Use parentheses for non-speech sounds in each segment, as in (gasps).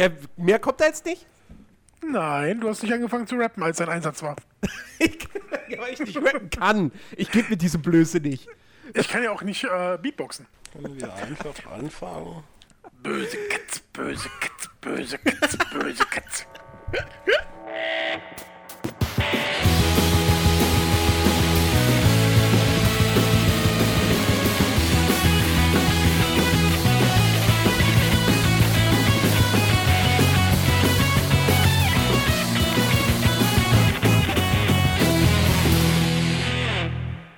Ja, mehr kommt da jetzt nicht? Nein, du hast nicht angefangen zu rappen, als dein Einsatz war. (laughs) Ich, ja, weil ich nicht rappen kann. Ich gebe mir diese Blöße nicht. Ich kann ja auch nicht äh, Beatboxen. Können wir einfach anfangen? Böse Katze, böse Katze, böse Katze, böse Katze.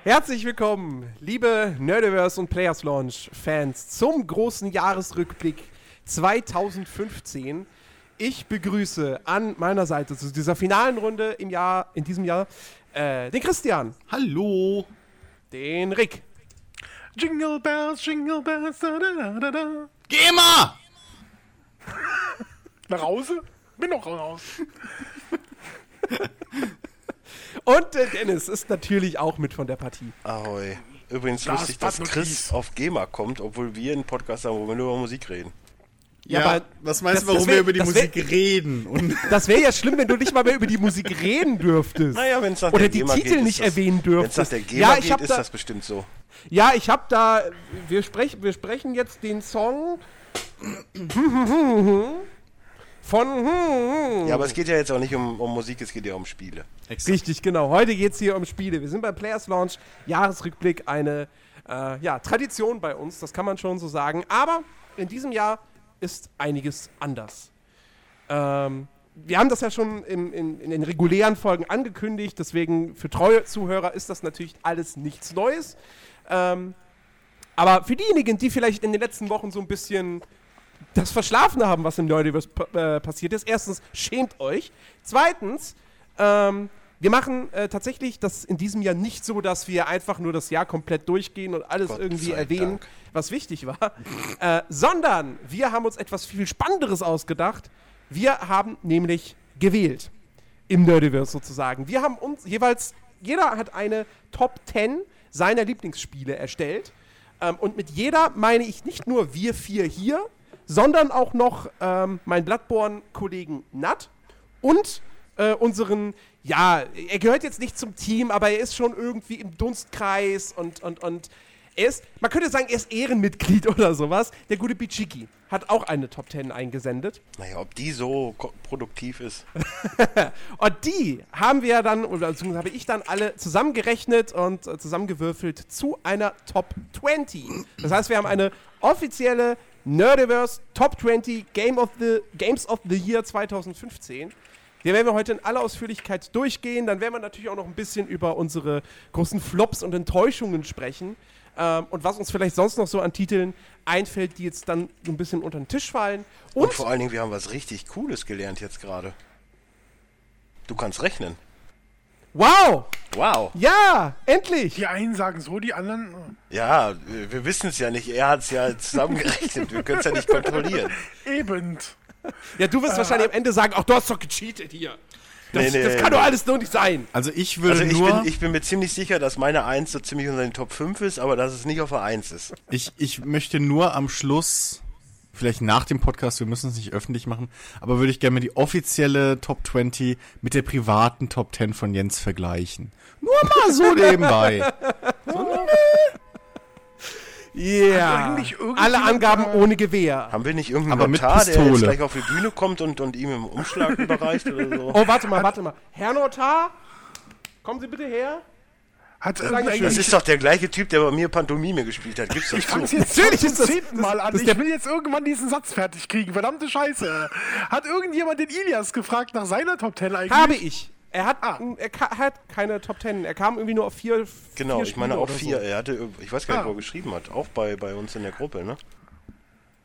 Herzlich willkommen, liebe Nerdiverse und Players Launch Fans, zum großen Jahresrückblick 2015. Ich begrüße an meiner Seite zu dieser finalen Runde im Jahr, in diesem Jahr, äh, den Christian, Hallo. den Rick, Jingle Bells, Jingle Bells, da, da, da, da, da. Geh mal! Nach Hause? Bin noch raus. Und äh, Dennis ist natürlich auch mit von der Partie. Ahoi. Übrigens Last lustig, dass Chris auf GEMA kommt, obwohl wir einen Podcast haben, wo wir nur über Musik reden. Ja, Ja, aber was meinst das- du, warum wär- wir über die das wär- Musik reden? Und (laughs) Das wäre ja schlimm, wenn du nicht mal mehr über die Musik reden dürftest. Naja, wenn es nach Oder der die GEMA Titel geht, nicht das, erwähnen Wenn es nach dürftest. der GEMA Ja, ich geht, ist da- das bestimmt so. Ja, ich habe da. Wir, sprech, wir sprechen jetzt den Song von. Ja, aber es geht ja jetzt auch nicht um, um Musik, es geht ja um Spiele. Richtig, genau. Heute geht es hier um Spiele. Wir sind beim Players Launch Jahresrückblick, eine äh, ja, Tradition bei uns, das kann man schon so sagen. Aber in diesem Jahr ist einiges anders. Ähm, wir haben das ja schon im, in, in den regulären Folgen angekündigt, deswegen für treue Zuhörer ist das natürlich alles nichts Neues. Ähm, aber für diejenigen, die vielleicht in den letzten Wochen so ein bisschen das verschlafen haben, was im Nerdiverse äh, passiert ist, erstens, schämt euch. Zweitens, ähm, wir machen äh, tatsächlich das in diesem Jahr nicht so, dass wir einfach nur das Jahr komplett durchgehen und alles Gott irgendwie erwähnen, Dank. was wichtig war, äh, sondern wir haben uns etwas viel Spannenderes ausgedacht. Wir haben nämlich gewählt im Nerdiverse sozusagen. Wir haben uns jeweils, jeder hat eine Top 10 seiner Lieblingsspiele erstellt. Ähm, und mit jeder meine ich nicht nur wir vier hier, sondern auch noch ähm, meinen Bloodborne-Kollegen Nat und äh, unseren, ja, er gehört jetzt nicht zum Team, aber er ist schon irgendwie im Dunstkreis und, und, und er ist, man könnte sagen, er ist Ehrenmitglied (laughs) oder sowas. Der gute Bichiki hat auch eine Top 10 eingesendet. Naja, ob die so produktiv ist. (laughs) Und die haben wir dann, oder beziehungsweise habe ich dann alle zusammengerechnet und äh, zusammengewürfelt zu einer Top 20. Das heißt, wir haben eine offizielle Nerdiverse Top 20 Game of the, Games of the Year 2015. Die werden wir heute in aller Ausführlichkeit durchgehen. Dann werden wir natürlich auch noch ein bisschen über unsere großen Flops und Enttäuschungen sprechen. Ähm, und was uns vielleicht sonst noch so an Titeln einfällt, die jetzt dann so ein bisschen unter den Tisch fallen. Und, Und, vor allen Dingen, wir haben was richtig Cooles gelernt jetzt gerade. Du kannst rechnen. Wow! Wow. Ja, endlich! Die einen sagen so, die anderen. äh, Ja, wir, wir wissen es ja nicht. Er hat es ja zusammengerechnet. Wir können es ja nicht kontrollieren. (laughs) Eben. Ja, du wirst wahrscheinlich am Ende sagen, ach, du hast doch gecheatet hier. Das, Nee, nee, das kann nee. doch alles nur nicht sein. also ich würde Also ich nur, bin, ich bin mir ziemlich sicher, dass meine 1 so ziemlich unter den Top 5 ist, aber dass es nicht auf der 1 ist. ich, ich möchte nur am Schluss, vielleicht nach dem Podcast, wir müssen es nicht öffentlich machen, aber würde ich gerne mal die offizielle Top 20 mit der privaten Top 10 von Jens vergleichen. Nur mal so nebenbei. (laughs) Yeah. eigentlich irgendjemand, Alle Angaben ohne Gewehr. Haben wir nicht irgendeinen Aber mit Notar, der jetzt gleich auf die Bühne kommt und, und ihm im Umschlag überreicht oder so? Oh, warte mal, warte mal. Herr Notar, kommen Sie bitte her. Hat Das ist doch der gleiche Typ, der bei mir Pantomime gespielt hat. Gibt's doch Ich zu. fang's jetzt Natürlich zum zehnten Mal an. Ich der- will jetzt irgendwann diesen Satz fertig kriegen. Verdammte Scheiße. Hat irgendjemand den Ilias gefragt nach seiner Top 10 eigentlich? Habe ich. Er hat, Ah. er hat keine Top Ten. Er kam irgendwie nur auf vier. Genau, vier ich meine auch vier. So. Er hatte, ich weiß gar nicht, Ah. wo er geschrieben hat. Auch bei, bei uns in der Gruppe, ne?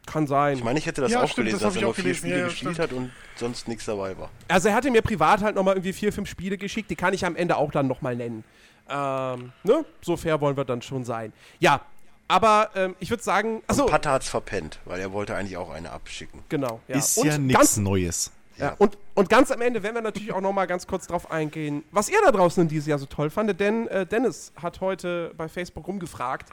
Kann sein. Ich meine, ich hätte das Ja, auch stimmt, gelesen, das dass er nur vier gelesen. Spiele ja, gespielt stimmt. hat und sonst nichts dabei war. Also er hatte mir privat halt nochmal irgendwie vier, fünf Spiele geschickt. Die kann ich am Ende auch dann nochmal nennen. Ähm, ne? So fair wollen wir dann schon sein. Ja, aber ähm, ich würde sagen, achso, Patter hat's verpennt, weil er wollte eigentlich auch eine abschicken. genau. Ja. Ist Und ja ganz nichts Neues. Ja, und, und ganz am Ende werden wir natürlich auch noch mal ganz kurz drauf eingehen, was ihr da draußen in diesem Jahr so toll fandet. Denn äh, Dennis hat heute bei Facebook rumgefragt.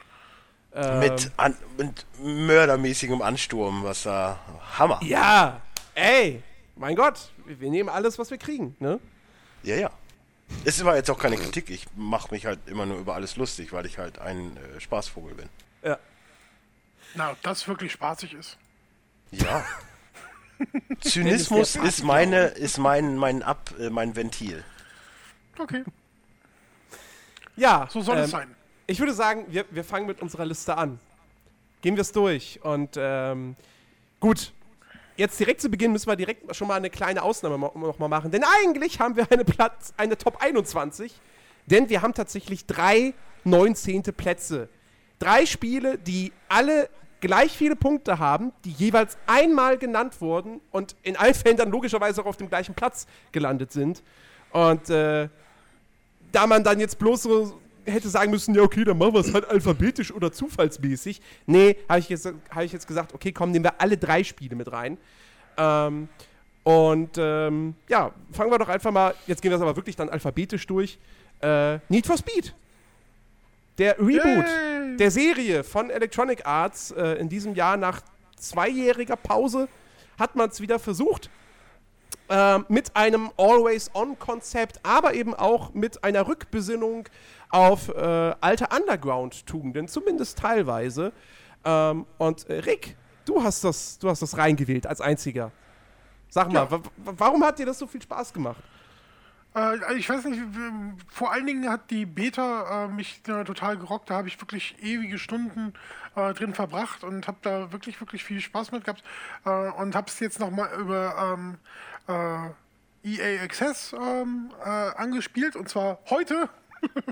Ähm, Mit, an, mit mördermäßigem Ansturm, was da Hammer. Ja, Ey, mein Gott, wir wir nehmen alles, was wir kriegen, ne? Ja, ja. Es war jetzt auch keine Kritik. Ich mache mich halt immer nur über alles lustig, weil ich halt ein äh, Spaßvogel bin. Ja. Na, ob das wirklich spaßig ist. Ja. (laughs) Zynismus ist meine, ist mein, mein Ab, äh, mein Ventil. Okay, Ja, so soll ähm, es sein. Ich würde sagen, wir, wir fangen mit unserer Liste an. Gehen wir es durch. Und ähm, gut, jetzt direkt zu Beginn müssen wir direkt schon mal eine kleine Ausnahme mo- noch mal machen. Denn eigentlich haben wir eine Platz, eine Top 21. Denn wir haben tatsächlich drei 19. Plätze. Drei Spiele, die alle gleich viele Punkte haben, die jeweils einmal genannt wurden und in allen Fällen dann logischerweise auch auf dem gleichen Platz gelandet sind. Und äh, da man dann jetzt bloß so hätte sagen müssen, ja, okay, dann machen wir es halt alphabetisch oder zufallsmäßig. Nee, habe ich, jetzt- hab ich jetzt gesagt, okay, komm, nehmen wir alle drei Spiele mit rein. Ähm, und ähm, ja, fangen wir doch einfach mal, jetzt gehen wir es aber wirklich dann alphabetisch durch. Äh, Need for Speed. Der Reboot Yay! der Serie von Electronic Arts äh, in diesem Jahr nach zweijähriger Pause hat man es wieder versucht ähm, mit einem Always-On-Konzept, aber eben auch mit einer Rückbesinnung auf äh, alte Underground-Tugenden, zumindest teilweise. Ähm, und äh, Rick, du hast, das, du hast das reingewählt als einziger. Sag mal, Ja. wa- wa- warum hat dir das so viel Spaß gemacht? Äh, ich weiß nicht, vor allen Dingen hat die Beta äh, mich äh, total gerockt. Da habe ich wirklich ewige Stunden äh, drin verbracht und habe da wirklich, wirklich viel Spaß mit gehabt. Äh, und habe es jetzt nochmal über ähm, äh, EA Access ähm, äh, angespielt und zwar heute. (laughs)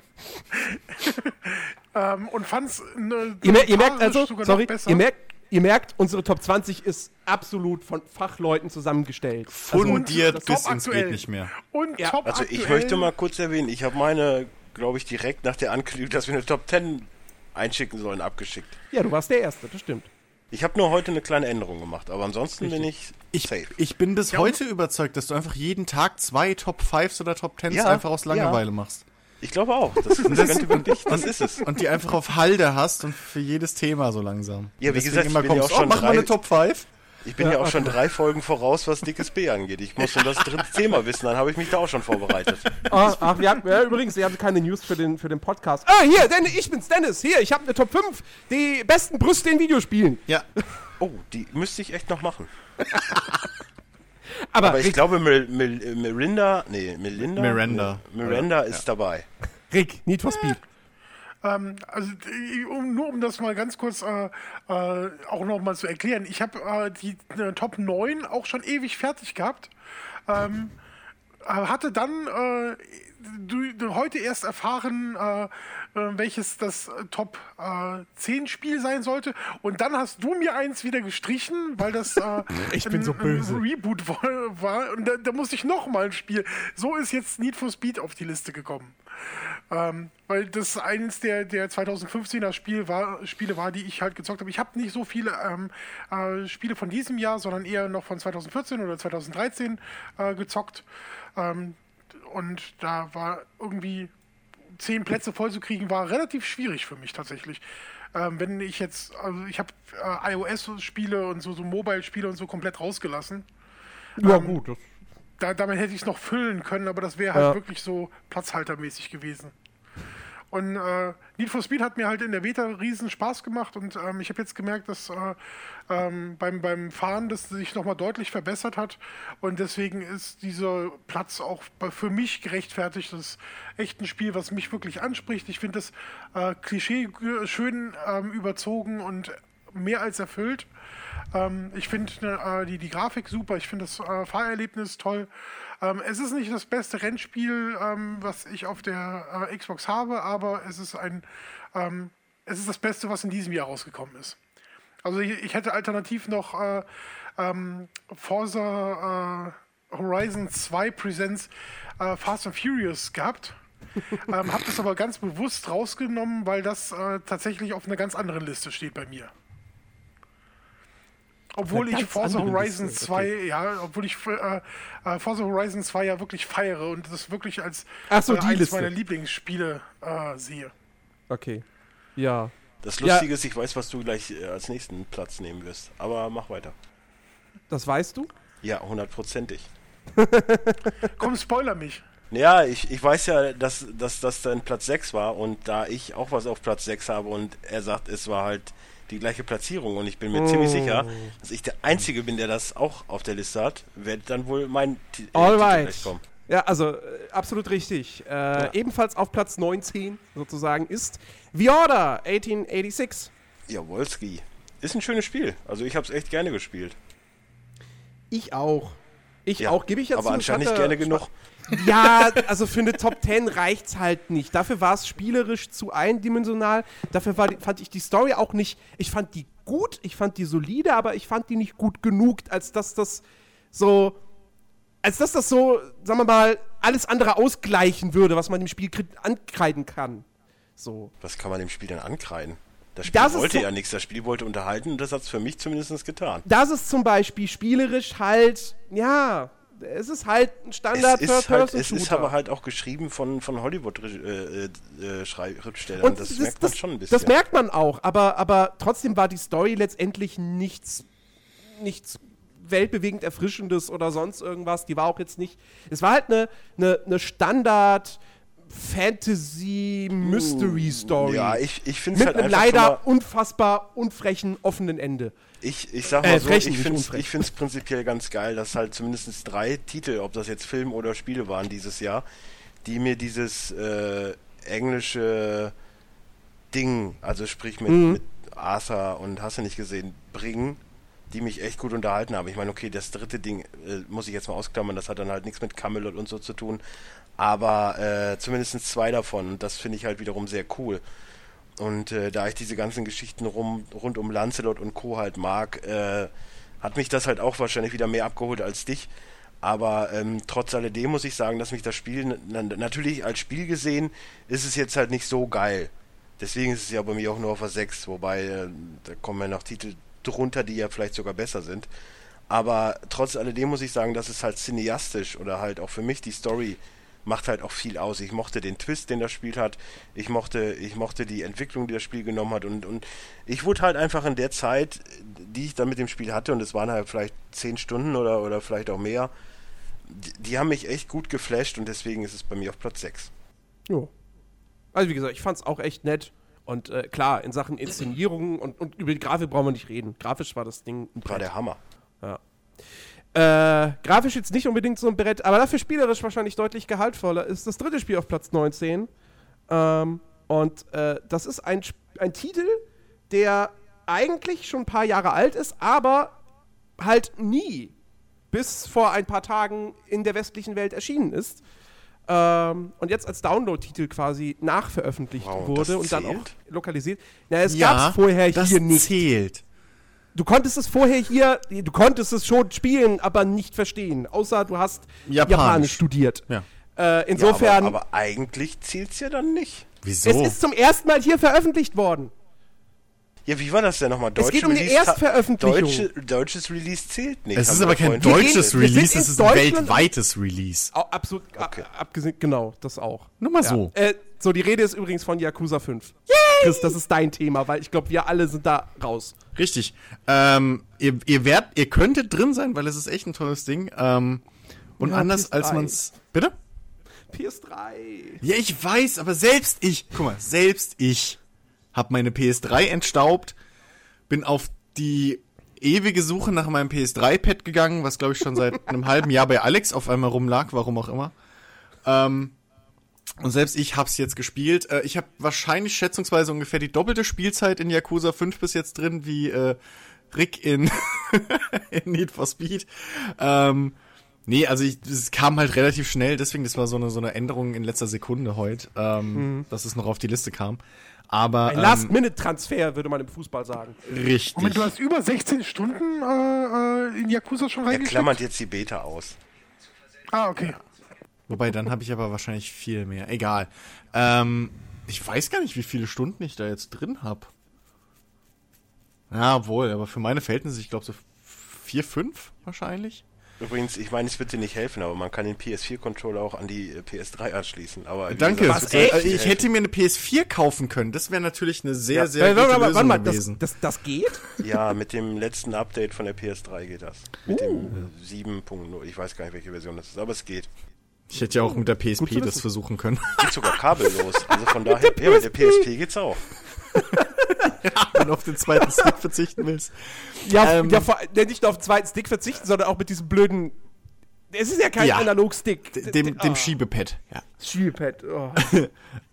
ähm, und fand es Ihr, mer ihr merkt also, sorry, besser. ihr merkt, ihr merkt, unsere Top 20 ist absolut von Fachleuten zusammengestellt. Also, Fundiert das bis ins geht nicht mehr. und Ja. top Also ich möchte mal kurz erwähnen, ich habe meine, glaube ich, direkt nach der Ankündigung, dass wir eine Top 10 einschicken sollen, abgeschickt. ja, du warst der Erste, das stimmt. Ich habe nur heute eine kleine Änderung gemacht, aber ansonsten bin ich, Ich, safe. ich bin bis Ja, heute überzeugt, dass du einfach jeden Tag zwei Top 5s oder Top 10s Ja, einfach aus Langeweile machst. Ich glaube auch. Das, das könnte wirklich, das ist es. Und die einfach auf Halde hast und für jedes Thema so langsam. Ja, wie Deswegen gesagt, ich immer bin ja kommst, auch schon oh, mach mal drei- eine Top 5. Ich bin ja, auch schon drei Folgen voraus, was dickes B angeht. Ich muss schon das dritte Thema wissen, dann habe ich mich da auch schon vorbereitet. Ah, ach, wir haben, ja, übrigens, wir haben keine News für den, für den Podcast. Ah, hier, Dennis, ich bin's, Dennis. Hier, ich habe eine Top 5. Die besten Brüste in Videospielen. Ja. Oh, die müsste ich echt noch machen. (laughs) Aber, Aber ich Rick, glaube, Mil Mil Mirinda, nee, Melinda? Miranda. Miranda ist dabei. Rick, Need for Speed. Ähm, also äh, um, nur um das mal ganz kurz äh, äh, auch noch mal zu erklären. Ich habe äh, die äh, Top 9 auch schon ewig fertig gehabt. Ähm, äh, hatte dann äh, du, du heute erst erfahren, äh, äh, welches das äh, Top äh, 10 Spiel sein sollte. Und dann hast du mir eins wieder gestrichen, weil das äh, (laughs) Ich bin ein, so böse. Reboot war. Und da, da musste ich noch mal ein Spiel. So ist jetzt Need for Speed auf die Liste gekommen. Ähm, weil das eines der, der 2015er Spiel war, Spiele war, die ich halt gezockt habe. Ich habe nicht so viele ähm, äh, Spiele von diesem Jahr, sondern eher noch von 2014 oder 2013 äh, gezockt. Ähm, und da war irgendwie zehn Plätze voll zu kriegen, war relativ schwierig für mich tatsächlich. Ähm, wenn ich jetzt, also ich habe äh, iOS-Spiele und so, so Mobile-Spiele und so komplett rausgelassen. Ja, Ähm, gut. Da, damit hätte ich es noch füllen können, aber das wäre halt Ja. wirklich so platzhaltermäßig gewesen. Und äh, Need for Speed hat mir halt in der Beta riesen Spaß gemacht und ähm, ich habe jetzt gemerkt, dass äh, ähm, beim, beim Fahren das sich nochmal deutlich verbessert hat und deswegen ist dieser Platz auch für mich gerechtfertigt. Das ist echt ein Spiel, was mich wirklich anspricht. Ich finde das äh, Klischee g- schön ähm, überzogen und mehr als erfüllt. Ähm, ich finde äh, die, die Grafik super, ich finde das äh, Fahrerlebnis toll. Ähm, es ist nicht das beste Rennspiel, ähm, was ich auf der äh, Xbox habe, aber es ist ein, ähm, es ist das Beste, was in diesem Jahr rausgekommen ist. Also ich, ich hätte alternativ noch äh, ähm, Forza äh, Horizon 2 Presents äh, Fast and Furious gehabt. (laughs) ähm, habe das aber ganz bewusst rausgenommen, weil das äh, tatsächlich auf einer ganz anderen Liste steht bei mir. Obwohl ich Forza Horizon Liste, 2, ja, obwohl ich äh, äh, Forza Horizon 2 ja wirklich feiere und das wirklich als so, äh, eines Liste. meiner Lieblingsspiele äh, sehe. okay. Ja. Das Ja. Lustige ist, ich weiß, was du gleich äh, als nächsten Platz nehmen wirst. Aber mach weiter. Das weißt du? Ja, hundertprozentig. (laughs) (laughs) Komm, spoiler mich. Ja, ich, ich weiß ja, dass, dass das dann Platz 6 war und da ich auch was auf Platz 6 habe und er sagt, es war halt die gleiche Platzierung und ich bin mir ziemlich sicher, dass ich der Einzige bin, der das auch auf der Liste hat, wird dann wohl mein Ti- äh, Alright. gleich kommen. Ja, also äh, absolut richtig. Äh, Ebenfalls auf Platz 19 sozusagen ist The Order 1886. Jawolski. Ist ein schönes Spiel. Also ich habe es echt gerne gespielt. Ich auch. Ich Ja, auch, gebe ich jetzt aber anscheinend Ich nicht gerne genug. Ja, also für eine Top 10 reicht's halt nicht. Dafür war es spielerisch zu eindimensional. Dafür war fand ich die Story auch nicht. Ich fand die gut, ich fand die solide, aber ich fand die nicht gut genug, als dass das so. Als dass das so, sagen wir mal, alles andere ausgleichen würde, was man dem Spiel ankreiden kann. So. Was kann man dem Spiel denn ankreiden? Das Spiel Das wollte ja nichts. Das Spiel wollte unterhalten und das hat es für mich zumindest getan. Das ist zum Beispiel spielerisch halt, ja, es ist halt ein Standard es ist, halt, es ist aber halt auch geschrieben von, von Hollywood-Schriftstellern. Und das, das, merkt das, man schon ein bisschen. Das merkt man auch, aber, aber trotzdem war die Story letztendlich nichts, nichts weltbewegend Erfrischendes oder sonst irgendwas. Die war auch jetzt nicht. Es war halt eine, eine, eine Standard Fantasy Mystery Story. ja, ich, ich finde es halt einem leider unfassbar unfrechen offenen Ende. Ich, ich sag Äh, mal so, frech, ich finde find's prinzipiell ganz geil, dass halt zumindest drei Titel, ob das jetzt Film oder Spiele waren dieses Jahr, die mir dieses äh, englische Ding, also sprich mit, Mhm. mit Arthur und hast du nicht gesehen, bringen, die mich echt gut unterhalten haben. Ich meine, okay, das dritte Ding äh, muss ich jetzt mal ausklammern, das hat dann halt nichts mit Camelot und so zu tun, aber äh, zumindest zwei davon und das finde ich halt wiederum sehr cool. Und äh, da ich diese ganzen Geschichten rum, rund um Lancelot und Co. halt mag, äh, hat mich das halt auch wahrscheinlich wieder mehr abgeholt als dich. Aber ähm, trotz alledem muss ich sagen, dass mich das Spiel, na, natürlich als Spiel gesehen, ist es jetzt halt nicht so geil. Deswegen ist es ja bei mir auch nur auf der 6, wobei äh, da kommen ja noch Titel drunter, die ja vielleicht sogar besser sind. Aber trotz alledem muss ich sagen, dass es halt cineastisch oder halt auch für mich die Story macht halt auch viel aus. Ich mochte den Twist, den das Spiel hat. Ich mochte, ich mochte die Entwicklung, die das Spiel genommen hat. Und, und ich wurde halt einfach in der Zeit, die ich dann mit dem Spiel hatte, und es waren halt vielleicht zehn Stunden oder, oder vielleicht auch mehr, die, die haben mich echt gut geflasht und deswegen ist es bei mir auf Platz 6. Jo. Also wie gesagt, ich fand es auch echt nett. Und äh, klar, in Sachen Inszenierung und, und über die Grafik brauchen wir nicht reden. Grafisch war das Ding ein War der Hammer. Äh, grafisch jetzt nicht unbedingt so ein Brett, aber dafür spielerisch wahrscheinlich deutlich gehaltvoller ist das dritte Spiel auf Platz 19. Ähm, und äh, das ist ein, ein Titel, der eigentlich schon ein paar Jahre alt ist, aber halt nie bis vor ein paar Tagen in der westlichen Welt erschienen ist. Ähm, und jetzt als Download-Titel quasi nachveröffentlicht Wow, wurde das und dann auch lokalisiert. Na, es gab's vorher das hier nicht. zählt. Du konntest es vorher hier, du konntest es schon spielen, aber nicht verstehen. Außer du hast Japanisch, Japanisch. studiert. Ja. Äh, insofern, Ja, aber, aber eigentlich zählt es ja dann nicht. Wieso? es ist zum ersten Mal hier veröffentlicht worden. Ja, wie war das denn nochmal? Es geht um die Release- Erstveröffentlichung. Deutsche, deutsches Release zählt nicht. es ist aber kein deutsches gehen- Release, es ist ein weltweites Release. Absolut, Okay. abgesehen, genau, das auch. Nur mal Ja. so. Äh, so, die Rede ist übrigens von Yakuza 5. Chris, das ist dein Thema, weil ich glaube, wir alle sind da raus. Richtig. Ähm, ihr, ihr, werdet, ihr könntet drin sein, weil es ist echt ein tolles Ding. Ähm, und Ja, anders als PS3. man's. Bitte? PS3. Ja, ich weiß, aber selbst ich, guck mal, selbst ich hab meine PS3 entstaubt, bin auf die ewige Suche nach meinem PS3-Pad gegangen, was glaube ich schon seit (laughs) einem halben Jahr bei Alex auf einmal rumlag, warum auch immer. Ähm, und selbst ich hab's jetzt gespielt. Äh, ich habe wahrscheinlich schätzungsweise ungefähr die doppelte Spielzeit in Yakuza 5 bis jetzt drin wie äh, Rick in, (laughs) in Need for Speed. Ähm, nee, also ich, es kam halt relativ schnell, deswegen, das war so eine, so eine Änderung in letzter Sekunde heute, ähm, dass es noch auf die Liste kam. Aber Ein ähm, Last-Minute-Transfer, würde man im Fußball sagen. richtig. Moment, du hast über 16 Stunden äh, äh, in Yakuza schon Er reingesteckt? klammert jetzt die Beta aus. Ah, okay. Wobei, dann habe ich aber wahrscheinlich viel mehr. Egal. Ähm, ich weiß gar nicht, wie viele Stunden ich da jetzt drin habe. Ja, obwohl, aber für meine Verhältnisse, ich glaube so vier, fünf wahrscheinlich. Übrigens, ich meine, es wird dir nicht helfen, aber man kann den PS4-Controller auch an die äh, PS3 anschließen. Aber Danke. gesagt, Was, Ich hätte mir eine PS4 kaufen können. Das wäre natürlich eine sehr, Ja, sehr warte, gute warte, Lösung warte mal, das, gewesen. das, das geht? helfen. (laughs) Ja, mit dem letzten Update von der PS3 geht das. Mit Uh. dem äh, 7.0. Ich weiß gar nicht, welche Version das ist, aber es geht. Ich hätte ja auch mit der PSP das versuchen können. (laughs) Geht sogar kabellos. Also von (laughs) daher, ja, mit der PSP geht's auch. (laughs) Wenn du auf den zweiten Stick verzichten willst. Ja, Ähm. ja vor, ja, nicht nur auf den zweiten Stick verzichten, sondern auch mit diesem blöden. Es ist ja kein Ja. Analog-Stick. D- Dem, dem Ah, Schiebepad, ja. Spielpad. Oh.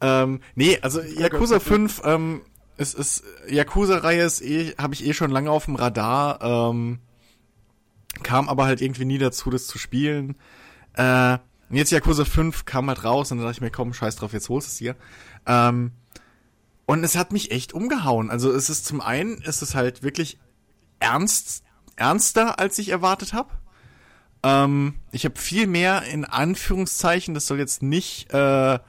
Ähm, nee, also Yakuza Gott, 5, ähm, es ist, Yakuza-Reihe ist eh, habe ich eh schon lange auf dem Radar, ähm, kam aber halt irgendwie nie dazu, das zu spielen. Äh, und jetzt Yakuza 5 kam halt raus und dann dachte ich mir, komm, scheiß drauf, jetzt holst es hier. Ähm, und es hat mich echt umgehauen. Also es ist zum einen, ist es halt wirklich ernst, ernster, als ich erwartet habe. Ähm, ich habe viel mehr in Anführungszeichen, das soll jetzt nicht äh, äh,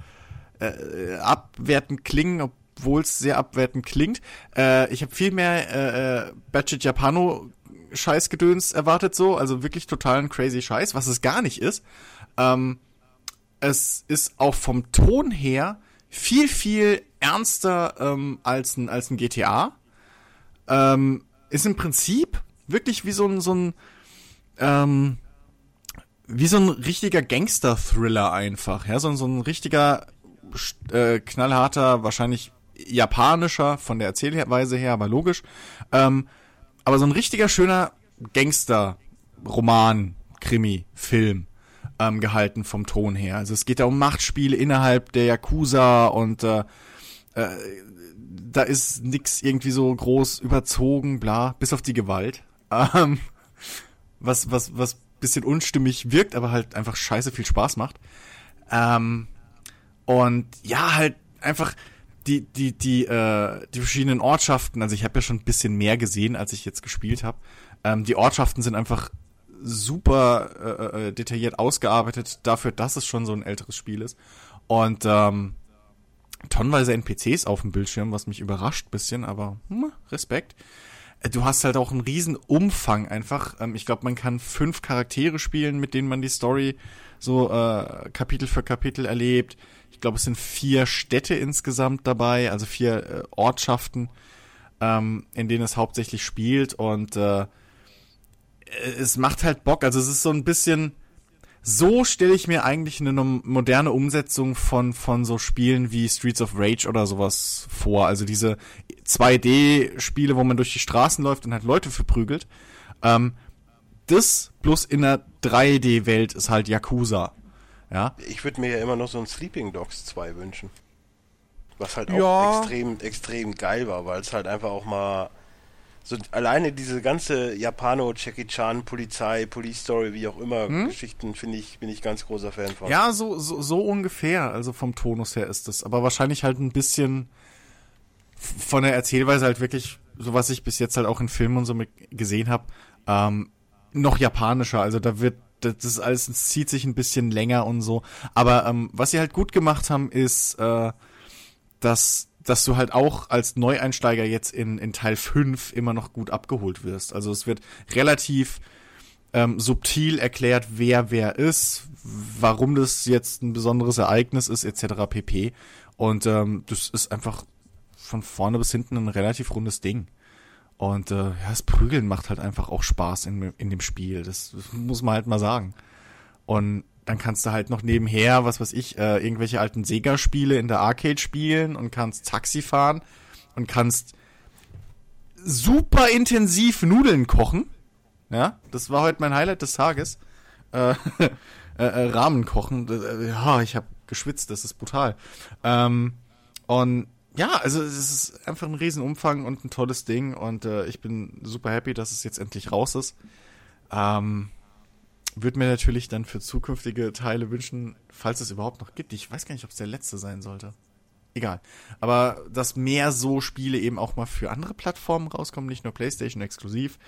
abwertend klingen, obwohl es sehr abwertend klingt. Äh, ich habe viel mehr äh, äh, Batchet Japano Scheißgedöns erwartet so, also wirklich totalen crazy Scheiß, was es gar nicht ist. Ähm, es ist auch vom Ton her viel, viel ernster ähm, als ein, als ein GTA. Ähm, ist im Prinzip wirklich wie so ein, so ein ähm, wie so ein richtiger Gangster-Thriller einfach, ja, so, ein- so ein richtiger äh, knallharter, wahrscheinlich japanischer von der Erzählweise her, aber logisch. Ähm, aber so ein richtiger schöner Gangster-Roman, Krimi, Film ähm, gehalten vom Ton her. Also es geht da um Machtspiele innerhalb der Yakuza und äh, äh, da ist nix irgendwie so groß überzogen, bla, bis auf die Gewalt. Ähm, was, was, was bisschen unstimmig wirkt, aber halt einfach scheiße viel Spaß macht. Ähm, und ja, halt einfach die, die, die, äh, die verschiedenen Ortschaften, also ich habe ja schon ein bisschen mehr gesehen, als ich jetzt gespielt habe. Ähm, die Ortschaften sind einfach super äh, äh, detailliert ausgearbeitet dafür, dass es schon so ein älteres Spiel ist. Und ähm, tonnenweise NPCs auf dem Bildschirm, was mich überrascht bisschen, aber hm, Respekt. Äh, Du hast halt auch einen riesen Umfang einfach. Ähm, ich glaube, man kann fünf Charaktere spielen, mit denen man die Story so äh, Kapitel für Kapitel erlebt. Ich glaube, es sind vier Städte insgesamt dabei, also vier äh, Ortschaften, ähm, in denen es hauptsächlich spielt und äh, es macht halt Bock. Also es ist so ein bisschen, so stelle ich mir eigentlich eine moderne Umsetzung von, von so Spielen wie Streets of Rage oder sowas vor. Also diese 2D-Spiele, wo man durch die Straßen läuft und halt Leute verprügelt. Ähm, das plus in der 3D-Welt ist halt Yakuza. Ja. Ich würde mir ja immer noch so ein Sleeping Dogs 2 wünschen. Was halt auch Ja. extrem, extrem geil war, weil es halt einfach auch mal so alleine diese ganze Japano, Jackie Chan, Polizei, Police Story, wie auch immer, Geschichten finde ich, bin ich ganz großer Fan von. Ja, so, so, so ungefähr. Also vom Tonus her ist es. Aber wahrscheinlich halt ein bisschen von der Erzählweise halt wirklich, so was ich bis jetzt halt auch in Filmen und so mit gesehen habe, ähm, noch japanischer. Also da wird, das ist alles, es zieht sich ein bisschen länger und so. Aber ähm, was sie halt gut gemacht haben, ist, äh, dass, dass du halt auch als Neueinsteiger jetzt in, in Teil 5 immer noch gut abgeholt wirst. Also es wird relativ ähm, subtil erklärt, wer wer ist, warum das jetzt ein besonderes Ereignis ist, etc. pp. Und ähm, das ist einfach von vorne bis hinten ein relativ rundes Ding. Und äh, ja, das Prügeln macht halt einfach auch Spaß in, in dem Spiel. Das, das muss man halt mal sagen. Und dann kannst du halt noch nebenher, was weiß ich, äh, irgendwelche alten Sega-Spiele in der Arcade spielen und kannst Taxi fahren und kannst super intensiv Nudeln kochen. Ja, das war heute mein Highlight des Tages. Äh, (laughs) äh, äh, Ramen kochen. Äh, Ja, ich habe geschwitzt, das ist brutal. Ähm, und ja, also es ist einfach ein Riesenumfang und ein tolles Ding und äh, ich bin super happy, dass es jetzt endlich raus ist. Ähm, würde mir natürlich dann für zukünftige Teile wünschen, falls es überhaupt noch gibt. Ich weiß gar nicht, ob es der letzte sein sollte. Egal. Aber dass mehr so Spiele eben auch mal für andere Plattformen rauskommen, nicht nur PlayStation exklusiv.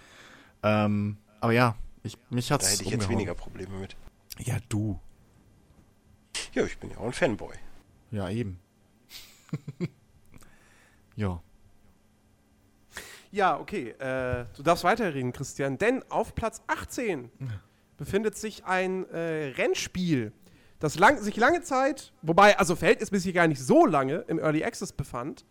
Ähm, aber ja, ich, mich hat's Da hätte ich jetzt umgehauen. weniger Probleme mit. Ja, du. Ja, ich bin ja auch ein Fanboy. Ja, eben. (laughs) ja. Ja, okay. Äh, du darfst weiterreden, Christian. Denn auf Platz 18 befindet sich ein äh, Rennspiel, das lang, sich lange Zeit, wobei also verhältnismäßig gar nicht so lange im Early Access befand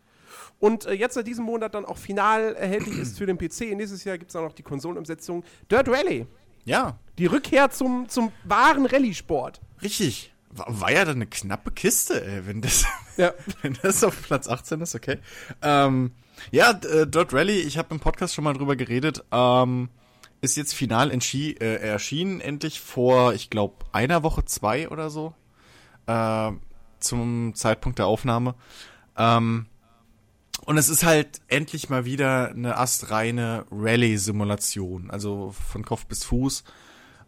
und äh, jetzt seit diesem Monat dann auch final erhältlich ist für den PC. Nächstes Jahr gibt es auch noch die Konsolenumsetzung Dirt Rally. Ja, Die Rückkehr zum, zum wahren Rallye-Sport. richtig. War, war ja dann eine knappe Kiste, ey, wenn das, Ja. (laughs) wenn das auf Platz 18 ist, okay. Ähm, ja, äh, Dirt Rally, ich habe im Podcast schon mal drüber geredet, ähm, ist jetzt final äh, erschienen, endlich vor, ich glaube, einer Woche, zwei oder so, äh, zum Zeitpunkt der Aufnahme. Ähm, und es ist halt endlich mal wieder eine astreine Rallye-Simulation, also von Kopf bis Fuß.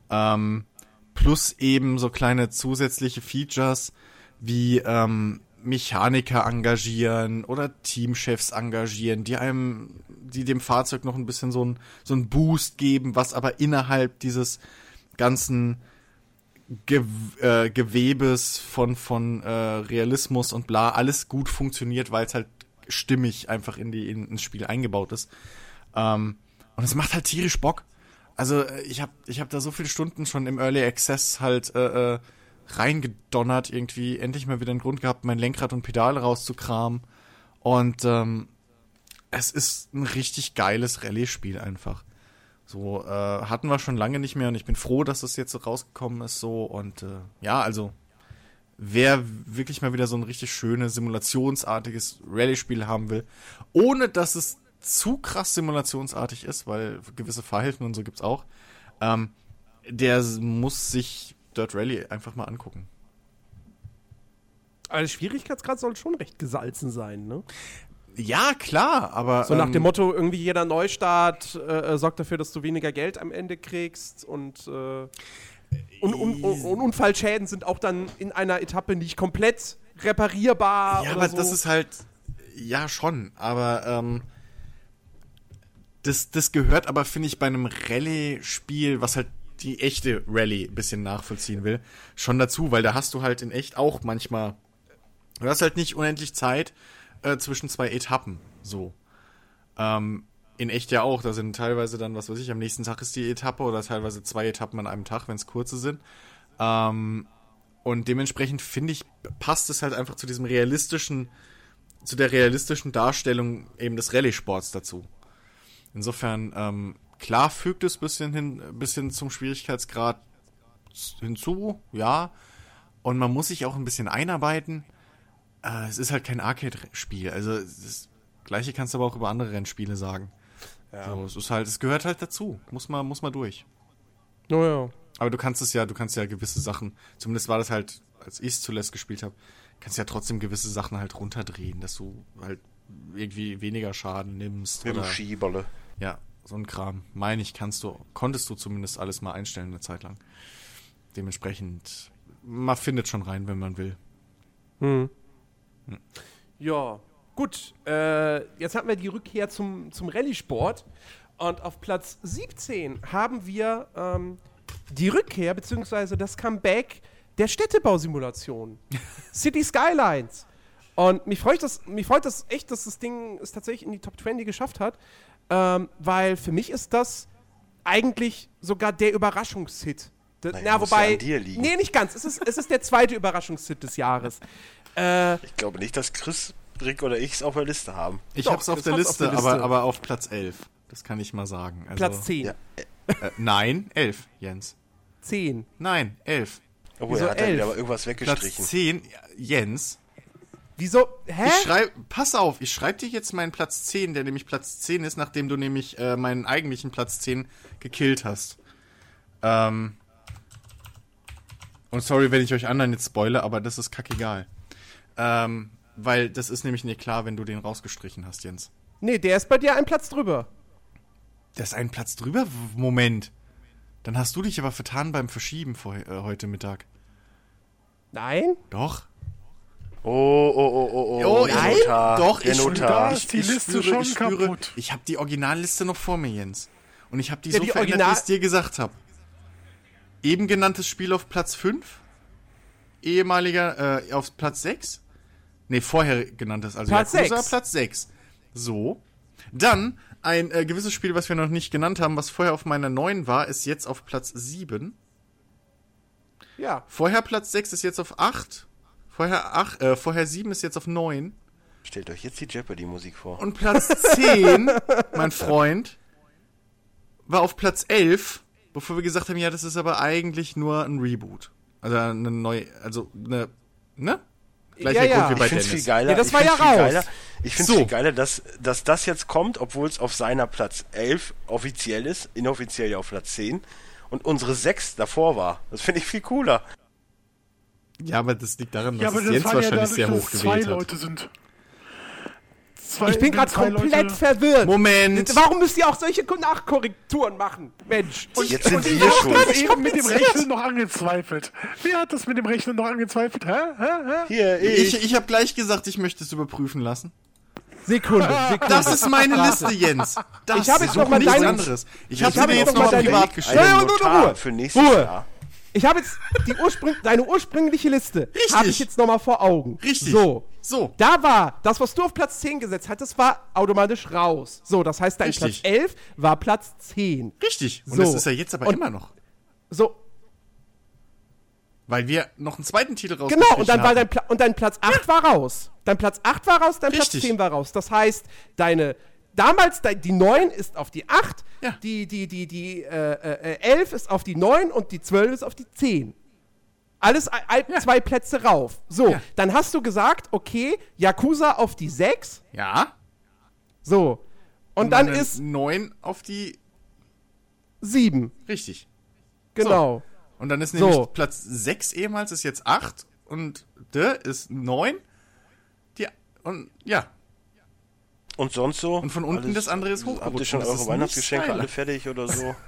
Ähm, plus eben so kleine zusätzliche Features wie ähm, Mechaniker engagieren oder Teamchefs engagieren, die einem, die dem Fahrzeug noch ein bisschen so ein so Boost geben, was aber innerhalb dieses ganzen Ge äh, Gewebes von von äh, Realismus und bla alles gut funktioniert, weil es halt stimmig einfach in die in, ins Spiel eingebaut ist. Ähm, und es macht halt tierisch Bock. Also äh, ich habe ich hab da so viele Stunden schon im Early Access halt äh, äh, reingedonnert, irgendwie endlich mal wieder einen Grund gehabt, mein Lenkrad und Pedale rauszukramen. Und ähm, es ist ein richtig geiles Rallye-Spiel einfach. So, äh, hatten wir schon lange nicht mehr und ich bin froh, dass es jetzt so rausgekommen ist so. Und äh, ja, also wer wirklich mal wieder so ein richtig schönes, simulationsartiges Rallye-Spiel haben will, ohne dass es zu krass simulationsartig ist, weil gewisse Verhalten und so gibt's auch, ähm, der muss sich Dirt Rally einfach mal angucken. Der Schwierigkeitsgrad soll schon recht gesalzen sein, ne? Ja, klar, aber So nach ähm, dem Motto, irgendwie jeder Neustart äh, äh, sorgt dafür, dass du weniger Geld am Ende kriegst und, äh, und, und, und, Unfallschäden sind auch dann in einer Etappe nicht komplett reparierbar. Ja, aber so. das ist halt, ja schon, aber ähm, das, das gehört aber, finde ich, bei einem Rallye-Spiel, was halt die echte Rallye ein bisschen nachvollziehen will, schon dazu, weil da hast du halt in echt auch manchmal, du hast halt nicht unendlich Zeit äh, zwischen zwei Etappen, so. Ähm, in echt ja auch, da sind teilweise dann, was weiß ich, am nächsten Tag ist die Etappe oder teilweise zwei Etappen an einem Tag, wenn es kurze sind. Ähm, und dementsprechend finde ich, passt es halt einfach zu diesem realistischen, zu der realistischen Darstellung eben des Rallye-Sports dazu. Insofern, ähm, klar fügt es bisschen hin, bisschen zum Schwierigkeitsgrad hinzu, ja. Und man muss sich auch ein bisschen einarbeiten. Äh, es ist halt kein Arcade-Spiel. Also das Gleiche kannst du aber auch über andere Rennspiele sagen. So, es ist halt, es gehört halt dazu. Muss man, muss man durch. Naja. Aber du kannst es ja, du kannst ja gewisse Sachen, zumindest war das halt, als ich es zuletzt gespielt habe, kannst ja trotzdem gewisse Sachen halt runterdrehen, dass du halt irgendwie weniger Schaden nimmst. Mit dem oder, Skibolle. ja, so ein Kram. Meine ich, kannst du, konntest du zumindest alles mal einstellen eine Zeit lang. Dementsprechend, man findet schon rein, wenn man will. Hm. Ja, gut. Äh, jetzt hatten wir die Rückkehr zum, zum Rallye-Sport. Und auf Platz 17 haben wir ähm, die Rückkehr bzw. das Comeback der Städtebausimulation. (laughs) City Skylines. Und mich freut, das, mich freut das echt, dass das Ding es tatsächlich in die Top 20 geschafft hat. Ähm, weil für mich ist das eigentlich sogar der Überraschungshit. D- Naja, Na, muss ja wobei. an dir liegen. Nee, nicht ganz. Es ist, es ist der zweite Überraschungshit des Jahres. (laughs) Äh, Ich glaube nicht, dass Chris, Rick oder ich es auf der Liste haben. Ich Doch, hab's auf das auf Liste, der Liste. Aber, aber auf Platz 11. Das kann ich mal sagen. Also, Platz 10. Ja. Äh, nein, 11, Jens. 10. Nein, 11. Oh, Wieso er hat da elf? wieder aber irgendwas Platz weggestrichen. 10, Jens. Wieso? Hä? Ich schreib, pass auf, ich schreib dir jetzt meinen Platz 10, der nämlich Platz 10 ist, nachdem du nämlich äh, meinen eigentlichen Platz 10 gekillt hast. Ähm. Und sorry, wenn ich euch anderen jetzt spoile, aber das ist kackegal. Ähm, weil das ist nämlich nicht klar, wenn du den rausgestrichen hast, Jens. nee, der ist bei dir einen Platz drüber. Das ist ein Platz drüber? Moment. Dann hast du dich aber vertan beim Verschieben vor, äh, heute Mittag. Nein? Doch. Oh, oh, oh, oh, oh. Oh, nein, Notar. doch, der ich Notar. Ist die Liste schon ich spüre, kaputt. Ich habe die Originalliste noch vor mir, Jens. Und ich habe die Ja, so die verändert, Original- wie ich es dir gesagt habe. Eben genanntes Spiel auf Platz 5. Ehemaliger äh, auf Platz 6. Nee, vorher genanntes, also Platz Yakuza, sechs. Platz 6. So. Dann ein äh, gewisses Spiel, was wir noch nicht genannt haben, was vorher auf meiner 9 war, ist jetzt auf Platz 7. Ja. Vorher Platz 6 ist jetzt auf 8. Vorher, 8, äh, vorher 7 ist jetzt auf 9. Stellt euch jetzt die Jeopardy-Musik vor. Und Platz 10, (laughs) mein Freund, war auf Platz 11, bevor wir gesagt haben, ja, das ist aber eigentlich nur ein Reboot. Also eine neue, also eine, ne? Gleicher Ja, ja. Grund wie bei ich finde es viel Dennis. geiler. Ja, das ich war find's ja viel raus. Geiler, ich finde es So. viel geiler, dass, dass das jetzt kommt, obwohl es auf seiner Platz 11 offiziell ist, inoffiziell ja auf Platz 10 und unsere 6 davor war. Das finde ich viel cooler. Ja, aber das liegt daran, Ja, dass es das Jens war ja wahrscheinlich dadurch, sehr hoch es zwei gewählt hat. Leute sind. Zwei, Ich bin gerade komplett Leute- verwirrt. Moment! Warum müsst ihr auch solche Nachkorrekturen machen? Mensch. Jetzt sind Und ich wir habe schuld. gerade eben mit dem Rechnen noch angezweifelt. Wer hat das mit dem Rechnen noch angezweifelt? Hä? Hä? Hä? Hier, ich. Ich, ich habe gleich gesagt, ich möchte es überprüfen lassen. Sekunde, (laughs) Sekunde. Das ist meine Liste, Jens. Das Ich hab jetzt ist noch mal nichts deine- anderes. Ich Ich habe hab dir jetzt jetzt noch mal privat. Ja, ja, Ruhe. Für nächstes Ruhe. Jahr. Ich habe jetzt die Urspring deine ursprüngliche Liste Richtig. habe ich jetzt noch mal vor Augen. Richtig. So. So. Da war das, was du auf Platz 10 gesetzt hattest, war automatisch raus. So, das heißt, dein Richtig. Platz 11 war Platz 10. Richtig. Und So. das ist ja jetzt aber Und- immer noch. So, Weil wir noch einen zweiten Titel rausgestrichen genau, und dann war haben. dein, Pla und dein Platz 8 war raus. Dein Platz 8 war raus, dein Richtig. Platz 10 war raus. Das heißt, deine damals die 9 ist auf die 8, Ja. die die die die äh, äh, 11 ist auf die 9 und die 12 ist auf die 10. Alles ein- zwei Plätze rauf. So, Ja. dann hast du gesagt, okay, Yakuza auf die 6. Ja. So. Und, dann meine ist 9 auf die. 7. Richtig. Genau. Und dann ist So. nämlich Platz 6 ehemals ist jetzt 8 und der ist 9. Die, und ja. Und sonst so? Und von unten das andere ist Habt ihr hochgerutscht. schon Das eure Weihnachtsgeschenke alle fertig oder so? (laughs)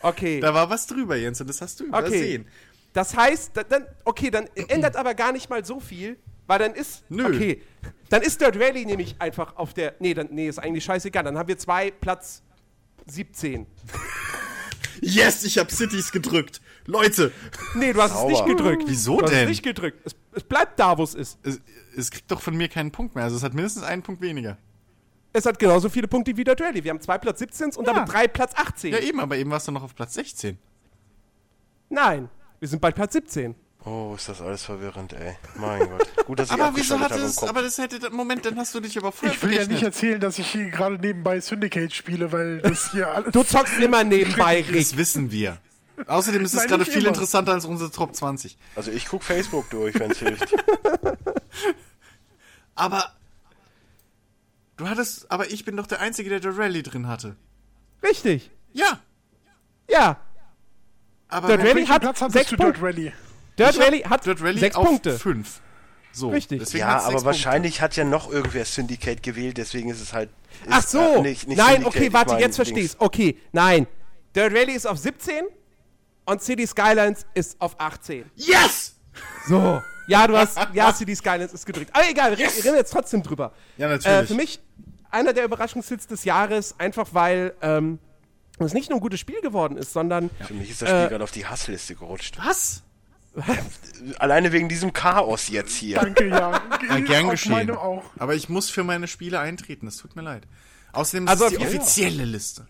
Okay. Da war was drüber, Jens, und das hast du Okay. übersehen. Das heißt, da- dann, okay, dann ändert aber gar nicht mal so viel, weil dann ist, Nö. okay, dann ist Dirt Rally nämlich einfach auf der, nee, dann, nee, ist eigentlich scheißegal, dann haben wir zwei Platz 17. (laughs) Yes, ich habe Cities gedrückt. Leute, (laughs) Nee, du hast Sauber. es nicht gedrückt. Wieso du hast denn? es nicht gedrückt. Es, es bleibt da, wo es ist. es, es kriegt doch von mir keinen Punkt mehr. Also es hat mindestens einen Punkt weniger. Es hat genauso viele Punkte wie Dirt Rally. Wir haben zwei Platz 17 und Ja. damit drei Platz 18. Ja, eben, aber eben warst du noch auf Platz 16. Nein, wir sind bei Platz 17. Oh, ist das alles verwirrend, ey. Mein Gott. Gut, dass ich Aber wieso abgeschaltet hat habe im es, aber das hätte, Moment, dann hast du dich aber vorher Ich will ja nicht erzählen, dass ich hier gerade nebenbei Syndicate spiele, weil das hier alles. Du zockst immer nebenbei, (laughs) Rick. Das wissen wir. Außerdem ist es gerade viel immer. interessanter als unsere Top 20. Also ich guck Facebook durch, wenn's hilft. (laughs) Aber du hattest, aber ich bin doch der Einzige, der der Rally drin hatte. Richtig. Ja, Ja. aber Dirt Rally hat Platz sechs Punkte. Dirt Rally? Dirt ich hab Rally hat Dirt Rally sechs Punkte. fünf. So, Richtig. deswegen ja, aber wahrscheinlich hat ja noch irgendwer Syndicate gewählt, deswegen ist es halt. Ist, Ach so. äh, nicht, nicht nein, Syndicate, okay, ich warte, mein jetzt Dings. versteh's. Okay, nein. Dirt Rally ist auf 17 und City Skylines ist auf 18. Punkte. Yes! So. Ja, du hast, ja, City Skylines ist gedrückt. Aber egal, wir reden jetzt trotzdem drüber. Ja, natürlich. Äh, für mich einer der Überraschungshits des Jahres, einfach weil ähm, es nicht nur ein gutes Spiel geworden ist, sondern Für mich ist das Spiel Äh, gerade auf die Hassliste gerutscht. Was? Alleine wegen diesem Chaos jetzt hier. Danke, ja. (laughs) Ja, gern geschehen. Aber ich muss für meine Spiele eintreten, es tut mir leid. Außerdem ist Also es die auf jeden- offizielle Liste.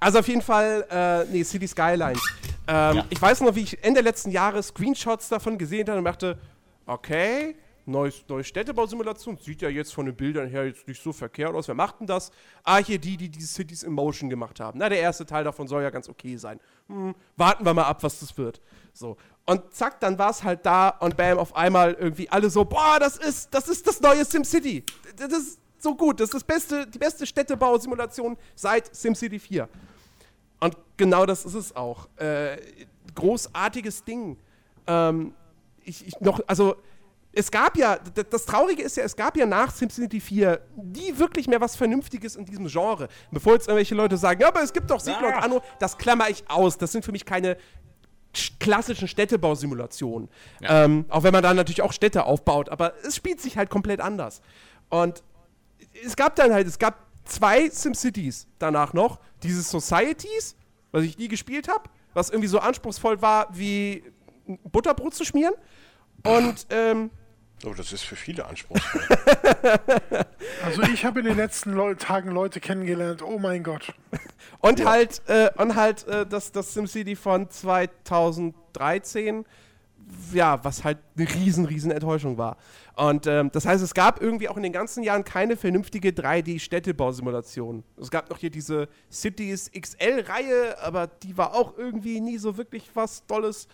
Also auf jeden Fall, äh, nee, City Skylines. Ähm, Ich weiß noch, wie ich Ende letzten Jahres Screenshots davon gesehen habe und dachte, okay, neues, neue Städtebausimulation, sieht ja jetzt von den Bildern her jetzt nicht so verkehrt aus. Wer macht denn das? Ah, hier die, die diese Cities in Motion gemacht haben. Na, der erste Teil davon soll ja ganz okay sein. Hm, warten wir mal ab, was das wird. So. Und zack, dann war es halt da und bam, auf einmal irgendwie alle so, boah, das ist, das ist das neue SimCity. Das ist so gut, das ist das beste, die beste Städtebausimulation seit SimCity 4. Und genau das ist es auch. Äh, großartiges Ding. Ähm, ich, ich noch, also es gab ja, das Traurige ist ja, es gab ja nach SimCity 4 nie wirklich mehr was Vernünftiges in diesem Genre. Bevor jetzt irgendwelche Leute sagen, ja, aber es gibt doch Siedler und Anno, das klammer ich aus. Das sind für mich keine sch- klassischen Städtebausimulationen. Ähm, auch wenn man da natürlich auch Städte aufbaut, aber es spielt sich halt komplett anders. Und es gab dann halt, es gab zwei SimCities danach noch. Dieses Societies, was ich nie gespielt habe, was irgendwie so anspruchsvoll war, wie Butterbrot zu schmieren. Und ähm, Oh, das ist für viele anspruchsvoll. (laughs) Also ich habe in den letzten Leu Tagen Leute kennengelernt. Oh mein Gott. Und halt, äh, und halt äh, das, das SimCity von 2013, ja, was halt eine riesen, riesen Enttäuschung war. Und ähm, das heißt, es gab irgendwie auch in den ganzen Jahren keine vernünftige 3D-Städtebausimulation. Es gab noch hier diese Cities XL-Reihe, aber die war auch irgendwie nie so wirklich was Tolles.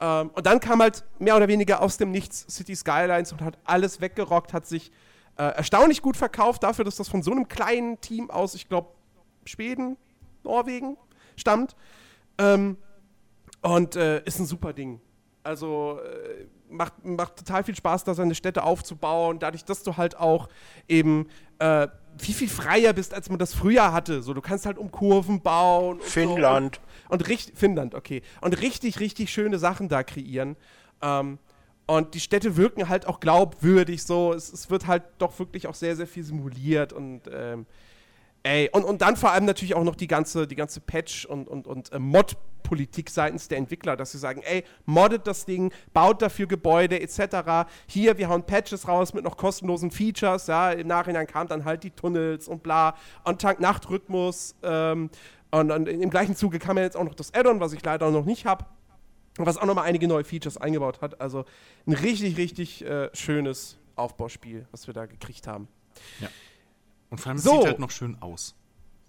Ähm, und dann kam halt mehr oder weniger aus dem Nichts City Skylines und hat alles weggerockt, hat sich äh, erstaunlich gut verkauft dafür, dass das von so einem kleinen Team aus, ich glaube, Schweden, Norwegen stammt. Ähm, und äh, ist ein super Ding. Also äh, macht, macht total viel Spaß, da seine Städte aufzubauen, dadurch, dass du halt auch eben äh, viel, viel freier bist, als man das früher hatte. So, du kannst halt um Kurven bauen. Und Finnland. So. Und, und richtig, Finnland, okay. Und richtig, richtig schöne Sachen da kreieren. Ähm, und die Städte wirken halt auch glaubwürdig so. Es, es, wird halt doch wirklich auch sehr, sehr viel simuliert und ähm, ey, und, und dann vor allem natürlich auch noch die ganze, die ganze Patch- und, und, und äh, Mod-Politik seitens der Entwickler, dass sie sagen, ey, moddet das Ding, baut dafür Gebäude etc. Hier, wir hauen Patches raus mit noch kostenlosen Features, ja, im Nachhinein kamen dann halt die Tunnels und bla, und Tag-Nacht-Rhythmus ähm, und, und im gleichen Zuge kam ja jetzt auch noch das Add-on, was ich leider noch nicht habe was auch nochmal einige neue Features eingebaut hat. Also ein richtig, richtig äh, schönes Aufbauspiel, was wir da gekriegt haben. Ja. Und vor allem so. sieht halt noch schön aus.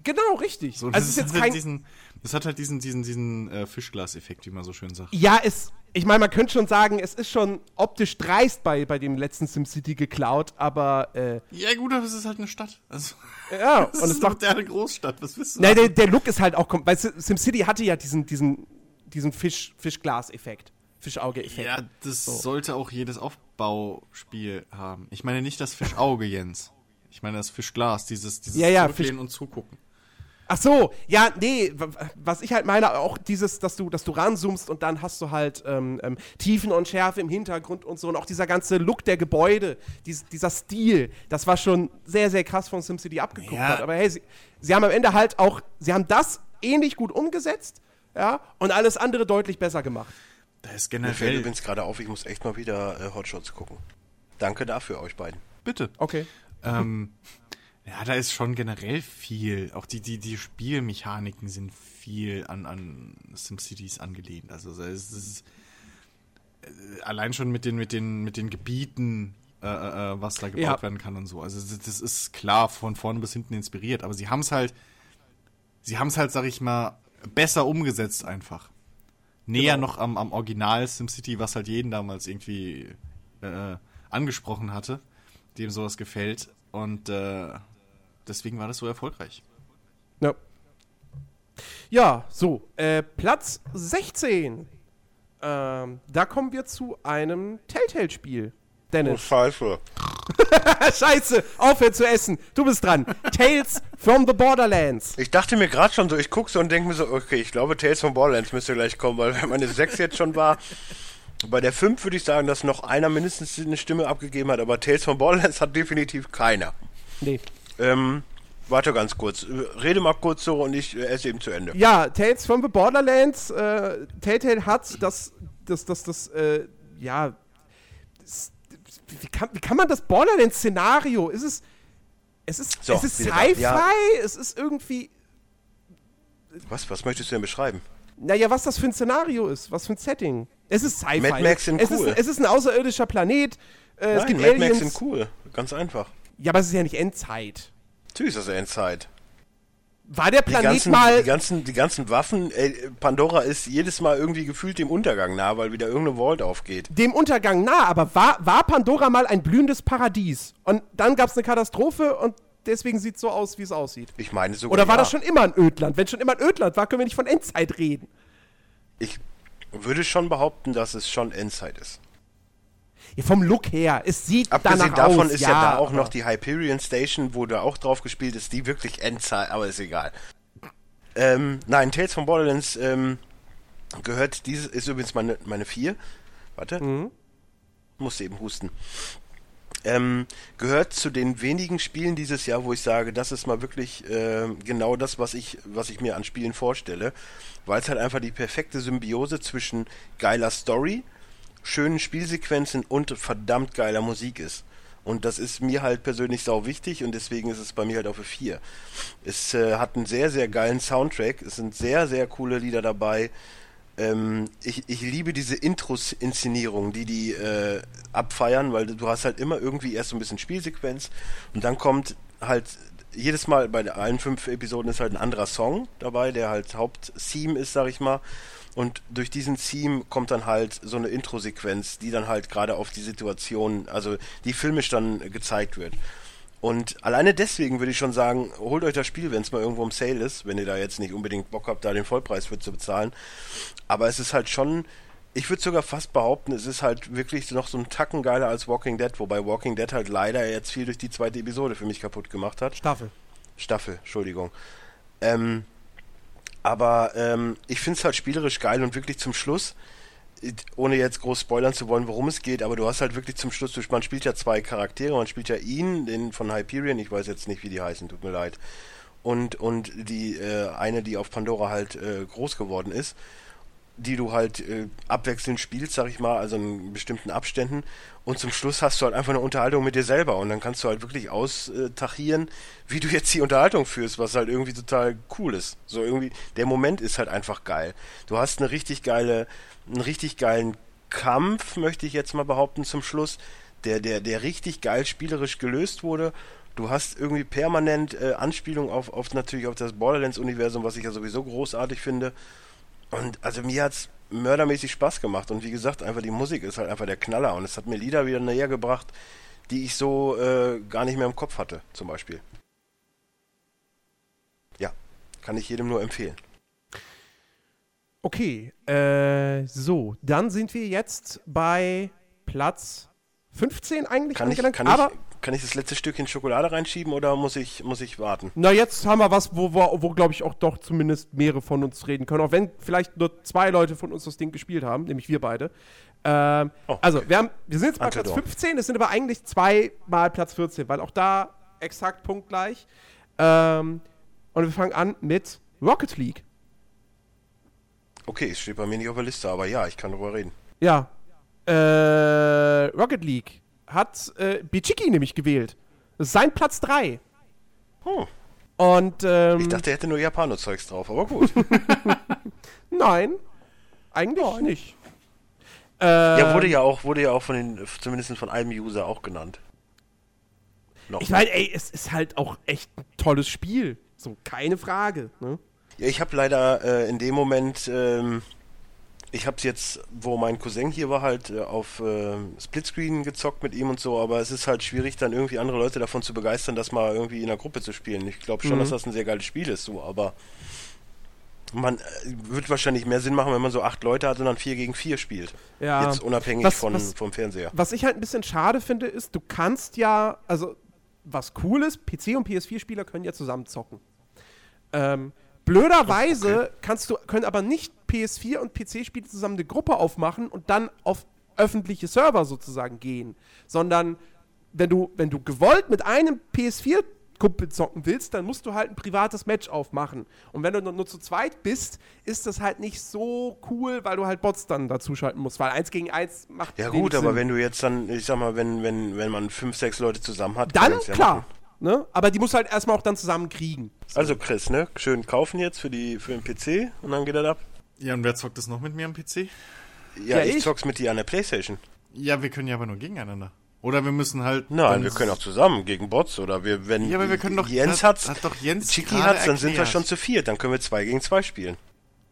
Genau, richtig. So, das, also ist jetzt halt kein diesen, das hat halt diesen, diesen, diesen äh, Fischglas-Effekt, wie man so schön sagt. Ja, es, ich meine, man könnte schon sagen, es ist schon optisch dreist bei, bei dem letzten SimCity geklaut, aber. Äh, ja, gut, aber es ist halt eine Stadt. Also, ja, (laughs) und es ist macht ja eine Großstadt, was wisst du? Nein, der, der, Look ist halt auch. Weil SimCity hatte ja diesen, diesen, diesen Fisch, Fischglas-Effekt. Fischauge-Effekt. Ja, das so. sollte auch jedes Aufbauspiel haben. Ich meine nicht das Fischauge, Jens. Ich meine das Fischglas, dieses, dieses ja, ja, Fisch und Zugucken. Ach so, ja, nee, was ich halt meine, auch dieses, dass du, dass du ranzoomst und dann hast du halt ähm, ähm, Tiefen und Schärfe im Hintergrund und so und auch dieser ganze Look der Gebäude, dies, dieser Stil, das war schon sehr, sehr krass von SimCity abgeguckt ja. hat. Aber hey, sie, sie haben am Ende halt auch, sie haben das ähnlich gut umgesetzt, ja, und alles andere deutlich besser gemacht. Da ist generell. Mir fällt übrigens gerade auf, ich muss echt mal wieder äh, Hotshots gucken. Danke dafür, euch beiden. Bitte. Okay. Ähm, ja, da ist schon generell viel. Auch die, die, die Spielmechaniken sind viel an, an SimCities angelehnt. Also es ist äh, allein schon mit den, mit den, mit den Gebieten, äh, äh, äh was da gebaut ja. werden kann und so. Also das ist klar von vorne bis hinten inspiriert, aber sie haben es halt, sie haben es halt, sag ich mal, besser umgesetzt einfach. Näher genau. noch am, am Original SimCity, was halt jeden damals irgendwie äh, angesprochen hatte dem sowas gefällt. Und äh, deswegen war das so erfolgreich. Ja. Ja, so. Äh, Platz 16. Ähm, da kommen wir zu einem Telltale-Spiel. Dennis. Oh, (laughs) scheiße. scheiße, aufhör zu essen. Du bist dran. Tales from the Borderlands. Ich dachte mir gerade schon so, ich gucke so und denke mir so, okay, ich glaube, Tales from Borderlands müsste gleich kommen, weil wenn meine 6 jetzt schon war, bei der 5 würde ich sagen, dass noch einer mindestens eine Stimme abgegeben hat, aber Tales from Borderlands (laughs) hat definitiv keiner. Nee. Ähm, warte ganz kurz. Rede mal kurz so und ich äh, esse eben zu Ende. Ja, Tales from the Borderlands. Äh, Telltale hat das, das, das, das, äh, ja. Das, wie, kann, wie kann man das Borderlands-Szenario? Ist es. Es ist, so, es ist Sci-Fi, ja. es ist irgendwie. Was, was möchtest du denn beschreiben? Naja, was das für ein Szenario ist, was für ein Setting. Es ist Sci-Fi. Mad Max sind es cool. Ist, es ist ein außerirdischer Planet. Äh, Nein, es gibt Mad Aliens. Max sind cool. Ganz einfach. Ja, aber es ist ja nicht Endzeit. Natürlich ist das Endzeit. War der Planet die ganzen, mal. Die ganzen, die ganzen Waffen, ey, Pandora ist jedes Mal irgendwie gefühlt dem Untergang nah, weil wieder irgendeine Vault aufgeht. Dem Untergang nah, aber war, war Pandora mal ein blühendes Paradies? Und dann gab es eine Katastrophe und deswegen sieht es so aus, wie es aussieht. Ich meine sogar. Oder war ja. das schon immer ein Ödland? Wenn schon immer ein Ödland war, können wir nicht von Endzeit reden. Ich würde schon behaupten, dass es schon Endzeit ist. Ja, vom Look her, es sieht Abgesehen danach davon aus, ist ja, ja da auch noch die Hyperion Station, wo da auch drauf gespielt ist, die wirklich Endzeit, aber ist egal. Ähm, nein, Tales from Borderlands ähm, gehört, dieses ist übrigens meine, meine vier. Warte. Mhm. Musste eben husten. Ähm, gehört zu den wenigen Spielen dieses Jahr, wo ich sage, das ist mal wirklich äh, genau das, was ich, was ich mir an Spielen vorstelle weil es halt einfach die perfekte Symbiose zwischen geiler Story, schönen Spielsequenzen und verdammt geiler Musik ist. Und das ist mir halt persönlich sau wichtig und deswegen ist es bei mir halt auf 4. Es äh, hat einen sehr, sehr geilen Soundtrack. Es sind sehr, sehr coole Lieder dabei. Ähm, ich, ich liebe diese Intros-Inszenierung, die die äh, abfeiern, weil du hast halt immer irgendwie erst so ein bisschen Spielsequenz und dann kommt halt jedes Mal bei allen fünf Episoden ist halt ein anderer Song dabei, der halt Haupttheme ist, sag ich mal. Und durch diesen Theme kommt dann halt so eine Intro-Sequenz, die dann halt gerade auf die Situation, also die filmisch dann gezeigt wird. Und alleine deswegen würde ich schon sagen, holt euch das Spiel, wenn es mal irgendwo im Sale ist, wenn ihr da jetzt nicht unbedingt Bock habt, da den Vollpreis für zu bezahlen. Aber es ist halt schon, ich würde sogar fast behaupten, es ist halt wirklich noch so ein Tacken geiler als Walking Dead, wobei Walking Dead halt leider jetzt viel durch die zweite Episode für mich kaputt gemacht hat. Staffel. Staffel, Entschuldigung. Ähm, aber ähm, ich finde es halt spielerisch geil und wirklich zum Schluss, ohne jetzt groß spoilern zu wollen, worum es geht, aber du hast halt wirklich zum Schluss, man spielt ja zwei Charaktere, man spielt ja ihn, den von Hyperion, ich weiß jetzt nicht, wie die heißen, tut mir leid. Und, und die äh, eine, die auf Pandora halt äh, groß geworden ist die du halt äh, abwechselnd spielst, sag ich mal, also in bestimmten Abständen. Und zum Schluss hast du halt einfach eine Unterhaltung mit dir selber und dann kannst du halt wirklich austachieren, wie du jetzt die Unterhaltung führst, was halt irgendwie total cool ist. So irgendwie, der Moment ist halt einfach geil. Du hast eine richtig geile, einen richtig geilen Kampf, möchte ich jetzt mal behaupten, zum Schluss, der, der, der richtig geil spielerisch gelöst wurde. Du hast irgendwie permanent äh, Anspielung auf, auf natürlich auf das Borderlands-Universum, was ich ja sowieso großartig finde. Und also mir hat's mördermäßig Spaß gemacht. Und wie gesagt, einfach die Musik ist halt einfach der Knaller. Und es hat mir Lieder wieder näher gebracht, die ich so äh, gar nicht mehr im Kopf hatte, zum Beispiel. Ja, kann ich jedem nur empfehlen. Okay, äh, so, dann sind wir jetzt bei Platz 15 eigentlich kann. Ich, kann ich, kann ich das letzte Stückchen Schokolade reinschieben oder muss ich, muss ich warten? Na, jetzt haben wir was, wo, wo, wo glaube ich, auch doch zumindest mehrere von uns reden können. Auch wenn vielleicht nur zwei Leute von uns das Ding gespielt haben, nämlich wir beide. Ähm, oh, also, wir, haben, wir sind jetzt bei. Platz 15, es sind aber eigentlich zweimal Platz 14, weil auch da exakt punktgleich. Ähm, und wir fangen an mit Rocket League. Okay, es steht bei mir nicht auf der Liste, aber ja, ich kann darüber reden. Ja. Äh, Rocket League hat äh, Bichiki nämlich gewählt. Das ist sein Platz 3. Hm. Und, ähm, ich dachte, er hätte nur Japano-Zeugs drauf, aber gut. (laughs) Nein, eigentlich Nein. nicht. Äh, ja, wurde ja auch, wurde ja auch von den, zumindest von einem User auch genannt. Noch. Ich meine, ey, es ist halt auch echt ein tolles Spiel. So, keine Frage. Ne? Ja, ich habe leider äh, in dem Moment ähm, ich habe es jetzt, wo mein Cousin hier war, halt äh, auf äh, Splitscreen gezockt mit ihm und so, aber es ist halt schwierig, dann irgendwie andere Leute davon zu begeistern, das mal irgendwie in der Gruppe zu spielen. Ich glaube schon, mhm. dass das ein sehr geiles Spiel ist, so, aber man äh, wird wahrscheinlich mehr Sinn machen, wenn man so acht Leute hat und dann vier gegen vier spielt. Ja. Jetzt unabhängig was, von, was, vom Fernseher. Was ich halt ein bisschen schade finde, ist, du kannst ja, also was cool ist, PC und PS4-Spieler können ja zusammen zocken. Ähm, blöderweise kannst du, können aber nicht PS4 und PC-Spiele zusammen eine Gruppe aufmachen und dann auf öffentliche Server sozusagen gehen, sondern wenn du, wenn du gewollt mit einem PS4 Kumpel zocken willst, dann musst du halt ein privates Match aufmachen. Und wenn du nur, zu zweit bist, ist das halt nicht so cool, weil du halt Bots dann dazuschalten musst, weil eins gegen eins macht Ja gut, Sinn. aber wenn du jetzt dann, ich sag mal, wenn, wenn, wenn man fünf, sechs Leute zusammen hat, dann klar. Ja ne? Aber die musst du halt erstmal auch dann zusammen kriegen. So. Also Chris, ne? Schön kaufen jetzt für, die, für den PC und dann geht er ab. Ja, und wer zockt das noch mit mir am PC? Ja, ja ich, ich zock's mit dir an der Playstation. Ja, wir können ja aber nur gegeneinander. Oder wir müssen halt. Nein, wir können auch zusammen gegen Bots oder wir, wenn ja, aber wir können doch, Jens hat, hat doch Jens Chiki hat's, dann sind wir schon zu viert, dann können wir zwei gegen zwei spielen.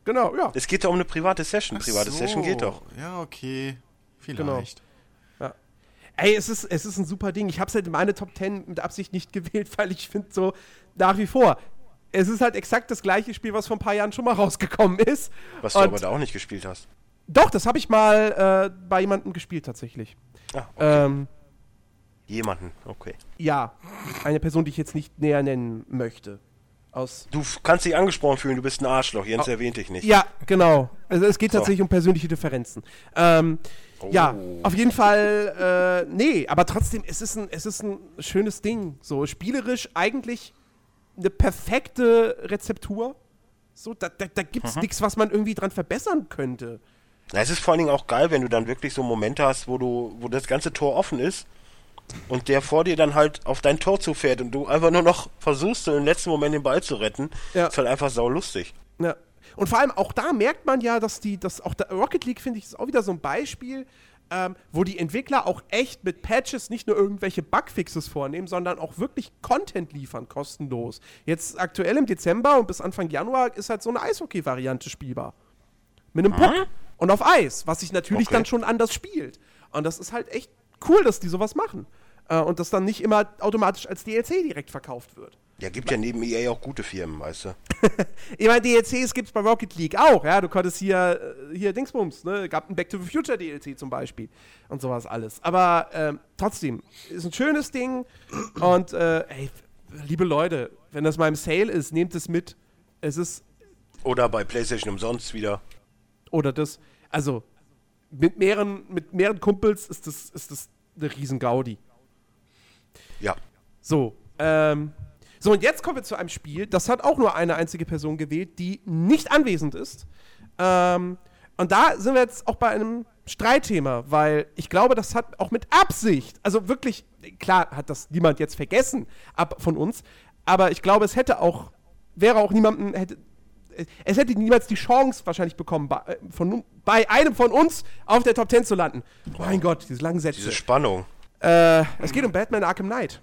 Genau, ja. Es geht doch um eine private Session. Private so. Session geht doch. Ja, okay. Vielleicht. Genau. Ey, es ist, es ist ein super Ding. Ich hab's halt in meine Top 10 mit Absicht nicht (laughs) gewählt, weil ich finde so, nach wie vor, es ist halt exakt das gleiche Spiel, was vor ein paar Jahren schon mal (laughs) rausgekommen ist. Was du aber da auch nicht gespielt hast. Doch, das habe ich mal äh, bei jemandem gespielt tatsächlich. Ah, okay. Ähm, Jemanden, okay. Ja, eine Person, die ich jetzt nicht näher nennen möchte. Aus du kannst dich angesprochen fühlen, du bist ein Arschloch. Jens oh. erwähnt dich nicht. Ja, genau. Also es geht so. tatsächlich um persönliche Differenzen. Ähm, oh. Ja, auf jeden Fall, äh, nee, aber trotzdem, es ist, ein, es ist ein schönes Ding. So spielerisch eigentlich eine perfekte Rezeptur. So, da, da, da gibt es mhm. nichts, was man irgendwie dran verbessern könnte. Na, es ist vor allen Dingen auch geil, wenn du dann wirklich so Momente hast, wo du, wo das ganze Tor offen ist und der vor dir dann halt auf dein Tor zufährt und du einfach nur noch versuchst, im letzten Moment den Ball zu retten. Ja. Ist halt einfach saulustig. Ja. Und vor allem auch da merkt man ja, dass die, dass auch der Rocket League, finde ich, ist auch wieder so ein Beispiel, ähm, wo die Entwickler auch echt mit Patches nicht nur irgendwelche Bugfixes vornehmen, sondern auch wirklich Content liefern, kostenlos. Jetzt aktuell im Dezember und bis Anfang Januar ist halt so eine Eishockey-Variante spielbar. Mit einem Puck und auf Eis, was sich natürlich Okay. dann schon anders spielt. Und das ist halt echt cool, dass die sowas machen. Äh, und das dann nicht immer automatisch als DLC direkt verkauft wird. Ja, gibt ja neben EA auch gute Firmen, weißt du. (laughs) Ich meine, DLCs gibt es bei Rocket League auch, ja. Du konntest hier, äh, hier Dingsbums, ne? Gab ein Back to the Future DLC zum Beispiel und sowas alles. Aber ähm, trotzdem, ist ein schönes Ding und äh, ey, liebe Leute, wenn das mal im Sale ist, nehmt es mit. Es ist, Oder bei PlayStation umsonst wieder. oder das, also mit mehreren, mit mehreren Kumpels ist das, ist das eine riesen Gaudi. Ja. So, ähm, so und jetzt kommen wir zu einem Spiel, das hat auch nur eine einzige Person gewählt, die nicht anwesend ist. Ähm, und da sind wir jetzt auch bei einem Streitthema, weil ich glaube, das hat auch mit Absicht, also wirklich, klar hat das niemand jetzt vergessen ab von uns, aber ich glaube, es hätte auch, wäre auch niemandem, hätte, es hätte niemals die Chance wahrscheinlich bekommen, bei, äh, von, bei einem von uns auf der Top 10 zu landen. Mein Gott, diese langen Sätze. Diese Spannung. Äh, es geht um Batman Arkham Knight.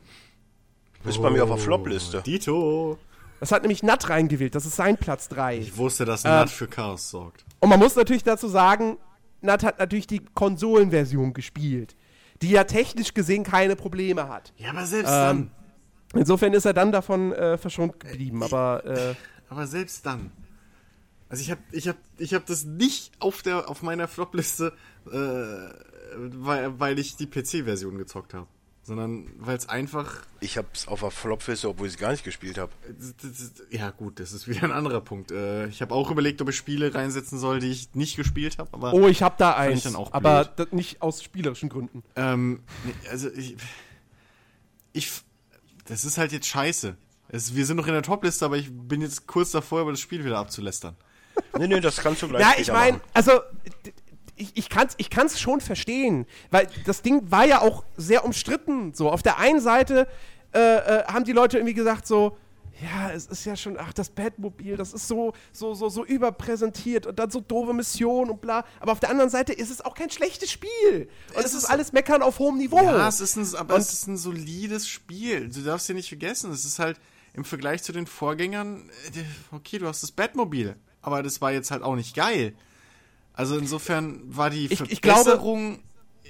Ist bei mir auf der Flop-Liste. Dito. Das hat nämlich Nat reingewählt. Das ist sein Platz 3. Ich wusste, dass Nat für Chaos sorgt. Und man muss natürlich dazu sagen, Nat hat natürlich die Konsolenversion gespielt, die ja technisch gesehen keine Probleme hat. Ja, aber selbst Ähm, dann. Insofern ist er dann davon äh, verschont geblieben. Aber äh, Aber selbst dann. Also ich habe ich hab, ich hab das nicht auf, der, auf meiner Flop-Liste, äh, weil, weil ich die PC-Version gezockt habe. Sondern weil es einfach. Ich hab's auf der Flop-Liste, obwohl ich es gar nicht gespielt habe. das- Ja, gut, das ist wieder ein anderer Punkt. Äh, ich habe auch überlegt, ob ich Spiele reinsetzen soll, die ich nicht gespielt habe. Aber oh, ich habe da ich eins. dann auch aber nicht aus spielerischen Gründen. Ähm, nee, also ich, ich, das ist halt jetzt scheiße. Es, wir sind noch in der Top-Liste, aber ich bin jetzt kurz davor, über das Spiel wieder abzulästern. Nee, nee, das kannst du gleich Ja, ich meine, also ich, ich kann es ich kann's schon verstehen, weil das Ding war ja auch sehr umstritten. So, auf der einen Seite äh, äh, haben die Leute irgendwie gesagt so, ja, es ist ja schon, ach, das Batmobil, das ist so, so, so, so überpräsentiert und dann so doofe Missionen und bla. Aber auf der anderen Seite ist es auch kein schlechtes Spiel. Und es, Es ist ist- alles Meckern auf hohem Niveau. Ja, es ist ein, aber Und- es ist ein solides Spiel. Du darfst dir nicht vergessen, es ist halt im Vergleich zu den Vorgängern, äh, okay, du hast das Batmobil, aber das war jetzt halt auch nicht geil. Also insofern war die Ich- ich glaube- Verbesserung,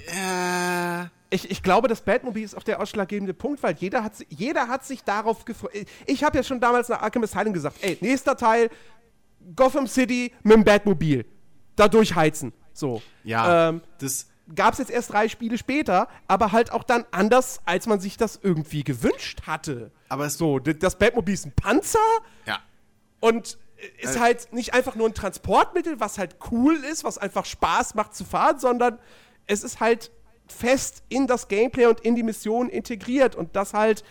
äh, Ich, ich glaube, das Batmobil ist auch der ausschlaggebende Punkt, weil jeder hat, jeder hat sich darauf gefreut. Ich habe ja schon damals nach Arkham Asylum gesagt, ey, nächster Teil, Gotham City mit dem Batmobil. Da durchheizen. So. ja, Ähm, das, Gab es jetzt erst drei Spiele später, aber halt auch dann anders, als man sich das irgendwie gewünscht hatte. aber es, So, das Batmobil ist ein Panzer ja, und ist halt nicht einfach nur ein Transportmittel, was halt cool ist, was einfach Spaß macht zu fahren, sondern es ist halt fest in das Gameplay und in die Mission integriert und das halt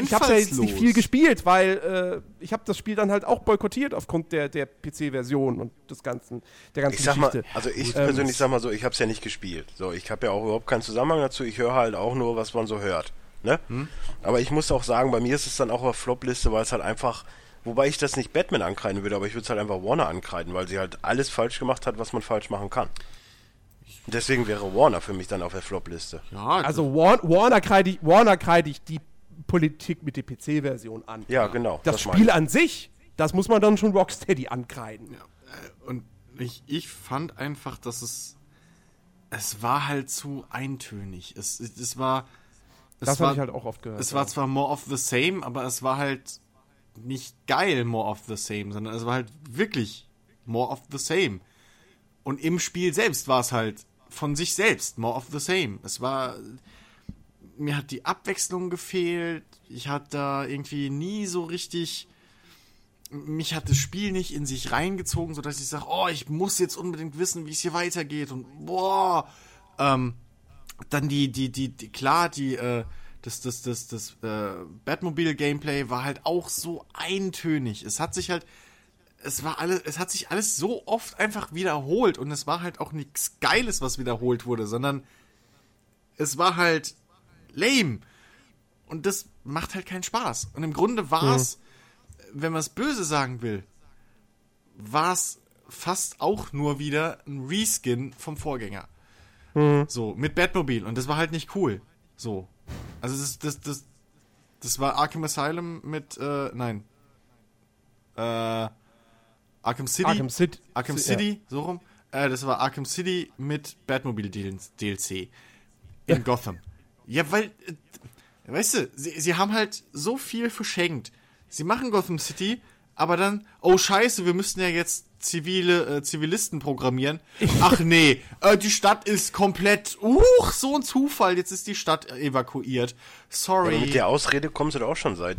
ich habe ja jetzt nicht viel gespielt, weil äh, ich habe das Spiel dann halt auch boykottiert aufgrund der, der PC-Version und des ganzen der ganzen Ich sag mal, Geschichte. also ich Ähm, persönlich sag mal so, ich hab's ja nicht gespielt. So, ich habe ja auch überhaupt keinen Zusammenhang dazu. Ich höre halt auch nur, was man so hört. Ne? Hm? Aber ich muss auch sagen, bei mir ist es dann auch auf Flop-Liste, weil es halt einfach, wobei ich das nicht Batman ankreiden würde, aber ich würde es halt einfach Warner ankreiden, weil sie halt alles falsch gemacht hat, was man falsch machen kann. Deswegen wäre Warner für mich dann auf der Flop-Liste. ja, also War Warner kreide ich, Warner kreide ich die Politik mit der PC-Version an. Ja, genau. Das meine Spiel an sich, das muss man dann schon Rocksteady ankreiden. Und ich, ich fand einfach, dass es. Es war halt zu eintönig. Es, es war. Es Das habe ich halt auch oft gehört. Es war zwar more of the same, aber es war halt nicht geil more of the same, sondern es war halt wirklich more of the same. Und im Spiel selbst war es halt von sich selbst more of the same. Es war. Mir hat die Abwechslung gefehlt. Ich hatte da irgendwie nie so richtig mich hat das Spiel nicht in sich reingezogen, sodass ich sage, oh, ich muss jetzt unbedingt wissen, wie es hier weitergeht und boah. Ähm, dann die, die, die, die klar, die, äh, das, das, das, das äh, Batmobile-Gameplay war halt auch so eintönig. Es hat sich halt, es war alles, es hat sich alles so oft einfach wiederholt und es war halt auch nichts Geiles, was wiederholt wurde, sondern es war halt lame. Und das macht halt keinen Spaß. Und im Grunde war es, wenn man es böse sagen will, war es fast auch nur wieder ein Reskin vom Vorgänger. So, mit Batmobile. Und das war halt nicht cool. So. Also das, das, das, das war Arkham Asylum mit, äh, nein. Äh, Arkham City. Arkham City. Arkham City, so rum. Äh, das war Arkham City mit Batmobile DLC in Gotham. Ja, weil, äh, weißt du, sie, sie haben halt so viel verschenkt. Sie machen Gotham City, aber dann, oh scheiße, wir müssten ja jetzt zivile äh, Zivilisten programmieren. Ach nee, äh, die Stadt ist komplett, uch, so ein Zufall, jetzt ist die Stadt evakuiert. Sorry. Aber mit der Ausrede kommst du doch auch schon seit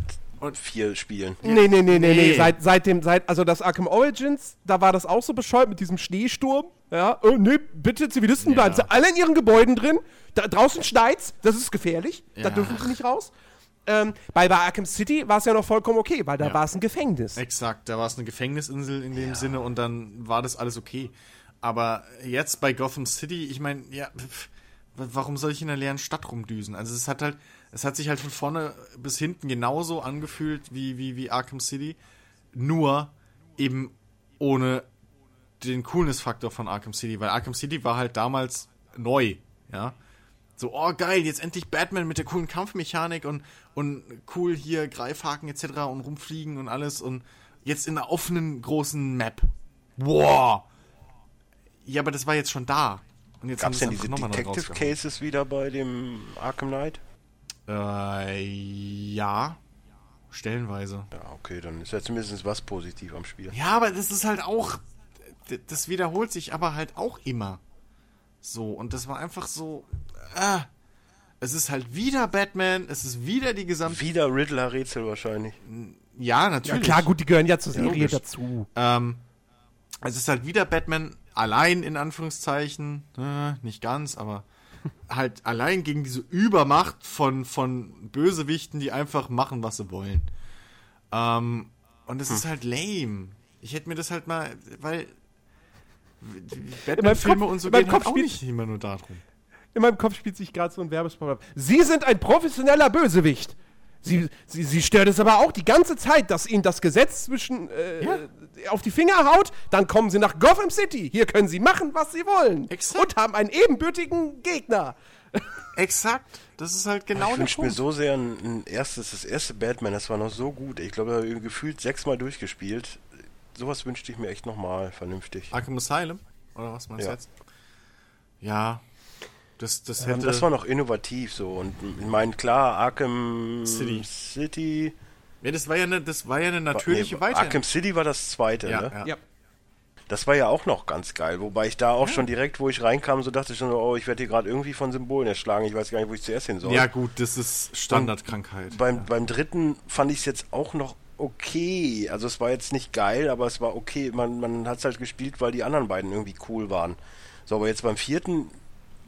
vier Spielen. Nee, nee, nee, nee, nee. Nee. Seit, seit dem, seit, also das Arkham Origins, da war das auch so bescheuert mit diesem Schneesturm. Ja, oh, nee, bitte, Zivilisten, Ja. bleiben sie alle in ihren Gebäuden drin. Da, draußen schneit's, das ist gefährlich. Da Ja. dürfen sie nicht raus. Ähm, bei, bei Arkham City war es ja noch vollkommen okay, weil da Ja. war es ein Gefängnis. Exakt, da war es eine Gefängnisinsel in dem Sinne und dann war das alles okay. Aber jetzt bei Gotham City, ich meine, ja, pf, warum soll ich in einer leeren Stadt rumdüsen? Also es hat halt, es hat sich halt von vorne bis hinten genauso angefühlt wie, wie, wie Arkham City, nur eben ohne den Coolness-Faktor von Arkham City, weil Arkham City war halt damals neu, ja. So, oh geil, jetzt endlich Batman mit der coolen Kampfmechanik und, und cool hier Greifhaken etc. und rumfliegen und alles und jetzt in einer offenen großen Map. Wow! Ja, aber das war jetzt schon da. Und jetzt Gab es haben denn diese Detective. Cases wieder bei dem Arkham Knight? Äh, ja. Stellenweise. Ja, okay, dann ist ja zumindest was positiv am Spiel. Ja, aber das ist halt auch. Das wiederholt sich aber halt auch immer. So, und das war einfach so. Äh, es ist halt wieder Batman, es ist wieder die gesamte. Wieder Riddler-Rätsel wahrscheinlich. Ja, Ja, natürlich. klar, gut, die gehören ja zur Serie logisch. dazu. Ähm, es ist halt wieder Batman allein in Anführungszeichen, äh, nicht ganz, aber (laughs) halt allein gegen diese Übermacht von, von Bösewichten, die einfach machen, was sie wollen. Ähm, und es ist halt lame. Ich hätte mir das halt mal, weil Batman-Filme und so gehen halt auch nicht immer nur darum. In meinem Kopf spielt sich gerade so ein Werbespot ab. Sie sind ein professioneller Bösewicht. Sie, sie, sie stört es aber auch die ganze Zeit, dass ihnen das Gesetz zwischen äh, Ja. auf die Finger haut. Dann kommen sie nach Gotham City. Hier können sie machen, was sie wollen. Exakt. Und haben einen ebenbürtigen Gegner. Exakt. Das ist halt genau ich der wünsche mir so sehr ein, ein erstes, das erste Batman, das war noch so gut. Ich glaube, da habe ich gefühlt sechsmal durchgespielt. Sowas wünschte ich mir echt nochmal vernünftig. Arkham Asylum? Oder was meinst du Ja. jetzt? Ja. Das, das Ähm, hätte... das war noch innovativ so. Und ich meine, klar, Arkham City. City ja, das war ja eine, das war ja eine natürliche nee, Weiterentwicklung. Arkham City war das zweite, Ja, ne? ja. Ja. Das war ja auch noch ganz geil. Wobei ich da auch schon direkt, wo ich reinkam, so dachte ich schon, so, oh, ich werde hier gerade irgendwie von Symbolen erschlagen. Ich weiß gar nicht, wo ich zuerst hin soll. Ja, gut, das ist Standardkrankheit. Beim, beim dritten fand ich es jetzt auch noch okay. Also es war jetzt nicht geil, aber es war okay. Man, man hat es halt gespielt, weil die anderen beiden irgendwie cool waren. So, aber jetzt beim vierten,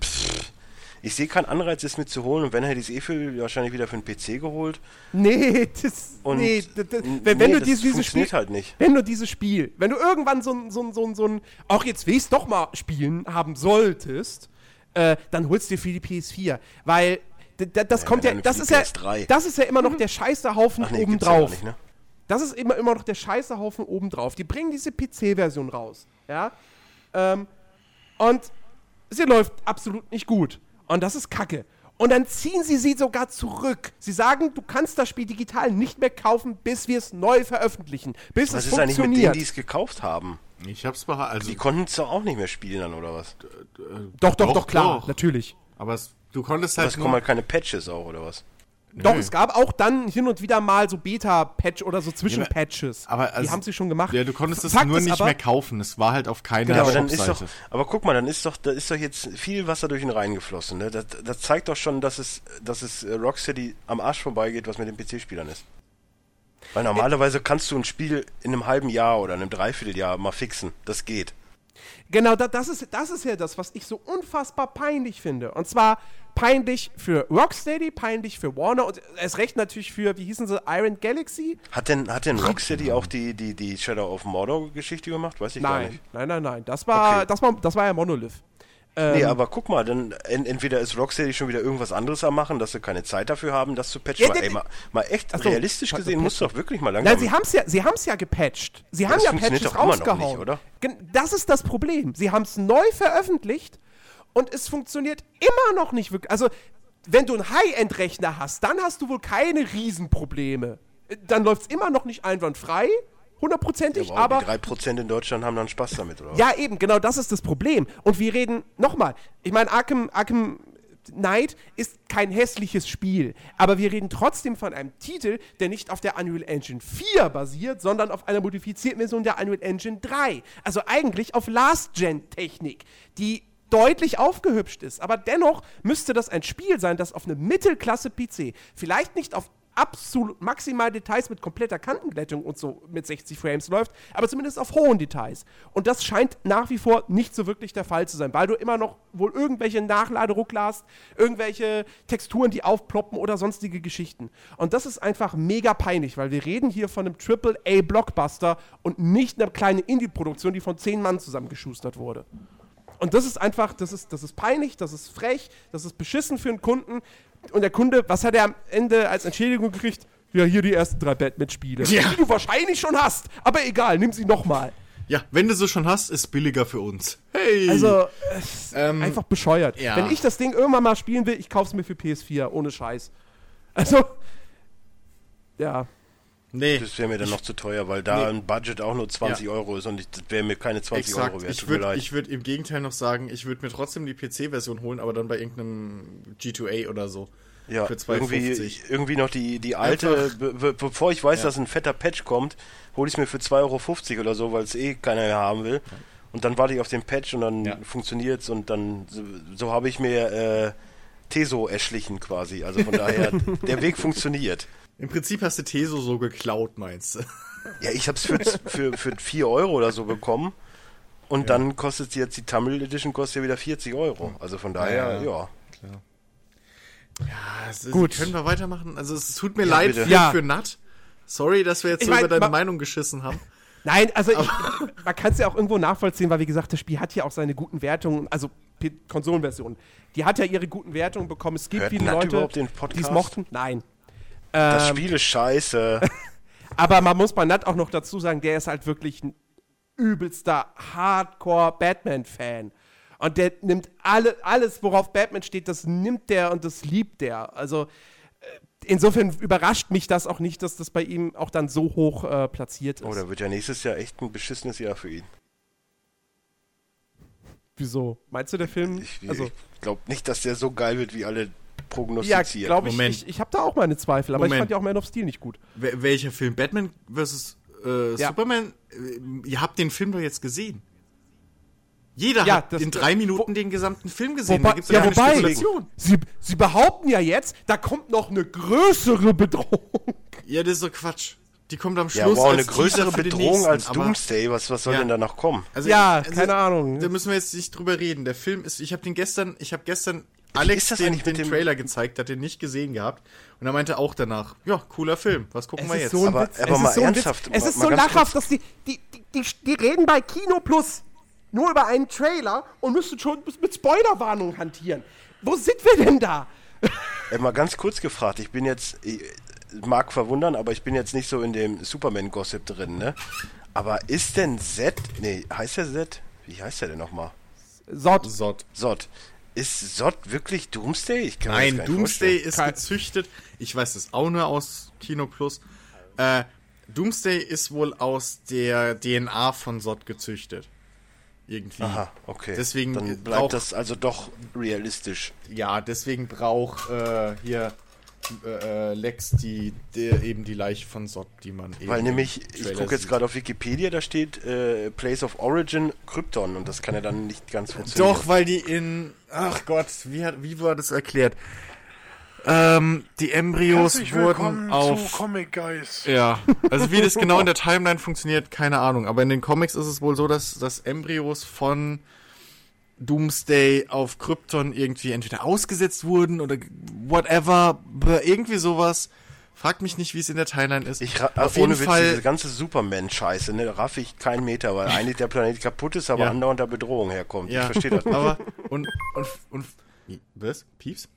pff, ich sehe keinen Anreiz, es mit zu holen. Und wenn hätte ich es eh für, wahrscheinlich wieder für den PC geholt. Nee, das, Und nee, das, das, wenn, wenn nee, du das dieses, dieses Spiel, halt nicht. wenn du dieses Spiel, wenn du irgendwann so ein, so ein, so ein, so ein auch jetzt will ich's doch mal spielen haben solltest, äh, dann holst du dir für die PS4, weil das Ja, kommt ja, das ist ja, PS3. das ist ja immer noch der Scheißerhaufen Ach nee, ja obendrauf. nicht, ne? Das ist immer, immer noch der Scheißerhaufen obendrauf. Die bringen diese PC-Version raus. Ja. Ähm, und sie läuft absolut nicht gut. Und das ist Kacke. Und dann ziehen sie sie sogar zurück. Sie sagen, du kannst das Spiel digital nicht mehr kaufen, bis wir es neu veröffentlichen. Bis Was es ist eigentlich mit denen, funktioniert. die es gekauft haben? Ich hab's behalten. Also, Die konnten es doch auch nicht mehr spielen dann, oder was? doch, doch, doch, Doch, klar, doch. natürlich. aber es, du konntest Aber halt es kommen halt keine Patches auch, oder was? Doch, es gab auch dann hin und wieder mal so Beta-Patch oder so Zwischenpatches. aber die also- haben sie schon gemacht. Ja, du konntest es nur nicht aber, mehr kaufen. Es war halt auf keiner Genau. aber dann ist doch, aber guck mal, dann ist doch, da ist doch jetzt viel Wasser durch den Rhein geflossen. Ne? Das, das zeigt doch schon, dass es, dass es äh, Rocksteady am Arsch vorbeigeht, was mit den PC-Spielern ist. Weil normalerweise kannst du ein Spiel in einem halben Jahr oder einem Dreivierteljahr mal fixen. Das geht. Genau, da, das, ist, das ist ja das, was ich so unfassbar peinlich finde. Und zwar Peinlich für Rocksteady, peinlich für Warner und erst recht natürlich für, wie hießen sie, Iron Galaxy? Hat denn, hat denn Rocksteady auch die, die, die Shadow of Mordor Geschichte gemacht? Weiß ich gar Nein, nicht. nein, nein, nein. Das war, Okay. das war, das war ja Monolith. Nee, Ähm, aber guck mal, dann en, entweder ist Rocksteady schon wieder irgendwas anderes am machen, dass sie keine Zeit dafür haben, das zu patchen. Ja, mal, ey, mal, mal echt so, realistisch gesehen, du doch wirklich mal langsam. Nein, sie haben es ja, sie haben's ja gepatcht. Sie haben das ja Patches nicht, rausgehauen. oder? Gen- Das ist das Problem. Sie haben es neu veröffentlicht und es funktioniert immer noch nicht wirklich. Also, wenn du einen High-End-Rechner hast, dann hast du wohl keine Riesenprobleme. Dann läuft es immer noch nicht einwandfrei, hundertprozentig, wow, aber die 3% in Deutschland haben dann Spaß damit, oder? ja, eben, genau das ist das Problem. Und wir reden, nochmal, ich meine, Arkham, Arkham Knight ist kein hässliches Spiel, aber wir reden trotzdem von einem Titel, der nicht auf der Unreal Engine 4 basiert, sondern auf einer modifizierten Version der Unreal Engine 3. Also eigentlich auf Last-Gen-Technik, die deutlich aufgehübscht ist. Aber dennoch müsste das ein Spiel sein, das auf einem Mittelklasse-PC, vielleicht nicht auf absolut maximal Details mit kompletter Kantenglättung und so mit 60 Frames läuft, aber zumindest auf hohen Details. Und das scheint nach wie vor nicht so wirklich der Fall zu sein, weil du immer noch wohl irgendwelche Nachladeruckler hast, irgendwelche Texturen, die aufploppen oder sonstige Geschichten. Und das ist einfach mega peinlich, weil wir reden hier von einem AAA-Blockbuster und nicht einer kleinen Indie-Produktion, die von zehn Mann zusammengeschustert wurde. Und das ist einfach, das ist, das ist peinlich, das ist frech, das ist beschissen für einen Kunden. Und der Kunde, was hat er am Ende als Entschädigung gekriegt? Ja, hier die ersten drei Batman-Spiele. Ja. Die du wahrscheinlich schon hast. Aber egal, nimm sie nochmal. Ja, wenn du sie schon hast, ist billiger für uns. Hey! Also, Ähm, einfach bescheuert. ja. Wenn ich das Ding irgendwann mal spielen will, ich kauf's mir für PS4, ohne Scheiß. Also, ja. Nee. Das wäre mir dann noch zu teuer, weil da Nee. ein Budget auch nur 20 Ja. Euro ist und ich, das wäre mir keine 20 Exakt. Euro wert. Ich würde ich würd im Gegenteil noch sagen, ich würde mir trotzdem die PC-Version holen, aber dann bei irgendeinem G2A oder so. ja, für irgendwie, 2,50. irgendwie noch die, die alte, be be bevor ich weiß, Ja. dass ein fetter Patch kommt, hole ich es mir für 2,50 Euro oder so, weil es eh keiner mehr haben will. Und dann warte ich auf den Patch und dann Ja. funktioniert's und dann, so, so habe ich mir äh, Teso erschlichen quasi. Also von daher, (laughs) der Weg funktioniert. Im Prinzip hast du Teso so geklaut, meinst du? Ja, ich habe es für, für, für 4 Euro oder so bekommen. Und dann kostet jetzt die Tamil Edition kostet ja wieder 40 Euro. Also von daher, Ja, ja. ja. Ja, es ist, Gut. Können wir weitermachen? Also es tut mir Ja, leid bitte. für, Ja. für Nat. Sorry, dass wir jetzt Ich so mein, über deine ma- Meinung geschissen haben. (laughs) Nein, also ich, (laughs) man kann es ja auch irgendwo nachvollziehen, weil wie gesagt, das Spiel hat ja auch seine guten Wertungen, also P- Konsolenversion. Die hat ja ihre guten Wertungen bekommen. Es gibt Hört viele Nat Leute, die es Podcast? mochten. Nein. Das Ähm, Spiel ist scheiße. (laughs) Aber man muss bei Nat auch noch dazu sagen, der ist halt wirklich ein übelster Hardcore-Batman-Fan. Und der nimmt alle, alles, worauf Batman steht, das nimmt der und das liebt der. Also äh, insofern überrascht mich das auch nicht, dass das bei ihm auch dann so hoch äh, platziert ist. Oh, da wird ja nächstes Jahr echt ein beschissenes Jahr für ihn. Wieso? Meinst du, der Film? Ich, also, ich glaube nicht, dass der so geil wird, wie alle ja, prognostizieren. glaube ich. Moment. Ich, ich habe da auch meine Zweifel, aber ich Moment. fand ja auch Man of Steel nicht gut. Wel welcher Film? Batman vs. Äh, Ja. Superman? Äh, Ihr habt den Film doch jetzt gesehen. Jeder Ja, hat das- in drei wo- Minuten den gesamten Film gesehen. Wobei, da gibt's ja, wobei, Spekulation. sie, sie behaupten ja jetzt, da kommt noch eine größere Bedrohung. Ja, das ist doch Quatsch. Die kommt am ja, Schluss wow, eine größere Bedrohung nächsten, als Doomsday. Was, was soll Ja. denn da noch kommen? Also, Ja, also, keine Ahnung. Da müssen wir jetzt nicht drüber reden. Der Film ist, ich habe den gestern, ich habe gestern Alex den, den dem- Trailer gezeigt, hat den nicht gesehen gehabt. Und er meinte auch danach, ja, cooler Film, was gucken wir jetzt? so Aber- Witz. aber es mal ist so ernsthaft, Witz. Es ist mal so lachhaft, dass die, die, die, die, reden bei Kino Plus nur über einen Trailer und müssen schon mit Spoilerwarnung hantieren. Wo sind wir denn da? Äh, mal ganz kurz gefragt, ich bin jetzt, ich, mag verwundern, aber ich bin jetzt nicht so in dem Superman-Gossip drin, ne? Aber ist denn Zed, nee, heißt der Zed? Wie heißt der denn nochmal? Sod. Sod. Zod. Ist Zod wirklich Doomsday? Ich kann Nein, Doomsday vorstellen. ist Kein- gezüchtet. Ich weiß das auch nur aus Kino Plus. Äh, Doomsday ist wohl aus der DNA von Sod gezüchtet. Irgendwie. Aha, okay. Deswegen Dann braucht- bleibt das also doch realistisch. Ja, deswegen braucht äh, hier äh, äh, Lex die, der, eben die Leiche von Sod, die man eben. Weil nämlich, ich gucke jetzt gerade auf Wikipedia, da steht äh, Place of Origin Krypton und das kann ja dann nicht ganz funktionieren. Doch, weil die in. Ach Gott, wie, hat, wie war das erklärt? Ähm, die Embryos Herzlich wurden willkommen zu auf. Comic Guys. Ja, also wie das (laughs) genau in der Timeline funktioniert, keine Ahnung. Aber in den Comics ist es wohl so, dass, dass Embryos von Doomsday auf Krypton irgendwie entweder ausgesetzt wurden oder whatever, irgendwie sowas. Fragt mich nicht, wie es in der Timeline ist. Ich auf ohne jeden Witz, Fall. diese ganze Superman-Scheiße, ne, raff ich keinen Meter, weil eigentlich der Planet kaputt ist, aber Ja. andauernd der Bedrohung herkommt. Ja, Ich verstehe das (laughs) nicht. aber und und und was? Pieps?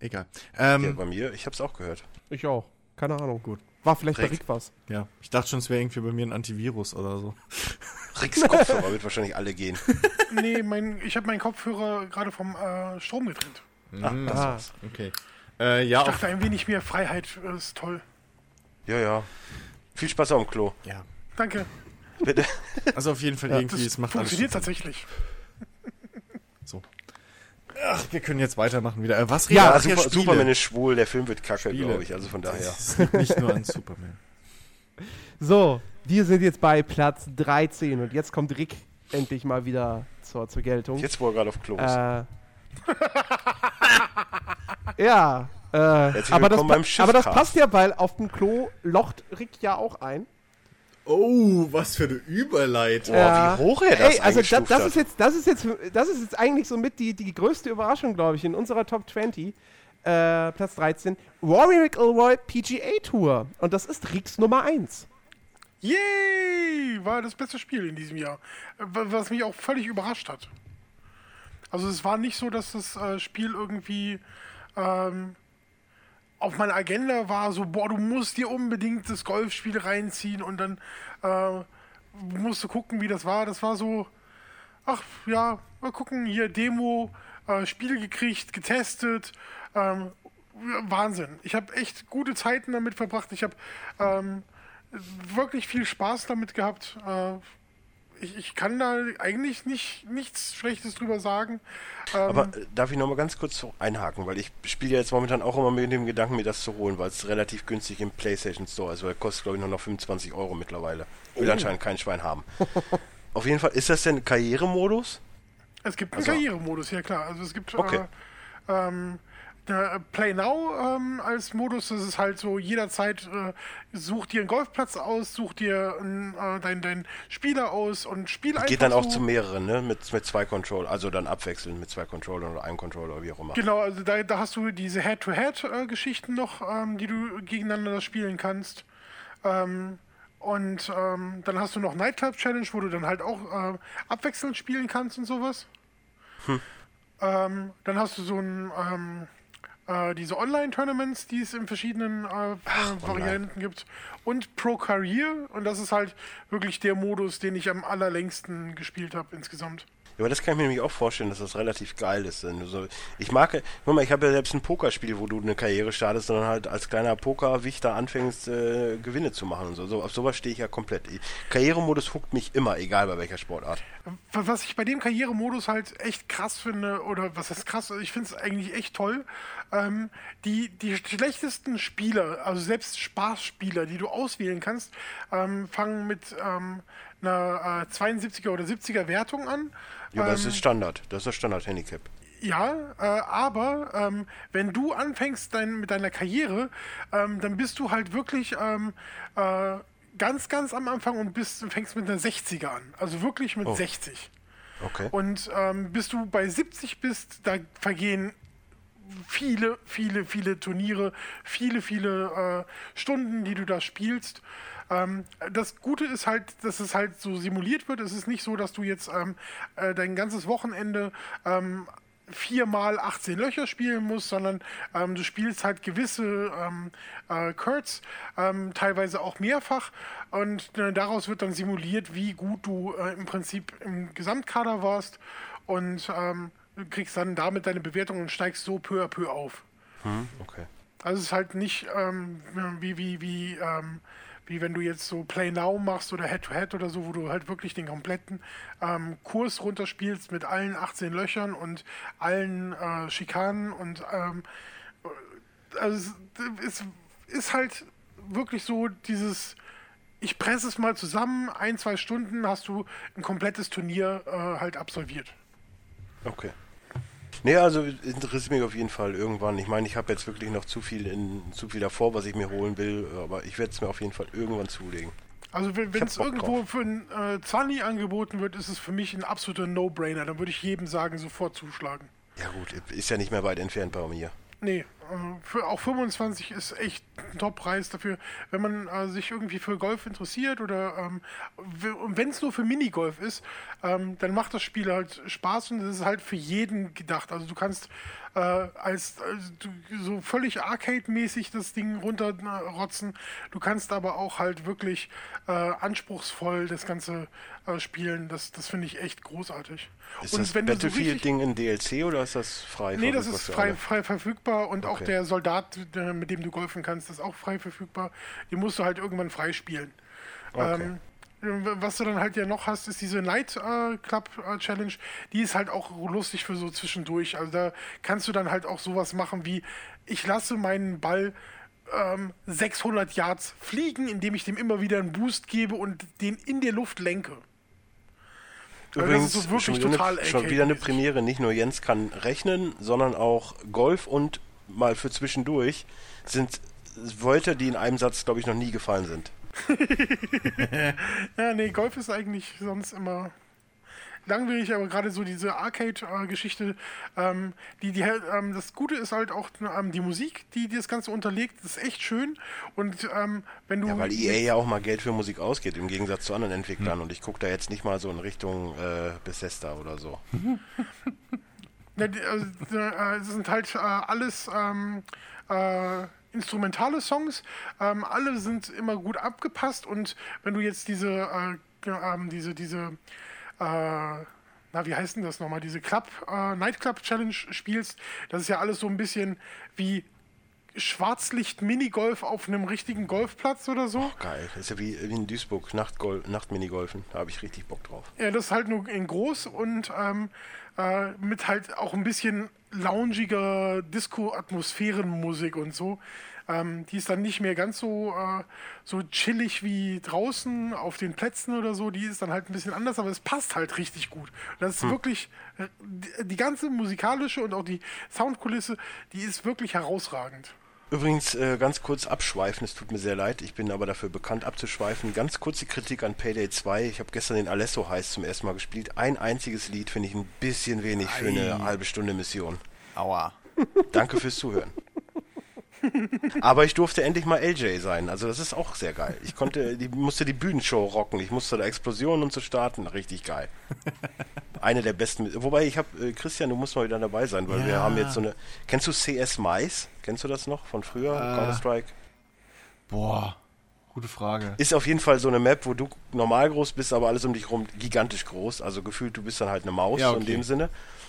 Egal. Ja, Ähm, bei mir, ich hab's auch gehört. Ich auch. Keine Ahnung. Gut. War vielleicht bei Rick. Rick was. ja, ich dachte schon, es wäre irgendwie bei mir ein Antivirus oder so. (laughs) Ricks (laughs) Kopfhörer wird wahrscheinlich alle gehen. (laughs) Nee, mein, ich habe meinen Kopfhörer gerade vom äh, Strom getrennt. Ach, das Ah. war's. Okay. Äh, ja, Ich dachte, ein wenig mehr Freiheit ist toll. Ja, ja. Viel Spaß auf dem Klo. ja. Danke. Bitte. Also auf jeden Fall irgendwie, es Das macht alles funktioniert tatsächlich. So. Ach, wir können jetzt weitermachen wieder. Äh, was Ja, reden- Ja, ach Super. Superman ist schwul, der Film wird kacke, glaube ich. Also von daher. (laughs) Nicht nur an Superman. (laughs) So, wir sind jetzt bei Platz 13 und jetzt kommt Rick endlich mal wieder zur, zur Geltung. Jetzt, wo er gerade auf Klo ist. Äh, (laughs) ja, äh, aber, das, aber das passt ja, weil auf dem Klo locht Rick ja auch ein. Oh, was für eine Überleitung. Boah, wie hoch er das Ey, also da, das hat. ist jetzt, das ist jetzt, das ist jetzt eigentlich so mit die, die größte Überraschung, glaube ich, in unserer Top 20. Äh, Platz 13. Warwick Elroy PGA Tour. Und das ist Ricks Nummer 1. Yay! War das beste Spiel in diesem Jahr. Äh, wa- Was mich auch völlig überrascht hat. Also es war nicht so, dass das äh, Spiel irgendwie ähm, auf meiner Agenda war, so, boah, du musst dir unbedingt das Golfspiel reinziehen und dann äh, musst du gucken, wie das war. Das war so, ach ja, mal gucken, hier Demo, äh, Spiel gekriegt, getestet. Ähm, Wahnsinn. Ich habe echt gute Zeiten damit verbracht. Ich habe ähm, wirklich viel Spaß damit gehabt. Äh, ich, ich kann da eigentlich nicht, nichts Schlechtes drüber sagen. Ähm, Aber äh, darf ich noch mal ganz kurz einhaken, weil ich spiele ja jetzt momentan auch immer mit dem Gedanken, mir das zu holen, weil es relativ günstig im PlayStation Store ist, weil er kostet glaube ich nur noch 25 Euro mittlerweile. Will anscheinend kein Schwein haben. (laughs) Auf jeden Fall, ist das denn Karrieremodus? Es gibt einen Also- Karrieremodus, ja klar. Also es gibt Okay. äh, ähm, der Play Now ähm, als Modus, das ist halt so jederzeit, äh, such dir einen Golfplatz aus, such dir einen, äh, deinen dein Spieler aus und spiel einfach Geht dann auch so. zu mehreren, ne? Mit, mit zwei Controller, also dann abwechselnd mit zwei Controllern oder einem Controller oder wie auch immer. Genau, also da, da hast du diese Head-to-Head-Geschichten noch, ähm, die du gegeneinander spielen kannst. Ähm, und ähm, dann hast du noch Nightclub Challenge, wo du dann halt auch äh, abwechselnd spielen kannst und sowas. Ähm, dann hast du so ein ähm, äh, diese Online-Tournaments, die es in verschiedenen äh, äh, Varianten gibt. Und Pro Career. Und das ist halt wirklich der Modus, den ich am allerlängsten gespielt habe insgesamt. Ja, aber das kann ich mir nämlich auch vorstellen, dass das relativ geil ist. Denn so, ich mag, guck mal, ich habe ja selbst ein Pokerspiel, wo du eine Karriere startest, sondern halt als kleiner Pokerwichter anfängst, äh, Gewinne zu machen und so. so auf sowas stehe ich ja komplett. Karrieremodus huckt mich immer, egal bei welcher Sportart. Was ich bei dem Karrieremodus halt echt krass finde, oder was heißt krass, also ich finde es eigentlich echt toll, ähm, die, die schlechtesten Spieler, also selbst Spaßspieler, die du auswählen kannst, ähm, fangen mit ähm, einer äh, 72er oder 70er Wertung an. Ja, das Ähm, ist Standard. Das ist das Standard-Handicap. ja, äh, aber ähm, wenn du anfängst dein, mit deiner Karriere, ähm, dann bist du halt wirklich ähm, äh, ganz, ganz am Anfang und bist, fängst mit einer 60er an. Also wirklich mit 60. Okay. Und ähm, bis du bei 70 bist, da vergehen viele, viele, viele Turniere, viele, viele äh, Stunden, die du da spielst. Ähm, das Gute ist halt, dass es halt so simuliert wird. Es ist nicht so, dass du jetzt ähm, äh, dein ganzes Wochenende ähm, viermal 18 Löcher spielen musst, sondern ähm, du spielst halt gewisse ähm, äh, Curts, ähm, teilweise auch mehrfach und äh, daraus wird dann simuliert, wie gut du äh, im Prinzip im Gesamtkader warst und ähm, kriegst dann damit deine Bewertung und steigst so peu à peu auf. Okay. Also es ist halt nicht ähm, wie, wie, wie, ähm, wie wenn du jetzt so Play Now machst oder Head-to-Head oder so, wo du halt wirklich den kompletten ähm, Kurs runterspielst mit allen 18 Löchern und allen äh, Schikanen und ähm, also es, es ist halt wirklich so dieses ich presse es mal zusammen, ein, zwei Stunden hast du ein komplettes Turnier äh, halt absolviert. Okay. Nee, also interessiert mich auf jeden Fall irgendwann. Ich meine, ich habe jetzt wirklich noch zu viel in zu viel davor, was ich mir holen will, aber ich werde es mir auf jeden Fall irgendwann zulegen. Also wenn es irgendwo drauf. für ein äh, 20 angeboten wird, ist es für mich ein absoluter No-Brainer. Dann würde ich jedem sagen, sofort zuschlagen. Ja gut, ist ja nicht mehr weit entfernt bei mir. Nee, für, auch 25 ist echt ein Top-Preis dafür, wenn man äh, sich irgendwie für Golf interessiert oder ähm, wenn es nur für Minigolf ist, ähm, dann macht das Spiel halt Spaß und es ist halt für jeden gedacht. Also du kannst äh, als, du, so völlig Arcade-mäßig das Ding runterrotzen, du kannst aber auch halt wirklich äh, anspruchsvoll das Ganze äh, spielen. Das, das finde ich echt großartig. Ist und das wenn du so Battlefield-Ding in DLC oder ist das frei? Nee, das verfügbar ist frei, frei verfügbar und auch Okay. der Soldat, mit dem du golfen kannst, ist auch frei verfügbar. Den musst du halt irgendwann freispielen. Okay. Ähm, was du dann halt ja noch hast, ist diese Night äh, Club äh, Challenge. Die ist halt auch lustig für so zwischendurch. Also da kannst du dann halt auch sowas machen wie, ich lasse meinen Ball ähm, 600 Yards fliegen, indem ich dem immer wieder einen Boost gebe und den in der Luft lenke. Also das Übrigens, ist so wirklich schon, wieder total eine, schon wieder eine. Premiere. Nicht nur Jens kann rechnen, sondern auch Golf und mal für zwischendurch sind Wörter, die in einem Satz, glaube ich, noch nie gefallen sind. Ja, nee, Golf ist eigentlich sonst immer langwierig, aber gerade so diese Arcade-Geschichte, ähm, die, die, halt, ähm, das Gute ist halt auch ähm, die Musik, die, die das Ganze unterlegt, das ist echt schön. Und ähm, wenn du. Ja, weil EA ja auch mal Geld für Musik ausgeht, im Gegensatz zu anderen Entwicklern. Und ich gucke da jetzt nicht mal so in Richtung äh, Bethesda oder so. (laughs) Ja, die, also, äh, es sind halt äh, alles ähm, äh, instrumentale Songs. Ähm, alle sind immer gut abgepasst und wenn du jetzt diese, äh, ähm, diese, diese, äh, na, wie heißt denn das nochmal, diese Club, äh, Nightclub Challenge spielst, das ist ja alles so ein bisschen wie Schwarzlicht-Minigolf auf einem richtigen Golfplatz oder so. Geil. Das ist ja wie, wie in Duisburg, Nachtminigolfen. Da habe ich richtig Bock drauf. Ja, das ist halt nur in groß und ähm, äh, mit halt auch ein bisschen loungiger Disco-Atmosphärenmusik und so. Ähm, die ist dann nicht mehr ganz so, äh, so chillig wie draußen auf den Plätzen oder so. Die ist dann halt ein bisschen anders, aber es passt halt richtig gut. Das ist wirklich, äh, die ganze musikalische und auch die Soundkulisse, die ist wirklich herausragend. Übrigens, äh, ganz kurz abschweifen, es tut mir sehr leid, ich bin aber dafür bekannt abzuschweifen. Ganz kurze Kritik an Payday 2. Ich habe gestern den Alesso Heist zum ersten Mal gespielt. Ein einziges Lied finde ich ein bisschen wenig für eine halbe Stunde Mission. Aua. Danke fürs Zuhören. Aber ich durfte endlich mal LJ sein, also das ist auch sehr geil. Ich konnte, die, musste die Bühnenshow rocken, ich musste da Explosionen und so starten, richtig geil. Eine der besten, wobei ich habe, äh, Christian, du musst mal wieder dabei sein, weil wir Ja. haben jetzt so eine, kennst du CS Mais? Kennst du das noch von früher, Counter-Strike? Boah, gute Frage. Ist auf jeden Fall so eine Map, wo du normal groß bist, aber alles um dich rum gigantisch groß. Also gefühlt, du bist dann halt eine Maus, Ja, so in okay. dem Sinne.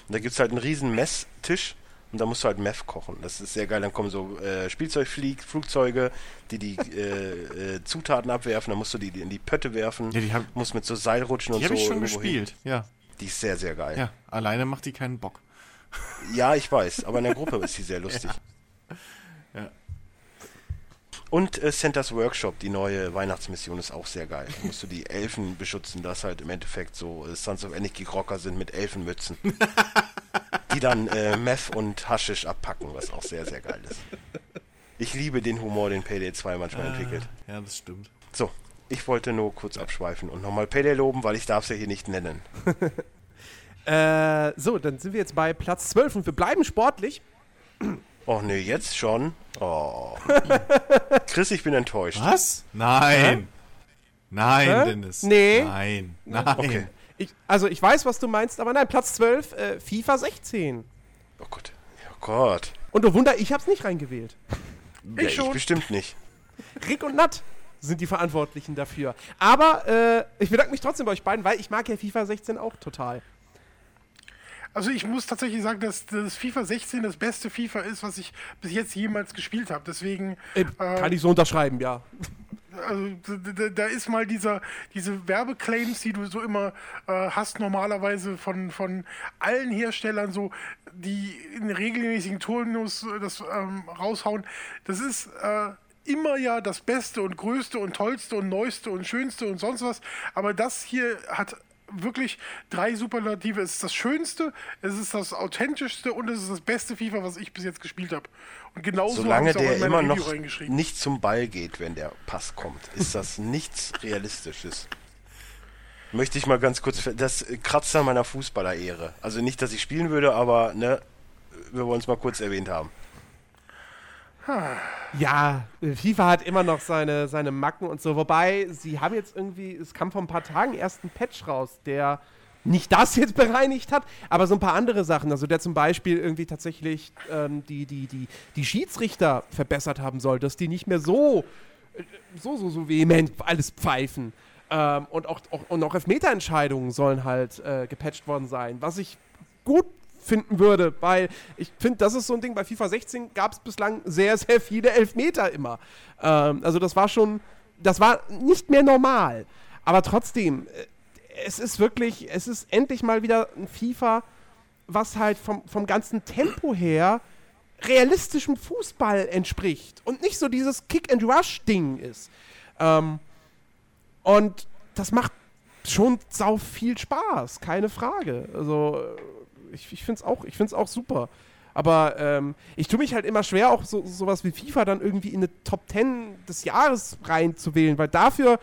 Und da gibt es halt einen riesen Messtisch und da musst du halt Meth kochen. Das ist sehr geil. Dann kommen so äh, Spielzeugflugzeuge, die die äh, äh, Zutaten abwerfen. Dann musst du die, die in die Pötte werfen. Ja, die hab- musst mit so Seilrutschen und Die so. habe ich schon hin. gespielt. Ja. Die ist sehr, sehr geil. Ja, Ja, alleine macht die keinen Bock. ich weiß, aber in der Gruppe ist sie sehr lustig. (laughs) Ja. Und äh, Santa's Workshop, die neue Weihnachtsmission, ist auch sehr geil. Da musst du die Elfen beschützen, dass halt im Endeffekt so äh, Sons of Anarchy Rocker sind mit Elfenmützen. (laughs) die dann äh, Meth und Haschisch abpacken, was auch sehr, sehr geil ist. Ich liebe den Humor, den Payday 2 manchmal entwickelt. Ja, das stimmt. So, ich wollte nur kurz abschweifen und nochmal Payday loben, weil ich darf es ja hier nicht nennen. (laughs) Äh, so, dann sind wir jetzt bei Platz 12 und wir bleiben sportlich. Oh nee, jetzt schon? Oh. (laughs) Chris, ich bin enttäuscht. Was? Nein. Nein, Hä? Dennis. Nee. Nein. Nein. Okay. Ich, also, ich weiß, was du meinst, aber nein, Platz 12, äh, FIFA 16. Oh Gott. Oh Gott. Und oh Wunder, ich hab's nicht reingewählt. Ja, Ich schon. bestimmt nicht. Rick und Nat sind die Verantwortlichen dafür. Aber äh, ich bedanke mich trotzdem bei euch beiden, weil ich mag ja FIFA 16 auch total. Also ich muss tatsächlich sagen, dass das FIFA 16 das beste FIFA ist, was ich bis jetzt jemals gespielt habe. Deswegen Äh, kann ich so unterschreiben, ja. also da, ist mal dieser, diese Werbeclaims, die du so immer äh, hast, normalerweise von, von allen Herstellern, so, die in regelmäßigen Turnus das ähm, raushauen. Das ist äh, immer ja das Beste und Größte und Tollste und Neueste und Schönste und sonst was. Aber das hier hat wirklich drei Superlative. Es ist das Schönste, es ist das Authentischste und es ist das beste FIFA, was ich bis jetzt gespielt habe. Und genauso Solange der immer Review noch nicht zum Ball geht, wenn der Pass kommt, ist das nichts Realistisches. Möchte ich mal ganz kurz, das kratzt an meiner Fußballer-Ehre. Also nicht, dass ich spielen würde, aber ne, wir wollen es mal kurz erwähnt haben. Ja, FIFA hat immer noch seine, seine Macken und so. Wobei, sie haben jetzt irgendwie, es kam vor ein paar Tagen erst ein Patch raus, der nicht das jetzt bereinigt hat, aber so ein paar andere Sachen. Also der zum Beispiel irgendwie tatsächlich ähm, die, die, die, die Schiedsrichter verbessert haben soll, dass die nicht mehr so, äh, so, so, so vehement alles pfeifen. Ähm, und, auch, auch, und auch Elfmeterentscheidungen sollen halt äh, gepatcht worden sein, was ich gut finden würde, weil ich finde, das ist so ein Ding, bei FIFA 16 gab es bislang sehr, sehr viele Elfmeter immer. Ähm, also das war schon, das war nicht mehr normal. Aber trotzdem, äh, es ist wirklich, es ist endlich mal wieder ein FIFA, was halt vom, vom ganzen Tempo her realistischem Fußball entspricht und nicht so dieses Kick-and-Rush-Ding ist. Ähm, und das macht schon sau viel Spaß, keine Frage. Also äh, ich, ich finde es auch, auch super. Aber ähm, ich tue mich halt immer schwer, auch so, sowas wie FIFA dann irgendwie in eine Top 10 des Jahres reinzuwählen, weil dafür,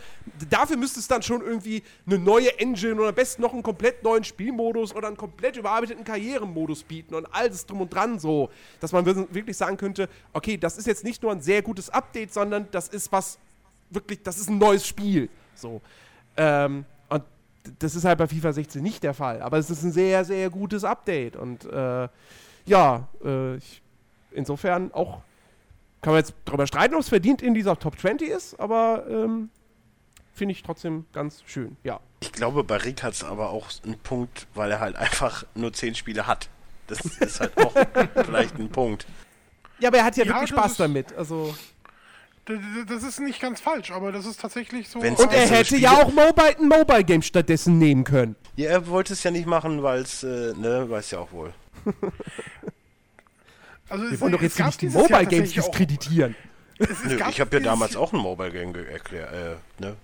dafür müsste es dann schon irgendwie eine neue Engine oder am besten noch einen komplett neuen Spielmodus oder einen komplett überarbeiteten Karrieremodus bieten und alles drum und dran so, dass man wir- wirklich sagen könnte, okay, das ist jetzt nicht nur ein sehr gutes Update, sondern das ist was wirklich, das ist ein neues Spiel. So. Ähm, das ist halt bei FIFA 16 nicht der Fall. Aber es ist ein sehr, sehr gutes Update. Und äh, ja, äh, ich, insofern auch kann man jetzt darüber streiten, ob es verdient in dieser Top 20 ist, aber ähm, finde ich trotzdem ganz schön. Ja. Ich glaube, bei Rick hat es aber auch einen Punkt, weil er halt einfach nur zehn Spiele hat. Das ist halt auch (laughs) vielleicht ein Punkt. Ja, aber er hat ja, Ja, wirklich Spaß damit. Also. Das ist nicht ganz falsch, aber das ist tatsächlich so. Wenn's Und er einzelne hätte Spiele- ja auch Mobile, ein Mobile Game stattdessen nehmen können. Ja, er wollte es ja nicht machen, weil es, äh, ne, weiß ja auch wohl. (laughs) also Wir es- wollen doch jetzt nicht die dieses Jahr Mobile Games tatsächlich auch- diskreditieren. es- es Nö, ich habe ja damals auch ein Mobile Game erklärt, äh, ne?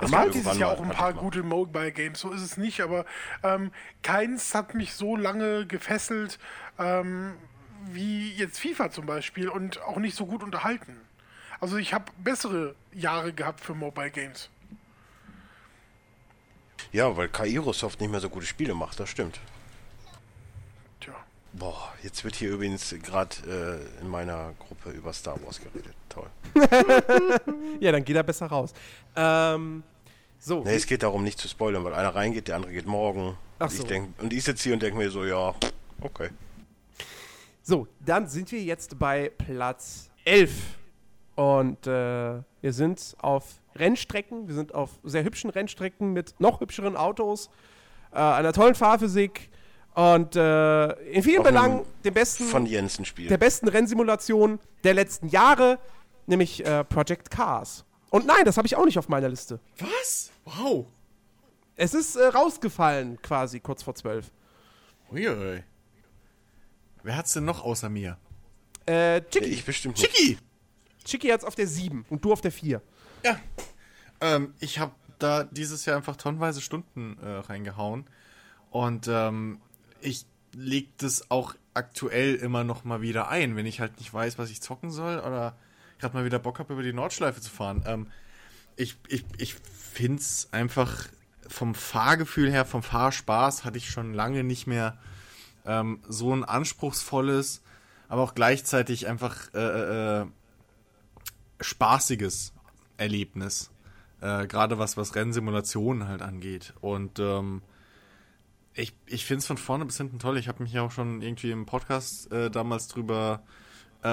Es gab dieses Jahr auch ein hatte paar ich mal. gute Mobile Games, so ist es nicht, aber ähm, keins hat mich so lange gefesselt ähm, wie jetzt FIFA zum Beispiel und auch nicht so gut unterhalten. Also ich habe bessere Jahre gehabt für Mobile Games. Ja, weil Kairosoft nicht mehr so gute Spiele macht, das stimmt. Tja. Boah, jetzt wird hier übrigens gerade äh, in meiner Gruppe über Star Wars geredet. Toll. (laughs) Ja, dann geht er besser raus. Ähm, so. Ne, es geht darum, nicht zu spoilern, weil einer reingeht, der andere geht morgen. Ach Und so. ich denk, und ich sitze hier und denke mir so, ja, okay. So, dann sind wir jetzt bei Platz 11. Und äh, wir sind auf Rennstrecken, wir sind auf sehr hübschen Rennstrecken mit noch hübscheren Autos, äh, einer tollen Fahrphysik und äh, in vielen Belangen dem besten, Von Jensen Spiel. der besten Rennsimulation der letzten Jahre, nämlich äh, Project Cars. Und nein, das habe ich auch nicht auf meiner Liste. Was? Wow. Es ist äh, rausgefallen quasi kurz vor 12. Uiui. Wer hat's denn noch außer mir? Äh, Chicky. ich bestimmt nicht. Chicky! Chicky hat's auf der 7 und du auf der 4. Ja. Ähm, ich habe da dieses Jahr einfach tonnenweise Stunden äh, reingehauen. Und ähm, ich leg das auch aktuell immer noch mal wieder ein, wenn ich halt nicht weiß, was ich zocken soll oder gerade mal wieder Bock habe, über die Nordschleife zu fahren. Ähm, ich ich, ich finde es einfach vom Fahrgefühl her, vom Fahrspaß hatte ich schon lange nicht mehr ähm, so ein anspruchsvolles, aber auch gleichzeitig einfach äh, äh, spaßiges Erlebnis. Äh, Gerade was, was Rennsimulationen halt angeht. Und ähm, ich, ich finde es von vorne bis hinten toll. Ich habe mich ja auch schon irgendwie im Podcast äh, damals drüber äh,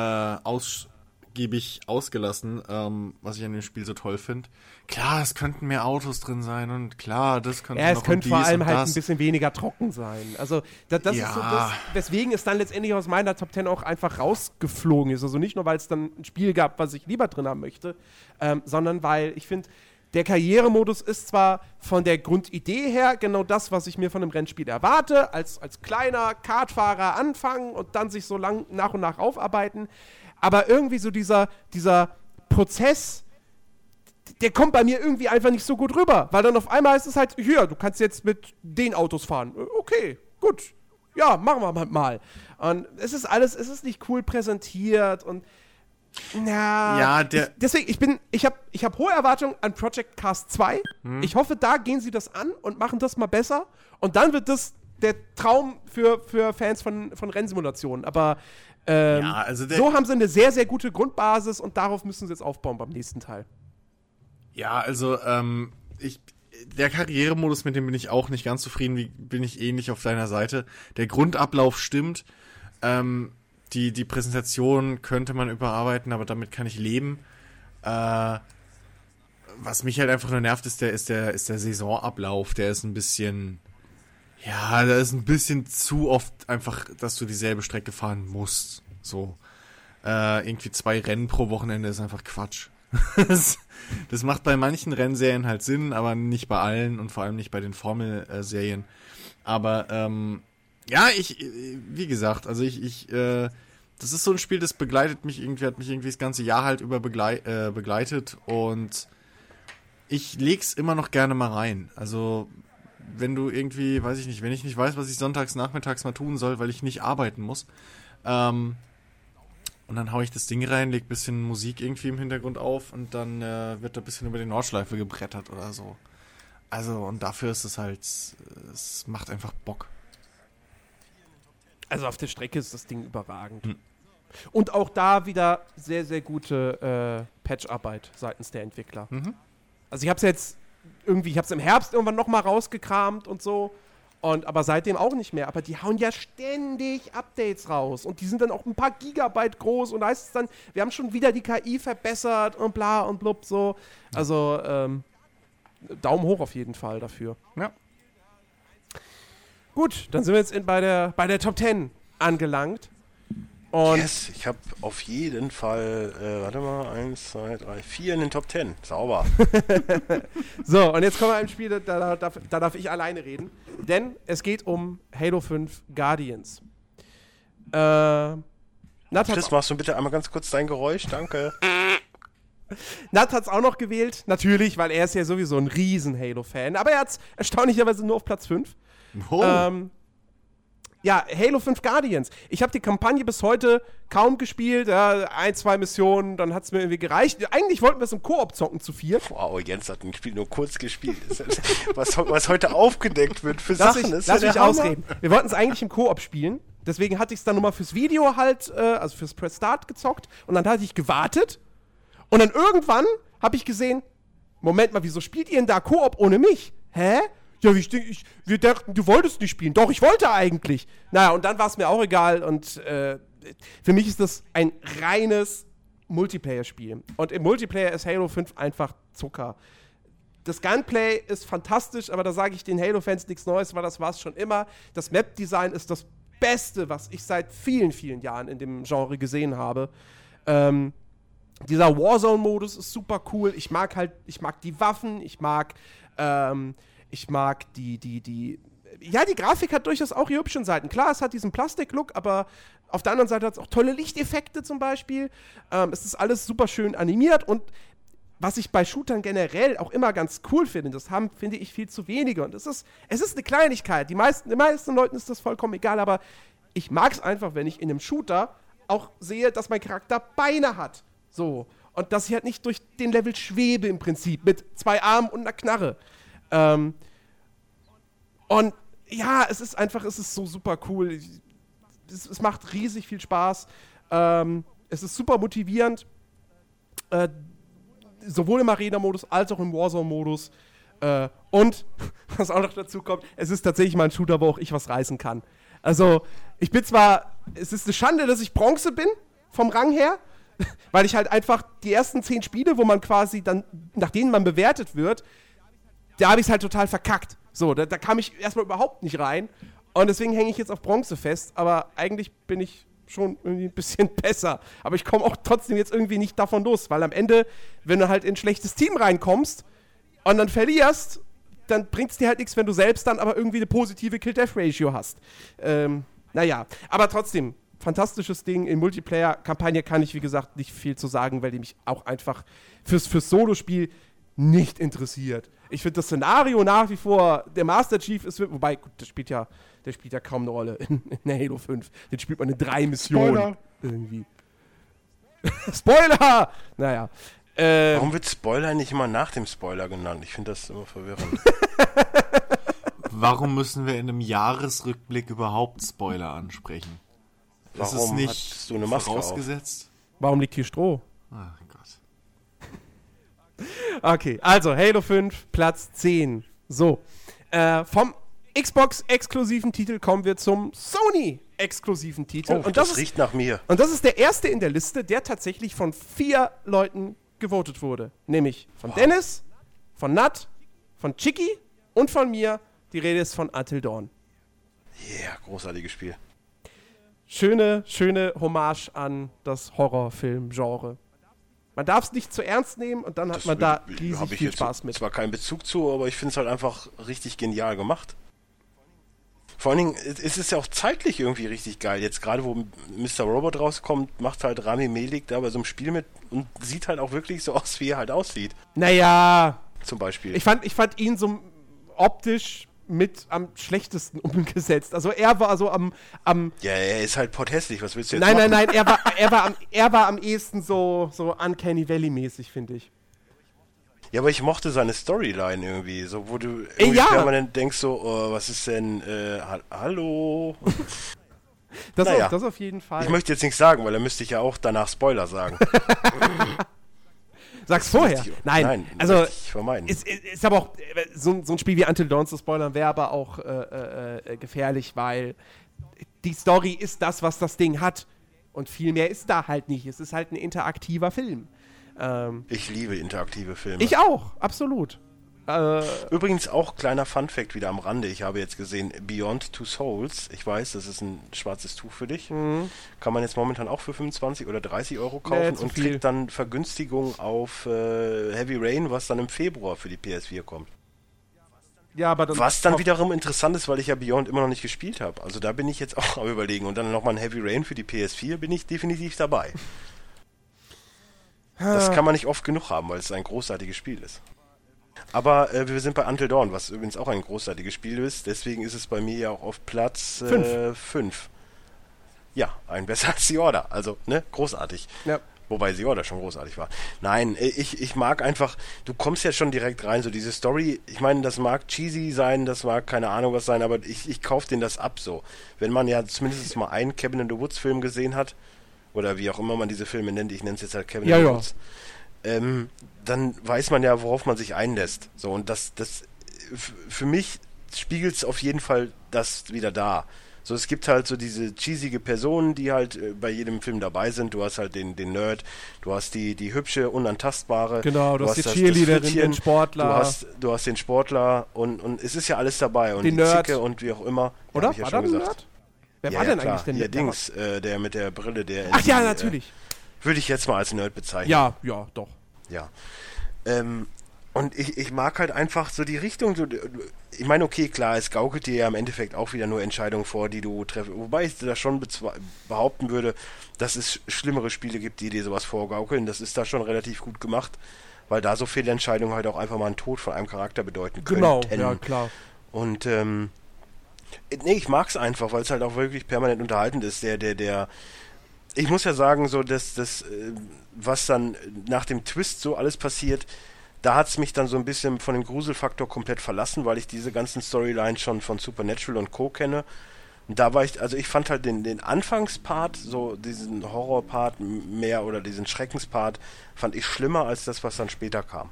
ausgiebig ausgelassen, ähm, was ich an dem Spiel so toll finde. Klar, es könnten mehr Autos drin sein und klar, das könnte Ja, noch es könnte vor allem halt das. ein bisschen weniger trocken sein. Also, da, das ist so Ja. das, weswegen es dann letztendlich aus meiner Top 10 auch einfach rausgeflogen ist. Also nicht nur, weil es dann ein Spiel gab, was ich lieber drin haben möchte, ähm, sondern weil ich finde, der Karrieremodus ist zwar von der Grundidee her genau das, was ich mir von einem Rennspiel erwarte, als, als kleiner Kartfahrer anfangen und dann sich so lang nach und nach aufarbeiten, aber irgendwie so dieser, dieser Prozess, der kommt bei mir irgendwie einfach nicht so gut rüber, weil dann auf einmal ist es halt, hier, du kannst jetzt mit den Autos fahren. Äh, Okay, gut. Ja, machen wir mal. Und es ist alles, es ist nicht cool präsentiert und na, Ja, der- ich, deswegen, ich bin, ich habe ich hab hohe Erwartungen an Project Cast 2. Hm. Ich hoffe, da gehen sie das an und machen das mal besser. Und dann wird das der Traum für, für Fans von, von Rennsimulationen. Aber ähm, Ja, also so haben sie eine sehr, sehr gute Grundbasis und darauf müssen sie jetzt aufbauen beim nächsten Teil. Ja, also, ähm, ich, der Karrieremodus, mit dem bin ich auch nicht ganz zufrieden, wie bin ich ähnlich auf deiner Seite. Der Grundablauf stimmt. Ähm, die, die Präsentation könnte man überarbeiten, aber damit kann ich leben. Äh, was mich halt einfach nur nervt, ist der, ist der, ist der Saisonablauf. Der ist ein bisschen, ja, da ist ein bisschen zu oft einfach, dass du dieselbe Strecke fahren musst. So. Äh, irgendwie zwei Rennen pro Wochenende ist einfach Quatsch. (laughs) das, das macht bei manchen Rennserien halt Sinn, aber nicht bei allen und vor allem nicht bei den Formelserien. Aber ähm, ja, ich, wie gesagt, also ich, ich, äh, das ist so ein Spiel, das begleitet mich irgendwie, hat mich irgendwie das ganze Jahr halt über beglei äh, begleitet und ich leg's immer noch gerne mal rein. Also wenn du irgendwie, weiß ich nicht, wenn ich nicht weiß, was ich sonntags nachmittags mal tun soll, weil ich nicht arbeiten muss, ähm, und dann hau ich das Ding rein, leg bisschen Musik irgendwie im Hintergrund auf und dann äh, wird da ein bisschen über die Nordschleife gebrettert oder so. Also, und dafür ist es halt, es macht einfach Bock. Also auf der Strecke ist das Ding überragend. Hm. Und auch da wieder sehr, sehr gute äh, Patcharbeit seitens der Entwickler. Mhm. Also ich habe es jetzt irgendwie, ich habe es im Herbst irgendwann noch mal rausgekramt und so. Und aber seitdem auch nicht mehr. Aber die hauen ja ständig Updates raus. Und die sind dann auch ein paar Gigabyte groß. Und da heißt es dann, wir haben schon wieder die KI verbessert und bla und blub so. Also ähm, Daumen hoch auf jeden Fall dafür. Ja. Gut, dann sind wir jetzt in, bei, der, bei der Top 10 angelangt. Und yes, ich habe auf jeden Fall, äh, warte mal, eins, zwei, drei, vier in den Top Ten. Sauber. (laughs) so, und jetzt kommen wir ein Spiel, da, da, darf, da darf ich alleine reden. Denn es geht um Halo 5 Guardians. Äh, Nat Chris, machst du bitte einmal ganz kurz dein Geräusch? Danke. (laughs) Nat hat's auch noch gewählt, natürlich, weil er ist ja sowieso ein riesen Halo-Fan. Aber er hat's erstaunlicherweise nur auf Platz 5. Oh. Ähm, ja, Halo 5 Guardians. Ich habe die Kampagne bis heute kaum gespielt. Ja, ein, zwei Missionen, dann hat es mir irgendwie gereicht. Eigentlich wollten wir es im Koop zocken zu vier. Wow, Jens hat ein Spiel nur kurz gespielt. was, was heute aufgedeckt wird für Lass, Sachen ich, ist lass mich ausreden. Wir wollten es eigentlich im Koop spielen. Deswegen hatte ich es dann nochmal fürs Video halt, äh, also fürs Press Start gezockt. Und dann hatte ich gewartet. Und dann irgendwann habe ich gesehen, Moment mal, wieso spielt ihr denn da Koop ohne mich? Hä? Ja, ich, ich, wir dachten, du wolltest nicht spielen. Doch, ich wollte eigentlich. Naja, und dann war es mir auch egal. Und äh, für mich ist das ein reines Multiplayer-Spiel. Und im Multiplayer ist Halo 5 einfach Zucker. Das Gunplay ist fantastisch, aber da sage ich den Halo-Fans nichts Neues, weil das war es schon immer. Das Map-Design ist das Beste, was ich seit vielen, vielen Jahren in dem Genre gesehen habe. Ähm, dieser Warzone-Modus ist super cool. Ich mag halt, ich mag die Waffen, ich mag, ähm, ich mag die, die, die. Ja, die Grafik hat durchaus auch ihre hübschen Seiten. Klar, es hat diesen Plastik-Look, aber auf der anderen Seite hat es auch tolle Lichteffekte zum Beispiel. Ähm, es ist alles super schön animiert und was ich bei Shootern generell auch immer ganz cool finde, das haben, finde ich, viel zu wenige. Und es ist, es ist eine Kleinigkeit. Die meisten, den meisten Leuten ist das vollkommen egal, aber ich mag es einfach, wenn ich in einem Shooter auch sehe, dass mein Charakter Beine hat. So. Und dass ich halt nicht durch den Level schwebe im Prinzip, mit zwei Armen und einer Knarre. Ähm, und ja, es ist einfach, es ist so super cool. Es, es macht riesig viel Spaß. Ähm, es ist super motivierend. Äh, sowohl im Arena-Modus als auch im Warzone-Modus. Äh, und, (laughs) was auch noch dazu kommt, es ist tatsächlich mal ein Shooter, wo auch ich was reißen kann. Also, ich bin zwar, es ist eine Schande, dass ich Bronze bin, vom Rang her, (laughs) weil ich halt einfach die ersten zehn Spiele, wo man quasi dann, nach denen man bewertet wird, da habe ich es halt total verkackt. So, da, da kam ich erstmal überhaupt nicht rein. Und deswegen hänge ich jetzt auf Bronze fest. Aber eigentlich bin ich schon irgendwie ein bisschen (laughs) besser. Aber ich komme auch trotzdem jetzt irgendwie nicht davon los, weil am Ende, wenn du halt in ein schlechtes Team reinkommst und dann verlierst, dann bringt es dir halt nichts, wenn du selbst dann aber irgendwie eine positive Kill-Death-Ratio hast. Ähm, naja, aber trotzdem, fantastisches Ding. In Multiplayer-Kampagne kann ich, wie gesagt, nicht viel zu sagen, weil die mich auch einfach fürs, fürs Solo-Spiel nicht interessiert. Ich finde das Szenario nach wie vor, der Master Chief ist, wobei, gut, der spielt ja, der spielt ja kaum eine Rolle in, in der Halo 5. Den spielt man in drei Missionen. Spoiler. Irgendwie. (laughs) Spoiler! Naja. Ähm, Warum wird Spoiler nicht immer nach dem Spoiler genannt? Ich finde das immer verwirrend. (laughs) Warum müssen wir in einem Jahresrückblick überhaupt Spoiler ansprechen? ist es Warum nicht hast du eine Maske auf? vorausgesetzt? warum liegt hier Stroh? Gott. Okay, also Halo 5, Platz 10. So. Äh, vom Xbox-exklusiven Titel kommen wir zum Sony-exklusiven Titel. Oh, und, das, das ist, riecht nach mir. und das ist der erste in der Liste, der tatsächlich von vier Leuten gewotet wurde. Nämlich von Dennis, von Nat, von Chicky und von mir. Die Rede ist von Until Dawn. Yeah, großartiges Spiel. Schöne, schöne Hommage an das Horrorfilm-Genre. Man darf es nicht zu ernst nehmen und dann hat Das man da riesig ich viel Spaß mit. zwar keinen Bezug zu, aber ich finde es halt einfach richtig genial gemacht. Vor allen Dingen ist es ja auch zeitlich irgendwie richtig geil. Jetzt gerade, wo Mr. Robot rauskommt, macht halt Rami Melik da bei so einem Spiel mit und sieht halt auch wirklich so aus, wie er halt aussieht. Naja, Zum Beispiel. Ich fand, ich fand ihn so optisch mit am schlechtesten (laughs) umgesetzt. Also er war so am, am ja, er ist halt potthässlich. Was willst du jetzt nein, machen? nein, nein, er war, (laughs) er war am, er war am ehesten so, so Uncanny Valley mäßig, finde ich. Ja, aber ich mochte seine Storyline irgendwie, so wo du Ey, irgendwie ja. permanent denkst so, oh, was ist denn, äh, ha hallo? Das, Naja. auf, das auf jeden Fall. Ich möchte jetzt nichts sagen, weil dann müsste ich ja auch danach Spoiler sagen. (laughs) Sag's vorher. Nein, nein, also ist, ist, ist aber auch äh, so, so ein Spiel wie Until Dawn zu spoilern wäre aber auch äh, äh, äh, gefährlich, weil die Story ist das, was das Ding hat. Und viel mehr ist da halt nicht. Es ist halt ein interaktiver Film. Ähm, Ich liebe interaktive Filme. ich auch, absolut. Äh, Übrigens auch kleiner Funfact wieder am Rande. Ich habe jetzt gesehen Beyond Two Souls. Ich weiß, das ist ein schwarzes Tuch für dich. Kann man jetzt momentan auch für 25 oder 30 Euro kaufen Mhm. Nee, und viel. kriegt dann Vergünstigung auf äh, Heavy Rain, was dann im Februar für die PS4 kommt. ja, aber dann Was dann wiederum interessant ist, weil ich ja Beyond immer noch nicht gespielt habe. Also da bin ich jetzt auch (laughs) am überlegen. Und dann nochmal ein Heavy Rain für die PS4 bin ich definitiv dabei. (laughs) Das kann man nicht oft genug haben, weil es ein großartiges Spiel ist. Aber äh, wir sind bei Until Dawn, was übrigens auch ein großartiges Spiel ist. Deswegen ist es bei mir ja auch auf Platz 5. Ja, ein (laughs) besser als The Order. Also, ne, großartig. Ja. Wobei The Order schon großartig war. Nein, äh, ich, ich mag einfach, du kommst ja schon direkt rein, so diese Story, ich meine, das mag cheesy sein, das mag keine Ahnung was sein, aber ich, ich kaufe den das ab so. Wenn man ja zumindest mal einen Cabin in the Woods Film gesehen hat, oder wie auch immer man diese Filme nennt, ich nenne es jetzt halt Cabin Ja, in the ja. Ähm, dann weiß man ja, worauf man sich einlässt. So, und das, das, für mich spiegelt es auf jeden Fall das wieder da. So, es gibt halt so diese cheesige Personen, die halt äh, bei jedem Film dabei sind. Du hast halt den, den Nerd, du hast die, die hübsche, unantastbare. Genau, du hast die Cheerleaderin, den Sportler. Du hast, du hast den Sportler und, und es ist ja alles dabei. Und Den die Nerd. Zicke und wie auch immer. Ja, Oder? hab ich ja war schon gesagt. Nerd? Wer ja, war ja, denn klar. eigentlich der Nerd? Der Dings, äh, der mit der Brille, der. Ach ja, äh, natürlich. Würde ich jetzt mal als Nerd bezeichnen. Ja, ja, doch. Ja. Ähm, und ich, ich mag halt einfach so die Richtung. So, ich meine, okay, klar, es gaukelt dir ja im Endeffekt auch wieder nur Entscheidungen vor, die du treffst. Wobei ich da schon behaupten würde, dass es schlimmere Spiele gibt, die dir sowas vorgaukeln. Das ist da schon relativ gut gemacht, weil da so viele Entscheidungen halt auch einfach mal einen Tod von einem Charakter bedeuten können. Genau, ja, klar. Und ähm, nee, ich mag's einfach, weil es halt auch wirklich permanent unterhaltend ist. Der, der, der. Ich muss ja sagen, so dass das, äh, was dann nach dem Twist so alles passiert, da hat's mich dann so ein bisschen von dem Gruselfaktor komplett verlassen, weil ich diese ganzen Storylines schon von Supernatural und Co. kenne. Und da war ich, also ich fand halt den, den Anfangspart, so diesen Horrorpart mehr oder diesen Schreckenspart, fand ich schlimmer als das, was dann später kam.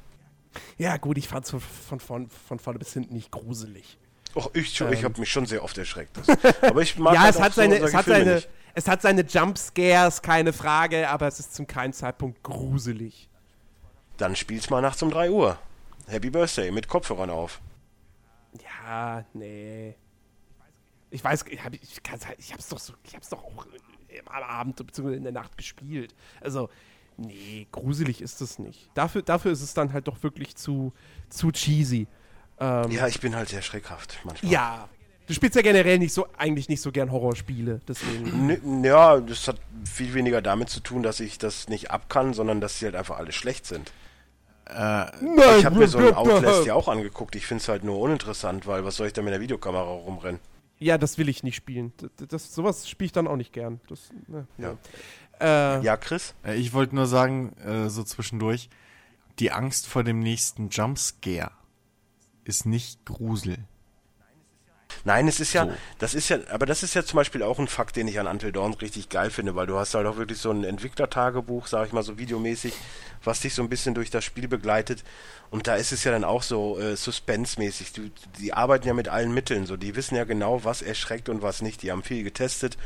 Ja, gut, ich fand es von, von, von, von vorne bis hinten nicht gruselig. Och, ich, ich habe mich schon sehr oft erschreckt. Das. (laughs) Aber ich mag Ähm. ja, halt es hat, so seine, solche es, hat seine, nicht. Es hat seine Jumpscares, keine Frage, aber es ist zum keinen Zeitpunkt gruselig. Dann spiel's mal nachts um 3 Uhr. Happy Birthday mit Kopfhörern auf. Ja, nee. Ich weiß, ich, hab, ich, halt, ich hab's doch so, ich hab's doch auch am Abend bzw. in der Nacht gespielt. Also, nee, gruselig ist es nicht. Dafür, dafür ist es dann halt doch wirklich zu, zu cheesy. Ähm, Ja, ich bin halt sehr schreckhaft manchmal. ja. Du spielst ja generell nicht so, eigentlich nicht so gern Horrorspiele, deswegen. Ja, das hat viel weniger damit zu tun, dass ich das nicht ab kann, sondern dass sie halt einfach alle schlecht sind. Ich habe mir so ein Outlast ja auch angeguckt. Ich finde es halt nur uninteressant, weil was soll ich da mit der Videokamera rumrennen? Ja, das will ich nicht spielen. Das, das, sowas spiele ich dann auch nicht gern. Das, ne, Ja. Äh, Ja, Chris? Äh, Ich wollte nur sagen, äh, so zwischendurch, die Angst vor dem nächsten Jumpscare ist nicht Grusel. Nein, es ist ja, So. das ist ja, aber das ist ja zum Beispiel auch ein Fakt, den ich an Until Dawn richtig geil finde, weil du hast halt auch wirklich so ein Entwicklertagebuch, sag ich mal so videomäßig, was dich so ein bisschen durch das Spiel begleitet. Und da ist es ja dann auch so äh, Suspense-mäßig. Du, die arbeiten ja mit allen Mitteln, so die wissen ja genau, was erschreckt und was nicht. Die haben viel getestet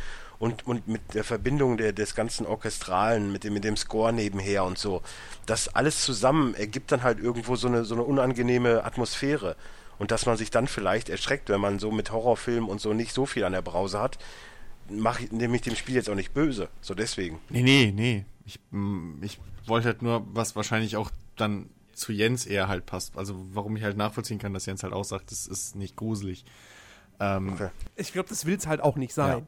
und, und mit der Verbindung der, des ganzen Orchestralen, mit dem, mit dem Score nebenher und so, das alles zusammen ergibt dann halt irgendwo so eine, so eine unangenehme Atmosphäre. Und dass man sich dann vielleicht erschreckt, wenn man so mit Horrorfilmen und so nicht so viel an der Brause hat, mache ich nämlich dem Spiel jetzt auch nicht böse. So deswegen. Nee, nee, nee. Ich, mm, ich wollte halt nur, was wahrscheinlich auch dann zu Jens eher halt passt. Also warum ich halt nachvollziehen kann, dass Jens halt auch sagt, das ist nicht gruselig. Ähm, Okay. ich glaube, das will es halt auch nicht sein.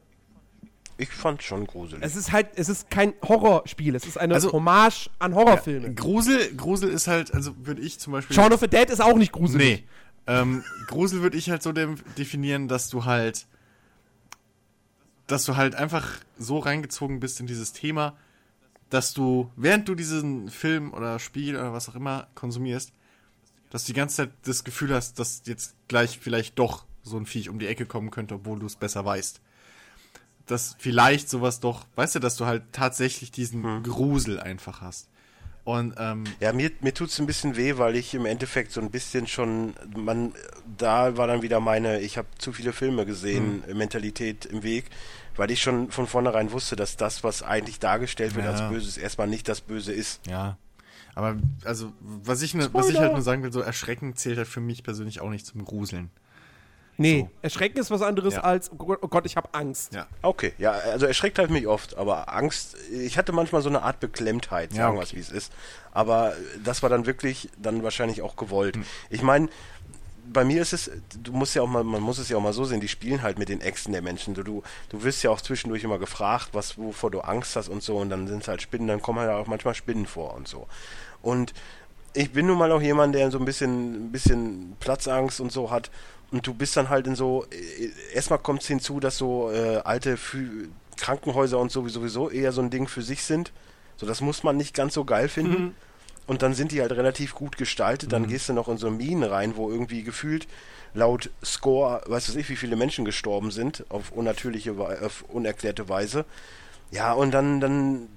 Ich fand schon gruselig. Es ist halt, es ist kein Horrorspiel, es ist eine Also- Hommage an Horrorfilme. Grusel, Grusel ist halt, also würde ich zum Beispiel. Shaun of the Dead ist auch nicht gruselig. Nee. Ähm, Grusel würde ich halt so definieren, dass du halt, dass du halt einfach so reingezogen bist in dieses Thema, dass du, während du diesen Film oder Spiel oder was auch immer konsumierst, dass du die ganze Zeit das Gefühl hast, dass jetzt gleich vielleicht doch so ein Viech um die Ecke kommen könnte, obwohl du es besser weißt. Dass vielleicht sowas doch, weißt du, dass du halt tatsächlich diesen Grusel einfach hast. Und ähm, Ja, mir, mir tut's ein bisschen weh, weil ich im Endeffekt so ein bisschen schon, man, da war dann wieder meine, ich habe zu viele Filme gesehen, Hm. Mentalität im Weg, weil ich schon von vornherein wusste, dass das, was eigentlich dargestellt wird Ja. als Böses, erstmal nicht das Böse ist. Ja. Aber, also, was ich, ne, was ich halt nur sagen will, so erschreckend zählt halt für mich persönlich auch nicht zum Gruseln. Nee, So. Erschrecken ist was anderes Ja. als, oh Gott, oh ich habe Angst. Ja. Okay, ja, also erschreckt halt mich oft, aber Angst, ich hatte manchmal so eine Art Beklemmtheit, Ja, sagen wir okay. es wie es ist. Aber das war dann wirklich, dann wahrscheinlich auch gewollt. Ich meine, bei mir ist es, du musst ja auch mal, man muss es ja auch mal so sehen, die spielen halt mit den Äxten der Menschen. Du, du, du wirst ja auch zwischendurch immer gefragt, was, wovor du Angst hast und so, und dann sind es halt Spinnen, dann kommen halt auch manchmal Spinnen vor und so. Und ich bin nun mal auch jemand, der so ein bisschen, ein bisschen Platzangst und so hat. Und du bist dann halt in so, äh, erstmal kommt es hinzu, dass so äh, alte Fü Krankenhäuser und so sowieso eher so ein Ding für sich sind. So, das muss man nicht ganz so geil finden. Und dann sind die halt relativ gut gestaltet. Dann gehst du noch in so Minen rein, wo irgendwie gefühlt laut Score, weiß ich, wie viele Menschen gestorben sind, auf unnatürliche, auf unerklärte Weise. Ja, und dann, dann,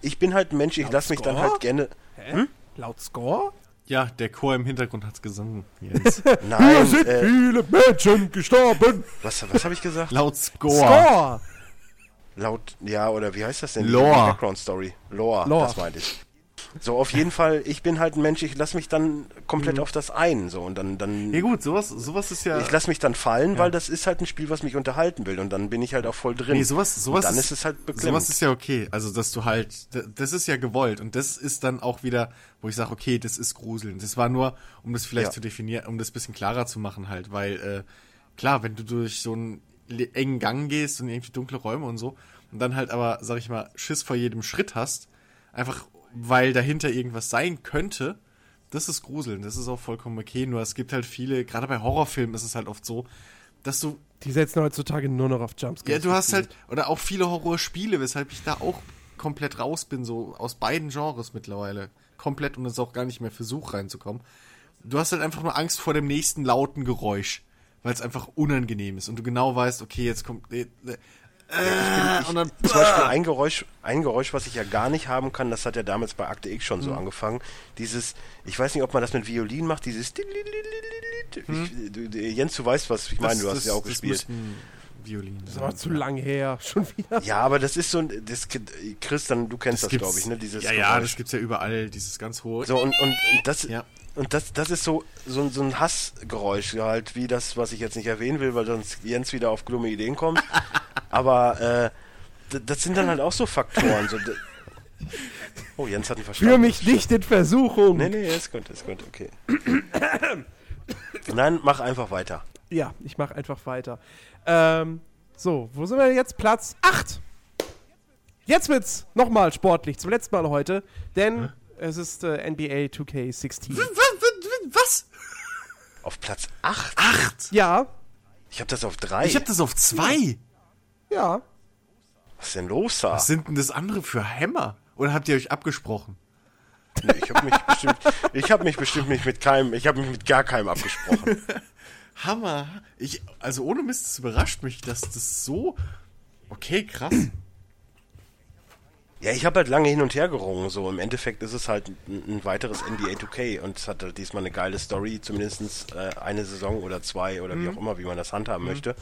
ich bin halt ein Mensch, ich Laut lass mich dann halt gerne, Hä? Laut Score? Ja, der Chor im Hintergrund hat's gesungen. Jens. (laughs) nein, äh, viele Menschen gestorben. was, was habe ich gesagt? Laut Score. Score! Laut, ja, oder wie heißt das denn? Lore. Die Background Story. Lore, Lore. das meinte ich. So, auf jeden Fall, ich bin halt ein Mensch, ich lass mich dann komplett auf das ein, so, und dann, dann, Ja gut, sowas, sowas ist ja. ich lass mich dann fallen, weil das ist halt ein Spiel, was mich unterhalten will, und dann bin ich halt auch voll drin. Nee, sowas, sowas und dann ist, es halt beklemmend. Sowas ist ja okay. Also, dass du halt, das ist ja gewollt. Und das ist dann auch wieder, wo ich sage, okay, das ist Gruseln. Das war nur, um das vielleicht Ja. zu definieren, um das bisschen klarer zu machen halt. Weil, äh, klar, wenn du durch so einen engen Gang gehst und irgendwie dunkle Räume und so, und dann halt aber, sag ich mal, Schiss vor jedem Schritt hast, einfach weil dahinter irgendwas sein könnte, das ist Gruseln. Das ist auch vollkommen okay. Nur es gibt halt viele, gerade bei Horrorfilmen ist es halt oft so, dass du Die setzen heutzutage nur noch auf Jumpscares. ja, du hast halt, oder auch viele Horrorspiele, weshalb ich da auch komplett raus bin, so aus beiden Genres mittlerweile. Komplett und es auch gar nicht mehr versucht reinzukommen. Du hast halt einfach nur Angst vor dem nächsten lauten Geräusch, weil es einfach unangenehm ist und du genau weißt, okay, jetzt kommt. Äh, äh, ich, dann. zum Beispiel ein Geräusch, ein Geräusch, was ich ja gar nicht haben kann, das hat ja damals bei Akte X schon so Hm. angefangen. Dieses, ich weiß nicht, ob man das mit Violin macht, dieses. Ich, du, Jens, du weißt, was ich meine, du hast ja auch gespielt. Violin. Das war zu lang her. Schon wieder. Ja, aber das ist so ein. Das, Christian, du kennst das, gibt's- glaube ich, ne? Dieses ja, ja, Geräusch. das gibt's ja überall, dieses ganz hohe. So, und, und, und das, Ja. Und das, das ist so, so, so ein Hassgeräusch, halt, wie das, was ich jetzt nicht erwähnen will, weil sonst Jens wieder auf dumme Ideen kommt. (laughs) Aber äh, das sind dann halt auch so Faktoren. So, (laughs) oh, Jens hat ihn verstanden. Führ mich nicht in Versuchung. Nee, nee, ist gut, ist gut, okay. Nein, mach einfach weiter. Ja, ich mache einfach weiter. Ähm, so, wo sind wir jetzt? Platz 8. Jetzt wird's nochmal sportlich, zum letzten Mal heute. Denn Es ist äh, NBA 2K16. Was? Auf Platz 8? Acht? Ja, Ich habe das auf 3. Ich habe das auf zwei. ja. Was ist denn los da? Was sind denn das andere für Hämmer? Oder habt ihr euch abgesprochen? Nee, ich habe mich bestimmt, ich habe mich bestimmt nicht mit keinem, ich habe mich mit gar keinem abgesprochen. (laughs) Hammer. Ich, also ohne Mist, es überrascht mich, dass das so. Okay, krass. Ja, ich habe halt lange hin und her gerungen. So im Endeffekt ist es halt ein, ein weiteres NBA 2K und es hat halt diesmal eine geile Story, zumindest äh, eine Saison oder zwei oder wie auch immer, wie man das handhaben möchte.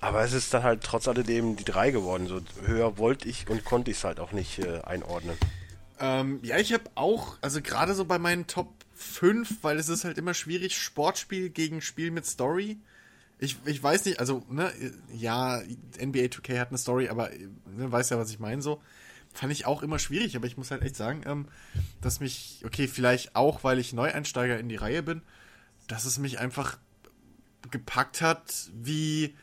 Aber es ist dann halt trotz alledem die drei geworden. So höher wollte ich und konnte ich es halt auch nicht äh, einordnen. Ähm, ja, ich habe auch, also gerade so bei meinen Top 5, weil es ist halt immer schwierig, Sportspiel gegen Spiel mit Story. Ich, ich weiß nicht, also, ne, ja, NBA 2K hat eine Story, aber ne, weiß ja, was ich meine so. Fand ich auch immer schwierig, aber ich muss halt echt sagen, ähm, dass mich, okay, vielleicht auch, weil ich Neueinsteiger in die Reihe bin, dass es mich einfach gepackt hat, wie,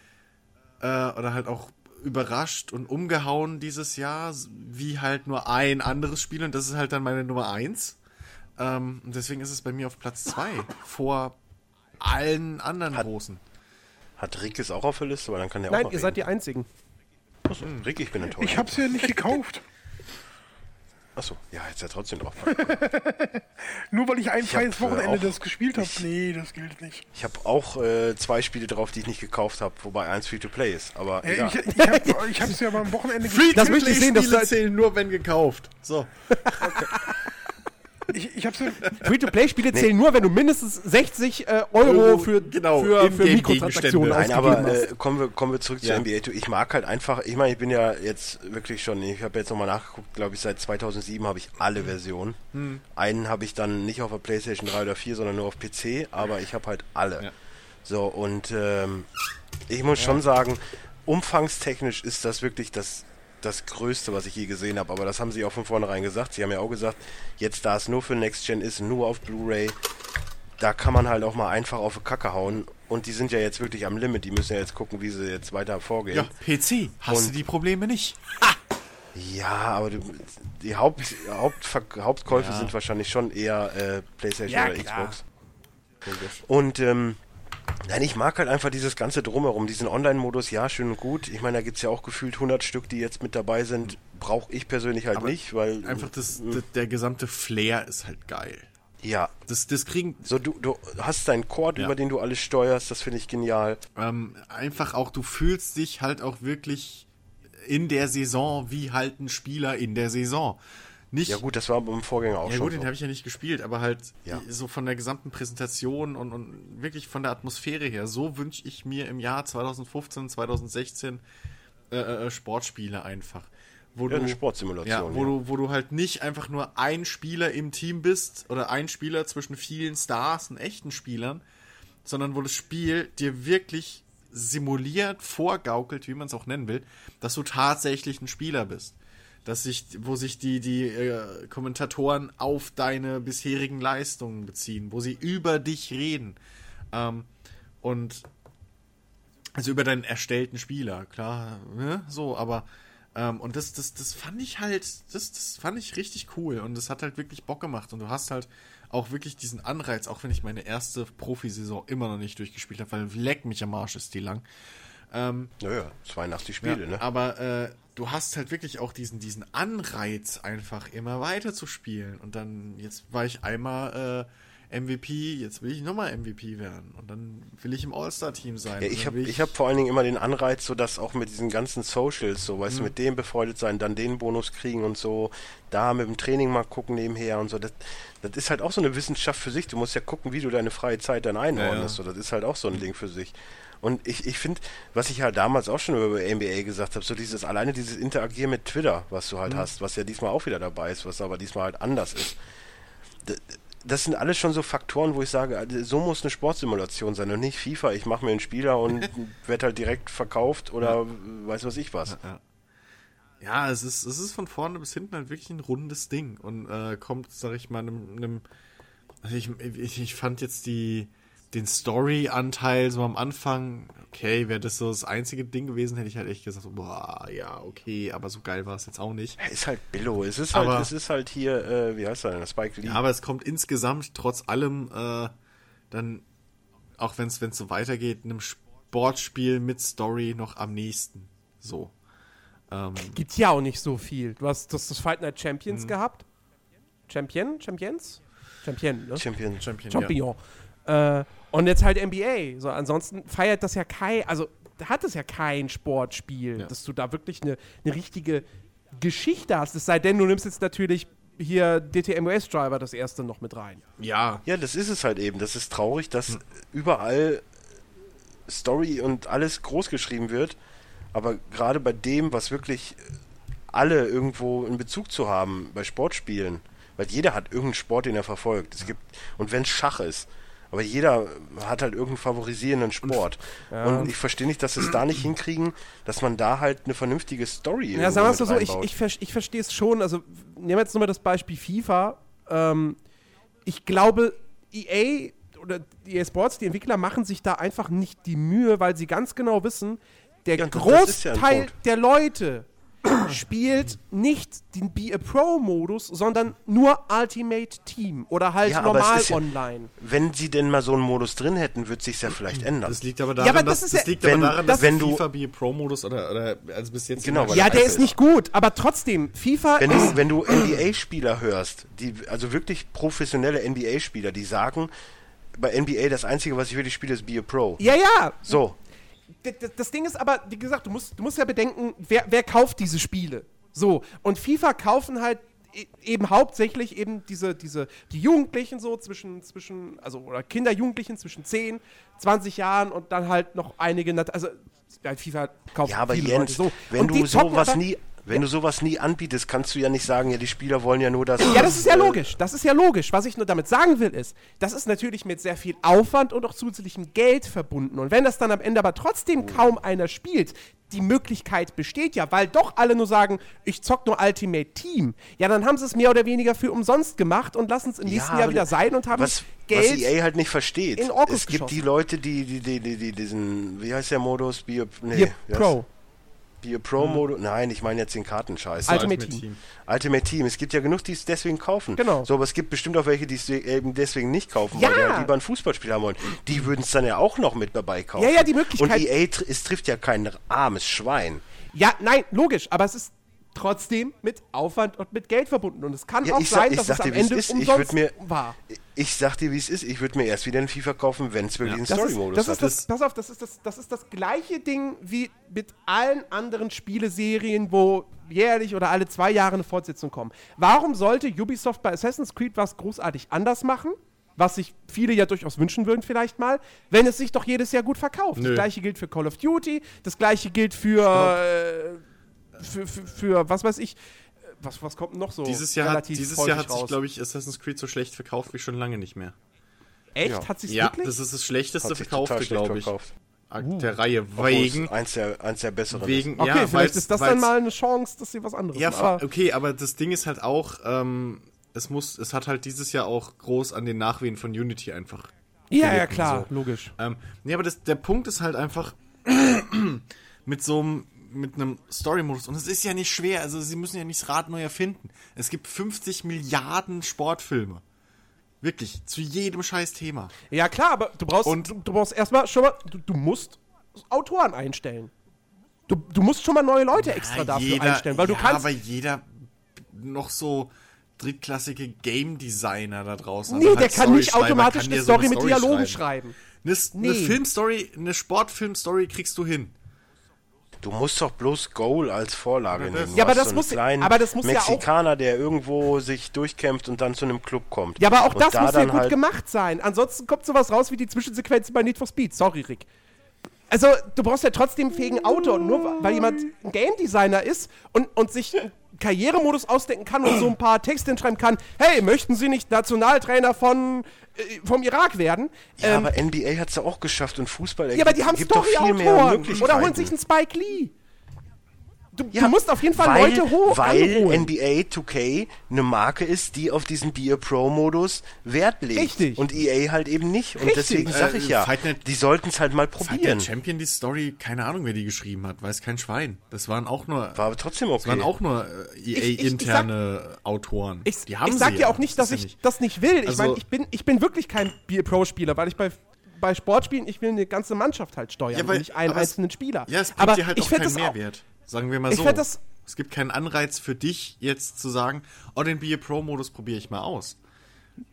äh, oder halt auch überrascht und umgehauen dieses Jahr, wie halt nur ein anderes Spiel und das ist halt dann meine Nummer eins. Ähm, und deswegen ist es bei mir auf Platz zwei (laughs) vor allen anderen Hat- großen. Hat Rick es auch auf der Liste, weil dann kann der Nein, auch ihr seid die reden. Einzigen. Achso, Rick, ich bin enttäuscht. Ich hab's ja nicht gekauft. (laughs) Achso, ja, jetzt ja trotzdem drauf. (laughs) Nur weil ich ein Ich freies äh, Wochenende auch- das gespielt habe. Nee, das gilt nicht. Ich habe auch äh, zwei Spiele drauf, die ich nicht gekauft habe, wobei eins Free-to-Play ist. Aber Äh, egal. Ich, ich, hab, (laughs) ich hab's ja beim Wochenende gespielt. Das möchte ich sehen, dass du- zählen nur, wenn gekauft. So. (laughs) Ich, ich hab's ja, (laughs) Free-to-Play-Spiele zählen nur, wenn du mindestens 60 äh, Euro für, genau, für, für. Mikrotransaktionen Nein, ausgegeben aber hast. äh, kommen, wir, kommen wir zurück Ja. zu NBA 2. Ich mag halt einfach, ich meine, ich bin ja jetzt wirklich schon, ich habe jetzt nochmal nachgeguckt, glaube ich, seit 2007 habe ich alle Versionen. Hm. Einen habe ich dann nicht auf der PlayStation 3 oder 4, sondern nur auf PC, aber ich habe halt alle. Ja. So, und ähm, ich muss schon sagen, umfangstechnisch ist das wirklich das, das Größte, was ich je gesehen habe. Aber das haben sie auch von vornherein gesagt. Sie haben ja auch gesagt, jetzt da es nur für Next Gen ist, nur auf Blu-ray, da kann man halt auch mal einfach auf die Kacke hauen. Und die sind ja jetzt wirklich am Limit. Die müssen ja jetzt gucken, wie sie jetzt weiter vorgehen. Ja, PC. Hast Und- du die Probleme nicht? Ja, aber du, die Haupt, Hauptver Hauptkäufe Ja. sind wahrscheinlich schon eher äh, PlayStation Ja, oder klar. Xbox. Und ähm, nein, ich mag halt einfach dieses ganze Drumherum, diesen Online-Modus, ja, schön und gut. Ich meine, da gibt's ja auch gefühlt 100 Stück, die jetzt mit dabei sind. Brauche ich persönlich halt Aber nicht, weil... Einfach das, d- der gesamte Flair ist halt geil. Ja, Das, das kriegen so du, du hast deinen Chord, Ja. über den du alles steuerst, das finde ich genial. ähm, einfach auch, du fühlst dich halt auch wirklich in der Saison wie halt ein Spieler in der Saison. Nicht, Ja gut, das war beim Vorgänger auch ja schon gut, den so. habe ich ja nicht gespielt, aber halt Ja. so von der gesamten Präsentation und, und wirklich von der Atmosphäre her, so wünsche ich mir im Jahr 2015, 2016 äh, äh, Sportspiele einfach. Wo Ja, eine Sportsimulation. ja, wo, ja. Du, wo du halt nicht einfach nur ein Spieler im Team bist oder ein Spieler zwischen vielen Stars und echten Spielern, sondern wo das Spiel dir wirklich simuliert, vorgaukelt, wie man es auch nennen will, dass du tatsächlich ein Spieler bist. Dass sich, wo sich die, die äh, Kommentatoren auf deine bisherigen Leistungen beziehen, wo sie über dich reden. Ähm, und also über deinen erstellten Spieler, klar, ne? so, aber ähm, und das, das, das fand ich halt, das, das fand ich richtig cool und das hat halt wirklich Bock gemacht und du hast halt auch wirklich diesen Anreiz, auch wenn ich meine erste Profisaison immer noch nicht durchgespielt habe, weil leck mich am Arsch ist die lang. Ähm, Naja, 82 Spiele, ja, ne? Aber äh, du hast halt wirklich auch diesen, diesen Anreiz, einfach immer weiter zu spielen. Und dann, jetzt war ich einmal äh, MVP, jetzt will ich nochmal MVP werden. Und dann will ich im All-Star-Team sein. Ja, ich habe ich hab vor allen Dingen immer den Anreiz, so dass auch mit diesen ganzen Socials, so, weißt du, mit dem befreundet sein, dann den Bonus kriegen und so, da mit dem Training mal gucken nebenher und so. Das, das ist halt auch so eine Wissenschaft für sich. Du musst ja gucken, wie du deine freie Zeit dann einordnest. Ja, So, das ist halt auch so ein Ding für sich. Und ich, ich finde, was ich halt damals auch schon über NBA gesagt habe, so dieses, alleine dieses Interagieren mit Twitter, was du halt hast, was ja diesmal auch wieder dabei ist, was aber diesmal halt anders ist D- das sind alles schon so Faktoren, wo ich sage, also so muss eine Sportsimulation sein und nicht FIFA. Ich mache mir einen Spieler und (laughs) werde halt direkt verkauft oder weiß was ich was. Ja. Ja, es ist, es ist von vorne bis hinten halt wirklich ein rundes Ding und äh, kommt, sag ich mal, einem, einem also ich, ich, ich fand jetzt die, den Story-Anteil so am Anfang, okay, wäre das so das einzige Ding gewesen, hätte ich halt echt gesagt, so, boah, ja, okay, aber so geil war es jetzt auch nicht. Ist halt Billo. Es ist halt, Aber- es ist halt hier, äh, wie heißt er denn? Spike Lee. Ja, aber es kommt insgesamt trotz allem äh, dann, auch wenn es so weitergeht, einem Sportspiel mit Story noch am nächsten. So. Ähm, Gibt ja auch nicht so viel. Du hast das, das Fight Night Mhm. Champions gehabt. Champion? Champions? Champion, ne? Champion. Champion. Champion. Äh, und jetzt halt NBA. So, ansonsten feiert das ja kein, also da hat es ja kein Sportspiel, Ja. dass du da wirklich eine, eine richtige Geschichte hast. Es sei denn, du nimmst jetzt natürlich hier DTMOS Driver das erste noch mit rein. Ja. Ja, das ist es halt eben. Das ist traurig, dass überall Story und alles groß geschrieben wird. Aber gerade bei dem, was wirklich alle irgendwo in Bezug zu haben, bei Sportspielen, weil jeder hat irgendeinen Sport, den er verfolgt. Es gibt, und wenn es Schach ist, aber jeder hat halt irgendeinen favorisierenden Sport. Und ich verstehe nicht, dass sie es da nicht hinkriegen, dass man da halt eine vernünftige Story Ja, sagen wir es mal so, ich, ich, ver- ich verstehe es schon. Also, nehmen wir jetzt nur mal das Beispiel FIFA. Ähm, ich glaube, EA oder EA Sports, die Entwickler, machen sich da einfach nicht die Mühe, weil sie ganz genau wissen, der Ja, ja Großteil Punkt. der Leute spielt nicht den Be a Pro-Modus, sondern nur Ultimate Team oder halt Ja, aber normal ja- online. Wenn sie denn mal so einen Modus drin hätten, wird sich's ja vielleicht ändern. Das liegt aber daran, aber dass, das das, ist ja- liegt wenn- aber daran, das- dass wenn FIFA B Pro-Modus oder, oder also bis jetzt Genau, Ja, das der ist nicht gut, aber trotzdem, FIFA Wenn ist du, wenn du NBA-Spieler hörst, die, also wirklich professionelle NBA-Spieler, die sagen, bei NBA das Einzige, was ich wirklich spiele, ist Be a Pro. Ja, ja, So, das Ding ist aber, wie gesagt, du musst, du musst ja bedenken, wer, wer kauft diese Spiele? So, und FIFA kaufen halt e- eben hauptsächlich eben diese, diese, die Jugendlichen so zwischen, zwischen, also, oder Kinder, Jugendlichen zwischen 10, 20 Jahren und dann halt noch einige, also, FIFA kauft ja, aber viele Jens, Leute so. wenn Und du sowas nie, wenn du sowas nie anbietest, kannst du ja nicht sagen, ja, die Spieler wollen ja nur das. Ja, das ist ja äh, logisch. Das ist ja logisch. Was ich nur damit sagen will, ist, das ist natürlich mit sehr viel Aufwand und auch zusätzlichem Geld verbunden. Und wenn das dann am Ende aber trotzdem kaum einer spielt, die Möglichkeit besteht ja, weil doch alle nur sagen, ich zock nur Ultimate Team, ja, dann haben sie es mehr oder weniger für umsonst gemacht und lassen es im nächsten Jahr aber wieder sein und haben was, Geld. was EA halt nicht versteht. in Orkus es gibt die geschossen. Leute, die, die, die, die, die diesen, wie heißt der Modus? A, nee, Pro. Be a Pro Modus? Nein, ich meine jetzt den Kartenscheiß. Ultimate Team. Ultimate Team. Es gibt ja genug, die es deswegen kaufen. Genau. So, aber es gibt bestimmt auch welche, die es eben deswegen nicht kaufen, Ja. weil die halt lieber ein Fußballspiel haben wollen. Die würden es dann ja auch noch mit dabei kaufen. Ja, ja, die Möglichkeit- Und EA, tr es trifft ja kein armes Schwein. Ja, nein, logisch, aber es ist trotzdem mit Aufwand und mit Geld verbunden. Und es kann Ja, auch ich sag- sein, ich dass sag es am dir, Ende ist. Ich umsonst mir- war. Ich sag dir, wie es ist. Ich würde mir erst wieder einen FIFA kaufen, wenn es wirklich einen Das ist, Story-Modus das hat. ist das, pass auf, das ist das, das ist das gleiche Ding wie mit allen anderen Spieleserien, wo jährlich oder alle zwei Jahre eine Fortsetzung kommt. Warum sollte Ubisoft bei Assassin's Creed was großartig anders machen? Was sich viele ja durchaus wünschen würden, vielleicht mal, wenn es sich doch jedes Jahr gut verkauft. Nö. Das gleiche gilt für Call of Duty, das gleiche gilt für, für, für, für was weiß ich, was, was kommt noch so? Dieses Jahr, hat, dieses Jahr hat sich, glaube ich, Assassin's Creed so schlecht verkauft wie schon lange nicht mehr. Echt? Ja. Hat sich Ja, wirklich? das ist das schlechteste Verkaufte, glaube ich. verkauft. Der Reihe. Obwohl es Wegen, Eins der, eins der besseren. wegen, okay, ja, vielleicht ist das dann mal eine Chance, dass sie was anderes Ja, machen. Aber- okay, aber das Ding ist halt auch, ähm, es muss, es hat halt dieses Jahr auch groß an den Nachwehen von Unity einfach. Ja, ja, gelitten, klar, so. logisch. Ähm, nee, aber das, der Punkt ist halt einfach (clears throat) mit so einem mit einem Story-Modus. Und es ist ja nicht schwer, also sie müssen ja nicht das Rad neu erfinden. Es gibt 50 Milliarden Sportfilme. Wirklich, zu jedem scheiß Thema. Ja, klar, aber du brauchst, Und- du, du brauchst erstmal schon mal, du, du musst Autoren einstellen. Du, du musst schon mal neue Leute extra dafür einstellen, weil du ja, kannst. aber jeder noch so drittklassige Game Designer da draußen. nee, also der halt kann nicht Storyschreiber, automatisch kann eine dir so Story mit Dialogen schreiben. schreiben. Eine, eine Nee. Filmstory, eine Sportfilmstory kriegst du hin. Du musst doch bloß Goal als Vorlage nehmen. Du Ja, aber das so muss- kleinen aber das muss ja auch- Mexikaner, der irgendwo sich durchkämpft und dann zu einem Club kommt. Ja, aber auch und das da muss ja gut halt, gemacht sein. Ansonsten kommt sowas raus wie die Zwischensequenzen bei Need for Speed. Sorry, Rick. Also, du brauchst ja trotzdem einen fähigen Autor. Und nur weil jemand ein Game Designer ist und, und sich Karrieremodus ausdenken kann und so ein paar Texte hinschreiben kann, hey, möchten Sie nicht Nationaltrainer von, äh, vom Irak werden? Ja, Ähm, aber NBA hat es ja auch geschafft und Fußball ja, aber die haben Story-Autoren. Oder holen sich einen Spike Lee. Du, du musst auf jeden Fall weil, Leute hoch Weil anholen. NBA 2K eine Marke ist, die auf diesen Be a Pro-Modus Wert legt. Richtig. Und EA halt eben nicht. Und Richtig. deswegen sag Äh, ich ja, Night- die sollten es halt mal probieren. der Champion die Story, keine Ahnung, wer die geschrieben hat, weiß kein Schwein. Das waren auch nur, War aber trotzdem das waren okay. auch nur äh, ich- ich EA-interne Autoren. Ich, die haben ich sag sie ja ja. auch nicht, dass ist ich ja nicht- das nicht will. Ich Also- meine, ich bin, ich bin wirklich kein Pro-Spieler, weil ich bei, bei Sportspielen, ich will eine ganze Mannschaft halt steuern Ja, weil- und nicht einen aber es- einzelnen Spieler. Ja, es bringt aber dir halt ich auch keinen das auch- Mehrwert. Sagen wir mal Ich so. das- es gibt keinen Anreiz für dich, jetzt zu sagen, oh, den Be a Pro-Modus probiere ich mal aus.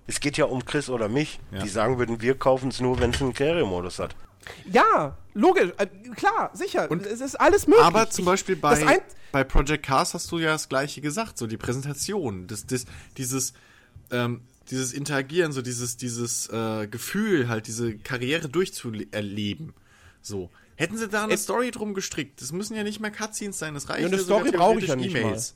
Es geht ja um Chris oder mich. Ja. Die sagen würden, wir kaufen es nur, wenn es einen Karriere-Modus hat. Ja, logisch, äh, klar, sicher. es ist alles möglich. Aber zum Beispiel bei, ein, bei Project Cars hast du ja das gleiche gesagt, so die Präsentation, das, das, dieses, ähm, dieses Interagieren, so dieses, dieses äh, Gefühl, halt diese Karriere durchzuerleben. So. Hätten sie da eine Es- Story drum gestrickt, das müssen ja nicht mehr Cutscenes sein, das reicht Ja, eine ja Story brauche ich ja nicht E-Mails.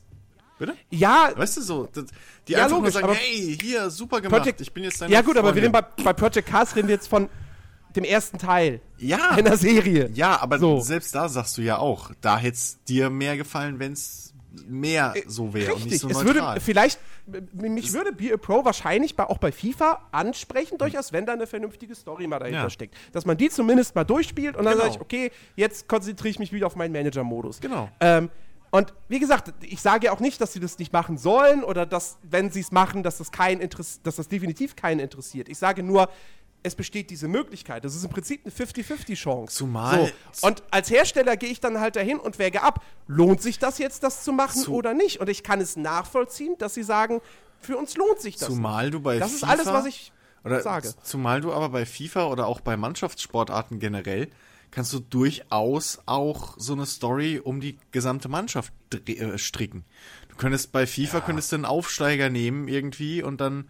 Bitte? ja, Weißt du so, das, die Ja, einfach logisch, nur sagen, hey, hier, super gemacht, Project, ich bin jetzt deine ja gut, aber wir Freundin. reden bei, bei Project Cars reden wir jetzt von dem ersten Teil Ja, einer Serie. Ja, aber So. selbst da sagst du ja auch, da hätte es dir mehr gefallen, wenn es mehr so wäre und nicht Richtig, so es neutral. würde vielleicht, mich würde Be a Pro wahrscheinlich bei, auch bei FIFA ansprechen, durchaus, wenn da eine vernünftige Story mal dahinter Ja. steckt. Dass man die zumindest mal durchspielt und dann Genau. sage ich, okay, jetzt konzentriere ich mich wieder auf meinen Manager-Modus. Genau. Ähm, und wie gesagt, ich sage ja auch nicht, dass sie das nicht machen sollen oder dass, wenn sie es machen, dass das, kein Interess dass das definitiv keinen interessiert. Ich sage nur, es besteht diese Möglichkeit. Das ist im Prinzip eine 50-50-Chance. Zumal- So. Und als Hersteller gehe ich dann halt dahin und wäge ab, lohnt sich das jetzt, das zu machen Zu- oder nicht? Und ich kann es nachvollziehen, dass sie sagen, für uns lohnt sich das. Zumal du bei das ist FIFA alles, was ich oder sage. Zumal du aber bei FIFA oder auch bei Mannschaftssportarten generell kannst du durchaus auch so eine Story um die gesamte Mannschaft äh, stricken. Du könntest bei FIFA könntest du einen Aufsteiger nehmen irgendwie und dann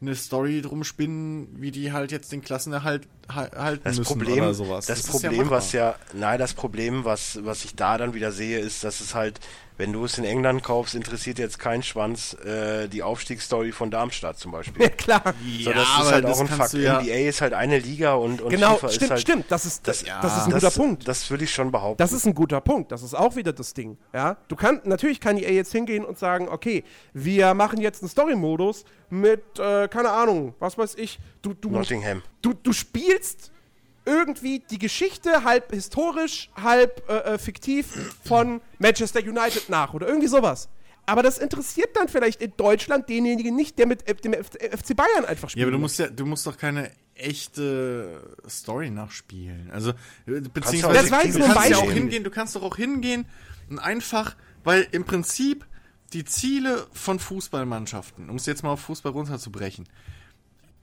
eine Story drum spinnen, wie die halt jetzt den Klassenerhalt ha- halten Das müssen Problem, oder sowas. das ist Problem, machbar. was ja, nein, das Problem, was, was ich da dann wieder sehe, ist, dass es halt, wenn du es in England kaufst, interessiert jetzt kein Schwanz äh, die Aufstiegsstory von Darmstadt zum Beispiel. (laughs) Ja, klar. So, das aber ist halt das auch ein Fakt. ja- NBA ist halt eine Liga und, und Genau, FIFA stimmt, ist halt. stimmt. Das ist, das, ja, das ist ein das, guter Punkt. Das würde ich schon behaupten. Das ist ein guter Punkt. Das ist auch wieder das Ding. Ja? Du kann, natürlich kann EA jetzt hingehen und sagen, okay, wir machen jetzt einen Story-Modus mit, äh, keine Ahnung, was weiß ich, du, du, Nottingham. du, du spielst irgendwie die Geschichte halb historisch, halb äh, äh, fiktiv von Manchester United nach oder irgendwie sowas. Aber das interessiert dann vielleicht in Deutschland denjenigen nicht, der mit äh, dem FC Bayern einfach spielt. Ja, aber du musst ja, du musst doch keine echte Story nachspielen. Also äh, beziehungsweise Das war jetzt du kannst ja auch Beispiel. hingehen, du kannst doch auch hingehen und einfach, weil im Prinzip die Ziele von Fußballmannschaften, um es jetzt mal auf Fußball runterzubrechen,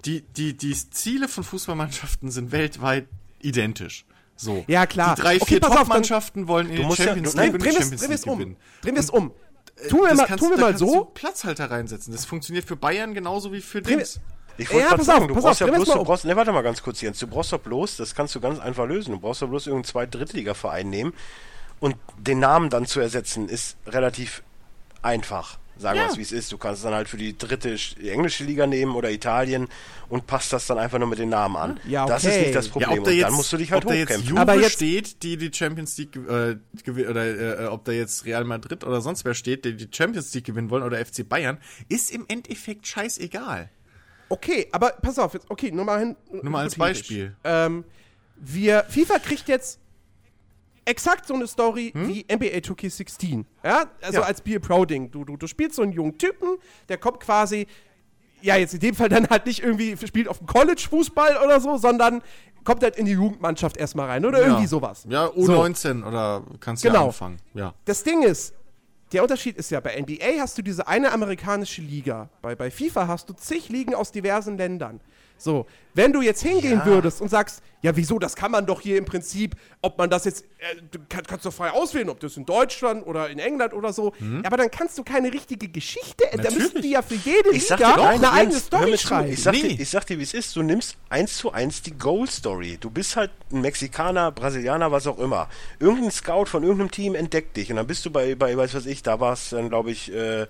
die, die, die Ziele von Fußballmannschaften sind weltweit identisch. So. Ja, klar. Die drei, Okay, vier pass auf, dann- Top-Mannschaften wollen in ja- Champions du- League nein, und die drehen wir Champions es League um. gewinnen. Drehen wir es um. Tun wir Das mal, kannst- tun wir da mal kannst du so. Platzhalter reinsetzen. Das funktioniert für Bayern genauso wie für Dings. Ich wollte Ja, gerade pass sagen, auf, du pass brauchst auf, ja drehen wir's bloß, mal du brauchst, ne, warte mal ganz kurz, Jens, du brauchst doch bloß, das kannst du ganz einfach lösen, du brauchst doch bloß irgendeinen zweiten Drittligaverein nehmen und den Namen dann zu ersetzen, ist relativ einfach. Sagen wir Ja. es, wie es ist. Du kannst es dann halt für die dritte sch- englische Liga nehmen oder Italien und passt das dann einfach nur mit den Namen an. Ja, Das okay. ist nicht das Ja, Problem. ob da und jetzt, dann musst du dich halt ob da jetzt hochkämpfen. Juve Aber jetzt- steht, die die Champions League äh, oder äh, ob da jetzt Real Madrid oder sonst wer steht, die die Champions League gewinnen wollen oder FC Bayern, ist im Endeffekt scheißegal. Okay, aber pass auf, jetzt, okay, nur mal hin. Nur mal als. Beispiel. Ähm, wir, FIFA kriegt jetzt exakt so eine Story Hm? wie NBA 2K16. Ja, also Ja. als Be a Pro-Ding. Du, du, du spielst so einen jungen Typen, der kommt quasi, ja, jetzt in dem Fall dann halt nicht irgendwie spielt auf dem College-Fußball oder so, sondern kommt halt in die Jugendmannschaft erstmal rein oder irgendwie sowas. Ja, So. U19 oder kannst ja Genau. anfangen. Ja. Das Ding ist, der Unterschied ist ja, bei NBA hast du diese eine amerikanische Liga. Bei, bei FIFA hast du zig Ligen aus diversen Ländern. So, wenn du jetzt hingehen Ja. würdest und sagst, ja, wieso, das kann man doch hier im Prinzip, ob man das jetzt, äh, du kann, kannst doch frei auswählen, ob das in Deutschland oder in England oder so, aber dann kannst du keine richtige Geschichte, äh, da müssten Natürlich. die ja für jede Ich Liga nein, eine eigene Jens, hör Story schreiben. Ich sag, Nee. dir, ich sag dir, wie es ist. Du nimmst eins zu eins die Goal-Story. Du bist halt ein Mexikaner, Brasilianer, was auch immer. Irgendein Scout von irgendeinem Team entdeckt dich und dann bist du bei, bei weiß was ich, da war es dann, glaube ich, äh,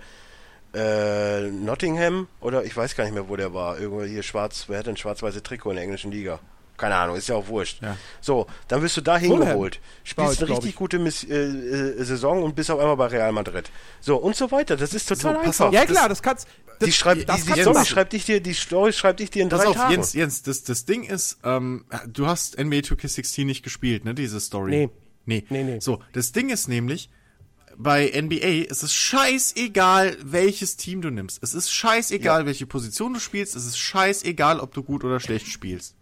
äh, Nottingham oder ich weiß gar nicht mehr, wo der war. Irgendwo hier schwarz, wer hat denn schwarz-weiße Trikot in der englischen Liga? Keine Ahnung, ist ja auch wurscht. Ja. So, dann wirst du da hingeholt, spielst eine richtig ich. gute Miss äh, äh, Saison und bist auf einmal bei Real Madrid. So, und so weiter. Das ist total So, pass einfach. auf. Ja klar, das kannst das, die schreibt, das die, die kannst Story schreibt dich dir, die Story schreibt dich dir in Pass drei auf, Tagen. Jens, Jens, das, das Ding ist, ähm, du hast NBA 2K16 nicht gespielt, ne, diese Story? Nee. Nee. Nee, nee. So, das Ding ist nämlich, bei NBA ist es scheißegal, welches Team du nimmst. Es ist scheißegal, welche Position du spielst. Es ist scheißegal, ob du gut oder schlecht spielst.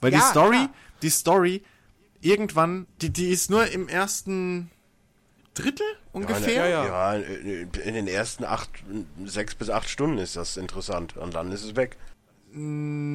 Weil die Ja, Story, klar. die Story, irgendwann, die, die ist nur im ersten Drittel ungefähr. ja, Ja, in in den ersten acht, sechs bis acht Stunden ist das interessant. Und dann ist es weg.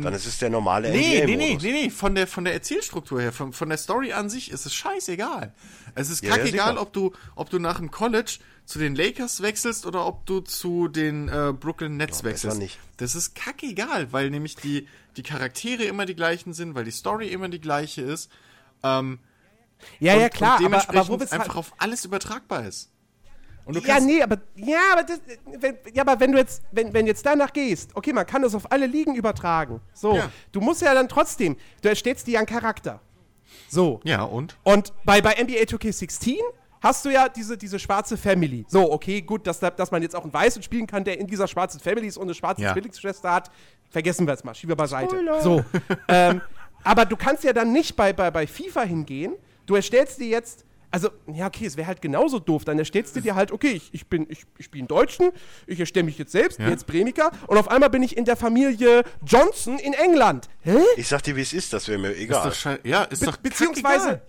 Dann ist es der normale Nee, nee, nee, NBA-Modus. nee, nee, von der, von der Erzählstruktur her, von, von der Story an sich ist es scheißegal. Es ist Ja, ja, kackegal, sicher. ob du, ob du nach dem College zu den Lakers wechselst oder ob du zu den äh, Brooklyn Nets Ja, besser wechselst. nicht. Das ist kackegal, weil nämlich die, die Charaktere immer die gleichen sind, weil die Story immer die gleiche ist. Ähm, Ja, und, ja, klar, und aber, dementsprechend aber wo wir einfach auf alles übertragbar ist. Und du Ja, nee, aber ja, aber das, wenn, ja, aber wenn du jetzt, wenn, wenn jetzt danach gehst, okay, man kann das auf alle Ligen übertragen. So, Ja. du musst ja dann trotzdem, du erstellst dir ja einen Charakter. So. ja, und? Und bei, bei NBA 2K16 hast du ja diese, diese schwarze Family. So, okay, gut, dass, da- dass man jetzt auch einen Weißen spielen kann, der in dieser schwarzen Family ist und eine schwarze Ja. Zwillingsschwester hat. Vergessen wir es mal, schieben wir beiseite. So. (laughs) ähm, aber du kannst ja dann nicht bei, bei, bei FIFA hingehen. Du erstellst dir jetzt. Also, ja, okay, es wäre halt genauso doof. Dann erstellst du dir halt, okay, ich, ich bin, ich, ich bin einen Deutschen, ich erstelle mich jetzt selbst, bin Ja. jetzt Bremiker, und auf einmal bin ich in der Familie Johnson in England. Hä? Ich sag dir, wie es ist, das wäre mir Ist egal. doch schei- ja, ist Be doch beziehungsweise.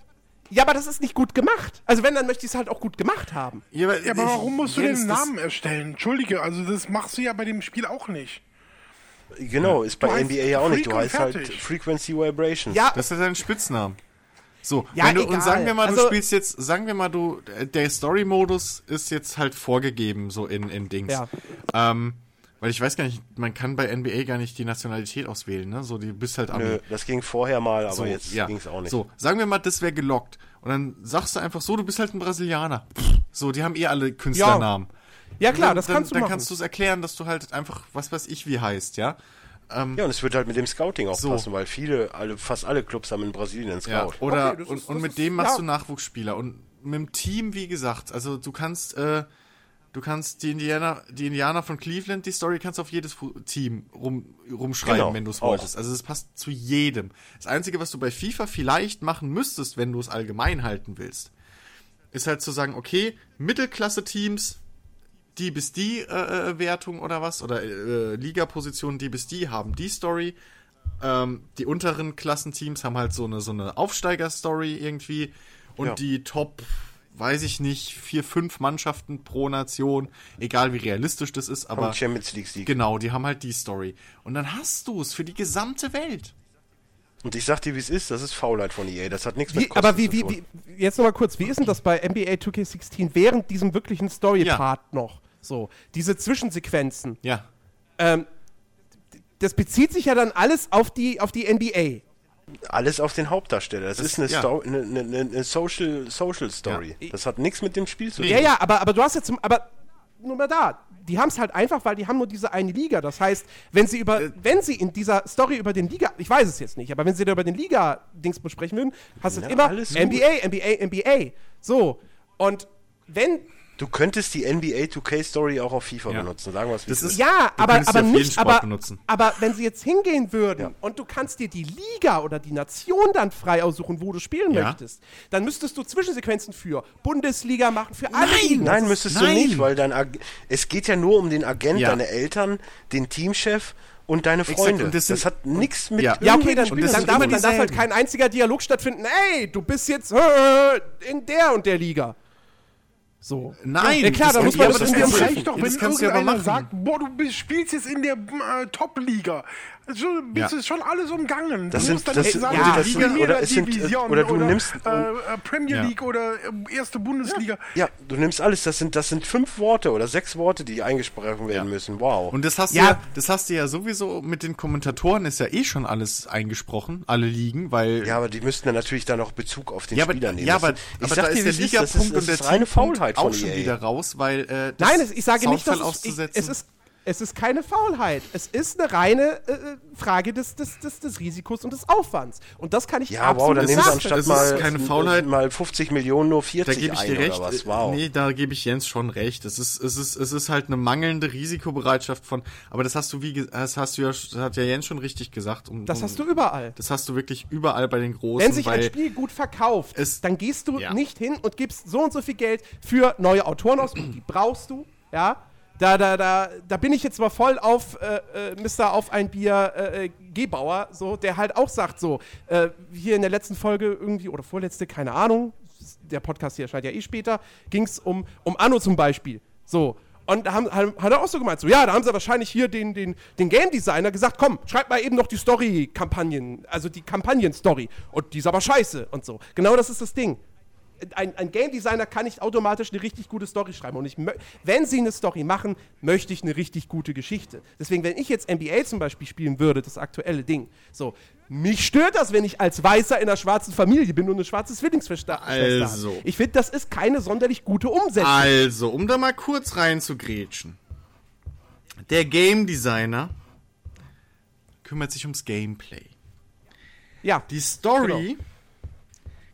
Ja, aber das ist nicht gut gemacht. Also wenn, dann möchte ich es halt auch gut gemacht haben. Ja, aber, Ja, aber ich- warum musst du den Namen erstellen? Entschuldige, also das machst du ja bei dem Spiel auch nicht. Genau, ist bei NBA ja auch nicht. Du heißt halt fertig. Frequency Vibrations. Ja, Das ist dein Spitznamen. So, Ja, wenn du, egal. und sagen wir mal, du Also- spielst jetzt, sagen wir mal, du, der Story-Modus ist jetzt halt vorgegeben, so in, in Dings. Ja. Ähm, weil ich weiß gar nicht, man kann bei NBA gar nicht die Nationalität auswählen, ne? So, du bist halt Ami. Nö, das ging vorher mal, aber so, jetzt ja. ging es auch nicht. So, sagen wir mal, das wäre gelockt. Und dann sagst du einfach so, du bist halt ein Brasilianer. So, die haben eh alle Künstlernamen. ja klar, dann, das kannst du dann, machen. Dann kannst du es erklären, dass du halt einfach, was weiß ich, wie heißt, ja? Ja, und es wird halt mit dem Scouting auch So. passen, weil viele, alle, fast alle Clubs haben in Brasilien einen Ja, Scout. oder Okay, und, ist- und mit ist- dem machst ja. du Nachwuchsspieler und mit dem Team, wie gesagt, also du kannst äh, du kannst die Indianer die Indianer von Cleveland, die Story kannst du auf jedes Team rum, rumschreiben, Genau, wenn du es wolltest. Also es passt zu jedem. Das einzige, was du bei FIFA vielleicht machen müsstest, wenn du es allgemein halten willst, ist halt zu sagen, okay, Mittelklasse Teams die bis die äh, äh, Wertung oder was oder äh, Ligaposition die bis die haben die Story ähm, die unteren Klassenteams haben halt so eine so eine Aufsteiger-Story irgendwie und Ja. die Top weiß ich nicht vier fünf Mannschaften pro Nation egal wie realistisch das ist aber Champions League Sieg. genau die haben halt die Story und dann hast du es für die gesamte Welt Und ich sag dir, wie es ist, das ist Faulheit von EA. Das hat nichts mit Wie, Kosten aber wie, zu wie, tun. wie, jetzt nochmal kurz, wie ist denn das bei NBA 2K16 während diesem wirklichen Story-Part noch? So, diese Zwischensequenzen. ja Ähm, das bezieht sich ja dann alles auf die, auf die NBA. Alles auf den Hauptdarsteller. Das, ist eine, ja. Sto eine, eine, eine Social, Social Story. Ja. Das hat nichts mit dem Spiel zu tun. Ja, ja, aber, aber du hast jetzt, aber nur mal da. Die haben es halt einfach, weil die haben nur diese eine Liga. Das heißt, wenn sie über, wenn sie in dieser Story über den Liga, ich weiß es jetzt nicht, aber wenn sie da über den Liga-Dings besprechen würden, hast du immer. NBA, NBA, NBA. So. Und wenn Du könntest die NBA 2K Story auch auf FIFA Ja. benutzen. Sagen wir es wie Das es ist- Ja, Du aber, aber sie auf jeden nicht, Sport aber, benutzen. aber wenn sie jetzt hingehen würden Ja. und du kannst dir die Liga oder die Nation dann frei aussuchen, wo du spielen Ja. möchtest, dann müsstest du Zwischensequenzen für Bundesliga machen, für alle Nein! Nein, müsstest du Nein. nicht, weil dein Ag es geht ja nur um den Agent, Ja. deine Eltern, den Teamchef und deine Freunde. und das das, hat nichts mit Ja. Ja, okay, dann, Und das dann, darf, dann darf halt kein einziger Dialog stattfinden. Ey, du bist jetzt (laughs) in der und der Liga. So. Nein, Ja, klar, das- dann muss man ja, das Das am reicht doch, Das wenn aber irgendeiner sagt, boah, du bist, spielst jetzt in der äh, Top-Liga. Also, bist Ja. du schon alles umgangen. Das du sind- musst dann das nicht sagen, ja, das sind- oder es sind- Division oder du nimmst- äh, äh, Premier Ja. League oder äh, erste Bundesliga. Ja, du nimmst alles. Das sind, das sind fünf Worte oder sechs Worte, die eingesprochen werden müssen. Wow. Und das hast Ja. du ja, das hast du ja sowieso mit den Kommentatoren ist ja eh schon alles eingesprochen, alle liegen, weil ja, aber die müssten dann natürlich dann auch Bezug auf den ja, aber, Spieler nehmen. ja, Das aber, ich aber sag da dir, ist der es das ist, Ligapunkt und der Teampunkt Faulheit auch schon EA. wieder raus, weil äh, das Nein, es- ich sage nicht, dass es ist Es ist keine Faulheit. Es ist eine reine äh, äh, Frage des, des, des, des Risikos und des Aufwands. Und das kann ich Ja, wow, absolut dann nehmen sie anstatt Das ist mal, keine Faulheit. mal 50 Millionen nur Da 40 gebe ich ein dir recht. oder was? Wow. Nee, da gebe ich Jens schon recht. Es ist, es ist, es ist halt eine mangelnde Risikobereitschaft von, aber das hast du wie, das hast du ja, das hat ja Jens schon richtig gesagt. Um, Das um, hast du überall. Das hast du wirklich überall bei den Großen. Wenn sich ein Spiel gut verkauft, es- dann gehst du Ja. nicht hin und gibst so und so viel Geld für neue Autoren aus und die brauchst du, ja. Da, da, da, da bin ich jetzt mal voll auf äh, äh, Mr. Auf ein Bier äh, äh, Gebauer, so, der halt auch sagt so, äh, hier in der letzten Folge irgendwie, oder vorletzte, keine Ahnung, der Podcast hier erscheint ja eh später, ging es um, um Anno zum Beispiel. So. Und da haben, haben, hat er auch so gemeint, so, ja, da haben sie wahrscheinlich hier den, den, den Game Designer gesagt, komm, schreib mal eben noch die Story-Kampagnen, also die Kampagnen-Story. Und die ist aber scheiße und so. Genau das ist das Ding. Ein, ein Game Designer kann nicht automatisch eine richtig gute Story schreiben. Und ich, wenn sie eine Story machen, möchte ich eine richtig gute Geschichte. Deswegen, wenn ich jetzt NBA zum Beispiel spielen würde, das aktuelle Ding, so, mich stört das, wenn ich als Weißer in einer schwarzen Familie bin und eine schwarze Zwillingsschwester Schwester Also. habe. Ich finde, das ist keine sonderlich gute Umsetzung. Also, um da mal kurz rein zu grätschen. Der Game Designer kümmert sich ums Gameplay. ja, Die Story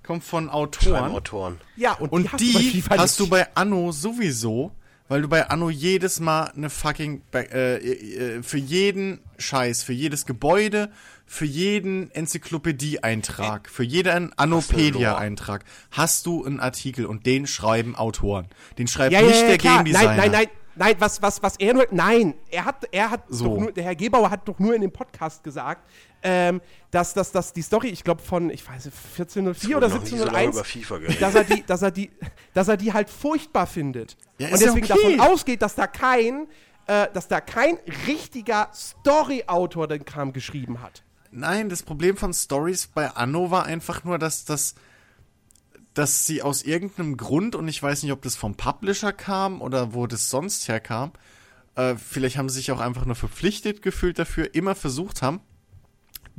kommt von Autoren. Autoren. ja, und, Und die, hast du bei die FIFA hast du bei Anno sowieso, weil du bei Anno jedes Mal eine fucking äh, äh, für jeden Scheiß, für jedes Gebäude, für jeden Enzyklopädie-Eintrag, für jeden Annopedia-Eintrag hast du einen Artikel und den schreiben Autoren. Den schreibt Ja, ja, nicht ja, der klar. Game Designer. Nein, nein, nein. Nein, was, was, was er nur. Nein, er hat, er hat So. doch nur, der Herr Gebauer hat doch nur in dem Podcast gesagt, ähm, dass, dass, dass die Story, ich glaube, von, ich weiß nicht, 1404 oder noch nie so lange 1701, über FIFA geredet. dass er die, dass er die, dass er die halt furchtbar findet. Ja, und ja deswegen okay. davon ausgeht, dass da kein, äh, dass da kein richtiger Story-Autor den Kram geschrieben hat. Nein, das Problem von Stories bei Anno war einfach nur, dass das dass sie aus irgendeinem Grund, und ich weiß nicht, ob das vom Publisher kam oder wo das sonst herkam, äh, vielleicht haben sie sich auch einfach nur verpflichtet gefühlt dafür, immer versucht haben,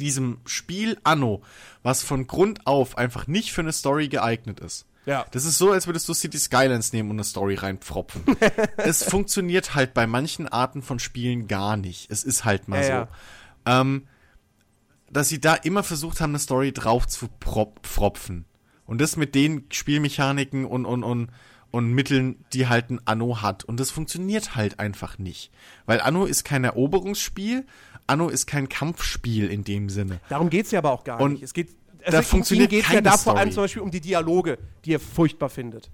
diesem Spiel Anno, was von Grund auf einfach nicht für eine Story geeignet ist. Ja. Das ist so, als würdest du City Skylines nehmen und eine Story reinpfropfen. (laughs) es funktioniert halt bei manchen Arten von Spielen gar nicht. Es ist halt mal Ja, so. ja. Ähm, dass sie da immer versucht haben, eine Story drauf zu pfropfen. Und das mit den Spielmechaniken und, und, und, und Mitteln, die halt ein Anno hat. Und das funktioniert halt einfach nicht. Weil Anno ist kein Eroberungsspiel, Anno ist kein Kampfspiel in dem Sinne. Darum geht es ja aber auch gar Und nicht. Es geht, da also funktioniert geht es ja da vor allem zum Beispiel um die Dialoge, die er furchtbar findet.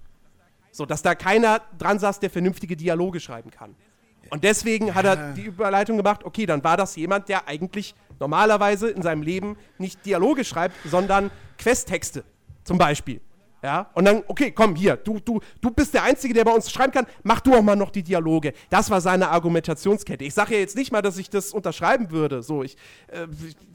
So, dass da keiner dran saß, der vernünftige Dialoge schreiben kann. Und deswegen hat er die Überleitung gemacht, okay, dann war das jemand, der eigentlich normalerweise in seinem Leben nicht Dialoge schreibt, sondern Questtexte zum Beispiel. Ja, und dann, okay, komm, hier, du, du, du bist der Einzige, der bei uns schreiben kann, mach du auch mal noch die Dialoge. Das war seine Argumentationskette. Ich sage ja jetzt nicht mal, dass ich das unterschreiben würde. So, ich, äh,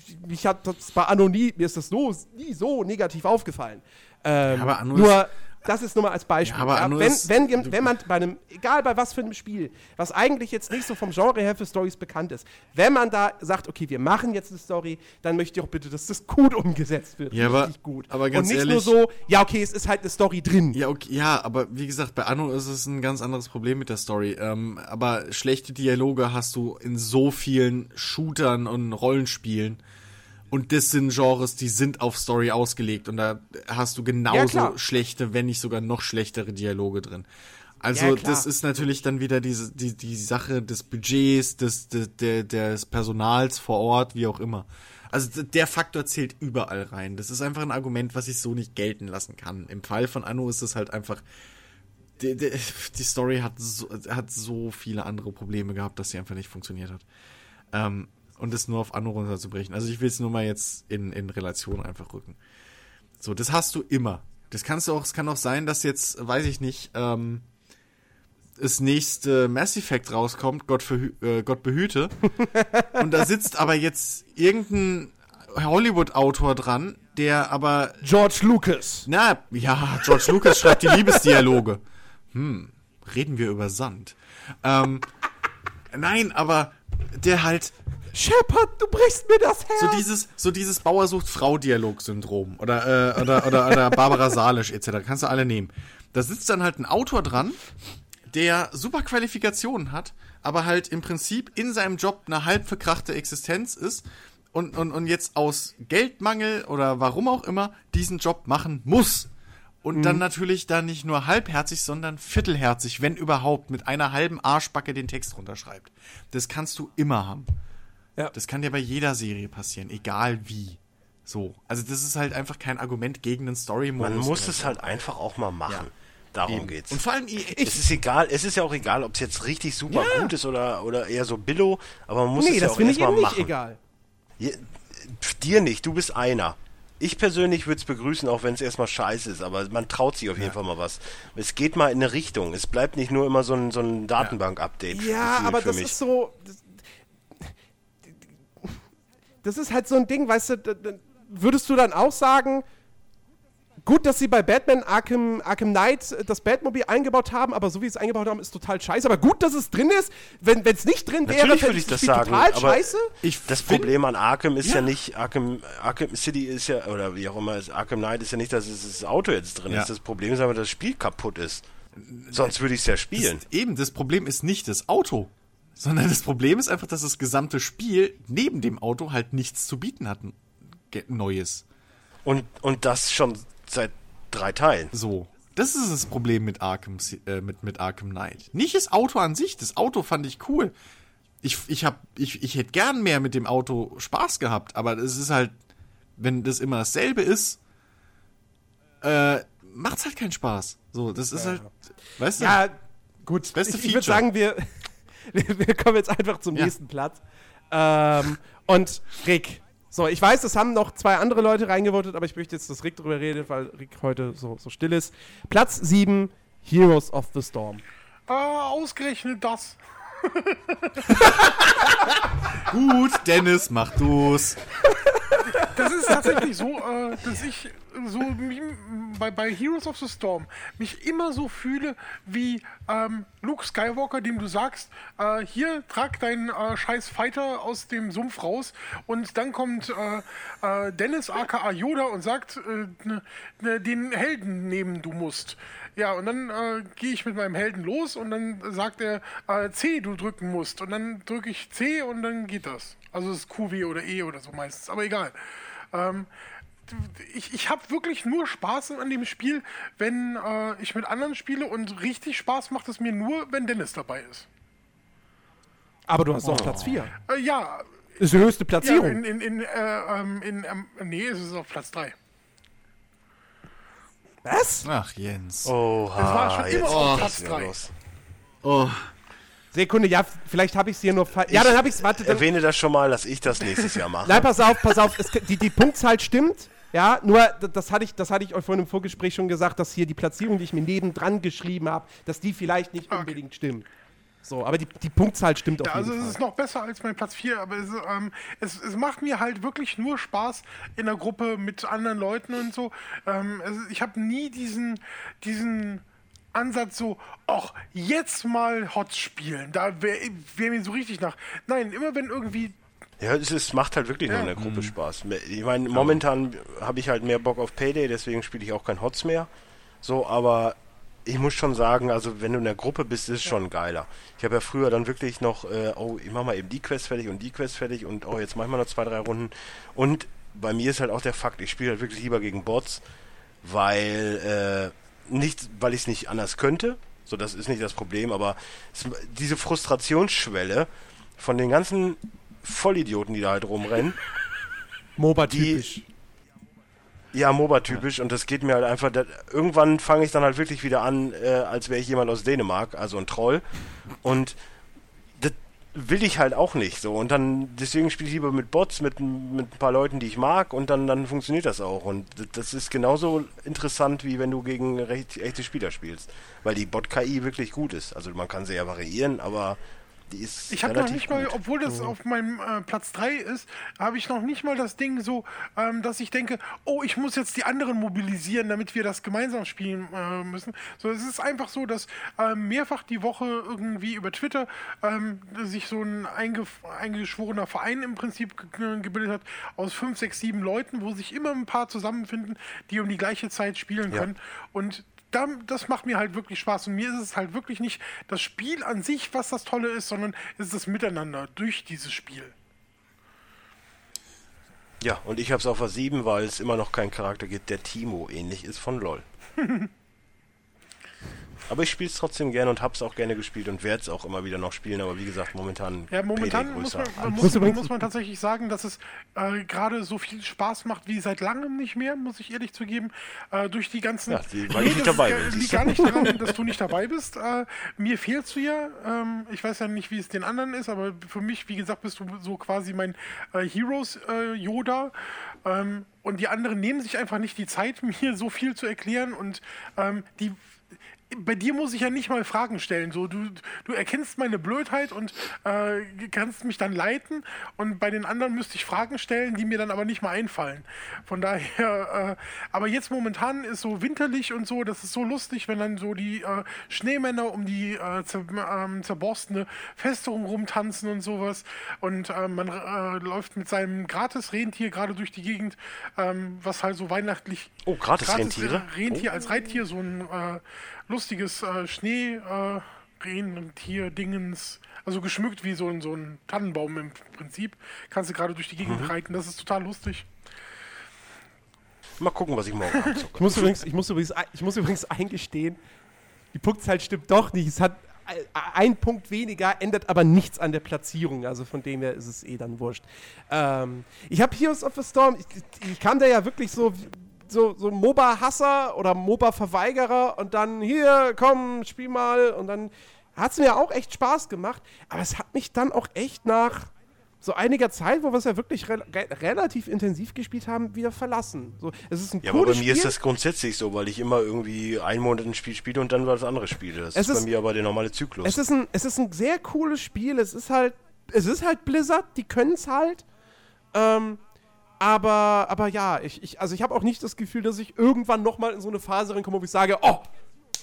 ich- mich hat das bei Anno nie, mir ist das so, nie so negativ aufgefallen. Ähm, aber Anno nur, das ist nur mal als Beispiel. Ja, aber Anno wenn, ist- wenn, wenn man bei einem, egal bei was für einem Spiel, was eigentlich jetzt nicht so vom Genre her für Stories bekannt ist, wenn man da sagt, okay, wir machen jetzt eine Story, dann möchte ich auch bitte, dass das gut umgesetzt wird. Ja, aber- richtig gut. aber ganz Und nicht ehrlich- nur so, ja, okay, es ist halt eine Story drin. Ja, okay, ja, aber wie gesagt, bei Anno ist es ein ganz anderes Problem mit der Story. Ähm, aber schlechte Dialoge hast du in so vielen Shootern und Rollenspielen. Und das sind Genres, die sind auf Story ausgelegt. Und da hast du Ja, genauso klar. schlechte, wenn nicht sogar noch schlechtere Dialoge drin. Also Ja, das ist natürlich dann wieder diese, die, die Sache des Budgets, des, des, der, des Personals vor Ort, wie auch immer. Also der Faktor zählt überall rein. Das ist einfach ein Argument, was ich so nicht gelten lassen kann. Im Fall von Anno ist es halt einfach, die, die, die Story hat so, hat so viele andere Probleme gehabt, dass sie einfach nicht funktioniert hat. Ähm, und das nur auf Anno runterzubrechen. Also ich will es nur mal jetzt in, in Relation einfach rücken. So, das hast du immer. Das kannst du auch, es kann auch sein, dass jetzt, weiß ich nicht, ähm, das nächste Mass Effect rauskommt, Gott, verhü äh, Gott behüte. (laughs) und da sitzt aber jetzt irgendein Hollywood-Autor dran, der aber George Lucas. na, ja, George Lucas schreibt die (laughs) Liebesdialoge. Hm, reden wir über Sand. Ähm, nein, aber der halt Shepard, du brichst mir das Herz. so dieses, so dieses Bauer sucht Frau Dialog-Syndrom oder, äh, oder, oder, oder Barbara Salisch etc. Kannst du alle nehmen. Da sitzt dann halt ein Autor dran, der super Qualifikationen hat, aber halt im Prinzip in seinem Job eine halb verkrachte Existenz ist und, und, und jetzt aus Geldmangel oder warum auch immer diesen Job machen muss. Und dann natürlich dann nicht nur halbherzig, sondern viertelherzig, wenn überhaupt, mit einer halben Arschbacke den Text runterschreibt. Das kannst du immer haben. Ja. Das kann dir bei jeder Serie passieren, egal wie. So. Also das ist halt einfach kein Argument gegen einen Story-Modus. Man muss es so. halt einfach auch mal machen. Darum Eben. geht's. Und vor allem, ich, es ist egal, es ist ja auch egal, ob es jetzt richtig super Ja. gut ist oder, oder eher so billo, aber man muss Nee, es ja das auch finde ich erstmal eben nicht machen. egal. Pf, Dir nicht, du bist einer. Ich persönlich würde es begrüßen, auch wenn es erstmal scheiße ist, aber man traut sich auf jeden Fall mal was. Es geht mal in eine Richtung. Es bleibt nicht nur immer so ein, so ein Datenbank-Update. Ja, aber für das mich. ist so. Das, ist halt so ein Ding, weißt du, da- da- würdest du dann auch sagen, gut, dass sie bei Batman Arkham, Arkham Knight äh, das Batmobil eingebaut haben, aber so wie sie es eingebaut haben, ist total scheiße. Aber gut, dass es drin ist. Wenn es nicht drin wäre, Natürlich würde ich das sagen, total aber scheiße. ich Das Problem an Arkham ist ja, Ja. nicht, Arkham, Arkham City ist ja, oder wie auch immer, ist, Arkham Knight ist ja nicht, dass es das Auto jetzt drin Ja. ist. Das Problem ist aber, dass das Spiel kaputt ist. Sonst würde ich es ja spielen. Das, eben, das Problem ist nicht das Auto, sondern das Problem ist einfach, dass das gesamte Spiel neben dem Auto halt nichts zu bieten hat. Neues. Und, und das schon seit drei Teilen. So. Das ist das Problem mit Arkham, äh, mit, mit Arkham Knight. Nicht das Auto an sich. Das Auto fand ich cool. Ich, ich, hab, ich, ich hätte gern mehr mit dem Auto Spaß gehabt, aber es ist halt, wenn das immer dasselbe ist, äh, macht's halt keinen Spaß. So, das ist halt, weißt du? Ja, gut. beste ich ich würde sagen, wir, (laughs) wir, wir kommen jetzt einfach zum Ja. nächsten Platz. Ähm, und Rick. So, ich weiß, es haben noch zwei andere Leute reingevotet, aber ich möchte jetzt, dass Rick darüber redet, weil Rick heute so, so still ist. Platz 7, Heroes of the Storm. Äh, ausgerechnet das. (laughs) Gut, Dennis, mach du's. Das ist tatsächlich so, äh, dass ich so bei, bei Heroes of the Storm mich immer so fühle wie ähm, Luke Skywalker, dem du sagst, äh, hier trag deinen äh, scheiß Fighter aus dem Sumpf raus und dann kommt äh, äh, Dennis aka Yoda und sagt, äh, ne, ne, den Helden nehmen du musst. Ja, und dann äh, gehe ich mit meinem Helden los und dann sagt er C, du drücken musst. Und dann drücke ich C und dann geht das. Also es ist QW oder E oder so meistens, aber egal. Ähm, ich ich habe wirklich nur Spaß an dem Spiel, wenn äh, ich mit anderen spiele und richtig Spaß macht es mir nur, wenn Dennis dabei ist. Aber du hast auch Platz 4. Äh, ja, Ist die höchste ja Platzierung. in, in, in, äh, ähm, in ähm, nee, es ist auf Platz 3. Was? Ach, Jens. Oha, Das war schon immer auf Platz das wieder drei. los. Oh. Sekunde, ja, vielleicht habe ich es hier nur falsch. Ja, dann habe ich es. Warte, dann, Erwähne das schon mal, dass ich das nächstes Jahr mache. Nein, pass auf, pass auf. Es, die, die Punktzahl stimmt. Ja, nur das hatte ich, das hatte ich euch vorhin im Vorgespräch schon gesagt, dass hier die Platzierung, die ich mir nebendran geschrieben habe, dass die vielleicht nicht Okay. unbedingt stimmt. So, aber die, die Punktzahl stimmt auf Ja, also jeden es Fall. ist noch besser als mein Platz 4, aber es, ähm, es, es macht mir halt wirklich nur Spaß in der Gruppe mit anderen Leuten und so. Ähm, es, ich habe nie diesen, diesen Ansatz so, ach, jetzt mal Hots spielen. Da wäre wär mir so richtig nach. Nein, immer wenn irgendwie Ja, es, es macht halt wirklich nur in der Gruppe Spaß. Ich meine, momentan habe ich halt mehr Bock auf Payday, deswegen spiele ich auch kein Hots mehr. So, aber ich muss schon sagen, also wenn du in der Gruppe bist, ist es schon geiler. Ich habe ja früher dann wirklich noch, äh, oh, ich mache mal eben die Quest fertig und die Quest fertig und oh, jetzt mach ich mal noch zwei, drei Runden. Und bei mir ist halt auch der Fakt, ich spiele halt wirklich lieber gegen Bots, weil, äh, nicht, weil ich es nicht anders könnte, so das ist nicht das Problem, aber es, diese Frustrationsschwelle von den ganzen Vollidioten, die da halt rumrennen, (laughs) MOBA-typisch. ja, MOBA-typisch und das geht mir halt einfach, da, irgendwann fange ich dann halt wirklich wieder an, äh, als wäre ich jemand aus Dänemark, also ein Troll. Und das will ich halt auch nicht so. Und dann, deswegen spiele ich lieber mit Bots, mit, mit ein paar Leuten, die ich mag und dann, dann funktioniert das auch. Und das ist genauso interessant, wie wenn du gegen recht, echte Spieler spielst, weil die Bot-KI wirklich gut ist, also man kann sie ja variieren, aber die ist Ich habe noch nicht mal, gut. obwohl das auf meinem äh, Platz 3 ist, habe ich noch nicht mal das Ding so, ähm, dass ich denke, oh, ich muss jetzt die anderen mobilisieren, damit wir das gemeinsam spielen äh, müssen. So, es ist einfach so, dass ähm, mehrfach die Woche irgendwie über Twitter ähm, sich so ein eingeschworener Verein im Prinzip ge gebildet hat aus fünf, sechs, sieben Leuten, wo sich immer ein paar zusammenfinden, die um die gleiche Zeit spielen Ja. können. Und das macht mir halt wirklich Spaß. Und mir ist es halt wirklich nicht das Spiel an sich, was das Tolle ist, sondern es ist das Miteinander durch dieses Spiel. Ja, und ich habe es auf der 7, weil es immer noch keinen Charakter gibt, der Timo ähnlich ist von LOL. (laughs) Aber ich spiele es trotzdem gerne und habe es auch gerne gespielt und werde es auch immer wieder noch spielen. Aber wie gesagt, momentan. Ja, momentan muss größer. man, man, Muss muss, man tatsächlich sagen, dass es äh, gerade so viel Spaß macht wie seit langem nicht mehr, muss ich ehrlich zugeben. Äh, durch die ganzen. Ja, die- weil ich nicht dabei ist bin, liegt gar nicht daran, dass du nicht dabei bist. Äh, mir fehlst du ja. Ähm, ich weiß ja nicht, wie es den anderen ist, aber für mich, wie gesagt, bist du so quasi mein äh, Heroes-Yoda. ähm, und die anderen nehmen sich einfach nicht die Zeit, (laughs) mir so viel zu erklären. Und ähm, die bei dir muss ich ja nicht mal Fragen stellen. So, du, du erkennst meine Blödheit und äh, kannst mich dann leiten. Und bei den anderen müsste ich Fragen stellen, die mir dann aber nicht mal einfallen. Von daher, äh, aber jetzt momentan ist so winterlich und so, das ist so lustig, wenn dann so die äh, Schneemänner um die äh, zer, ähm, zerborstene Festung rumtanzen und sowas. Und äh, man äh, läuft mit seinem Gratis-Rentier gerade durch die Gegend, ähm, was halt so weihnachtlich Oh, Gratis-Rentiere? Gratis, Rentier als Reittier, so ein lustiges äh, Schnee äh, Rentier Dingens, also geschmückt wie so ein, so ein Tannenbaum im Prinzip. Kannst du gerade durch die Gegend reiten, das ist total lustig. Mal gucken, was ich morgen abzocke. (laughs) Ich muss übrigens, ich muss übrigens, ich muss übrigens eingestehen, die Punktzahl stimmt doch nicht. Es hat ein- ein Punkt weniger, ändert aber nichts an der Platzierung. Also von dem her ist es eh dann wurscht. Ähm, ich habe Heroes of the Storm, ich, ich kam da ja wirklich so, so, so MOBA-Hasser oder MOBA-Verweigerer und dann hier, komm, spiel mal. Und dann hat es mir auch echt Spaß gemacht. Aber es hat mich dann auch echt nach so einiger Zeit, wo wir es ja wirklich re re relativ intensiv gespielt haben, wieder verlassen. So, es ist ein Ja, aber bei mir ist Spiel. das grundsätzlich so, weil ich immer irgendwie einen Monat ein Spiel spiele und dann was anderes spiele. Das Es ist, ist- bei mir aber der normale Zyklus. Es ist ein, es ist ein sehr cooles Spiel. Es ist halt, es ist halt Blizzard, die können es halt. Ähm, aber, aber ja, ich, ich, also ich habe auch nicht das Gefühl, dass ich irgendwann nochmal in so eine Phase reinkomme, wo ich sage, oh,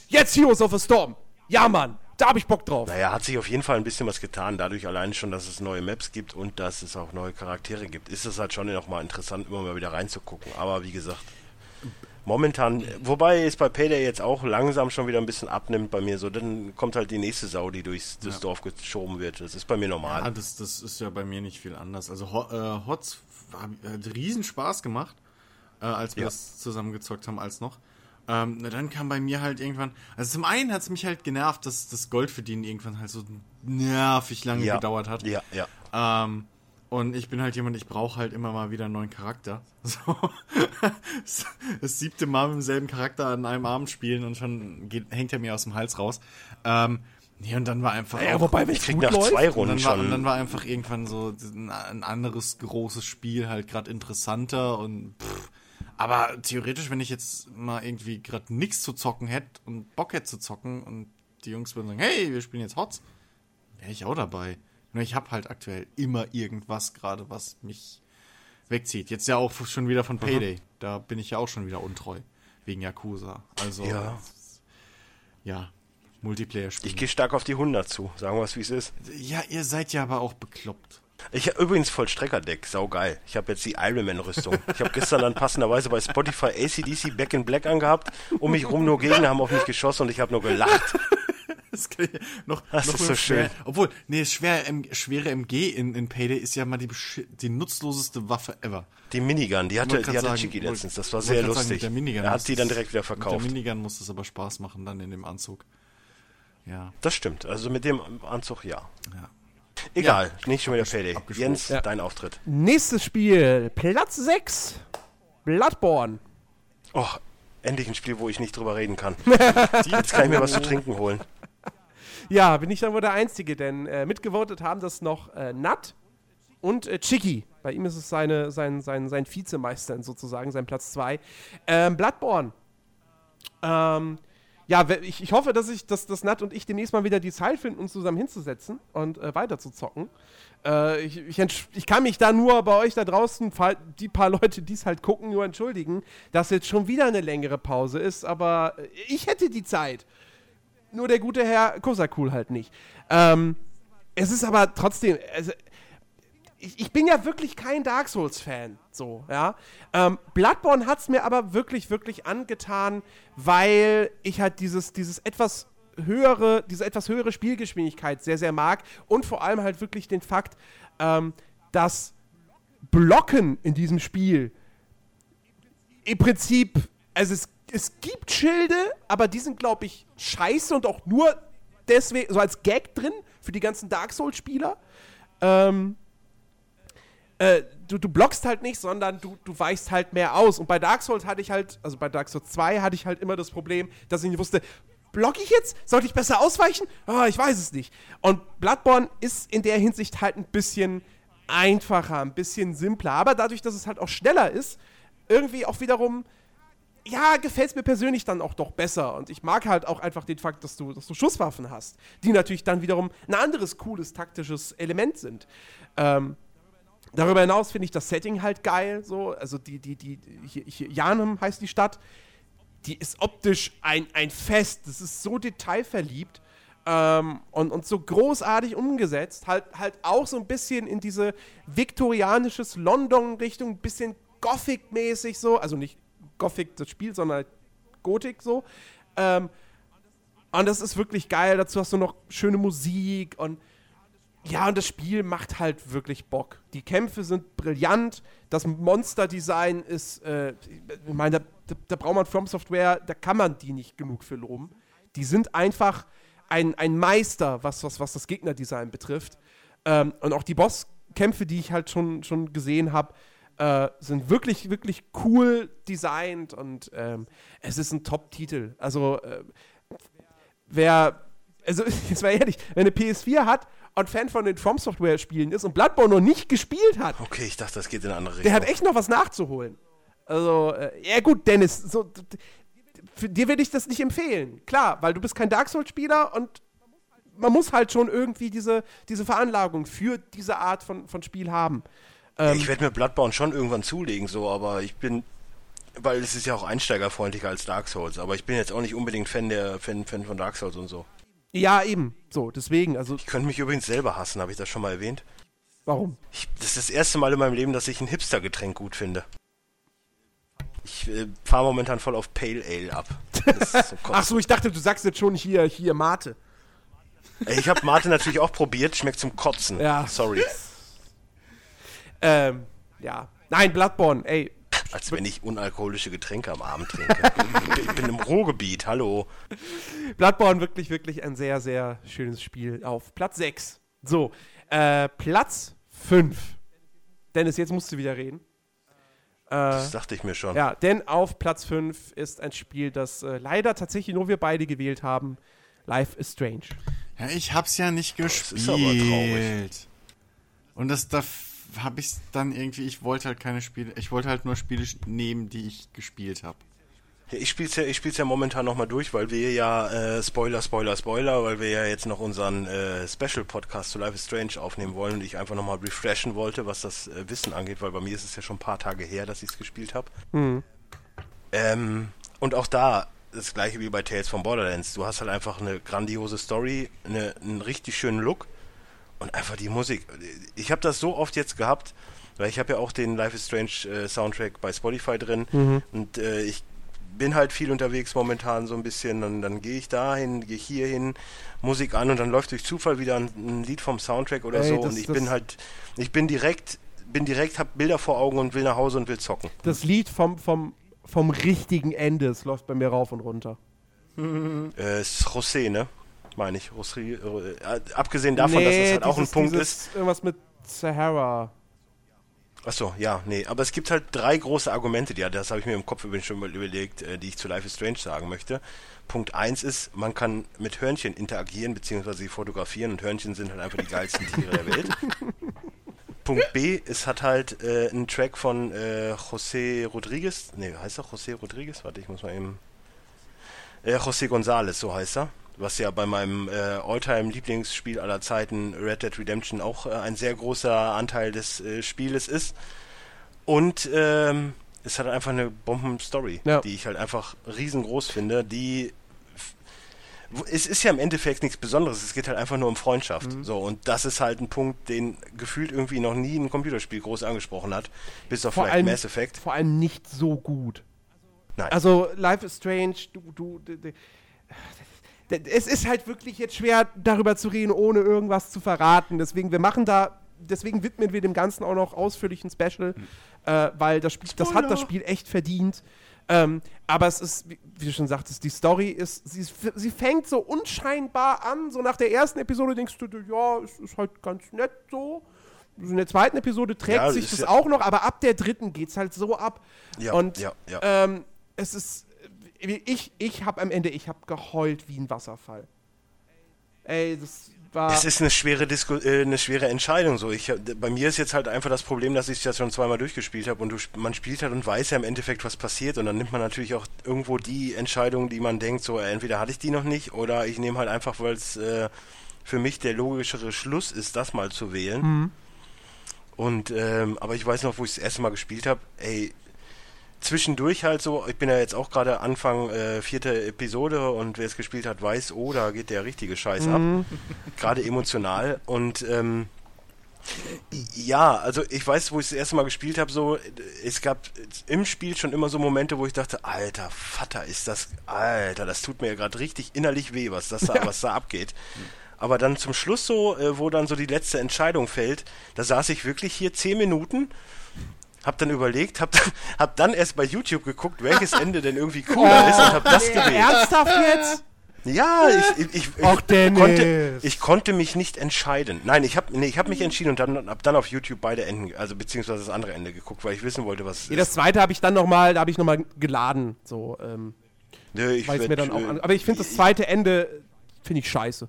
jetzt Heroes of the Storm. Ja, Mann, da habe ich Bock drauf. Naja, hat sich auf jeden Fall ein bisschen was getan. Dadurch allein schon, dass es neue Maps gibt und dass es auch neue Charaktere gibt, ist es halt schon nochmal interessant, immer mal wieder reinzugucken. Aber wie gesagt, momentan, wobei es bei Payday jetzt auch langsam schon wieder ein bisschen abnimmt bei mir so, dann kommt halt die nächste Sau, die durchs das Dorf geschoben wird. Das ist bei mir normal. Ja, das, das ist ja bei mir nicht viel anders. Also Ho äh, Hots hat hat riesen Spaß gemacht, äh, als wir Ja. das zusammengezockt haben, als noch. Ähm, na, dann kam bei mir halt irgendwann, also zum einen hat es mich halt genervt, dass das Goldverdienen irgendwann halt so nervig lange ja. gedauert hat. Ja, ja. Ähm, und ich bin halt jemand, ich brauche halt immer mal wieder einen neuen Charakter. (laughs) So. das- das siebte Mal mit demselben Charakter an einem Abend spielen und schon geht, hängt er mir aus dem Hals raus. Ähm, nee, und dann war einfach. Ja, auch- wobei, wenn Ich es krieg gut nach läuft, zwei und Runden dann, war, schon. und dann war einfach irgendwann so ein, ein anderes großes Spiel halt gerade interessanter und pff. aber theoretisch, wenn ich jetzt mal irgendwie gerade nichts zu zocken hätte und Bock hätte zu zocken und die Jungs würden sagen, hey, wir spielen jetzt Hots, wäre ich auch dabei. Nur ich habe halt aktuell immer irgendwas gerade, was mich wegzieht. Jetzt ja auch schon wieder von Payday. Da bin ich ja auch schon wieder untreu. Wegen Yakuza. Also, Ja. ja, Multiplayer-Spiel. Ich gehe stark auf die 100 zu, sagen wir es wie es ist. Ja, ihr seid ja aber auch bekloppt. Ich habe übrigens Vollstreckerdeck, saugeil. Ich habe jetzt die Ironman-Rüstung. Ich habe gestern dann passenderweise bei Spotify ACDC Back in Black angehabt. Um mich rum nur Gegner haben auf mich geschossen und ich habe nur gelacht. (laughs) Das, noch, Das noch ist so schwer. schön. Obwohl, nee, schwer, schwere MG in, in Payday ist ja mal die, die nutzloseste Waffe ever. Die Minigun, die hatte, die hatte sagen, Chiki letztens. Das war sehr sagen, lustig. mit der Minigun er hat die dann direkt wieder Mit verkauft. der Minigun muss das aber Spaß machen dann in dem Anzug. Ja. Das stimmt. Also mit dem Anzug ja. ja. Egal, nicht schon wieder abgeschlossen. Jens, Ja. dein Auftritt. Nächstes Spiel, Platz 6. Bloodborne. Oh, endlich ein Spiel, wo ich nicht drüber reden kann. (laughs) Jetzt kann ich mir was zu trinken holen. Ja, bin ich dann wohl der Einzige, denn äh, mitgevotet haben das noch äh, Nat und äh, Chicky. Bei ihm ist es seine, sein, sein, sein Vizemeister sozusagen, sein Platz 2. Ähm, Bloodborne. Ähm, ja, ich, ich hoffe, dass ich, dass, dass Nat und ich demnächst mal wieder die Zeit finden, uns zusammen hinzusetzen und äh, weiter zu zocken. Äh, ich, ich, ich kann mich da nur bei euch da draußen, die paar Leute, die es halt gucken, nur entschuldigen, dass jetzt schon wieder eine längere Pause ist, aber äh, ich hätte die Zeit. Nur der gute Herr Kosakul halt nicht. Ähm, es ist aber trotzdem, also, ich, ich bin ja wirklich kein Dark Souls-Fan, so, ja. Ähm, Bloodborne hat es mir aber wirklich, wirklich angetan, weil ich halt dieses, dieses etwas höhere, diese etwas höhere Spielgeschwindigkeit sehr, sehr mag und vor allem halt wirklich den Fakt, ähm, dass Blocken in diesem Spiel im Prinzip, also es, es gibt Schilde, aber die sind, glaube ich, scheiße und auch nur deswegen, so als Gag drin für die ganzen Dark Souls-Spieler. Ähm, äh, du, du blockst halt nicht, sondern du, du weichst halt mehr aus. Und bei Dark Souls hatte ich halt, also bei Dark Souls 2 hatte ich halt immer das Problem, dass ich nicht wusste, block ich jetzt? Sollte ich besser ausweichen? Ah, ich weiß es nicht. Und Bloodborne ist in der Hinsicht halt ein bisschen einfacher, ein bisschen simpler. Aber dadurch, dass es halt auch schneller ist, irgendwie auch wiederum, ja, gefällt es mir persönlich dann auch doch besser. Und ich mag halt auch einfach den Fakt, dass du, dass du Schusswaffen hast, die natürlich dann wiederum ein anderes cooles taktisches Element sind. Ähm, darüber hinaus finde ich das Setting halt geil. So. Also die, die, die, hier, hier, Janum heißt die Stadt. Die ist optisch ein, ein Fest. Das ist so detailverliebt. Ähm, und, und so großartig umgesetzt, halt, halt auch so ein bisschen in diese viktorianisches London-Richtung, ein bisschen Gothic-mäßig so, also nicht Gothic das Spiel, sondern halt Gothic so. Ähm, und das ist wirklich geil. Dazu hast du noch schöne Musik und ja, und das Spiel macht halt wirklich Bock. Die Kämpfe sind brillant. Das Monster-Design ist, äh, ich meine, da, da, da braucht man From Software, da kann man die nicht genug für loben. Die sind einfach ein, ein Meister, was, was, was das Gegnerdesign betrifft. Ähm, und auch die Bosskämpfe, die ich halt schon, schon gesehen habe, äh, sind wirklich, wirklich cool designt und ähm, es ist ein Top-Titel. Also, äh, wer, also, (laughs) jetzt mal ehrlich, wer eine PS4 hat und Fan von den From Software-Spielen ist und Bloodborne noch nicht gespielt hat, Okay, ich dachte, das geht in eine andere der Richtung. hat echt noch was nachzuholen. Also, äh, ja gut, Dennis, so, dir würde ich das nicht empfehlen. Klar, weil du bist kein Dark Souls-Spieler und man muss halt schon irgendwie diese, diese Veranlagung für diese Art von, von Spiel haben. Ja, ich werde mir Bloodborne schon irgendwann zulegen, so, aber ich bin, weil es ist ja auch einsteigerfreundlicher als Dark Souls, aber ich bin jetzt auch nicht unbedingt Fan der Fan, Fan von Dark Souls und so. Ja, eben. So, deswegen, also, Ich könnte mich übrigens selber hassen, habe ich das schon mal erwähnt? warum? Ich, das ist das erste Mal in meinem Leben, dass ich ein Hipster-Getränk gut finde. Ich äh, fahre momentan voll auf Pale Ale ab. So (laughs) Ach so, ich dachte, du sagst jetzt schon hier, hier Mate. Ich habe Mate natürlich auch probiert, schmeckt zum Kotzen. Ja. Sorry. Ähm, ja. Nein, Bloodborne, ey. Als wenn ich unalkoholische Getränke am Abend trinke. ich bin im Ruhrgebiet, hallo. Bloodborne wirklich, wirklich ein sehr, sehr schönes Spiel auf Platz 6. So, äh, Platz 5. Dennis, jetzt musst du wieder reden. Das dachte ich mir schon. Ja, denn auf Platz 5 ist ein Spiel, das äh, leider tatsächlich nur wir beide gewählt haben. Life is Strange. Ja, ich hab's ja nicht Das gespielt. ist aber traurig. Und das da habe ich dann irgendwie, ich wollte halt keine Spiele, ich wollte halt nur Spiele nehmen, die ich gespielt habe. Ja, Ich spiel's ja, ich spiel's ja momentan nochmal durch, weil wir ja, äh, Spoiler, Spoiler, Spoiler, weil wir ja jetzt noch unseren äh, Special-Podcast zu Life is Strange aufnehmen wollen und ich einfach nochmal refreshen wollte, was das äh, Wissen angeht, weil bei mir ist es ja schon ein paar Tage her, dass ich es gespielt habe. Ähm, und auch da, das gleiche wie bei Tales from Borderlands, du hast halt einfach eine grandiose Story, eine, einen richtig schönen Look und einfach die Musik. Ich habe das so oft jetzt gehabt, weil ich habe ja auch den Life is Strange äh, Soundtrack bei Spotify drin und äh, ich bin halt viel unterwegs momentan so ein bisschen und dann gehe ich dahin, gehe hier hin, Musik an und dann läuft durch Zufall wieder ein, ein Lied vom Soundtrack oder Ey, so das- und ich bin halt, ich bin direkt, bin direkt, hab Bilder vor Augen und will nach Hause und will zocken. Das Lied vom, vom, vom richtigen Ende, es läuft bei mir rauf und runter. Äh, ist José, ne? Meine ich. José, äh, abgesehen davon, dass es halt auch ein dieses- Punkt dieses, ist. Irgendwas mit Sahara. Achso, ja, nee. Aber es gibt halt drei große Argumente, die, das habe ich mir im Kopf übrigens schon mal überlegt, äh, die ich zu Life is Strange sagen möchte. Punkt eins ist, man kann mit Hörnchen interagieren, beziehungsweise sie fotografieren und Hörnchen sind halt einfach die geilsten Tiere der Welt. (laughs) Punkt B, es hat halt äh, einen Track von äh, José Rodriguez. Nee, heißt er José Rodriguez? Warte, ich muss mal eben. Äh, José González, so heißt er. Was ja bei meinem äh, Alltime-Lieblingsspiel aller Zeiten Red Dead Redemption auch äh, ein sehr großer Anteil des äh, Spieles ist. Und ähm, es hat einfach eine Bomben-Story, Ja. die ich halt einfach riesengroß finde, die es ist ja im Endeffekt nichts Besonderes, es geht halt einfach nur um Freundschaft. Mhm. So, und das ist halt ein Punkt, den gefühlt irgendwie noch nie ein Computerspiel groß angesprochen hat, bis auf Vor vielleicht allem, Mass Effect. vor allem nicht so gut. Nein. Also, Life is Strange, du, du, d- d- d- es ist halt wirklich jetzt schwer, darüber zu reden, ohne irgendwas zu verraten. Deswegen, wir machen da, deswegen widmen wir dem Ganzen auch noch ausführlich ein Special, äh, weil das Spiel, das hat das Spiel echt verdient. Ähm, aber es ist, wie, du schon sagtest, die Story ist, sie, sie fängt so unscheinbar an. So nach der ersten Episode denkst du, ja, es ist halt ganz nett so. In der zweiten Episode trägt Ja, sich das ja- auch noch, aber ab der dritten geht's halt so ab. Ja, Und ja, ja. Ähm, es ist, ich, ich habe am Ende, ich habe geheult wie ein Wasserfall. Ey, das war. Es ist eine schwere Disku äh, eine schwere Entscheidung. So, ich, hab- bei mir ist jetzt halt einfach das Problem, dass ich das schon zweimal durchgespielt habe und du, man spielt halt und weiß ja im Endeffekt, was passiert und dann nimmt man natürlich auch irgendwo die Entscheidung, die man denkt, so entweder hatte ich die noch nicht oder ich nehme halt einfach, weil es äh, für mich der logischere Schluss ist, das mal zu wählen. Und ähm, aber ich weiß noch, wo ich das erste Mal gespielt habe, ey, zwischendurch halt so, ich bin ja jetzt auch gerade Anfang äh, vierte Episode und wer es gespielt hat, weiß, oh, da geht der richtige Scheiß ab. (laughs) Gerade emotional. Und ähm, ja, also ich weiß, wo ich das erste Mal gespielt habe, so, es gab im Spiel schon immer so Momente, wo ich dachte, alter Vater, ist das, alter, das tut mir ja gerade richtig innerlich weh, was das da, (laughs) was da abgeht. Aber dann zum Schluss so, äh, wo dann so die letzte Entscheidung fällt, da saß ich wirklich hier zehn Minuten, hab dann überlegt, hab, (laughs) hab dann erst bei YouTube geguckt, welches Ende denn irgendwie cooler ist und hab das gewählt. Ernsthaft jetzt? Ja, ich, ich, ich, ich, konnte, ich konnte mich nicht entscheiden. Nein, ich habe nee, ich hab mich entschieden und dann habe dann auf YouTube beide Enden, also beziehungsweise das andere Ende geguckt, weil ich wissen wollte, was es Nee, das zweite habe ich dann nochmal, da habe ich nochmal geladen. So, ähm, Nö, ich, werd, mir dann auch äh, an, Aber ich finde das zweite Ende, finde ich scheiße.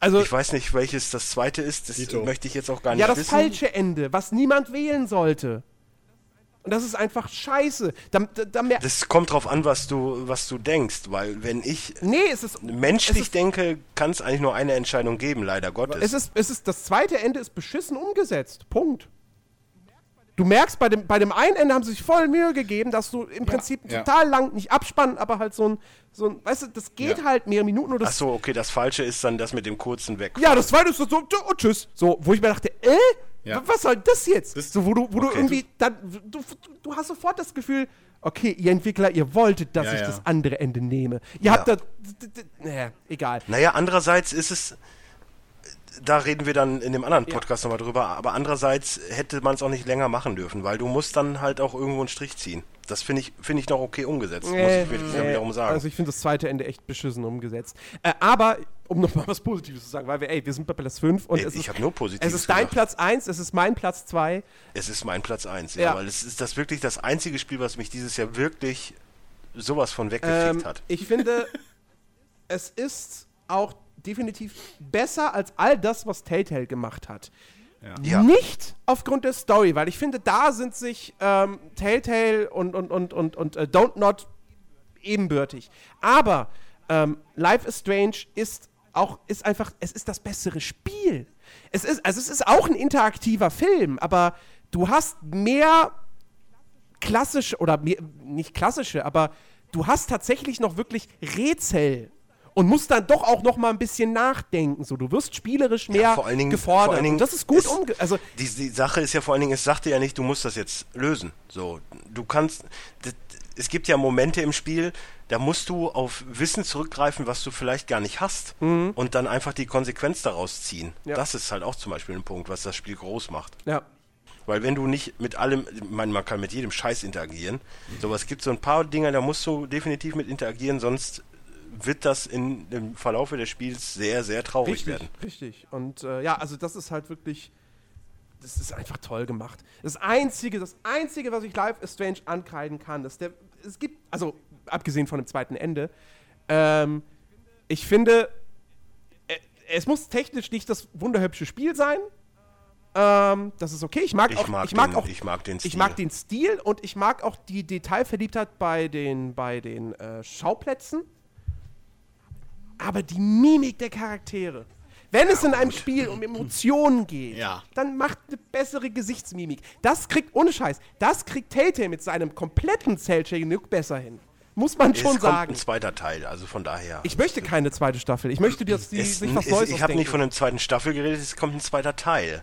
Also, Ich weiß nicht, welches das zweite ist, das Dito. möchte ich jetzt auch gar nicht ja, das wissen. falsche Ende, was niemand wählen sollte. Und das ist einfach scheiße. Da, da, da Das kommt drauf an, was du, was du denkst, weil wenn ich nee, es ist, menschlich es ist, denke, kann es eigentlich nur eine Entscheidung geben, leider Gottes. es ist, es ist, das zweite Ende ist beschissen umgesetzt. Punkt. Du merkst, bei dem, bei dem einen Ende haben sie sich voll Mühe gegeben, dass du im Prinzip ja. total lang, nicht abspannen, aber halt so ein, so ein weißt du, das geht Ja. halt mehrere Minuten das Ach so, okay, das falsche ist dann das mit dem kurzen Weg. Ja, das zweite ist so, so und tschüss. So, wo ich mir dachte, äh? Ja. Was soll das jetzt? Das- so, wo du, wo du Okay. irgendwie, dann, du, du hast sofort das Gefühl, okay, ihr Entwickler, ihr wolltet, dass Ja, ich ja. das andere Ende nehme. Ihr Ja. habt da, naja, egal. Naja, andererseits ist es, da reden wir dann in dem anderen Podcast nochmal drüber, aber andererseits hätte man es auch nicht länger machen dürfen, weil du musst dann halt auch irgendwo einen Strich ziehen. Das finde ich, finde ich noch okay umgesetzt, muss ich wirklich Nee, wiederum sagen. Also ich finde das zweite Ende echt beschissen umgesetzt. Äh, aber, um nochmal was Positives zu sagen, weil wir, ey, wir sind bei Platz 5 und Ey, es ich ist, hab nur Positives es ist dein. Platz 1, es ist mein Platz 2. es ist mein Platz 1, ja, Ja. weil es ist das wirklich das einzige Spiel, was mich dieses Jahr wirklich sowas von weggefickt Ähm, hat. ich finde, (laughs) es ist auch definitiv besser als all das, was Telltale gemacht hat. Ja. Nicht aufgrund der Story, weil ich finde, da sind sich ähm, Telltale und, und, und, und, und äh, Don't Not ebenbürtig. Aber ähm, Life is Strange ist auch, ist einfach, es ist das bessere Spiel. Es ist, also es ist auch ein interaktiver Film, aber du hast mehr klassische, oder mehr, nicht klassische, aber du hast tatsächlich noch wirklich Rätsel und musst dann doch auch noch mal ein bisschen nachdenken. So, du wirst spielerisch mehr vor allen Dingen- gefordert. vor allen Dingen und das ist gut ist- umge... Also, Die, die Sache ist ja vor allen Dingen, es sagte ja nicht, du musst das jetzt lösen. So, du kannst, d- es gibt ja Momente im Spiel, da musst du auf Wissen zurückgreifen, was du vielleicht gar nicht hast und dann einfach die Konsequenz daraus ziehen. Ja. Das ist halt auch zum Beispiel ein Punkt, was das Spiel groß macht. ja. Weil wenn du nicht mit allem, ich meine, man kann mit jedem Scheiß interagieren, so es gibt so ein paar Dinge, da musst du definitiv mit interagieren, sonst wird das in, im Verlaufe des Spiels sehr, sehr traurig Richtig, werden. richtig. Und äh, ja, also das ist halt wirklich, das ist einfach toll gemacht. Das Einzige, das Einzige, was ich Life is Strange ankreiden kann, ist der, es gibt, also abgesehen von dem zweiten Ende, ähm, ich finde, äh, es muss technisch nicht das wunderhübsche Spiel sein. Ähm, das ist okay. Ich mag, Ich auch, mag ich mag den- auch, ich mag den ich Stil. mag den Stil und ich mag auch die Detailverliebtheit bei den, bei den äh, Schauplätzen aber die Mimik der Charaktere. Wenn es in einem Spiel um Emotionen geht, Ja. dann macht eine bessere Gesichtsmimik. Das kriegt, ohne Scheiß, das kriegt Telltale mit seinem kompletten Cell-Shading Look besser hin. Muss man Es schon kommt sagen. ein zweiter Teil, also von daher. Ich möchte keine zweite Staffel. Ich möchte, dass die es, sich was es, Neues ich habe nicht von einer zweiten Staffel geredet, es kommt ein zweiter Teil.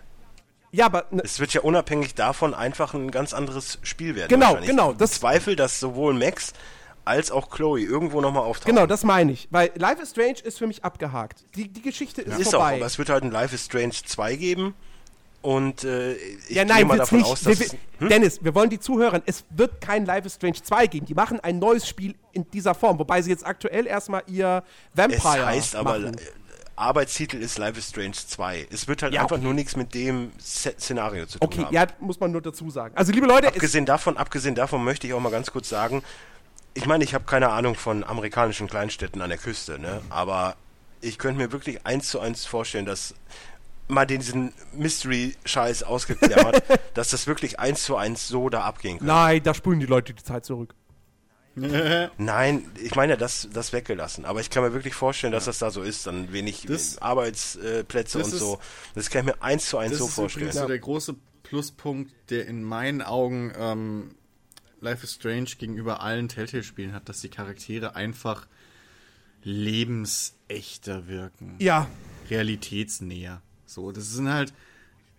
Ja, aber ne, Es wird ja unabhängig davon einfach ein ganz anderes Spiel werden. Genau, genau, Ich das- bezweifle, dass sowohl Max als auch Chloe irgendwo nochmal auftauchen. genau, das meine ich. Weil Life is Strange ist für mich abgehakt. Die, die Geschichte ist Ist auch, vorbei. aber es wird halt ein Life is Strange 2 geben. Und äh, ich ja, gehe nein, mal wird's davon nicht. aus, wir, dass. wir, Dennis, wir wollen die Zuhörern, es wird kein Life is Strange 2 geben. Die machen ein neues Spiel in dieser Form, wobei sie jetzt aktuell erstmal ihr es Vampire heißt aber, machen. äh, Arbeitstitel ist Life is Strange 2. Es wird halt Ja, einfach okay. nur nichts mit dem Sze- Szenario zu tun Okay, haben. ja, muss man nur dazu sagen. Also, liebe Leute, es, Abgesehen davon, abgesehen davon möchte ich auch mal ganz kurz sagen, ich meine, ich habe keine Ahnung von amerikanischen Kleinstädten an der Küste, ne? Aber ich könnte mir wirklich eins zu eins vorstellen, dass mal diesen Mystery-Scheiß ausgeklammert, (laughs) dass das wirklich eins zu eins so da abgehen kann. nein, da spulen die Leute die Zeit zurück. (laughs) Nein, ich meine ja das, das weggelassen. Aber ich kann mir wirklich vorstellen, dass das da so ist, dann wenig Das- Arbeitsplätze das und ist- so. Das kann ich mir eins zu eins Das so ist vorstellen. übrigens so der große Pluspunkt, der in meinen Augen ähm, Life is Strange gegenüber allen Telltale-Spielen hat, dass die Charaktere einfach lebensechter wirken. Ja, Realitätsnäher. So, das sind halt,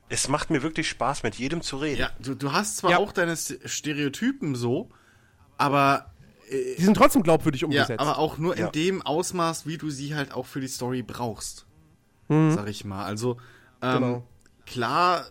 Es macht mir wirklich Spaß, mit jedem zu reden. ja, du, du hast zwar Ja. auch deine Stereotypen so, aber die sind trotzdem glaubwürdig Ja, umgesetzt. aber auch nur Ja. in dem Ausmaß, wie du sie halt auch für die Story brauchst. Sag ich mal. Also, ähm, Genau. klar,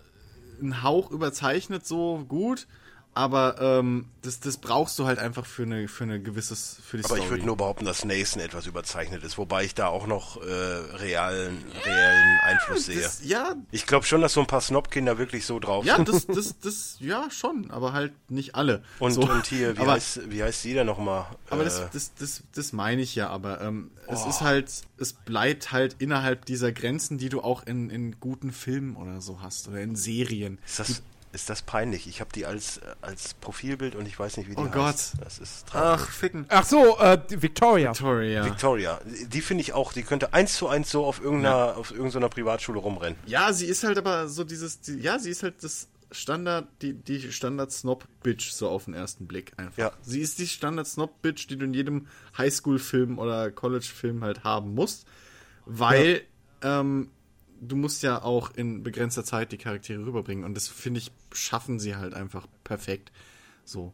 ein Hauch überzeichnet so gut, aber ähm, das, das brauchst du halt einfach für eine, für eine gewisses, für die Aber Story. ich würde nur behaupten, dass Nathan etwas überzeichnet ist, wobei ich da auch noch äh, realen, reellen Einfluss sehe. das, ja, Ich glaube schon, dass so ein paar Snobkinder wirklich so drauf ja, sind. das, das, (laughs) das, ja, schon, aber halt nicht alle. Und, so. und hier, wie, aber, heißt, wie heißt sie denn nochmal? Aber äh, das, das, das, das meine ich ja, aber ähm, es ist halt, es bleibt halt innerhalb dieser Grenzen, die du auch in, in guten Filmen oder so hast oder in Serien. ist, das, ist das peinlich? Ich habe die als, als Profilbild und ich weiß nicht, wie die Oh heißt. Gott. Das ist traurig. Ach, ficken. Ach so, äh, Victoria. Victoria. Victoria, die finde ich auch, die könnte eins zu eins so auf irgendeiner, auf irgendeiner Privatschule rumrennen. Ja, sie ist halt aber so dieses, die, ja, sie ist halt das Standard, die, die Standard-Snob-Bitch, so auf den ersten Blick einfach. Ja. Sie ist die Standard-Snob-Bitch, die du in jedem Highschool-Film oder College-Film halt haben musst, weil ähm, du musst ja auch in begrenzter Zeit die Charaktere rüberbringen und das, finde ich, schaffen sie halt einfach perfekt. So.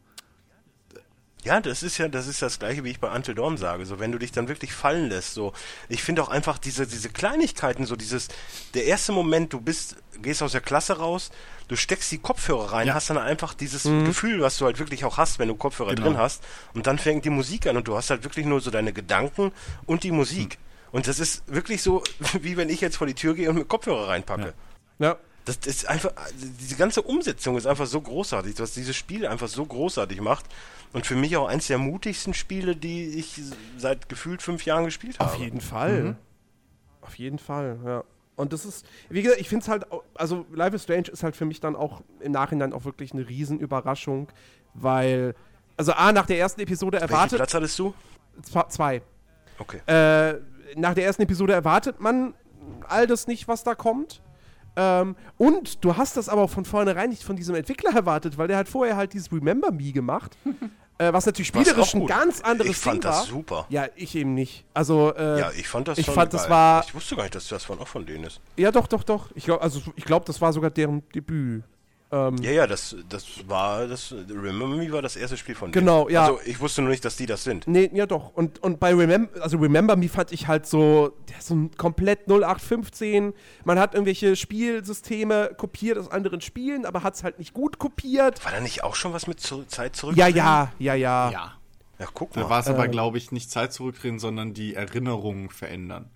Ja, das ist ja, das ist das gleiche, wie ich bei Until Dawn sage. So, wenn du dich dann wirklich fallen lässt, so. Ich finde auch einfach diese, diese Kleinigkeiten, so dieses, der erste Moment, du bist, gehst aus der Klasse raus, du steckst die Kopfhörer rein, hast dann einfach dieses Gefühl, was du halt wirklich auch hast, wenn du Kopfhörer Genau. drin hast. Und dann fängt die Musik an und du hast halt wirklich nur so deine Gedanken und die Musik. Und das ist wirklich so, (laughs) wie wenn ich jetzt vor die Tür gehe und mir Kopfhörer reinpacke. Ja. Das ist einfach, diese ganze Umsetzung ist einfach so großartig, was dieses Spiel einfach so großartig macht. Und für mich auch eins der mutigsten Spiele, die ich seit gefühlt fünf Jahren gespielt habe. Auf jeden Fall. Auf jeden Fall, ja. Und das ist, wie gesagt, ich finde es halt, also Life is Strange ist halt für mich dann auch im Nachhinein auch wirklich eine Riesenüberraschung, weil, also A, nach der ersten Episode Welchen erwartet, Platz hattest du? Zwei, Okay. äh, nach der ersten Episode erwartet man all das nicht, was da kommt. Ähm, und du hast das aber auch von vornherein nicht von diesem Entwickler erwartet, weil der hat vorher halt dieses Remember Me gemacht, (laughs) äh, was natürlich spielerisch ein ganz anderes Ich fand Ding das war. super. Ja, ich eben nicht. Also, äh, Ja, ich fand das ich schon fand, das war- Ich wusste gar nicht, dass das von, auch von denen ist. Ja, doch, doch, doch. Ich glaube, also ich glaube, das war sogar deren Debüt. Ähm, Ja, ja, das, das war, das, Remember Me war das erste Spiel von denen. Genau, ja. Also, ich wusste nur nicht, dass die das sind. Nee, ja doch. Und, und bei Remember, also Remember Me fand ich halt so, der ist so ein komplett 0815. Man hat irgendwelche Spielsysteme kopiert aus anderen Spielen, aber hat es halt nicht gut kopiert. War da nicht auch schon was mit zu, Zeit zurück? Ja, ja, ja, ja. Ja. Ja, guck Da mal. war es aber, Äh. glaube ich, nicht Zeit zurückdrehen, sondern die Erinnerungen verändern.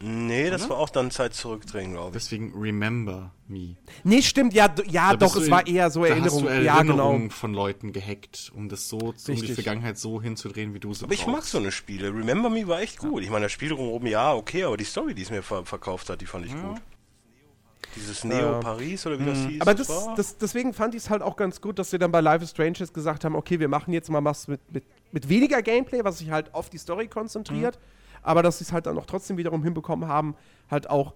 Nee, das war auch dann Zeit zurückdrehen, glaube ich. Deswegen Remember Me. Nee, stimmt, ja, ja doch, es in- war eher so Erinnerung. Du Ja, Erinnerungen genau. von Leuten gehackt, um das so, um die. Vergangenheit so hinzudrehen, wie du sie Aber ich mag so eine Spiele. Remember Me war echt gut. Ich meine, das Spiel drumherum, ja, okay, aber die Story, die es mir ver verkauft hat, die fand ich gut. Dieses Neo Ja. Paris oder wie das hieß. Aber das, das, deswegen fand ich es halt auch ganz gut, dass sie dann bei Life is Strange jetzt gesagt haben, okay, wir machen jetzt mal was mit, mit, mit weniger Gameplay, was sich halt auf die Story konzentriert, aber dass sie es halt dann auch trotzdem wiederum hinbekommen haben, halt auch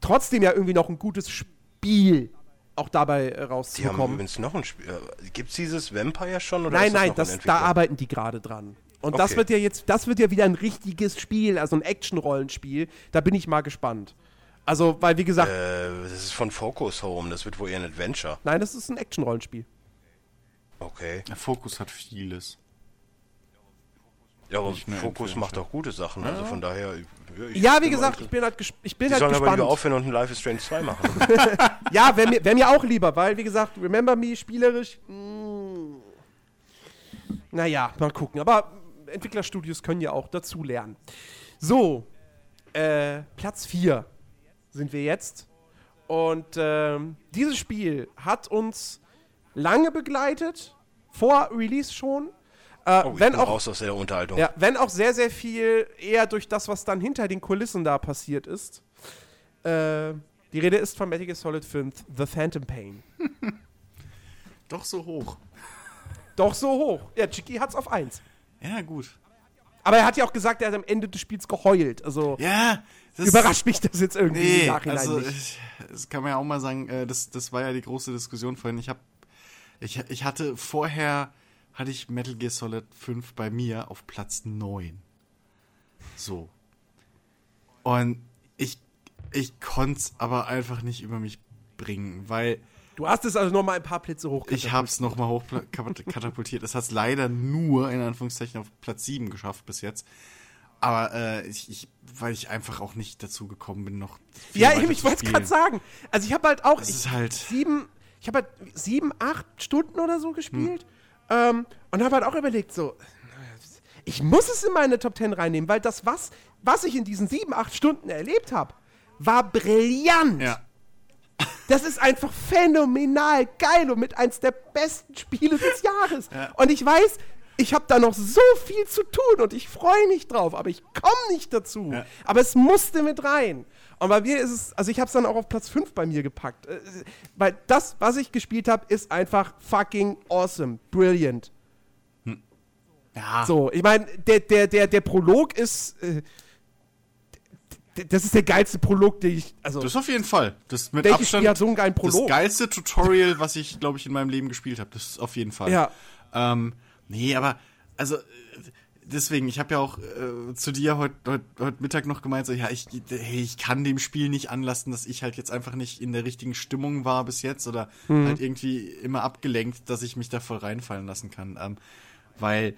trotzdem ja irgendwie noch ein gutes Spiel auch dabei äh, Die haben rauszukommen. übrigens noch ein Spiel. Äh, gibt's dieses Vampire schon? Oder Nein, ist das nein, das, da arbeiten die gerade dran. Und das Okay. wird ja jetzt, das wird ja wieder ein richtiges Spiel, also ein Action-Rollenspiel. Da bin ich mal gespannt. Also, weil wie gesagt, Äh, das ist von Focus Home, das wird wohl eher ein Adventure. nein, das ist ein Action-Rollenspiel. Okay. Der Fokus hat vieles. Ja, aber Adventure. macht auch gute Sachen, also von daher. Ich Ja, wie gesagt, ich bin halt, ges ich bin Die halt sollen aber gespannt. lieber aufhören und ein Life is Strange 2 machen. (laughs) (laughs) Ja, wäre mir, wär mir auch lieber, weil, wie gesagt, Remember Me spielerisch. mm, naja, mal gucken. Aber Entwicklerstudios können ja auch dazu lernen. So, äh, Platz 4 sind wir jetzt. Und ähm, dieses Spiel hat uns lange begleitet, vor Release schon. Äh, Oh, ich wenn bin auch raus aus der Unterhaltung. ja, wenn auch sehr, sehr viel eher durch das, was dann hinter den Kulissen da passiert ist. Äh, die Rede ist von Metal Gear Solid 5, The Phantom Pain. (laughs) Doch so hoch. Doch so hoch. Ja, Chicky hat's auf 1. Ja, gut. Aber er hat ja auch gesagt, er hat am Ende des Spiels geheult. Also Ja, das überrascht mich das jetzt irgendwie im Nee, Nachhinein also nicht. ich, das kann man ja auch mal sagen, äh, das, das war ja die große Diskussion vorhin. Ich habe ich, ich hatte vorher hatte ich Metal Gear Solid 5 bei mir auf Platz 9. So. Und ich ich konnte es aber einfach nicht über mich bringen, weil Du hast es also noch mal ein paar Plätze hoch. ich hab's nochmal hochkatapultiert. Es hat's leider nur in Anführungszeichen auf Platz 7 geschafft bis jetzt. Aber äh, ich, ich, weil ich einfach auch nicht dazu gekommen bin, noch. Ja, eben, ich wollte es gerade sagen. Also ich habe halt auch Es ist halt- sieben, ich habe halt sieben, acht Stunden oder so gespielt Hm. Ähm, und habe halt auch überlegt, so, ich muss es in meine Top Ten reinnehmen, weil das, was, was ich in diesen sieben, acht Stunden erlebt habe, war brillant. Ja. Das ist einfach phänomenal geil und mit eins der besten Spiele des (laughs) Jahres. Und ich weiß, ich habe da noch so viel zu tun und ich freue mich drauf, aber ich komme nicht dazu. Ja. Aber es musste mit rein. Und bei mir ist es, also ich habe es dann auch auf Platz 5 bei mir gepackt. Äh, Weil das, was ich gespielt habe, ist einfach fucking awesome, brilliant. Ja. So, ich meine, der, der, der, der Prolog ist, äh, das ist der geilste Prolog, den ich, also, Das auf jeden Fall. Das mit Abstand Spiel hat so einen geilen das Prolog? geilste Tutorial, was ich, glaube ich, in meinem Leben gespielt habe. Das ist auf jeden Fall. Ja. Ähm, nee, aber also äh, deswegen, ich habe ja auch äh, zu dir heute heut, heut Mittag noch gemeint, so ja, ich, hey, ich kann dem Spiel nicht anlassen, dass ich halt jetzt einfach nicht in der richtigen Stimmung war bis jetzt oder Mhm. halt irgendwie immer abgelenkt, dass ich mich da voll reinfallen lassen kann. Ähm, weil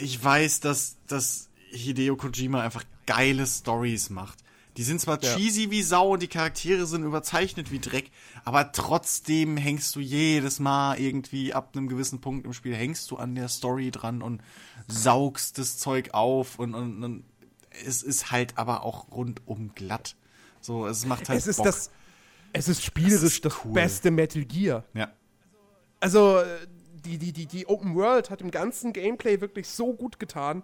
ich weiß, dass, dass Hideo Kojima einfach geile Stories macht. Die sind zwar Ja. cheesy wie Sau und die Charaktere sind überzeichnet wie Dreck, aber trotzdem hängst du jedes Mal irgendwie ab einem gewissen Punkt im Spiel, hängst du an der Story dran und saugst das Zeug auf und, und, und es ist halt aber auch rundum glatt. So, es macht halt es ist Bock. das, es ist spielerisch Das das, ist cool. beste Metal Gear. ja. Also, äh, die, die, die, die Open World hat im ganzen Gameplay wirklich so gut getan.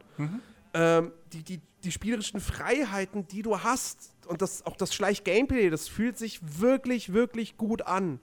Ähm, die, die, die spielerischen Freiheiten, die du hast und das, auch das Schleich-Gameplay, das fühlt sich wirklich, wirklich gut an.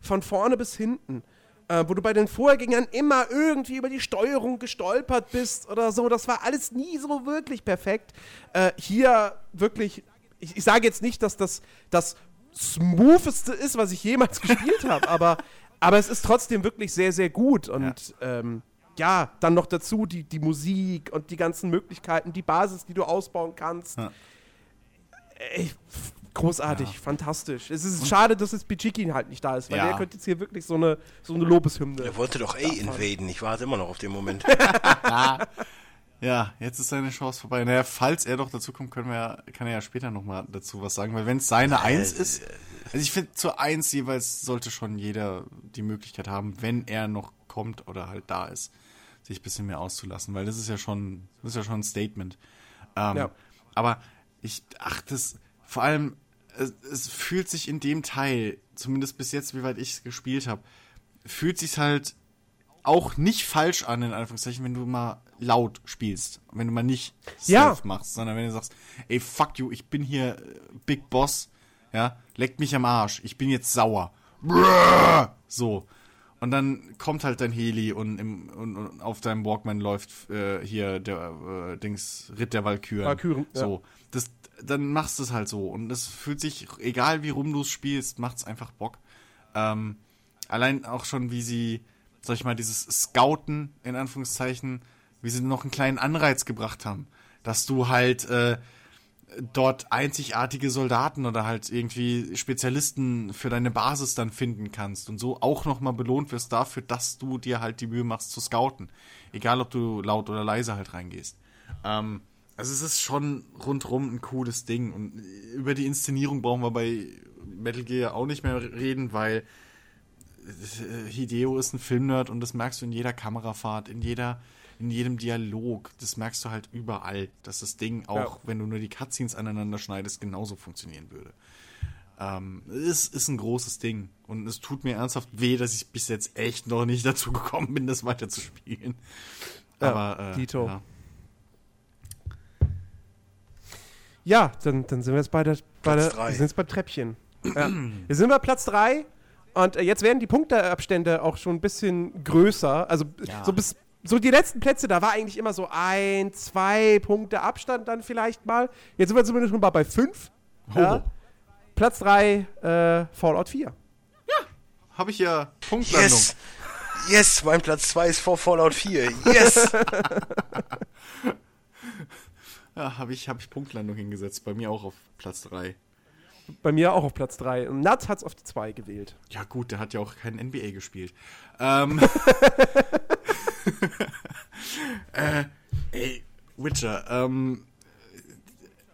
Von vorne bis hinten. Äh, wo du bei den Vorgängern immer irgendwie über die Steuerung gestolpert bist oder so. Das war alles nie so wirklich perfekt. Äh, hier wirklich, ich, ich sage jetzt nicht, dass das das smootheste ist, was ich jemals (laughs) gespielt habe, aber, aber es ist trotzdem wirklich sehr, sehr gut. Und ja, ähm, ja dann noch dazu die, die Musik und die ganzen Möglichkeiten, die Basis, die du ausbauen kannst. Ja. Ey, großartig, fantastisch. Es ist schade, dass es Bichikin halt nicht da ist, weil Ja. der könnte jetzt hier wirklich so eine, so eine Lobeshymne. Er wollte doch eh invaden. Ich warte immer noch auf den Moment. (laughs) Ja, jetzt ist seine Chance vorbei. Naja, falls er doch dazu kommt, können wir, ja- kann er ja später nochmal dazu was sagen, weil wenn es seine Eins ist, also ich finde, zur Eins jeweils sollte schon jeder die Möglichkeit haben, wenn er noch kommt oder halt da ist, sich ein bisschen mehr auszulassen, weil das ist ja schon, das ist ja schon ein Statement. Ähm, Ja. Aber ich, ach, das, vor allem, es, es fühlt sich in dem Teil, zumindest bis jetzt, wie weit ich es gespielt habe, fühlt sich halt auch nicht falsch an, in Anführungszeichen, wenn du mal laut spielst. Wenn du mal nicht Ja. Stealth machst, sondern wenn du sagst, ey, fuck you, ich bin hier äh, Big Boss, ja, leckt mich am Arsch, ich bin jetzt sauer. So. Und dann kommt halt dein Heli und, im, und, und auf deinem Walkman läuft äh, hier der äh, Dings Ritt der Walküren. Walküren, ja. So. Das, dann machst du es halt so. Und es fühlt sich, egal wie rum du es spielst, macht es einfach Bock. Ähm, allein auch schon, wie sie, sag ich mal, dieses Scouten, in Anführungszeichen, wie sie noch einen kleinen Anreiz gebracht haben. Dass du halt äh, dort einzigartige Soldaten oder halt irgendwie Spezialisten für deine Basis dann finden kannst und so auch nochmal belohnt wirst dafür, dass du dir halt die Mühe machst zu scouten. Egal, ob du laut oder leise halt reingehst. Ähm, also es ist schon rundrum ein cooles Ding und über die Inszenierung brauchen wir bei Metal Gear auch nicht mehr reden, weil äh, Hideo ist ein Filmnerd und das merkst du in jeder Kamerafahrt, in jeder in jedem Dialog. Das merkst du halt überall, dass das Ding auch, ja. wenn du nur die Cutscenes aneinander schneidest, genauso funktionieren würde. Ähm, es ist ein großes Ding und es tut mir ernsthaft weh, dass ich bis jetzt echt noch nicht dazu gekommen bin, das weiter zu spielen. Ja, Aber äh, Dito. Ja. ja, dann, dann sind wir jetzt bei der, bei der wir sind jetzt bei Treppchen. ja. Wir sind bei Platz 3 und äh, jetzt werden die Punkteabstände auch schon ein bisschen größer. Also ja. so bis so die letzten Plätze, da war eigentlich immer so ein, zwei Punkte Abstand dann vielleicht mal. Jetzt sind wir zumindest schon mal bei fünf. Oh. Ja. Platz drei, äh, Fallout 4. Ja, habe ich ja Punktlandung. Yes. yes, mein Platz zwei ist vor Fallout 4. Yes. (laughs) ja, habe ich, hab ich Punktlandung hingesetzt. Bei mir auch auf Platz drei. Bei mir auch auf Platz 3. Und Nat hat es auf die 2 gewählt. Ja, gut, der hat ja auch kein NBA gespielt. Ähm. (laughs) (laughs) äh, ey, Witcher, ähm.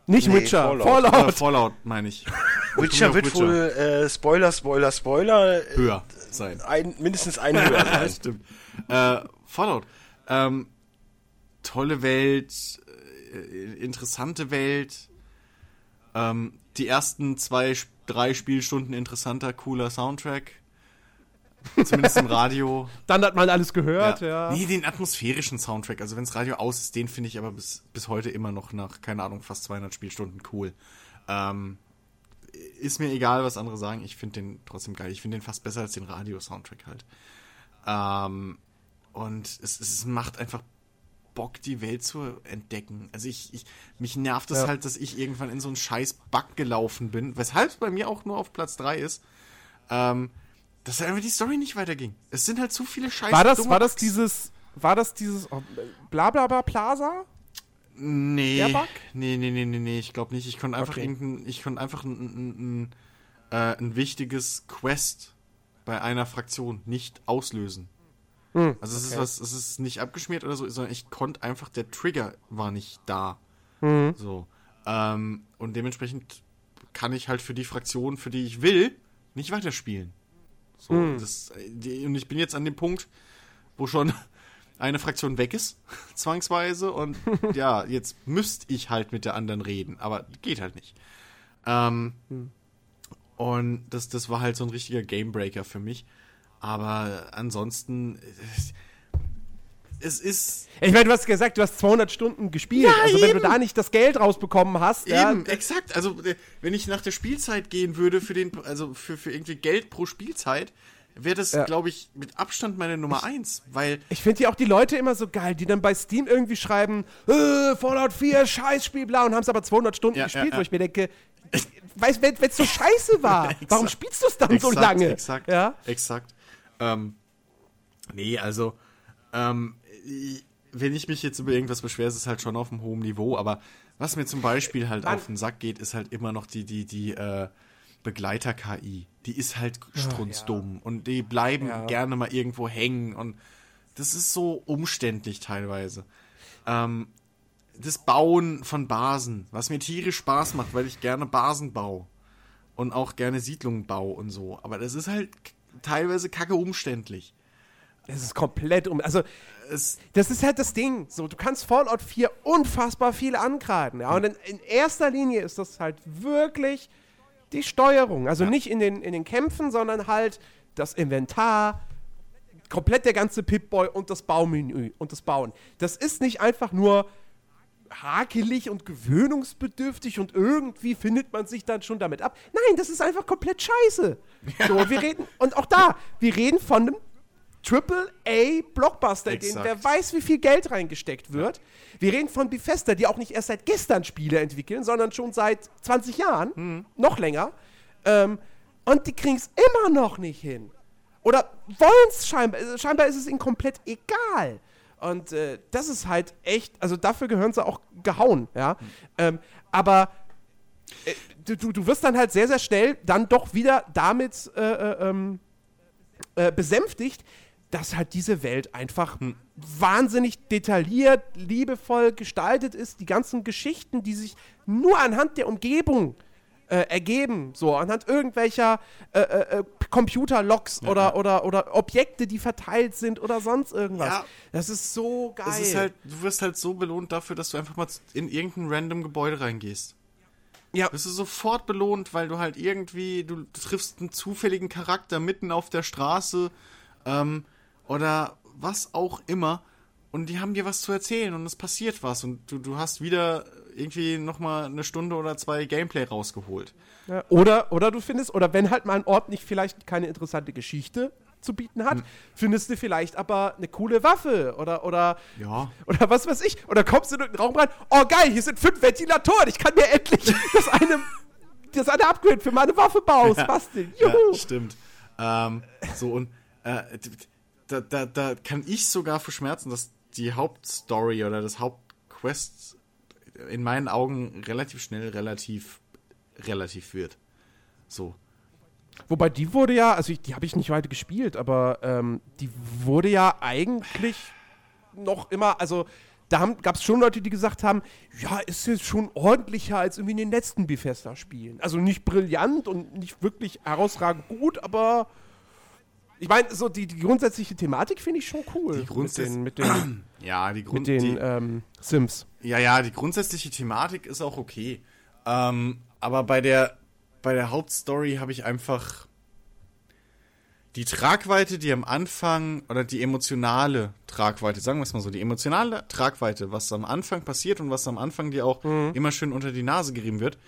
Nicht nee, Witcher, Fallout. Fallout, äh, Fallout meine ich. (laughs) Witcher wird Witcher. wohl, äh, Spoiler, Spoiler, Spoiler. Äh, höher sein. Ein, mindestens ein höher sein. Stimmt. Äh, Fallout. Ähm, tolle Welt, äh, interessante Welt. Ähm, die ersten zwei, drei Spielstunden interessanter, cooler Soundtrack. Zumindest im Radio. (laughs) Dann hat man alles gehört, ja. ja. Nee, den atmosphärischen Soundtrack. Also wenn das Radio aus ist, den finde ich aber bis, bis heute immer noch nach, keine Ahnung, fast 200 Spielstunden cool. Ähm, ist mir egal, was andere sagen. Ich finde den trotzdem geil. Ich finde den fast besser als den Radio-Soundtrack halt. Ähm, und es, es macht einfach Bock, die Welt zu entdecken. Also ich, ich mich nervt es ja. halt, dass ich irgendwann in so einen scheiß Bug gelaufen bin, weshalb es bei mir auch nur auf Platz 3 ist. Ähm, dass einfach die Story nicht weiterging. Es sind halt zu viele Scheiße. War das, war das dieses, war das dieses oh, Blablabla Plaza? Nee. Der Bug? Nee, nee, nee, nee, nee, ich glaube nicht. Ich konnte einfach okay. irgendein, ich konnte einfach ein, ein, ein, äh, ein wichtiges Quest bei einer Fraktion nicht auslösen. Hm, also es okay. ist was, es ist nicht abgeschmiert oder so, sondern ich konnte einfach, der Trigger war nicht da. Mhm. So. Ähm, und dementsprechend kann ich halt für die Fraktion, für die ich will, nicht weiterspielen. So, mhm. das, die, und ich bin jetzt an dem Punkt, wo schon (laughs) eine Fraktion weg ist, (laughs) zwangsweise. Und (laughs) ja, jetzt müsste ich halt mit der anderen reden, aber geht halt nicht. Ähm, mhm. Und das, das war halt so ein richtiger Gamebreaker für mich. Aber ansonsten, es ist. Ich meine, du hast gesagt, du hast 200 Stunden gespielt. Ja, also, wenn eben. du da nicht das Geld rausbekommen hast. Eben, ja, exakt. Also, äh, wenn ich nach der Spielzeit gehen würde, für den, also für, für irgendwie Geld pro Spielzeit, wäre das, ja. glaube ich, mit Abstand meine Nummer ich, eins, weil. Ich finde ja auch die Leute immer so geil, die dann bei Steam irgendwie schreiben, äh, Fallout 4, Scheißspiel, bla, und haben es aber 200 Stunden ja, gespielt, ja, wo ich mir denke, weißt, wenn es so scheiße war, (laughs) warum spielst du es dann exakt, so lange? Exakt, ja? exakt. Ähm, nee, also, ähm, wenn ich mich jetzt über irgendwas beschwere, ist es halt schon auf einem hohen Niveau, aber was mir zum Beispiel halt auf den Sack geht, ist halt immer noch die, die, die, äh, Begleiter-KI. Die ist halt strunzdumm ja. und die bleiben ja. gerne mal irgendwo hängen und das ist so umständlich teilweise. Ähm, das Bauen von Basen, was mir tierisch Spaß macht, weil ich gerne Basen baue und auch gerne Siedlungen baue und so. Aber das ist halt teilweise kacke umständlich. Es ist komplett um. Also, es, das ist halt das Ding. So, du kannst Fallout 4 unfassbar viel angreifen. Ja? Und in, in erster Linie ist das halt wirklich die Steuerung. Also ja. nicht in den, in den Kämpfen, sondern halt das Inventar, komplett der ganze Pip-Boy und das Baumenü und das Bauen. Das ist nicht einfach nur hakelig und gewöhnungsbedürftig und irgendwie findet man sich dann schon damit ab. Nein, das ist einfach komplett scheiße. So, wir reden, und auch da, wir reden von einem Triple A Blockbuster, in den wer weiß, wie viel Geld reingesteckt wird. Ja. Wir reden von Bethesda, die auch nicht erst seit gestern Spiele entwickeln, sondern schon seit 20 Jahren, mhm. noch länger. Ähm, Und die kriegen es immer noch nicht hin. Oder wollen es scheinbar. äh, Scheinbar ist es ihnen komplett egal. Und äh, das ist halt echt, also dafür gehören sie auch gehauen, ja. Ähm, aber äh, du, du, du wirst dann halt sehr, sehr schnell dann doch wieder damit äh, äh, ähm, äh, besänftigt, dass halt diese Welt einfach wahnsinnig detailliert, liebevoll gestaltet ist. Die ganzen Geschichten, die sich nur anhand der Umgebung äh, ergeben, so anhand irgendwelcher äh, äh, äh, Computerlogs oder, oder, oder Objekte, die verteilt sind oder sonst irgendwas. Ja. Das ist so geil. Ist halt, du wirst halt so belohnt dafür, dass du einfach mal in irgendein random Gebäude reingehst. ja, Wirst du sofort belohnt, weil du halt irgendwie, du triffst einen zufälligen Charakter mitten auf der Straße ähm, oder was auch immer und die haben dir was zu erzählen und es passiert was und du, du hast wieder irgendwie nochmal eine Stunde oder zwei Gameplay rausgeholt. Ja, oder, oder du findest, oder wenn halt mal ein Ort nicht vielleicht keine interessante Geschichte zu bieten hat, findest du vielleicht aber eine coole Waffe oder, oder, Ja. oder was weiß ich. Oder kommst du in den Raum rein, oh geil, hier sind fünf Ventilatoren, ich kann mir endlich (laughs) das eine, das eine Upgrade für meine Waffe bauen, basteln. Juhu. Ja, stimmt. Ähm, so und äh, da, da, da kann ich sogar verschmerzen, dass die Hauptstory oder das Hauptquest in meinen Augen relativ schnell relativ relativ wird. So. Wobei die wurde ja, also ich, die habe ich nicht weiter gespielt, aber ähm, die wurde ja eigentlich noch immer, also da gab es schon Leute, die gesagt haben, ja, ist jetzt schon ordentlicher als irgendwie in den letzten Bethesda-Spielen. Also nicht brillant und nicht wirklich herausragend gut, aber ich meine, so die, die grundsätzliche Thematik finde ich schon cool. Die grundsätz- mit den, mit den, (clears throat) Ja, die Grund mit den die, ähm, Sims. Ja, ja, die grundsätzliche Thematik ist auch okay. Ähm, aber bei der, bei der Hauptstory habe ich einfach die Tragweite, die am Anfang, oder die emotionale Tragweite, sagen wir es mal so, die emotionale Tragweite, was am Anfang passiert und was am Anfang dir auch immer schön unter die Nase gerieben wird,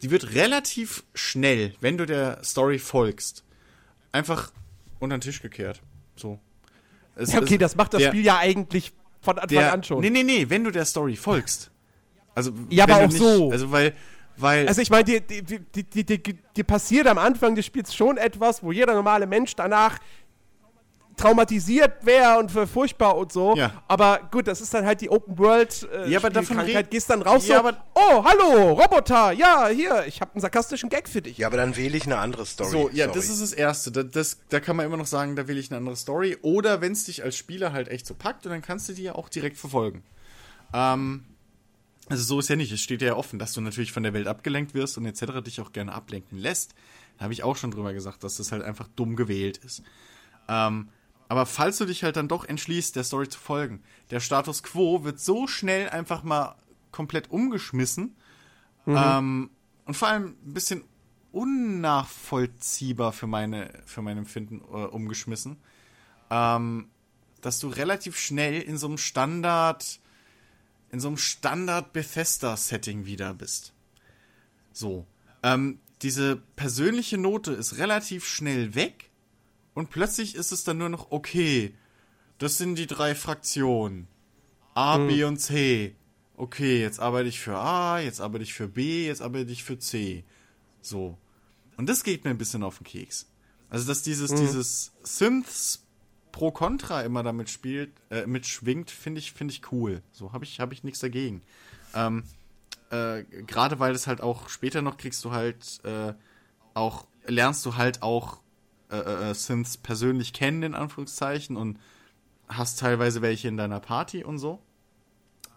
die wird relativ schnell, wenn du der Story folgst, einfach unter den Tisch gekehrt. So. Es, Ja, okay, es- das macht das der- Spiel ja eigentlich von Anfang der, an schon. Nee, nee, nee, wenn du der Story folgst. Also, Ja, aber auch so. Also, weil, weil, Also ich meine, dir, dir passiert am Anfang des Spiels schon etwas, wo jeder normale Mensch danach traumatisiert wäre und für furchtbar und so. Ja. Aber gut, das ist dann halt die Open World äh, Ja, aber davon Spielkrankheit. red- Gehst dann raus Ja, so, aber- oh, hallo, Roboter, ja, hier, ich habe einen sarkastischen Gag für dich. Ja, aber dann wähle ich eine andere Story. so, ja, Sorry. das ist das Erste. Da, das, da kann man immer noch sagen, da will ich eine andere Story. Oder wenn es dich als Spieler halt echt so packt, und dann kannst du die ja auch direkt verfolgen. Ähm, also so ist ja nicht. Es steht ja offen, dass du natürlich von der Welt abgelenkt wirst und etc. dich auch gerne ablenken lässt. Da habe ich auch schon drüber gesagt, dass das halt einfach dumm gewählt ist. Ähm, aber falls du dich halt dann doch entschließt, der Story zu folgen, der Status quo wird so schnell einfach mal komplett umgeschmissen ähm, und vor allem ein bisschen unnachvollziehbar für meine für mein Empfinden äh, umgeschmissen, ähm, dass du relativ schnell in so einem Standard in so einem Standard Bethesda Setting wieder bist. So, ähm, diese persönliche Note ist relativ schnell weg und plötzlich ist es dann nur noch, okay, das sind die drei Fraktionen. A, B und C. Okay, jetzt arbeite ich für A, jetzt arbeite ich für B, jetzt arbeite ich für C. So. Und das geht mir ein bisschen auf den Keks. Also, dass dieses, dieses Synths pro Contra immer damit spielt, äh, mitschwingt, finde ich, finde ich cool. So, habe ich, habe ich nichts dagegen. Ähm, äh, gerade weil es halt auch später noch kriegst du halt äh, auch, lernst du halt auch äh, äh, Synths persönlich kennen, in Anführungszeichen, und hast teilweise welche in deiner Party und so.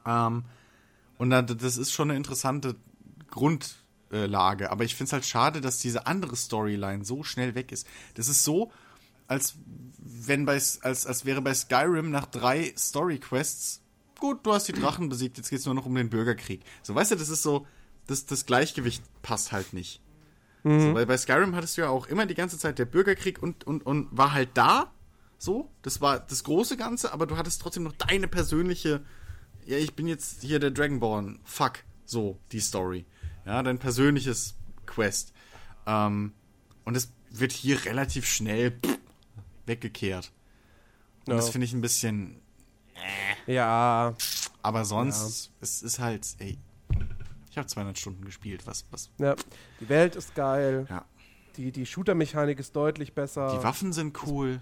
Ähm, und dann, das ist schon eine interessante Grundlage. Aber ich finde es halt schade, dass diese andere Storyline so schnell weg ist. Das ist so, als wenn bei als, als wäre bei Skyrim nach drei Story-Quests, gut, du hast die Drachen besiegt, jetzt geht es nur noch um den Bürgerkrieg. So, weißt du, das ist so, das, das Gleichgewicht passt halt nicht. So, weil bei Skyrim hattest du ja auch immer die ganze Zeit der Bürgerkrieg und, und, und war halt da. So, das war das große Ganze, aber du hattest trotzdem noch deine persönliche, ja, ich bin jetzt hier der Dragonborn, fuck, so, die Story. Ja, dein persönliches Quest. Ähm, und es wird hier relativ schnell pff, weggekehrt. Und Ja. das finde ich ein bisschen, Ja, aber sonst, es ist halt, ey, ich habe 200 Stunden gespielt, was, was, ja, die Welt ist geil. ja. Die, die Shooter-Mechanik ist deutlich besser. Die Waffen sind cool.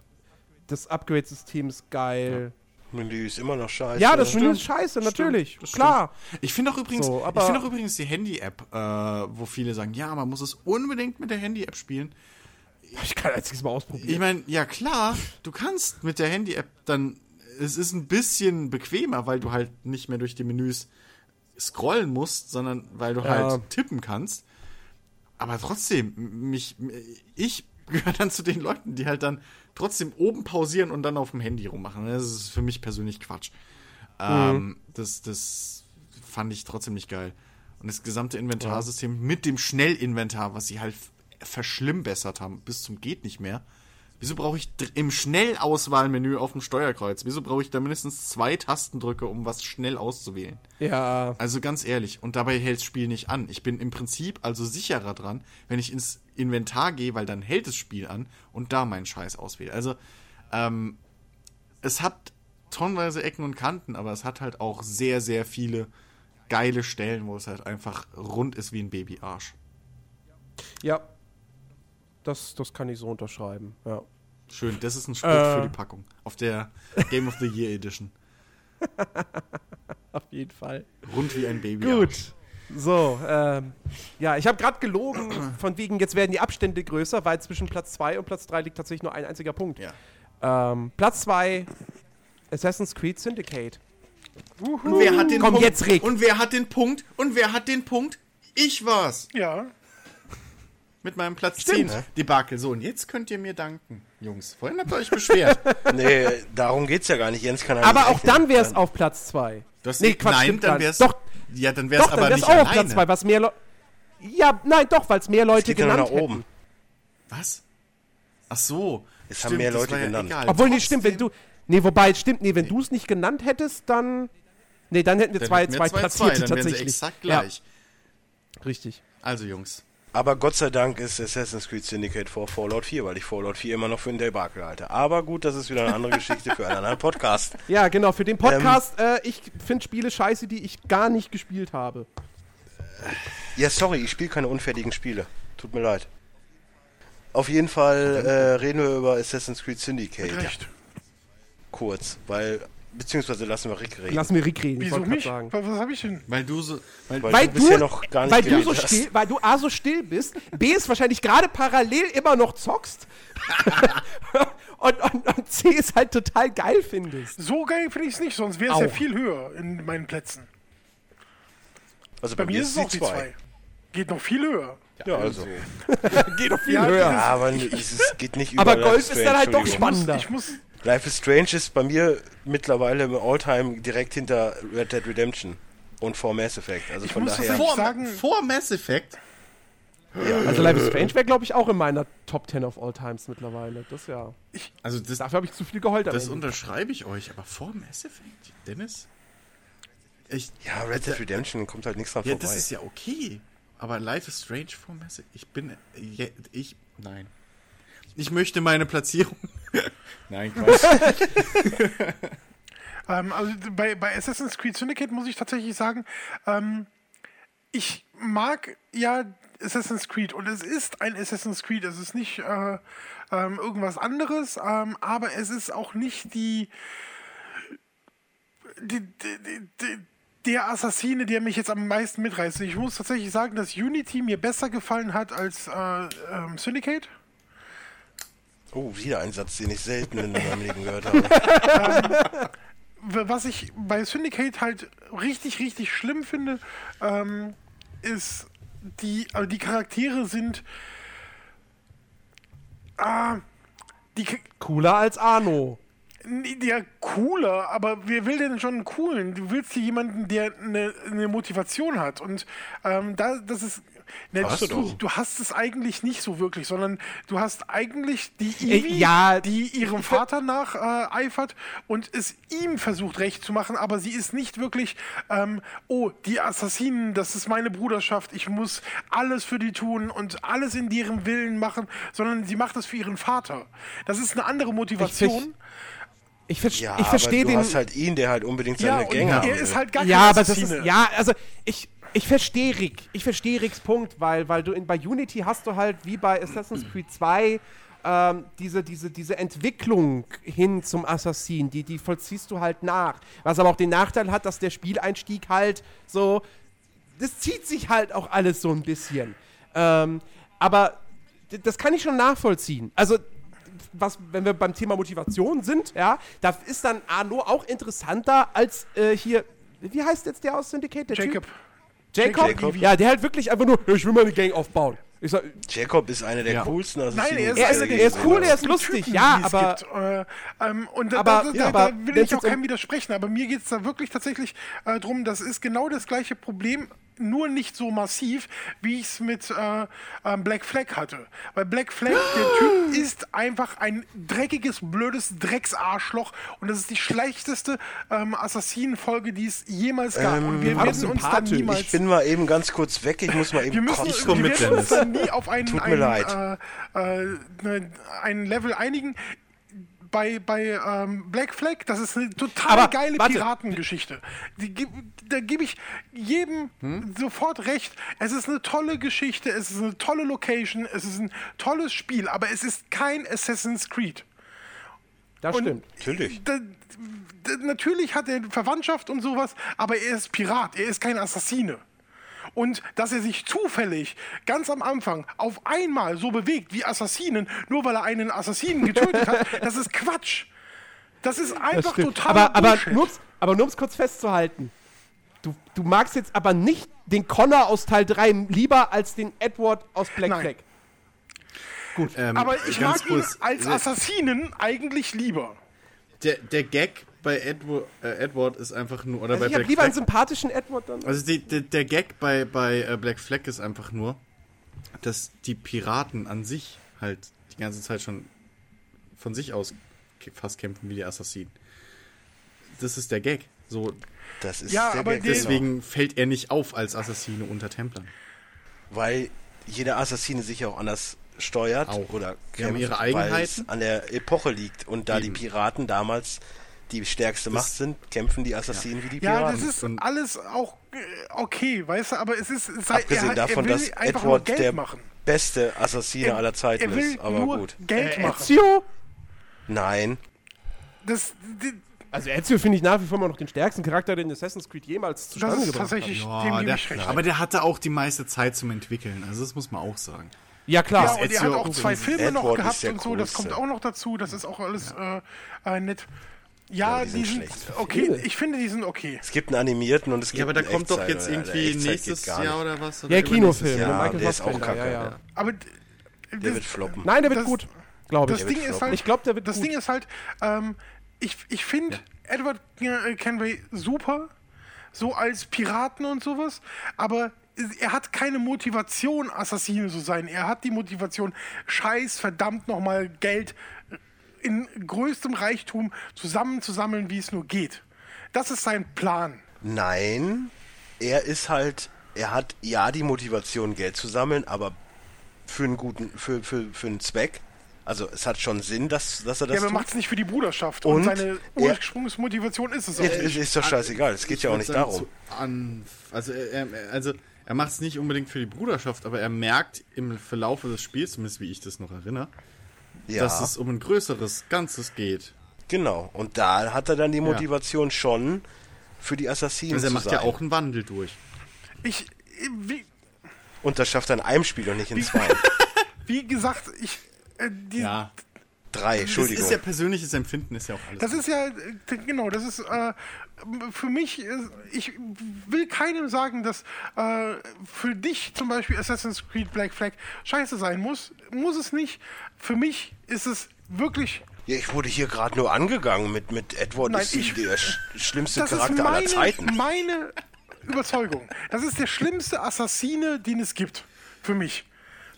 das Upgrade-System ist geil. Menü ist immer noch scheiße. Ja, das? Menü ist scheiße, natürlich. das Klar. Ich finde auch übrigens, So, ich finde auch übrigens die Handy-App, äh, wo viele sagen, ja, man muss es unbedingt mit der Handy-App spielen. Ich kein einziges Mal ausprobiert. Ich meine, ja klar, du kannst mit der Handy-App dann, es ist ein bisschen bequemer, weil du halt nicht mehr durch die Menüs scrollen musst, sondern weil du Ja. halt tippen kannst. Aber trotzdem, mich, ich (laughs) gehöre dann zu den Leuten, die halt dann trotzdem oben pausieren und dann auf dem Handy rummachen. Das ist für mich persönlich Quatsch. Ähm, das, das fand ich trotzdem nicht geil. Und das gesamte Inventarsystem mit dem Schnellinventar, was sie halt verschlimmbessert haben, bis zum geht nicht mehr. Wieso brauche ich im Schnellauswahlmenü auf dem Steuerkreuz? Wieso brauche ich da mindestens zwei Tastendrücke, um was schnell auszuwählen? Ja, Also ganz ehrlich, und dabei hält das Spiel nicht an. Ich bin im Prinzip also sicherer dran, wenn ich ins Inventar gehe, weil dann hält das Spiel an und da meinen Scheiß auswähle. Also, ähm, es hat tonnenweise Ecken und Kanten, aber es hat halt auch sehr, sehr viele geile Stellen, wo es halt einfach rund ist wie ein Babyarsch. ja. Das, das kann ich so unterschreiben. Ja. Schön, das ist ein Spruch Äh. für die Packung. Auf der Game of the Year Edition. (laughs) Auf jeden Fall. Rund wie ein Babyarsch. Gut. So, ähm, ja, ich habe gerade gelogen, (clears throat) von wegen, jetzt werden die Abstände größer, weil zwischen Platz 2 und Platz 3 liegt tatsächlich nur ein einziger Punkt. Ja. Ähm, Platz 2, Assassin's Creed Syndicate. Und wer hat den Komm, Punkt? jetzt, Rick. Und wer hat den Punkt? Und wer hat den Punkt? Ich war's. Ja. Mit meinem Platz Stimmt. 10 Debakel. So, und jetzt könnt ihr mir danken, Jungs. Vorhin habt ihr euch beschwert. (laughs) Nee, darum geht's ja gar nicht. Jens kann ja Aber auch dann wäre es auf Platz 2. Du hast- Nee, Quatsch, nein, stimmt dann wär's. Doch, Ja, dann wär's doch, dann aber wäre es nicht auch auf alleine. Platz 2, was mehr Leute. Ja, nein, doch, weil es mehr Leute ja nur genannt nach oben. hätten. Was? Ach so. Es haben mehr Leute ja genannt. egal. Obwohl, nee, stimmt, wenn du. Nee, wobei, stimmt, nee, wenn du es nicht genannt hättest, dann. Nee, dann hätten wir Dann zwei, hätten wir zwei, zwei, Platzierte zwei, dann wären sie tatsächlich. exakt gleich. Ja, richtig. Also, Jungs. Aber Gott sei Dank ist Assassin's Creed Syndicate vor Fallout 4, weil ich Fallout 4 immer noch für einen Debakel halte. Aber gut, das ist wieder eine andere Geschichte für einen anderen Podcast. (laughs) Ja, genau, für den Podcast, Ähm. äh, ich finde Spiele scheiße, die ich gar nicht gespielt habe. Ja, sorry, ich spiele keine unfertigen Spiele. Tut mir leid. Auf jeden Fall äh, reden wir über Assassin's Creed Syndicate. Recht. Kurz, weil, beziehungsweise lassen wir Rick reden. Lass mir Rick reden, ich Wieso mich? sagen. Was, was habe ich denn? Weil du so. Weil, Weil, Weil du du, bisher noch gar nicht weil du so hast. still, weil du A so still bist, B ist wahrscheinlich gerade parallel immer noch zockst (laughs) und, und, und C ist halt total geil findest. So geil finde ich es nicht, sonst wäre es ja viel höher in meinen Plätzen. Also Bei mir ist es auch die 2. Geht noch viel höher. Ja, also. (laughs) Geht doch viel Ja, höher. Ja, aber es geht nicht über Aber Golf is ist dann halt doch spannender. Ich muss. Life is Strange ist bei mir mittlerweile im Alltime direkt hinter Red Dead Redemption und vor Mass Effect. Also von muss daher. vor, sagen- vor Mass Effect. Also Life is Strange wäre, glaube ich, auch in meiner Top 10 of all times mittlerweile. Das ja. Also, das, Dafür habe ich zu viel geheult. das unterschreibe ich euch. Aber vor Mass Effect? Dennis? Ich, Ja, Red Dead Redemption kommt halt nichts dran ja, vorbei. das ist ja okay. Aber Life is Strange vor Mass Effect. Ich bin. ja, Ich. Nein. Ich möchte meine Platzierung. (laughs) Nein, Quatsch. (laughs) Ähm, also bei, bei Assassin's Creed Syndicate muss ich tatsächlich sagen, ähm, ich mag ja Assassin's Creed und es ist ein Assassin's Creed. Es ist nicht äh, ähm, irgendwas anderes, ähm, aber es ist auch nicht die, die, die, die, die der Assassine, der mich jetzt am meisten mitreißt. Ich muss tatsächlich sagen, dass Unity mir besser gefallen hat als äh, ähm, Syndicate. Oh, wieder ein Satz, den ich selten in meinem Leben gehört habe. (laughs) was ich bei Syndicate halt richtig, richtig schlimm finde, ähm, ist, die, also die Charaktere sind. Ah, die, Cooler als Arno. ja, cooler, aber wer will denn schon einen coolen? Du willst hier jemanden, der eine, eine Motivation hat. Und ähm, da, das ist. Ne, Hast du, du du hast es eigentlich nicht so wirklich, sondern du hast eigentlich die Äh, Ivy, ja, die ihrem Vater nach äh, eifert und es ihm versucht recht zu machen, aber sie ist nicht wirklich, ähm, oh, die Assassinen, das ist meine Bruderschaft, ich muss alles für die tun und alles in deren Willen machen, sondern sie macht es für ihren Vater. Das ist eine andere Motivation. Ich, ver Ja, ich verstehe aber du den. hast halt ihn, der halt unbedingt Ja, seine und Gänge haben er ist halt gar ja, kein aber das ist. Ja, also ich. Ich verstehe Rick. Ich verstehe Ricks Punkt, weil, weil du in, bei Unity hast du halt wie bei Assassin's Creed 2 ähm, diese, diese, diese Entwicklung hin zum Assassin, die, die vollziehst du halt nach. Was aber auch den Nachteil hat, dass der Spieleinstieg halt so. Das zieht sich halt auch alles so ein bisschen. Ähm, aber das kann ich schon nachvollziehen. Also, was, wenn wir beim Thema Motivation sind, ja, da ist dann Arno auch interessanter als äh, hier. Wie heißt jetzt der aus Syndicate? Der Jacob. Typ? Jacob? Jacob. Ja, der halt wirklich einfach nur, ich will meine Gang aufbauen. Ich sag, Jacob ist einer der Ja. coolsten Nein, er ist, Er ist- er ist cool, er ist lustig, Typen, ja, aber- Gibt. Äh, ähm, und da, Aber- da, da, ja, da aber will wenn's ich auch um- keinem widersprechen, aber mir geht es da wirklich tatsächlich äh, drum, das ist genau das gleiche Problem, nur nicht so massiv, wie ich es mit äh, ähm, Black Flag hatte. Weil Black Flag, der (gasps) Typ ist einfach ein dreckiges, blödes Drecksarschloch und das ist die schlechteste ähm, Assassinenfolge, die es jemals gab. und wir werden uns dann niemals Ich bin mal eben ganz kurz weg, ich muss mal wir eben müssen, kotzen. komm wir mit, werden uns dann nie auf einen, Tut mir einen, leid. Äh, äh, ne, ein Level einigen. Bei, bei ähm, Black Flag, das ist eine total Aber, geile warte. Piratengeschichte. Die, da gebe ich jedem sofort recht. Es ist eine tolle Geschichte, es ist eine tolle Location, es ist ein tolles Spiel, aber es ist kein Assassin's Creed. das Und- stimmt. Natürlich. Da, da, natürlich hat er Verwandtschaft und sowas, aber er ist Pirat, er ist kein Assassine. Und dass er sich zufällig ganz am Anfang auf einmal so bewegt wie Assassinen, nur weil er einen Assassinen getötet hat, (laughs) das ist Quatsch. Das ist Das einfach stimmt. total aber, aber, Bullshit. nur, aber nur um es kurz festzuhalten. Du, du magst jetzt aber nicht den Connor aus Teil 3 lieber als den Edward aus Black Nein. Flag. Ähm, aber ich mag ihn als der- Assassinen eigentlich lieber. Der, der Gag bei Edward, äh, Edward ist einfach nur, oder Also bei ich habe lieber einen Flag, sympathischen Edward dann. also die, der, der Gag bei, bei äh, Black Flag ist einfach nur, dass die Piraten an sich halt die ganze Zeit schon von sich aus fast kämpfen wie die Assassinen. Das ist der Gag. So, Das ist Ja, der aber Gag, die- genau. deswegen fällt er nicht auf als Assassine unter Templern. Weil jeder Assassine sich auch anders steuert Auch. oder Die haben ihre weil es Eigenheiten. an der Epoche liegt. Und da Eben. die Piraten damals die stärkste Macht sind, kämpfen die Assassinen wie die Ja, Piraten. das ist Und- alles auch äh, okay, weißt du, aber es ist sei- Abgesehen er, hat- davon, er dass Edward Geld der machen. beste Assassine aller Zeiten er will ist. Aber nur gut. Geld Äh, machen. Ezio? Nein. Das, die, Also Ezio finde ich nach wie vor immer noch den stärksten Charakter, den Assassin's Creed jemals das zustande ist gebracht hat. tatsächlich Ja, dem gebe der, aber der hatte auch die meiste Zeit zum Entwickeln. Also das muss man auch sagen. Ja, Ja, klar. und er Ezio hat auch auch zwei so- Filme noch Edward gehabt ist der und so, das kommt auch noch dazu, das ist auch alles äh, äh, nett. Ja, Ja, die, die sind sind, schlecht. okay, ich finde, die sind okay. Es gibt einen animierten und es gibt Ja, aber da kommt doch jetzt irgendwie Echtzeit nächstes Jahr oder was? Der Oder Kinofilm Ja, mit Michael der ist auch kacke, ja, ja. ja. Aber Der das, wird floppen. Nein, der wird Das- gut, glaube das ich. Ding wird ist halt, Ich glaub, der wird das gut. Ding ist halt, ähm, ich, ich finde Edward Kenway super, so als Piraten und sowas, aber er hat keine Motivation, Assassine zu sein. Er hat die Motivation, scheiß verdammt nochmal Geld in größtem Reichtum zusammenzusammeln, wie es nur geht. Das ist sein Plan. Nein, er ist halt, er hat ja die Motivation, Geld zu sammeln, aber für einen guten, für, für, für einen Zweck. Also es hat schon Sinn, dass, dass er das ja, aber er macht es nicht für die Bruderschaft. Und, Und seine Ursprungsmotivation ist es auch ist, nicht. ist doch scheißegal, es geht ja auch nicht darum. zu An, also er, er- also er macht es nicht unbedingt für die Bruderschaft, aber er merkt im Verlauf des Spiels, zumindest wie ich das noch erinnere, Ja, dass es um ein größeres Ganzes geht. genau. Und da hat er dann die Motivation schon für die Assassinen Also er zu macht sein. ja auch einen Wandel durch. Ich, wie, Und das schafft er in einem Spiel und nicht in zwei. (laughs) wie gesagt, ich, äh, die, Ja. Drei, Das Entschuldigung. ist ja persönliches Empfinden, ist ja auch alles. Das ist ja, äh, genau, das ist äh, für mich, ich will keinem sagen, dass äh, für dich zum Beispiel Assassin's Creed Black Flag scheiße sein muss. Muss es nicht. Für mich ist es wirklich, ja, ich wurde hier gerade nur angegangen mit, mit Edward Nein, ist ich- der sch schlimmste das ist Charakter aller meine, Zeiten. meine Überzeugung. Das ist der schlimmste Assassine, den es gibt. Für mich.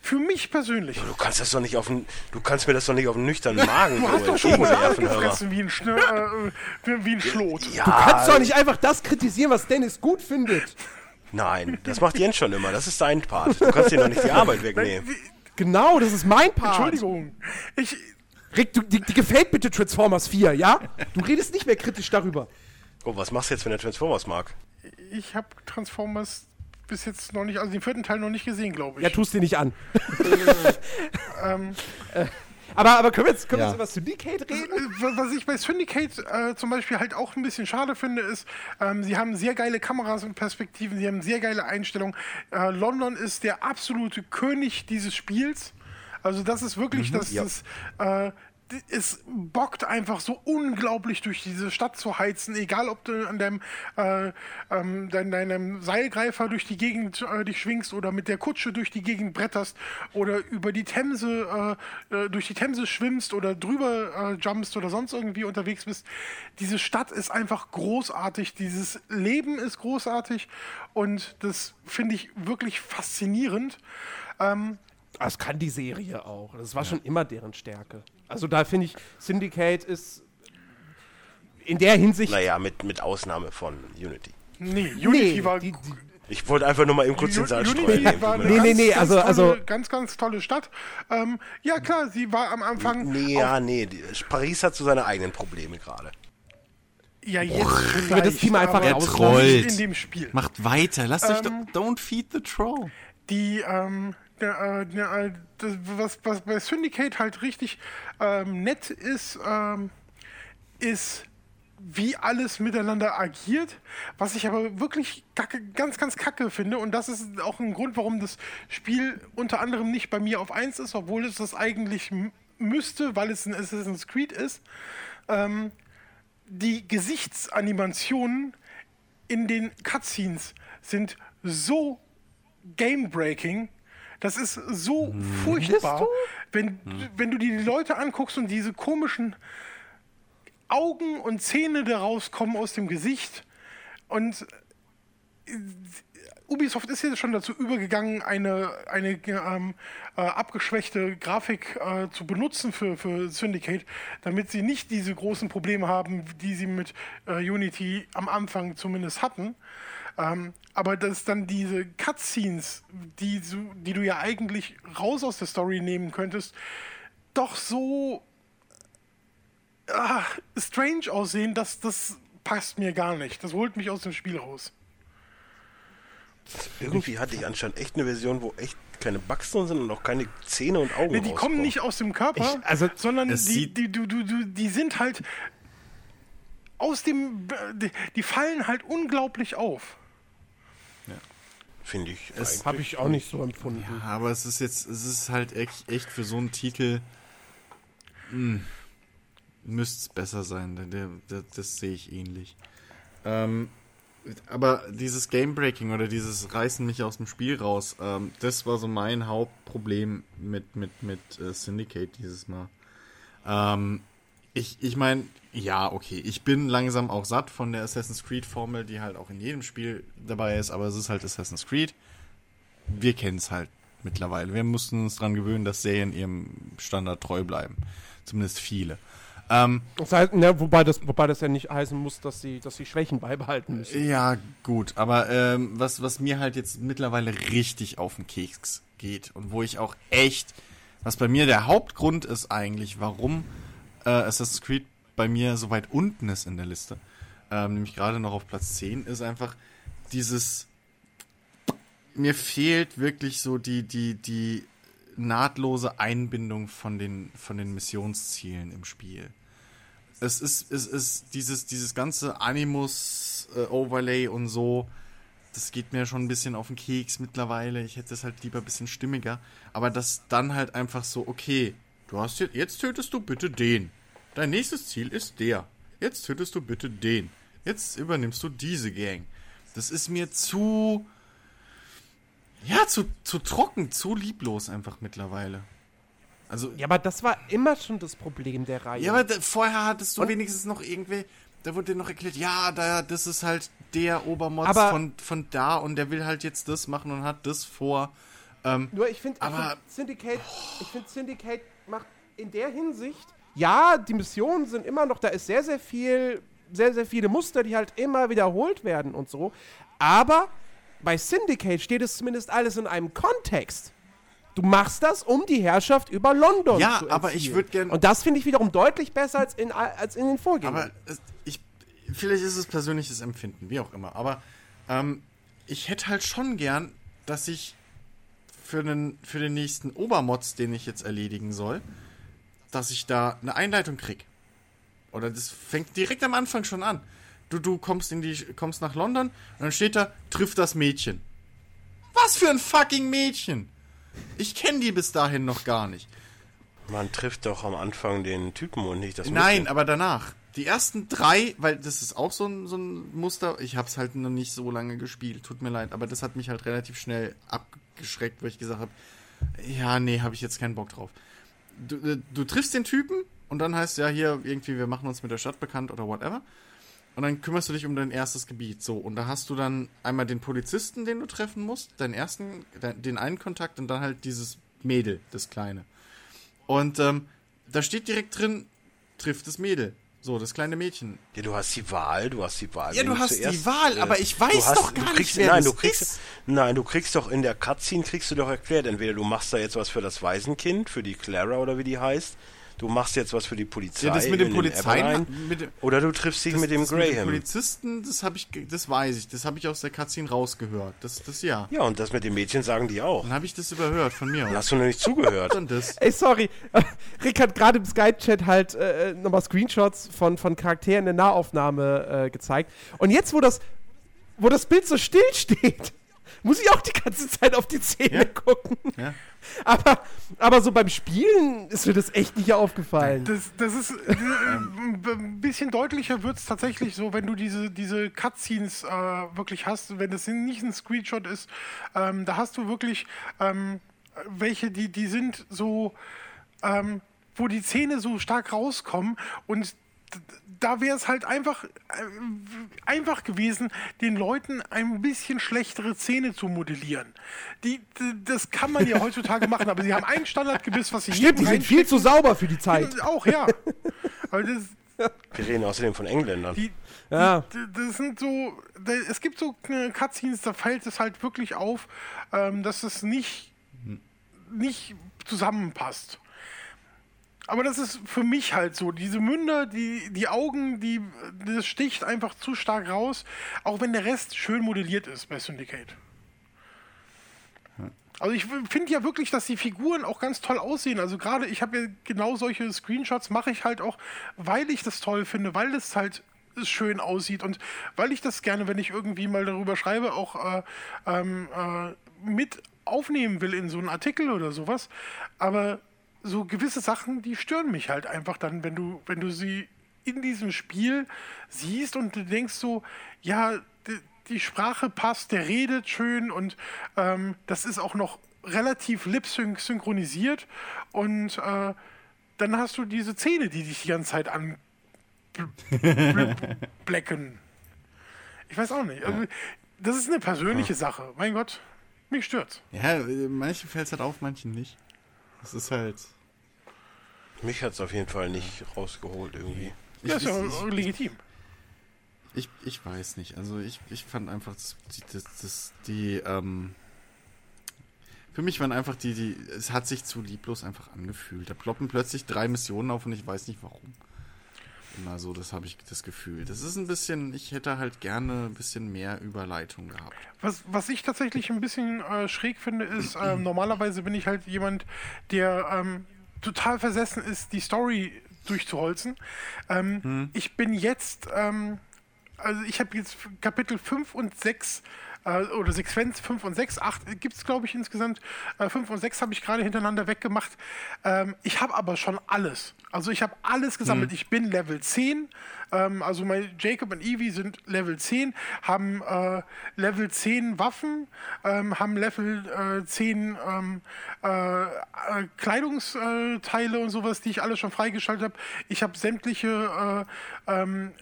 Für mich persönlich. Du kannst das doch nicht auf den, du kannst mir das doch nicht auf den nüchternen Magen (laughs) Du hast so doch schon mal gefressen wie ein, Schnür, äh, wie, wie ein Schlot. Ja, Du kannst doch nicht einfach das kritisieren, was Dennis gut findet. nein, das macht Jens schon immer. Das ist dein Part. Du kannst dir doch nicht die Arbeit wegnehmen. Genau, das ist mein Part. Entschuldigung. Ich, Rick, du, die, die gefällt bitte Transformers 4, ja? Du redest nicht mehr kritisch darüber. Oh, was machst du jetzt, wenn der Transformers mag? ich habe Transformers bis jetzt noch nicht, also den vierten Teil noch nicht gesehen, glaube ich. Ja, tust dir nicht an. (laughs) ähm, Aber, aber können wir jetzt, können Ja. wir jetzt über Syndicate reden? Äh, Was ich bei Syndicate äh, zum Beispiel halt auch ein bisschen schade finde, ist, ähm, sie haben sehr geile Kameras und Perspektiven, sie haben sehr geile Einstellungen. Äh, London ist der absolute König dieses Spiels. Also das ist wirklich, das, das äh, d- es bockt einfach so unglaublich durch diese Stadt zu heizen, egal ob du an deinem, äh, ähm, dein, deinem Seilgreifer durch die Gegend äh, dich schwingst oder mit der Kutsche durch die Gegend bretterst oder über die Themse, äh, äh, durch die Themse schwimmst oder drüber äh, jumpst oder sonst irgendwie unterwegs bist. Diese Stadt ist einfach großartig, dieses Leben ist großartig und das finde ich wirklich faszinierend. Das kann die Serie auch. Das war schon immer deren Stärke. Also da finde ich, Syndicate ist in der Hinsicht. Naja, mit, mit Ausnahme von Unity. Nee, Unity nee, war die, die, Ich wollte einfach nur mal eben kurz den Saal Unity streuen. war eine Nee, nee, ganz, nee, ganz also- tolle, also- ganz, ganz tolle Stadt. Ähm, ja, klar, sie war am Anfang. Nee, ja, nee. die- Paris hat so seine eigenen Probleme gerade. Ja, jetzt wir das vielleicht, Thema einfach nicht trollt. in dem Spiel. Macht weiter. Lasst euch Ähm, doch. Don't feed the troll. Die, ähm, der, äh, der, äh, das, was, was bei Syndicate halt richtig ähm, nett ist, ähm, ist, wie alles miteinander agiert. Was ich aber wirklich kacke, ganz, ganz kacke finde. Und das ist auch ein Grund, warum das Spiel unter anderem nicht bei mir auf 1 ist, obwohl es das eigentlich müsste, weil es ein Assassin's Creed ist. Ähm, die Gesichtsanimationen in den Cutscenes sind so game-breaking. Das ist so furchtbar, wenn, wenn du dir die Leute anguckst und diese komischen Augen und Zähne, da rauskommen aus dem Gesicht. Und äh, Ubisoft ist jetzt schon dazu übergegangen, eine, eine ähm, äh, abgeschwächte Grafik äh, zu benutzen für, für Syndicate, damit sie nicht diese großen Probleme haben, die sie mit äh, Unity am Anfang zumindest hatten. Ähm, aber dass dann diese Cutscenes, die, du- die du ja eigentlich raus aus der Story nehmen könntest, doch so ah, strange aussehen, dass das passt mir gar nicht. Das holt mich aus dem Spiel raus. Irgendwie hatte ich anscheinend echt eine Version, wo echt keine Bugs drin sind und auch keine Zähne und Augen Nee, die kommen rauskommen. nicht aus dem Körper, Ich- also, sondern die, die, du, du, du, die sind halt aus dem. Die, die fallen halt unglaublich auf. Finde ich. Eigentlich. habe ich auch nicht so empfunden. Ja, aber es ist jetzt, es ist halt echt, echt für so einen Titel. hm, Müsste es besser sein. Der, der, der, das sehe ich ähnlich. Ähm, aber dieses Game-Breaking oder dieses Reißen mich aus dem Spiel raus, ähm, das war so mein Hauptproblem mit, mit, mit äh, Syndicate dieses Mal. Ähm, ich ich meine, ja, okay, ich bin langsam auch satt von der Assassin's Creed-Formel, die halt auch in jedem Spiel dabei ist, aber es ist halt Assassin's Creed. Wir kennen es halt mittlerweile. Wir mussten uns daran gewöhnen, dass Serien ihrem Standard treu bleiben. Zumindest viele. Ähm, Das heißt, ne, wobei, das, wobei das ja nicht heißen muss, dass sie, dass sie Schwächen beibehalten müssen. Ja, gut, aber ähm, was, was mir halt jetzt mittlerweile richtig auf den Keks geht und wo ich auch echt, was bei mir der Hauptgrund ist eigentlich, warum äh, Assassin's Creed bei mir so weit unten ist in der Liste, ähm, nämlich gerade noch auf Platz 10, ist einfach dieses, mir fehlt wirklich so die, die, die nahtlose Einbindung von den, von den Missionszielen im Spiel es ist, es ist dieses, dieses ganze Animus-Overlay und so, das geht mir schon ein bisschen auf den Keks mittlerweile. Ich hätte es halt lieber ein bisschen stimmiger. Aber das dann halt einfach so, okay, du hast jetzt, jetzt tötest du bitte den. Dein nächstes Ziel ist der. Jetzt tötest du bitte den. Jetzt übernimmst du diese Gang. Das ist mir zu, ja, zu, zu trocken, zu lieblos einfach mittlerweile. Also, Ja, aber das war immer schon das Problem der Reihe. ja, aber da, vorher hattest du Und- wenigstens noch irgendwie, da wurde dir noch erklärt, ja, da, das ist halt der Obermods Aber- von, von da und der will halt jetzt das machen und hat das vor. Ähm, Nur ich finde, find Syndicate, ich finde Syndicate macht in der Hinsicht, ja, die Missionen sind immer noch, da ist sehr, sehr viel, sehr, sehr viele Muster, die halt immer wiederholt werden und so. Aber bei Syndicate steht es zumindest alles in einem Kontext. Du machst das, um die Herrschaft über London Ja, zu aber ich erzielen. würd gern- Und das finde ich wiederum deutlich besser als in, als in den Vorgängern. aber ich, vielleicht ist es persönliches Empfinden, wie auch immer. Aber ähm, ich hätte halt schon gern, dass ich für den, für den nächsten Obermods, den ich jetzt erledigen soll, dass ich da eine Einleitung krieg. Oder das fängt direkt am Anfang schon an. Du, du kommst in die, kommst nach London und dann steht da, trifft das Mädchen. Was für ein fucking Mädchen! Ich kenne die bis dahin noch gar nicht. Man trifft doch am Anfang den Typen und nicht das Nein, Mädchen. aber danach. Die ersten drei, weil das ist auch so ein, so ein Muster. Ich habe es halt noch nicht so lange gespielt, tut mir leid, aber das hat mich halt relativ schnell abgeschreckt, weil ich gesagt habe, ja, nee, habe ich jetzt keinen Bock drauf. Du, äh, du triffst den Typen und dann heißt ja hier irgendwie, wir machen uns mit der Stadt bekannt oder whatever. Und dann kümmerst du dich um dein erstes Gebiet. So, und da hast du dann einmal den Polizisten, den du treffen musst, deinen ersten, den einen Kontakt und dann halt dieses Mädel, das Kleine. Und ähm, da steht direkt drin, trifft das Mädel. So, das kleine Mädchen. Ja, du hast die Wahl, du hast die Wahl. Ja, Wenn du hast die zuerst, Wahl, aber ich weiß hast- doch gar du nicht, kriegst, wer nein, das du kriegst, ist. Nein, du kriegst doch in der Cutscene, kriegst du doch erklärt, entweder du machst da jetzt was für das Waisenkind, für die Clara oder wie die heißt, du machst jetzt was für die Polizei Ja, das mit dem in Polizei, mit oder du triffst dich Das, mit dem das Mit dem Graham. Polizisten, das habe ich, das weiß ich, das habe ich aus der Cutscene rausgehört. Das, das ja. ja, und das mit dem Mädchen sagen die auch. Dann habe ich das überhört von mir Dann aus. hast du noch nicht zugehört. Und das. Ey, sorry. (laughs) Rick hat gerade im Skype-Chat halt äh, nochmal Screenshots von, von Charakteren in der Nahaufnahme äh, gezeigt. Und jetzt, wo das, wo das Bild so still steht, muss ich auch die ganze Zeit auf die Zähne Ja. gucken. Ja. Aber, aber so beim Spielen ist mir das echt nicht aufgefallen. Das, das ist äh, ein bisschen deutlicher wird es tatsächlich so, wenn du diese, diese Cutscenes äh, wirklich hast, wenn das nicht ein Screenshot ist, ähm, da hast du wirklich ähm, welche, die, die sind so, ähm, wo die Zähne so stark rauskommen und da wäre es halt einfach, äh, einfach gewesen, den Leuten ein bisschen schlechtere Zähne zu modellieren. Die, das kann man ja (laughs) heutzutage machen, aber sie haben ein Standardgebiss, was sie Stimmt, die sind viel zu sauber für die Zeit. reinstecken. Auch, ja. (laughs) Aber das, Wir reden außerdem von Engländern. die, Ja. die, das sind so, da, es gibt so Cutscenes, da fällt es halt wirklich auf, ähm, dass es nicht, nicht zusammenpasst. Aber das ist für mich halt so. Diese Münder, die, die Augen, die, das sticht einfach zu stark raus, auch wenn der Rest schön modelliert ist bei Syndicate. Also ich finde ja wirklich, dass die Figuren auch ganz toll aussehen. Also gerade, ich habe ja genau solche Screenshots, mache ich halt auch, weil ich das toll finde, weil es halt schön aussieht und weil ich das gerne, wenn ich irgendwie mal darüber schreibe, auch äh, ähm, äh, mit aufnehmen will in so einen Artikel oder sowas. Aber so gewisse Sachen, die stören mich halt einfach dann, wenn du, wenn du sie in diesem Spiel siehst und du denkst so, ja, die, die Sprache passt, der redet schön und ähm, das ist auch noch relativ lip-sync synchronisiert und äh, dann hast du diese Zähne, die dich die ganze Zeit an (laughs) blecken. Ich weiß auch nicht. Also, das ist eine persönliche Sache. Mein Gott, mich stört's. Ja, äh, manchen fällt es halt auf, manchen nicht. Das ist halt. Mich hat es auf jeden Fall nicht rausgeholt irgendwie. Ich, Ja, ist ja ich, legitim. ich, ich weiß nicht. Also ich, ich fand einfach, das, die, das, das, die, ähm, für mich waren einfach die, die, es hat sich zu lieblos einfach angefühlt. Da ploppen plötzlich drei Missionen auf und ich weiß nicht warum. Immer so, das habe ich das Gefühl. Das ist ein bisschen, ich hätte halt gerne ein bisschen mehr Überleitung gehabt. Was, was ich tatsächlich ein bisschen äh, schräg finde, ist, ähm, normalerweise bin ich halt jemand, der ähm, total versessen ist, die Story durchzuholzen. Ähm, Ich bin jetzt, ähm, also ich habe jetzt Kapitel 5 und 6 äh, oder Sequenz 5 und 6, 8 gibt es glaube ich insgesamt. Äh, 5 und 6 habe ich gerade hintereinander weggemacht. Ähm, ich habe aber schon alles. Also ich habe alles gesammelt. Ich bin Level 10. Ähm, also mein Jacob und Evie sind Level 10, haben äh, Level 10 Waffen, ähm, haben Level äh, 10 ähm, äh, äh, Kleidungsteile und sowas, die ich alle schon freigeschaltet habe. Ich habe sämtliche äh, ähm,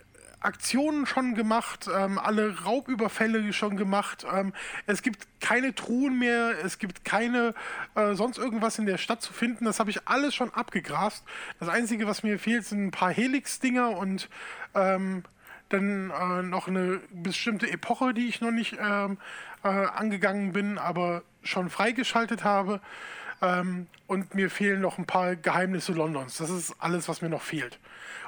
Aktionen schon gemacht, ähm, alle Raubüberfälle schon gemacht. Ähm, es gibt keine Truhen mehr, es gibt keine äh, sonst irgendwas in der Stadt zu finden. Das habe ich alles schon abgegrast. Das Einzige, was mir fehlt, sind ein paar Helix-Dinger und ähm, dann äh, noch eine bestimmte Epoche, die ich noch nicht ähm, äh, angegangen bin, aber schon freigeschaltet habe. Ähm, und mir fehlen noch ein paar Geheimnisse Londons. Das ist alles, was mir noch fehlt.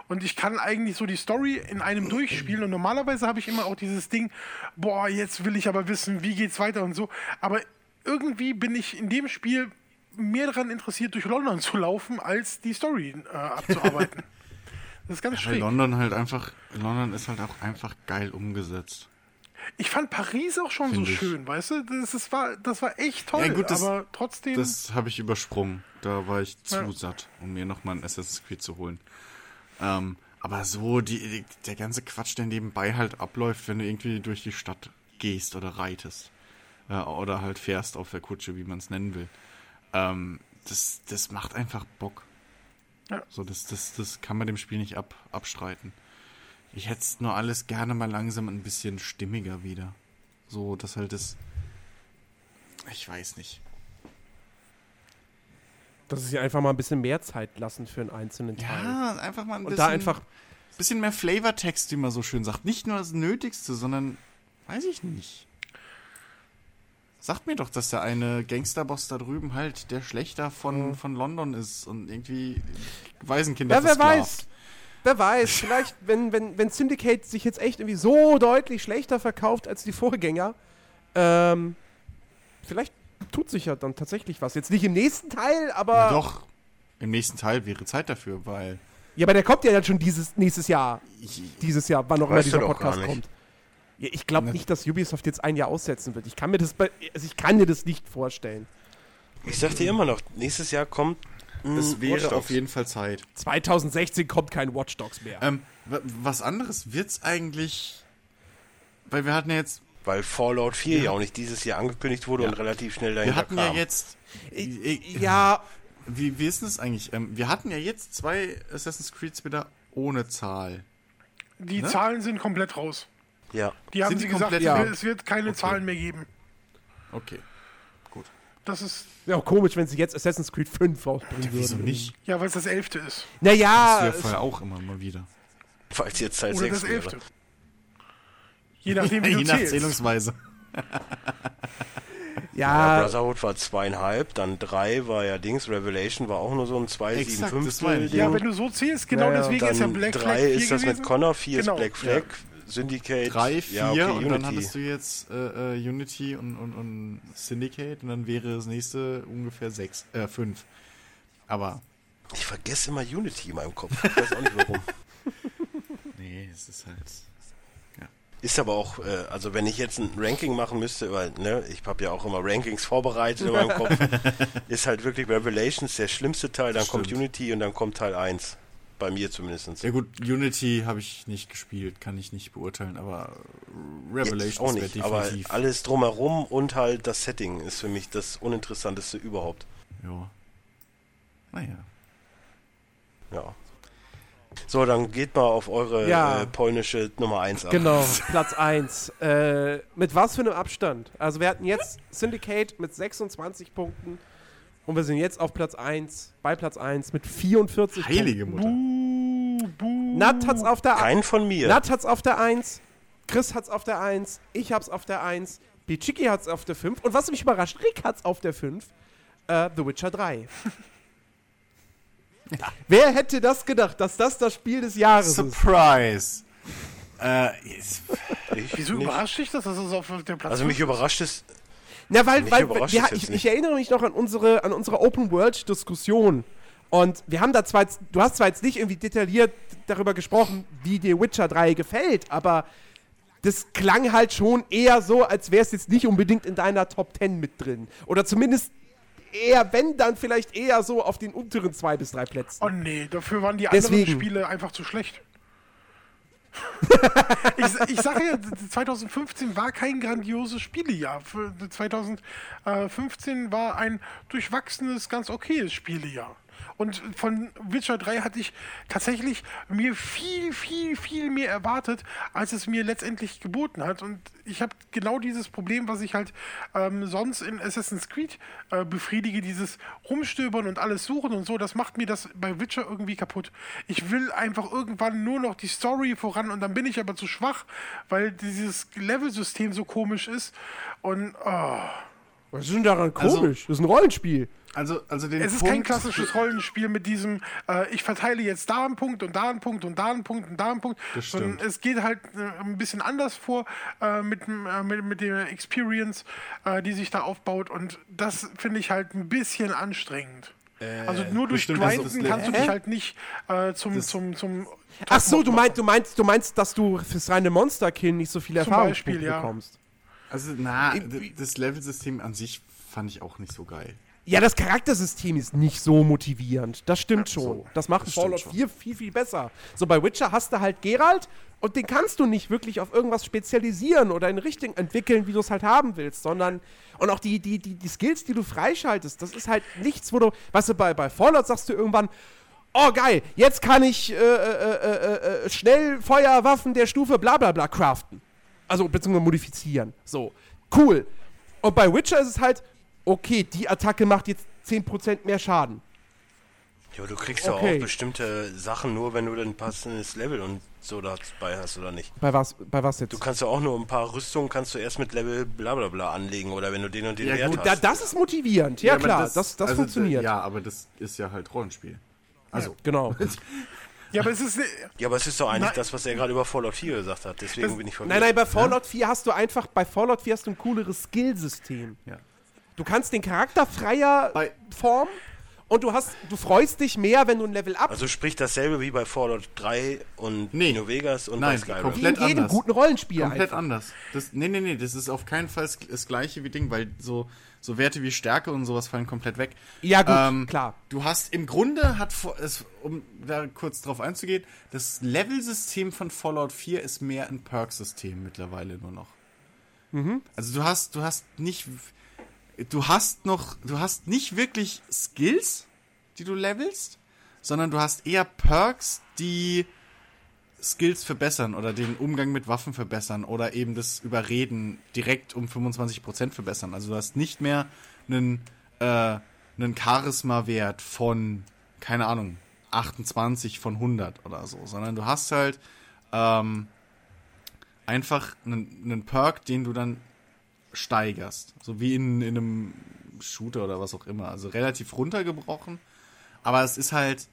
Und ich kann eigentlich so die Story in einem durchspielen und normalerweise habe ich immer auch dieses Ding, boah, jetzt will ich aber wissen, wie geht's weiter und so, aber irgendwie bin ich in dem Spiel mehr daran interessiert, durch London zu laufen, als die Story äh, abzuarbeiten. (laughs) das ist ganz Weil schräg. London halt einfach, London ist halt auch einfach geil umgesetzt. Ich fand Paris auch schon so Find ich. schön, weißt du? Das, ist, war, das war echt toll, Ja, gut, das- aber trotzdem. Das habe ich übersprungen. Da war ich zu Ja. satt, um mir nochmal ein Assassin's Creed zu holen. Ähm, aber so, die, die, der ganze Quatsch, der nebenbei halt abläuft, wenn du irgendwie durch die Stadt gehst oder reitest. Äh, oder halt fährst auf der Kutsche, wie man es nennen will. Ähm, das, das macht einfach Bock. Ja. So, das, das, das kann man dem Spiel nicht ab, abstreiten. Ich hätte nur alles gerne mal langsam ein bisschen stimmiger wieder. So, dass halt das. Ich weiß nicht. Dass sie einfach mal ein bisschen mehr Zeit lassen für einen einzelnen Teil. Ja, einfach mal ein Und bisschen. da einfach, bisschen mehr Flavortext, wie man so schön sagt. Nicht nur das Nötigste, sondern weiß ich nicht. Sagt mir doch, dass der eine Gangsterboss da drüben halt der Schlechter von, von London ist und irgendwie Waisenkinder ja, wer weiß. Wer weiß, vielleicht, (laughs) wenn, wenn, wenn Syndicate sich jetzt echt irgendwie so deutlich schlechter verkauft als die Vorgänger, ähm, vielleicht tut sich ja dann tatsächlich was. Jetzt nicht im nächsten Teil, aber. Ja, doch, im nächsten Teil wäre Zeit dafür, weil Ja, aber der kommt ja dann schon dieses nächstes Jahr. ich, Dieses Jahr, wann auch immer dieser Podcast kommt. Ja, ich glaube nicht, dass Ubisoft jetzt ein Jahr aussetzen wird. Ich kann mir das bei, also ich kann mir das nicht vorstellen. Ich sag dir immer noch, nächstes Jahr kommt es wäre Watch Dogs. auf jeden Fall Zeit. 2016 kommt kein Watch Dogs mehr. Ähm, wa- was anderes wird's eigentlich, weil wir hatten ja jetzt Weil Fallout 4 ja auch nicht dieses Jahr angekündigt wurde Ja. und relativ schnell Wir dahinter hatten kam. ja jetzt. Ich- (clears throat) ja, Wie, wie ist denn das eigentlich? Ähm, wir hatten ja jetzt zwei Assassin's Creeds wieder ohne Zahl. die ne? Zahlen sind komplett raus. ja. Die haben Sind sie die gesagt, komplett es raus? wird- es wird keine Zahlen mehr geben. Okay. Gut. Das ist, wäre auch komisch, wenn sie jetzt Assassin's Creed 5 rausbringen Wieso würden. nicht? ja, weil es das elfte ist. Das Naja, wäre es- vorher auch immer mal wieder. Falls jetzt Teil Oder 6 das wäre. Je (laughs) nachdem, wie Je du nach zählst. Zählungsweise. (laughs) Ja, ja, Brotherhood war zweieinhalb, dann drei war ja Dings, Revelation war auch nur so ein Exakt, 2,75 das meine ich. Ja, wenn du so zählst, genau Ja, ja. deswegen ist ja Dann Black Flag drei 4 ist das gewesen. mit Connor, vier Genau. ist Black Flag, Syndicate. Drei, vier ja, okay, und Unity. dann hattest du jetzt äh, äh, Unity und, und, und Syndicate und dann wäre das nächste ungefähr sechs, äh, fünf. Aber Ich vergesse immer Unity in meinem Kopf. Ich weiß auch nicht warum. (laughs) nee, es ist halt. Ist aber auch, äh, also wenn ich jetzt ein Ranking machen müsste, weil, ne, ich habe ja auch immer Rankings vorbereitet in meinem Kopf, (laughs) ist halt wirklich Revelations der schlimmste Teil, dann kommt. Unity und dann kommt Teil 1. Bei mir zumindest. Ja gut, Unity habe ich nicht gespielt, kann ich nicht beurteilen, aber Revelations auch wäre nicht, aber alles drumherum und halt das Setting ist für mich das uninteressanteste überhaupt. ja. Naja. Ja. So, dann geht mal auf eure Ja. äh, polnische Nummer 1 ab. genau, (laughs) Platz 1. Äh, mit was für einem Abstand? Also wir hatten jetzt Syndicate mit 26 Punkten und wir sind jetzt auf Platz 1, bei Platz 1 mit 44 Heilige Punkten. Mutter. Buh, buh. Nat hat's auf der Kein von mir. Nat hat's auf der 1, Chris hat's auf der 1, ich hab's auf der 1, Bichiki hat's auf der 5 und was mich überrascht, Rick hat's auf der 5, äh, The Witcher 3. (laughs) Wer hätte das gedacht, dass das das Spiel des Jahres ist? Surprise! Äh, Wieso nicht. überrascht dich das, dass es auf der Platz Also mich überrascht es. Na, weil, Mich weil es ich, ich erinnere mich noch an unsere, an unsere Open-World-Diskussion. Und wir haben da zwar jetzt, du hast zwar jetzt nicht irgendwie detailliert darüber gesprochen, wie dir Witcher 3 gefällt, aber das klang halt schon eher so, als wäre es jetzt nicht unbedingt in deiner Top 10 mit drin. Oder zumindest eher, wenn dann vielleicht eher so auf den unteren zwei bis drei Plätzen. Oh nee, dafür waren die anderen Deswegen. Spiele einfach zu schlecht. (laughs) ich, ich sage ja, 2015 war kein grandioses Spielejahr. Für 2015 war ein durchwachsenes, ganz okayes Spielejahr. Und von Witcher 3 hatte ich tatsächlich mir viel, viel, viel mehr erwartet, als es mir letztendlich geboten hat. Und ich habe genau dieses Problem, was ich halt ähm, sonst in Assassin's Creed äh, befriedige, dieses Rumstöbern und alles suchen und so, das macht mir das bei Witcher irgendwie kaputt. Ich will einfach irgendwann nur noch die Story voran und dann bin ich aber zu schwach, weil dieses Level-System so komisch ist. Und oh, Was ist denn daran Also- komisch? das ist ein Rollenspiel. Also, also den Es ist Punkt, kein klassisches Rollenspiel mit diesem, äh, ich verteile jetzt da einen Punkt und da einen Punkt und da einen Punkt und da einen Punkt. Das sondern stimmt. es geht halt äh, ein bisschen anders vor äh, mit, dem, äh, mit, mit der Experience, äh, die sich da aufbaut. Und das finde ich halt ein bisschen anstrengend. also nur durch das ist Grinden das- kannst du dich halt nicht äh, zum, zum, zum Ach so, du meinst, du meinst, du meinst, dass du fürs reine Monster-Kill nicht so Erfahrungspunkte Beispiel, ja. Also, na, das Levelsystem an sich fand ich auch nicht so geil. Ja, das Charaktersystem ist nicht so motivierend. Das stimmt schon. Das macht Das Fallout schon. 4 viel, viel besser. So bei Witcher hast du halt Geralt und den kannst du nicht wirklich auf irgendwas spezialisieren oder in Richtung entwickeln, wie du es halt haben willst, sondern und auch die, die, die, die Skills, die du freischaltest, das ist halt nichts, wo du, weißt du, bei, bei Fallout sagst du irgendwann, oh geil, jetzt kann ich äh, äh, äh, äh, schnell Feuerwaffen der Stufe bla bla bla craften. Also, beziehungsweise modifizieren. So, cool. Und bei Witcher ist es halt, okay, die Attacke macht jetzt 10% mehr Schaden. Ja, du kriegst ja Okay. auch bestimmte Sachen nur, wenn du ein passendes Level und so dabei hast, oder nicht? Bei was, bei was jetzt? Du kannst ja auch nur ein paar Rüstungen kannst du erst mit Level bla bla bla anlegen oder wenn du den und den Ja, Wert gut, hast. da, das ist motivierend, ja, aber klar, das, das, also, funktioniert. Ja, aber das ist ja halt Rollenspiel. Also, Genau. (laughs) Ja, aber es ist. ja, aber es ist doch eigentlich Nein. das, was er gerade über Fallout 4 gesagt hat. Deswegen Das- bin ich verwirrt. nein, nein, bei Fallout 4 hast du einfach, bei Fallout 4 hast du ein cooleres Skillsystem. ja. Du kannst den Charakter freier Bei- formen und du hast, du freust dich mehr, wenn du ein Level up Also sprich dasselbe wie bei Fallout 3 und Nee. New Vegas und Nein, bei Skyrim. komplett. wie in jedem anders. guten Rollenspiel Komplett einfach. anders. Das, nee, nee, nee, das ist auf keinen Fall das- gleiche wie Ding, weil so, so Werte wie Stärke und sowas fallen komplett weg. Ja, gut, Ähm, klar. Du hast im Grunde hat es, um da kurz drauf einzugehen, das Level-System von Fallout 4 ist mehr ein Perk-System mittlerweile nur noch. Mhm. Also du hast, du hast nicht, du hast noch, du hast nicht wirklich Skills, die du levelst, sondern du hast eher Perks, die Skills verbessern oder den Umgang mit Waffen verbessern oder eben das Überreden direkt um 25% verbessern. Also du hast nicht mehr einen, äh, einen Charisma-Wert von, keine Ahnung, 28 von 100 oder so, sondern du hast halt ähm, einfach einen, einen Perk, den du dann steigerst. So wie in, in einem Shooter oder was auch immer. Also relativ runtergebrochen. Aber es ist halt,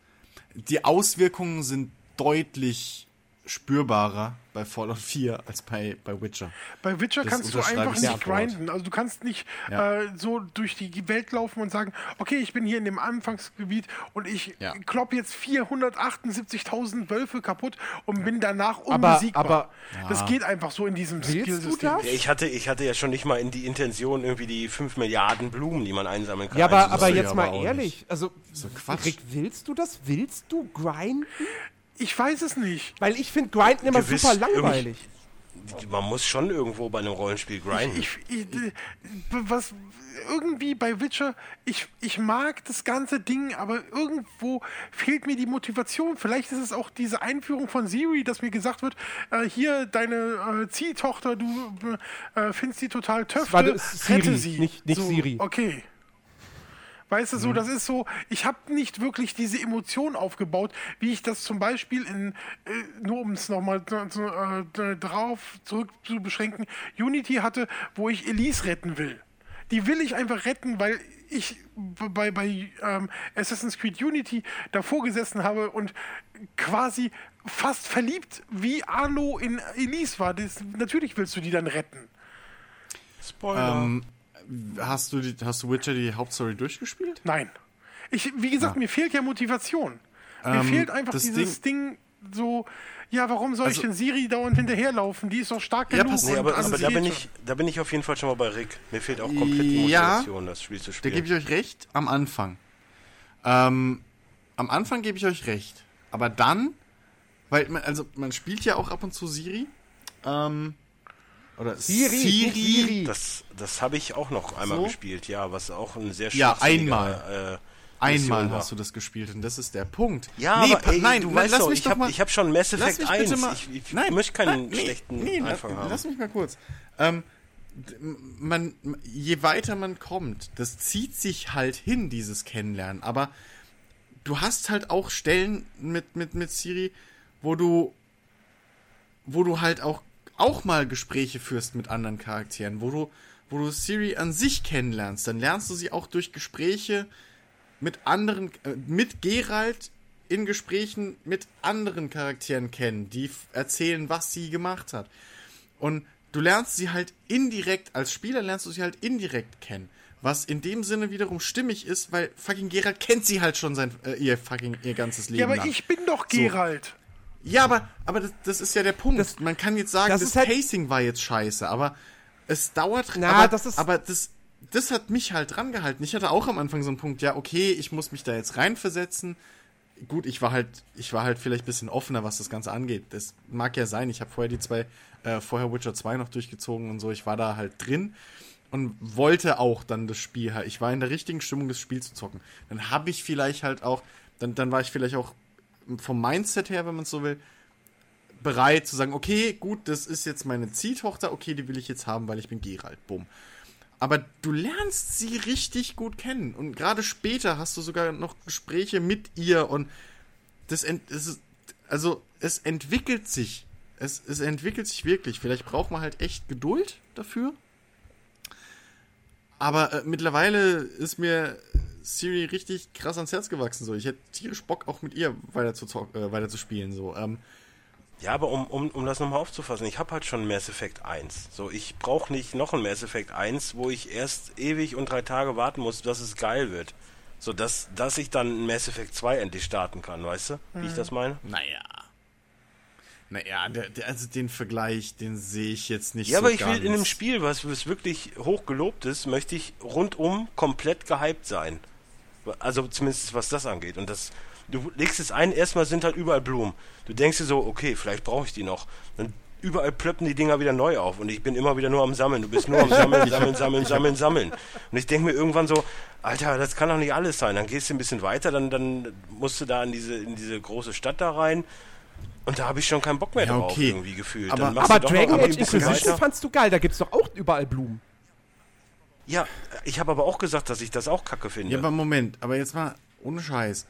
die Auswirkungen sind deutlich spürbarer bei Fallout 4 als bei, bei Witcher. Bei Witcher Das kannst du einfach ich nicht grinden. Also du kannst nicht Ja. äh, so durch die Welt laufen und sagen, okay, ich bin hier in dem Anfangsgebiet und ich Ja. klopp jetzt 478.000 Wölfe kaputt und bin danach Aber- unbesiegbar. aber- das geht einfach so in diesem Skillsystem. Ja, ich hatte, ich hatte ja schon nicht mal in die Intention, irgendwie die 5 Milliarden Blumen, die man einsammeln kann. Ja, aber, aber jetzt aber mal ehrlich, also, So Quatsch. Rick, willst du das? Willst du grinden? Ich weiß es nicht. Weil ich finde Grinden immer Gewiss, super langweilig. Man muss schon irgendwo bei einem Rollenspiel grinden. Ich, ich, äh, was irgendwie bei Witcher, ich, ich mag das ganze Ding, aber irgendwo fehlt mir die Motivation. Vielleicht ist es auch diese Einführung von Siri, dass mir gesagt wird, äh, hier deine äh, Ziehtochter, du äh, findest sie total töff, war das Siri, rette sie. nicht- nicht so, Siri. Okay. Weißt du, so, Mhm. das ist so, ich habe nicht wirklich diese Emotion aufgebaut, wie ich das zum Beispiel in, äh, nur um es nochmal äh, drauf zurück zu beschränken, Unity hatte, wo ich Elise retten will. Die will ich einfach retten, weil ich bei, bei ähm, Assassin's Creed Unity davor gesessen habe und quasi fast verliebt wie Arlo in Elise war. Das, natürlich willst du die dann retten. Spoiler. Ähm, hast, du die, hast du Witcher die Hauptstory durchgespielt? Nein. Ich, wie gesagt, mir fehlt ja Motivation. Mir Ähm, fehlt einfach das dieses Ding, so, ja, warum soll ich Also- denn Siri dauernd hinterherlaufen? Die ist doch stark Ja, genug. nee, und aber, aber da, bin ich, da bin ich auf jeden Fall schon mal bei Rick. Mir fehlt auch komplett die Ja. Motivation, das Spiel zu Da spielen. gebe ich euch recht, am Anfang. Ähm, am Anfang gebe ich euch recht. Aber dann, weil man, also man spielt ja auch ab und zu Siri. Ähm, oder Siri, nicht Siri. Das, das habe ich auch noch einmal So? gespielt, ja, was auch ein sehr Ja, einmal. Äh, Einmal hast du das gespielt und das ist der Punkt. Ja, Nee, aber ey, nein, du weißt lass doch, mich ich doch habe mal- hab schon Mass Effect mich 1. bitte mal. ich ich nein, möchte keinen nein, nee, schlechten nee, Anfang lass, haben. Lass mich mal kurz. Ähm, man, je weiter man kommt, das zieht sich halt hin, dieses Kennenlernen. Aber du hast halt auch Stellen mit, mit, mit Siri, wo du, wo du halt auch auch mal Gespräche führst mit anderen Charakteren, wo du, wo du Siri an sich kennenlernst, dann lernst du sie auch durch Gespräche mit anderen, äh, mit Geralt in Gesprächen mit anderen Charakteren kennen, die erzählen, was sie gemacht hat. Und du lernst sie halt indirekt, als Spieler lernst du sie halt indirekt kennen. Was in dem Sinne wiederum stimmig ist, weil fucking Geralt kennt sie halt schon sein, äh, ihr fucking, ihr ganzes Leben Ja, aber lang. ich bin doch Geralt. Ja, aber, aber das, das ist ja der Punkt. Das- Man kann jetzt sagen, das das, halt- Pacing war jetzt scheiße, aber es dauert. Na, aber, das ist- aber das, das hat mich halt dran gehalten. Ich hatte auch am Anfang so einen Punkt, ja, okay, ich muss mich da jetzt reinversetzen. Gut, ich war halt, ich war halt vielleicht ein bisschen offener, was das Ganze angeht. Das mag ja sein. Ich habe vorher die zwei, äh, vorher Witcher 2 noch durchgezogen und so. Ich war da halt drin und wollte auch dann das Spiel halt. Ich war in der richtigen Stimmung, das Spiel zu zocken. Dann habe ich vielleicht halt auch, dann, dann war ich vielleicht auch vom Mindset her, wenn man es so will, bereit zu sagen, okay, gut, das ist jetzt meine Ziehtochter, okay, die will ich jetzt haben, weil ich bin Geralt, bumm. Aber du lernst sie richtig gut kennen und gerade später hast du sogar noch Gespräche mit ihr und das, ist, also es entwickelt sich, es, es entwickelt sich wirklich. Vielleicht braucht man halt echt Geduld dafür. Aber äh, mittlerweile ist mir Siri richtig krass ans Herz gewachsen. So, ich hätte tierisch Bock auch mit ihr weiter zu, äh, weiter zu spielen. So, ähm, Ja, aber um, um, um das nochmal aufzufassen, ich habe halt schon Mass Effect 1. So, ich brauche nicht noch ein Mass Effect 1, wo ich erst ewig und drei Tage warten muss, dass es geil wird. So, dass, dass ich dann Mass Effect 2 endlich starten kann, weißt du, wie ich das meine? Naja. Naja, der, der, also den Vergleich, den sehe ich jetzt nicht Ja, so aber ich will in einem Spiel, was, was wirklich hoch gelobt ist, möchte ich rundum komplett gehypt sein. Also zumindest was das angeht. Und das, du legst es ein, erstmal sind halt überall Blumen. Du denkst dir so, okay, vielleicht brauche ich die noch. Dann überall plöppen die Dinger wieder neu auf und ich bin immer wieder nur am Sammeln. Du bist nur am Sammeln, (laughs) Sammeln, Sammeln, Sammeln, Sammeln. Und ich denke mir irgendwann so, Alter, das kann doch nicht alles sein. Dann gehst du ein bisschen weiter, dann, dann musst du da in diese, in diese große Stadt da rein. Und da habe ich schon keinen Bock mehr Ja, drauf, okay. irgendwie gefühlt. Aber- Aber Dragon Age Inquisition fandst du geil, da gibt's doch auch überall Blumen. Ja, ich habe aber auch gesagt, dass ich das auch kacke finde. Ja, aber Moment, aber jetzt mal ohne Scheiß.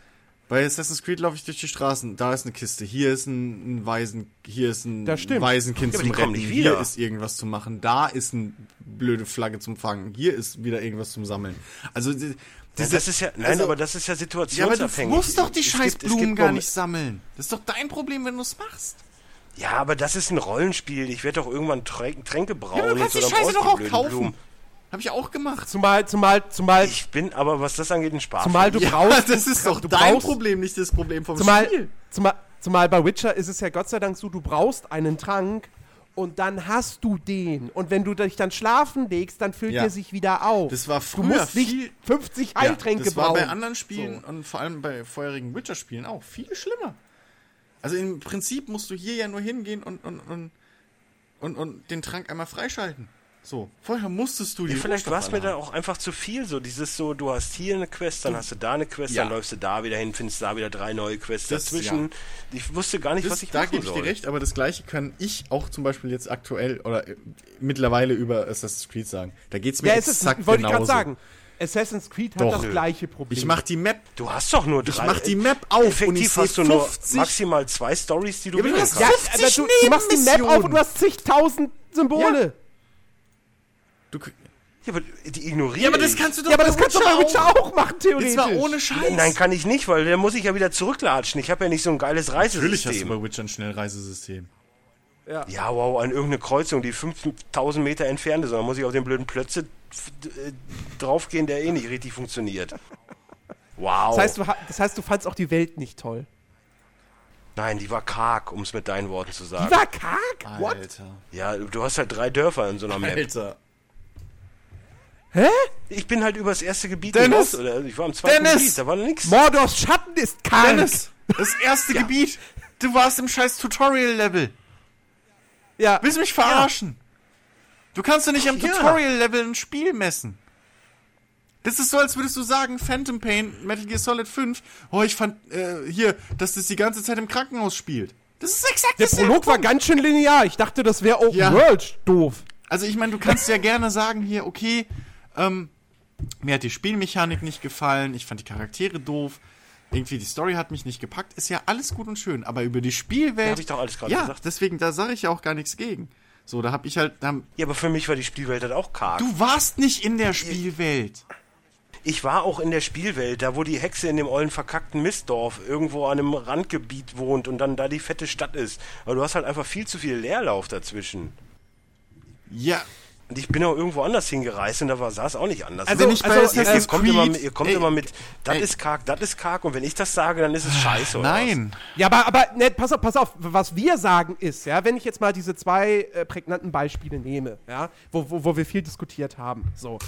Bei Assassin's Creed laufe ich durch die Straßen, da ist eine Kiste, hier ist ein, ein Waisen, hier ist ein. Ja, Waisenkind aber zum Retten, nicht hier ist irgendwas zu machen, da ist eine blöde Flagge zum Fangen, hier ist wieder irgendwas zum Sammeln. Also die- Ja, diese- das ist ja, nein, also- aber das ist ja ja, aber situationsabhängig. du musst doch die Es scheiß gibt- es Blumen gibt gar nicht sammeln. Das ist doch dein Problem, wenn du es machst. Ja, aber das ist ein Rollenspiel. Ich werde doch irgendwann Trä- Tränke brauen Ja, du und kannst so, die Scheiße doch auch kaufen. Blumen. Hab ich auch gemacht. Zumal, zumal, zumal, Ich bin aber, was das angeht, ein Spaß. zumal du ja, brauchst. das ist doch du dein brauchst- Problem, nicht das Problem vom Zumal, Spiel. zumal, zumal bei Witcher ist es ja Gott sei Dank so, du brauchst einen Trank und dann hast du den. Und wenn du dich dann schlafen legst, dann füllt Ja. der sich wieder auf. Das war du früher musst nicht viel- 50 Heiltränke ja, das war brauen. bei anderen Spielen und vor allem bei vorherigen Witcher-Spielen auch viel schlimmer. Also im Prinzip musst du hier ja nur hingehen und, und, und, und, und den Trank einmal freischalten. So, vorher musstest du die Ja, vielleicht war es mir Rohstoffe da auch einfach zu viel. So dieses so, du hast hier eine Quest, dann hast du da eine Quest, Ja. dann läufst du da wieder hin, findest da wieder drei neue Quests Das- dazwischen. Ich wusste gar nicht, Das, was ich da machen gebe ich dir recht, aber das gleiche kann ich auch zum Beispiel jetzt aktuell oder äh, mittlerweile über Assassin's Creed sagen. Da geht's mir ja, es ist, exakt wollte ich genauso. gerade sagen. Assassin's Creed hat Doch. das gleiche Problem. Ich mach die Map. Du hast doch nur drei. mach die Map auf und Effektiv ich seh hast du nur 50 maximal zwei Stories, die du Ja, aber du hast ja, kannst. aber 50 du, du machst die Map auf und du hast zigtausend Symbole. Du, Ja, aber die ignorieren. ja, aber das kannst du doch Ja, aber bei das kannst du bei Witcher auch machen, theoretisch. Jetzt war ohne Scheiß. Nein, kann ich nicht, weil dann muss ich ja wieder zurücklatschen. Ich habe ja nicht so ein geiles Natürlich hast du Reisesystem. bei Witcher ein Schnellreisesystem. Ja, wow, an irgendeine Kreuzung, die 5000 Meter entfernt ist. Und dann muss ich auf den blöden Plötze äh, draufgehen, der eh nicht richtig funktioniert. (laughs) Wow. Das heißt, du, das heißt, du fandst auch die Welt nicht toll. Nein, die war karg, um es mit deinen Worten zu sagen. Die war karg? What? Alter. ja, du hast halt drei Dörfer in so einer Map. Alter. Hä? Ich bin halt über das erste Gebiet Dennis! hinaus, oder ich war im zweiten Dennis! Gebiet, da war nix. Mordors Schatten ist karg. Dennis, das erste (laughs) Gebiet. Du warst im scheiß Tutorial-Level. Ja. Willst du mich verarschen? Du kannst doch nicht am Ja. Tutorial-Level ein Spiel messen. Das ist so, als würdest du sagen, Phantom Pain, Metal Gear Solid 5, oh, ich fand, äh, hier, dass das die ganze Zeit im Krankenhaus spielt. Das ist exakt Der Prolog war Punkt. ganz schön linear. Ich dachte, das wäre Open Ja. World. Doof. Also ich meine, du kannst ja gerne sagen hier, okay, ähm, mir hat die Spielmechanik nicht gefallen, ich fand die Charaktere doof, irgendwie die Story hat mich nicht gepackt, ist ja alles gut und schön, aber über die Spielwelt... Ja, hab ich doch alles gerade Ja, gesagt. deswegen, da sage ich ja auch gar nichts gegen. So, da hab ich halt. Da, Ja, aber für mich war die Spielwelt halt auch karg. du warst nicht in der Spielwelt. Ich war auch in der Spielwelt, da wo die Hexe in dem ollen verkackten Mistdorf irgendwo an einem Randgebiet wohnt und dann da die fette Stadt ist. Aber du hast halt einfach viel zu viel Leerlauf dazwischen. Ja, Und ich bin auch irgendwo anders hingereist und da war sah es auch nicht anders. Also- wenn ich bei also, ihr, ihr Assassin's kommt, immer, Creed. ihr kommt Ey, immer mit, das ey, ist karg, das ist karg und wenn ich das sage, dann ist es scheiße. Oder Nein. Ja, aber, aber ne, pass auf, pass auf, was wir sagen ist, ja, wenn ich jetzt mal diese zwei äh, prägnanten Beispiele nehme, ja, wo, wo, wo wir viel diskutiert haben, so,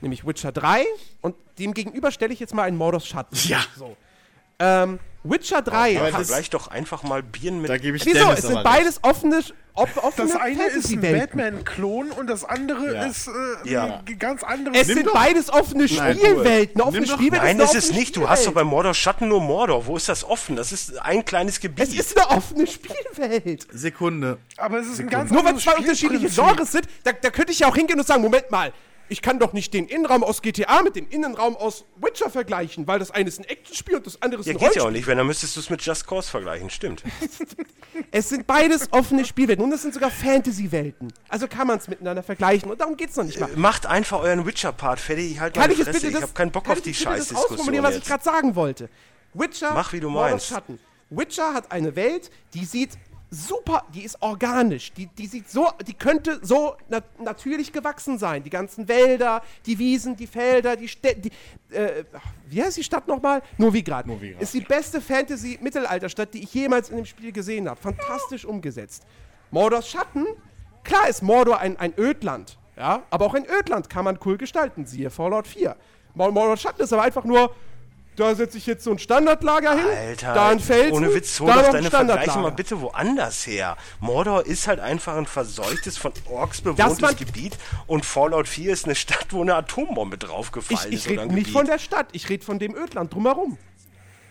nämlich Witcher 3 und dem gegenüber stelle ich jetzt mal einen Modus Schatten. Ja. So. Ähm, Witcher 3 was? Ja, hat, vergleich doch einfach mal Bieren mit. Da gebe ich Wieso? Dennis Es sind aber beides offene, offene Das eine ist ein. Batman-Klon und das andere Ja. ist äh, Ja. ein ganz anderes. Es sind doch- beides offene Nein, Spielwelten. Eine offene Nimm Spielwelt Nein, ist es nicht. Du hast doch bei Mordor Schatten nur Mordor. Wo ist das offen? Das ist ein kleines Gebiet. Es ist eine offene Spielwelt. Sekunde. aber es ist ein ganz Nur weil anderes zwei unterschiedliche. Genres sind, da, da könnte ich ja auch hingehen und sagen, Moment mal, ich kann doch nicht den Innenraum aus GTA mit dem Innenraum aus Witcher vergleichen, weil das eine ist ein Actionspiel und das andere ist ja, ein geht ja auch Rollenspiel. nicht, wenn dann müsstest du es mit Just Cause vergleichen. Stimmt. (laughs) Es sind beides offene Spielwelten und es sind sogar Fantasy-Welten. Also kann man es miteinander vergleichen und darum geht es noch nicht mal. Macht einfach euren Witcher-Part fertig. Ich halt Kann ich Fresse. bitte ich das, habe keinen Bock kann auf ich die das Scheißdiskussion ausformulieren, was ich gerade sagen wollte? Witcher, Mach, wie du meinst. Schatten. Witcher hat eine Welt, die sieht super, die ist organisch, die, die sieht so, die könnte so nat natürlich gewachsen sein. Die ganzen Wälder, die Wiesen, die Felder, die Städte, die, äh, wie heißt die Stadt nochmal? Novigrad. Novigrad. Ist die beste Fantasy-Mittelalterstadt, die ich jemals in dem Spiel gesehen habe. Fantastisch umgesetzt. Mordors Schatten, klar ist Mordor ein, ein Ödland, ja, aber auch ein Ödland kann man cool gestalten, siehe Fallout 4. Mord- Mordors Schatten ist aber einfach nur, da setze ich jetzt so ein Standardlager hin, Alter, da ein Felsen, ohne Witz, hol da doch deine Vergleiche Standardlager. mal bitte woanders her. Mordor ist halt einfach ein verseuchtes, von Orks bewohntes Gebiet und Fallout 4 ist eine Stadt, wo eine Atombombe draufgefallen Ich, ist. ich rede nicht Gebiet. von der Stadt, ich rede von dem Ödland drumherum.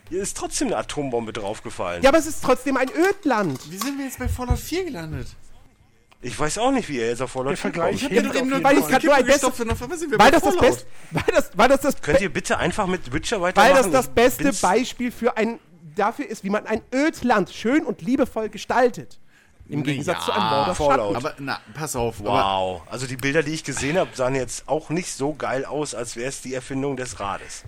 Hier ist trotzdem eine Atombombe draufgefallen. Ja, aber es ist trotzdem ein Ödland. Wie sind wir jetzt bei Fallout 4 gelandet? Ich weiß auch nicht, wie er jetzt auf Fallout Der 4 Vergleich kommt. hat ja doch eben nur weil ich nur ein wir weil bei das das weil das, weil das das Könnt ihr bitte einfach mit Witcher weil weitermachen? das das Ich beste Beispiel für ein dafür ist, wie man ein Ödland schön und liebevoll gestaltet. Im Gegensatz ja, zu einem Mord Fallout. Aber na, pass auf. Aber, Wow. Also die Bilder, die ich gesehen habe, sahen jetzt auch nicht so geil aus, als wäre es die Erfindung des Rades.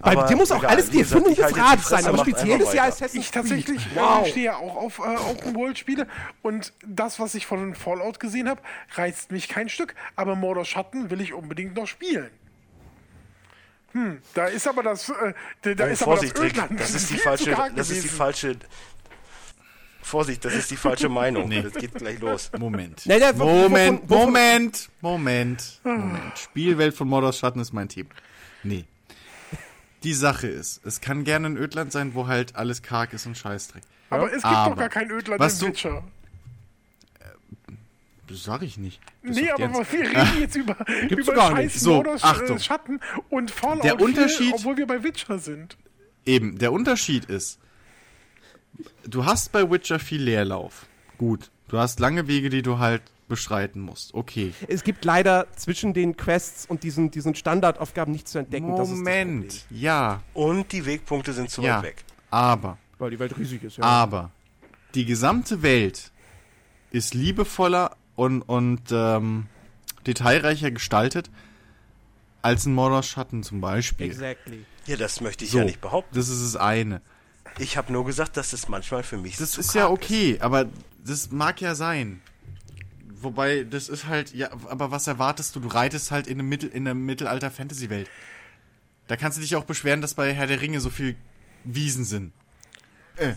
Bei Aber dir muss auch egal, alles gesagt, Erfindung ich jetzt sein, aber speziell ist ja. Assassin's Ich tatsächlich äh, Wow. stehe ja auch auf äh, Open-World-Spiele und das, was ich von Fallout gesehen habe, reizt mich kein Stück. Aber Mordor Schatten will ich unbedingt noch spielen. Hm, da ist aber das, äh, da da ist aber das Vorsicht, Ödland das ist die falsche, das ist die falsche. Vorsicht, das ist die falsche Meinung. Das geht gleich los. Moment. Wovon- Moment, wovon- wovon- Moment, Moment, Moment. Spielwelt von Mordors Schatten ist mein Team. Nee. Die Sache ist, es kann gerne ein Ödland sein, wo halt alles karg ist und Scheißdreck. Aber es gibt Aber doch gar kein Ödland was du- Witcher. Das sag ich nicht. Das Nee, aber wir reden (laughs) jetzt über, über gar nicht. scheiß So, Mordor Achtung. äh, Schatten und Fallout Der 4, Unterschied- obwohl wir bei Witcher sind. Eben, der Unterschied ist, du hast bei Witcher viel Leerlauf. Gut. Du hast lange Wege, die du halt bestreiten musst. Okay. Es gibt leider zwischen den Quests und diesen, diesen Standardaufgaben nichts zu entdecken. Das ist das Moment. Ja, Und die Wegpunkte sind zu ja. weit weg. Aber, weil die Welt riesig ist. Ja. aber, die gesamte Welt ist liebevoller und, und ähm, detailreicher gestaltet als ein Mordors Schatten zum Beispiel. Exactly. Ja, das möchte ich So, ja nicht behaupten. das ist das eine. Ich habe nur gesagt, dass das manchmal für mich Das zu ist ja okay, aber das mag ja sein. Wobei, das ist halt, ja, aber was erwartest du? Du reitest halt in einem Mittel, in einer Mittelalter-Fantasy-Welt. Da kannst du dich auch beschweren, dass bei Herr der Ringe so viel Wiesen sind.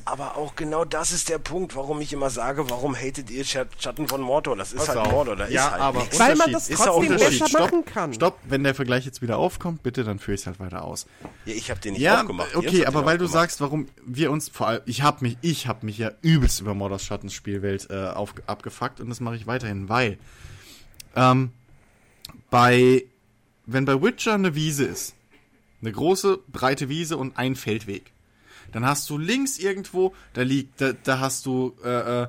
Aber auch genau das ist der Punkt, warum ich immer sage, warum hatet ihr Schat- Schatten von Mordor? Das ist Pass halt auf. Mordor, da Ja, ist halt aber nichts. Weil man das trotzdem besser Stopp, machen kann. Stopp, wenn der Vergleich jetzt wieder aufkommt, bitte, dann führe ich es halt weiter aus. Ja, ich habe den nicht Ja, aufgemacht. Okay, aber weil du sagst, warum wir uns vor allem, ich habe mich, ich habe mich ja übelst über Mordors Schattens Spielwelt äh, auf, abgefuckt und das mache ich weiterhin, weil ähm, bei wenn bei Witcher eine Wiese ist, eine große breite Wiese und ein Feldweg, dann hast du links irgendwo, da liegt, da, da hast du äh, äh,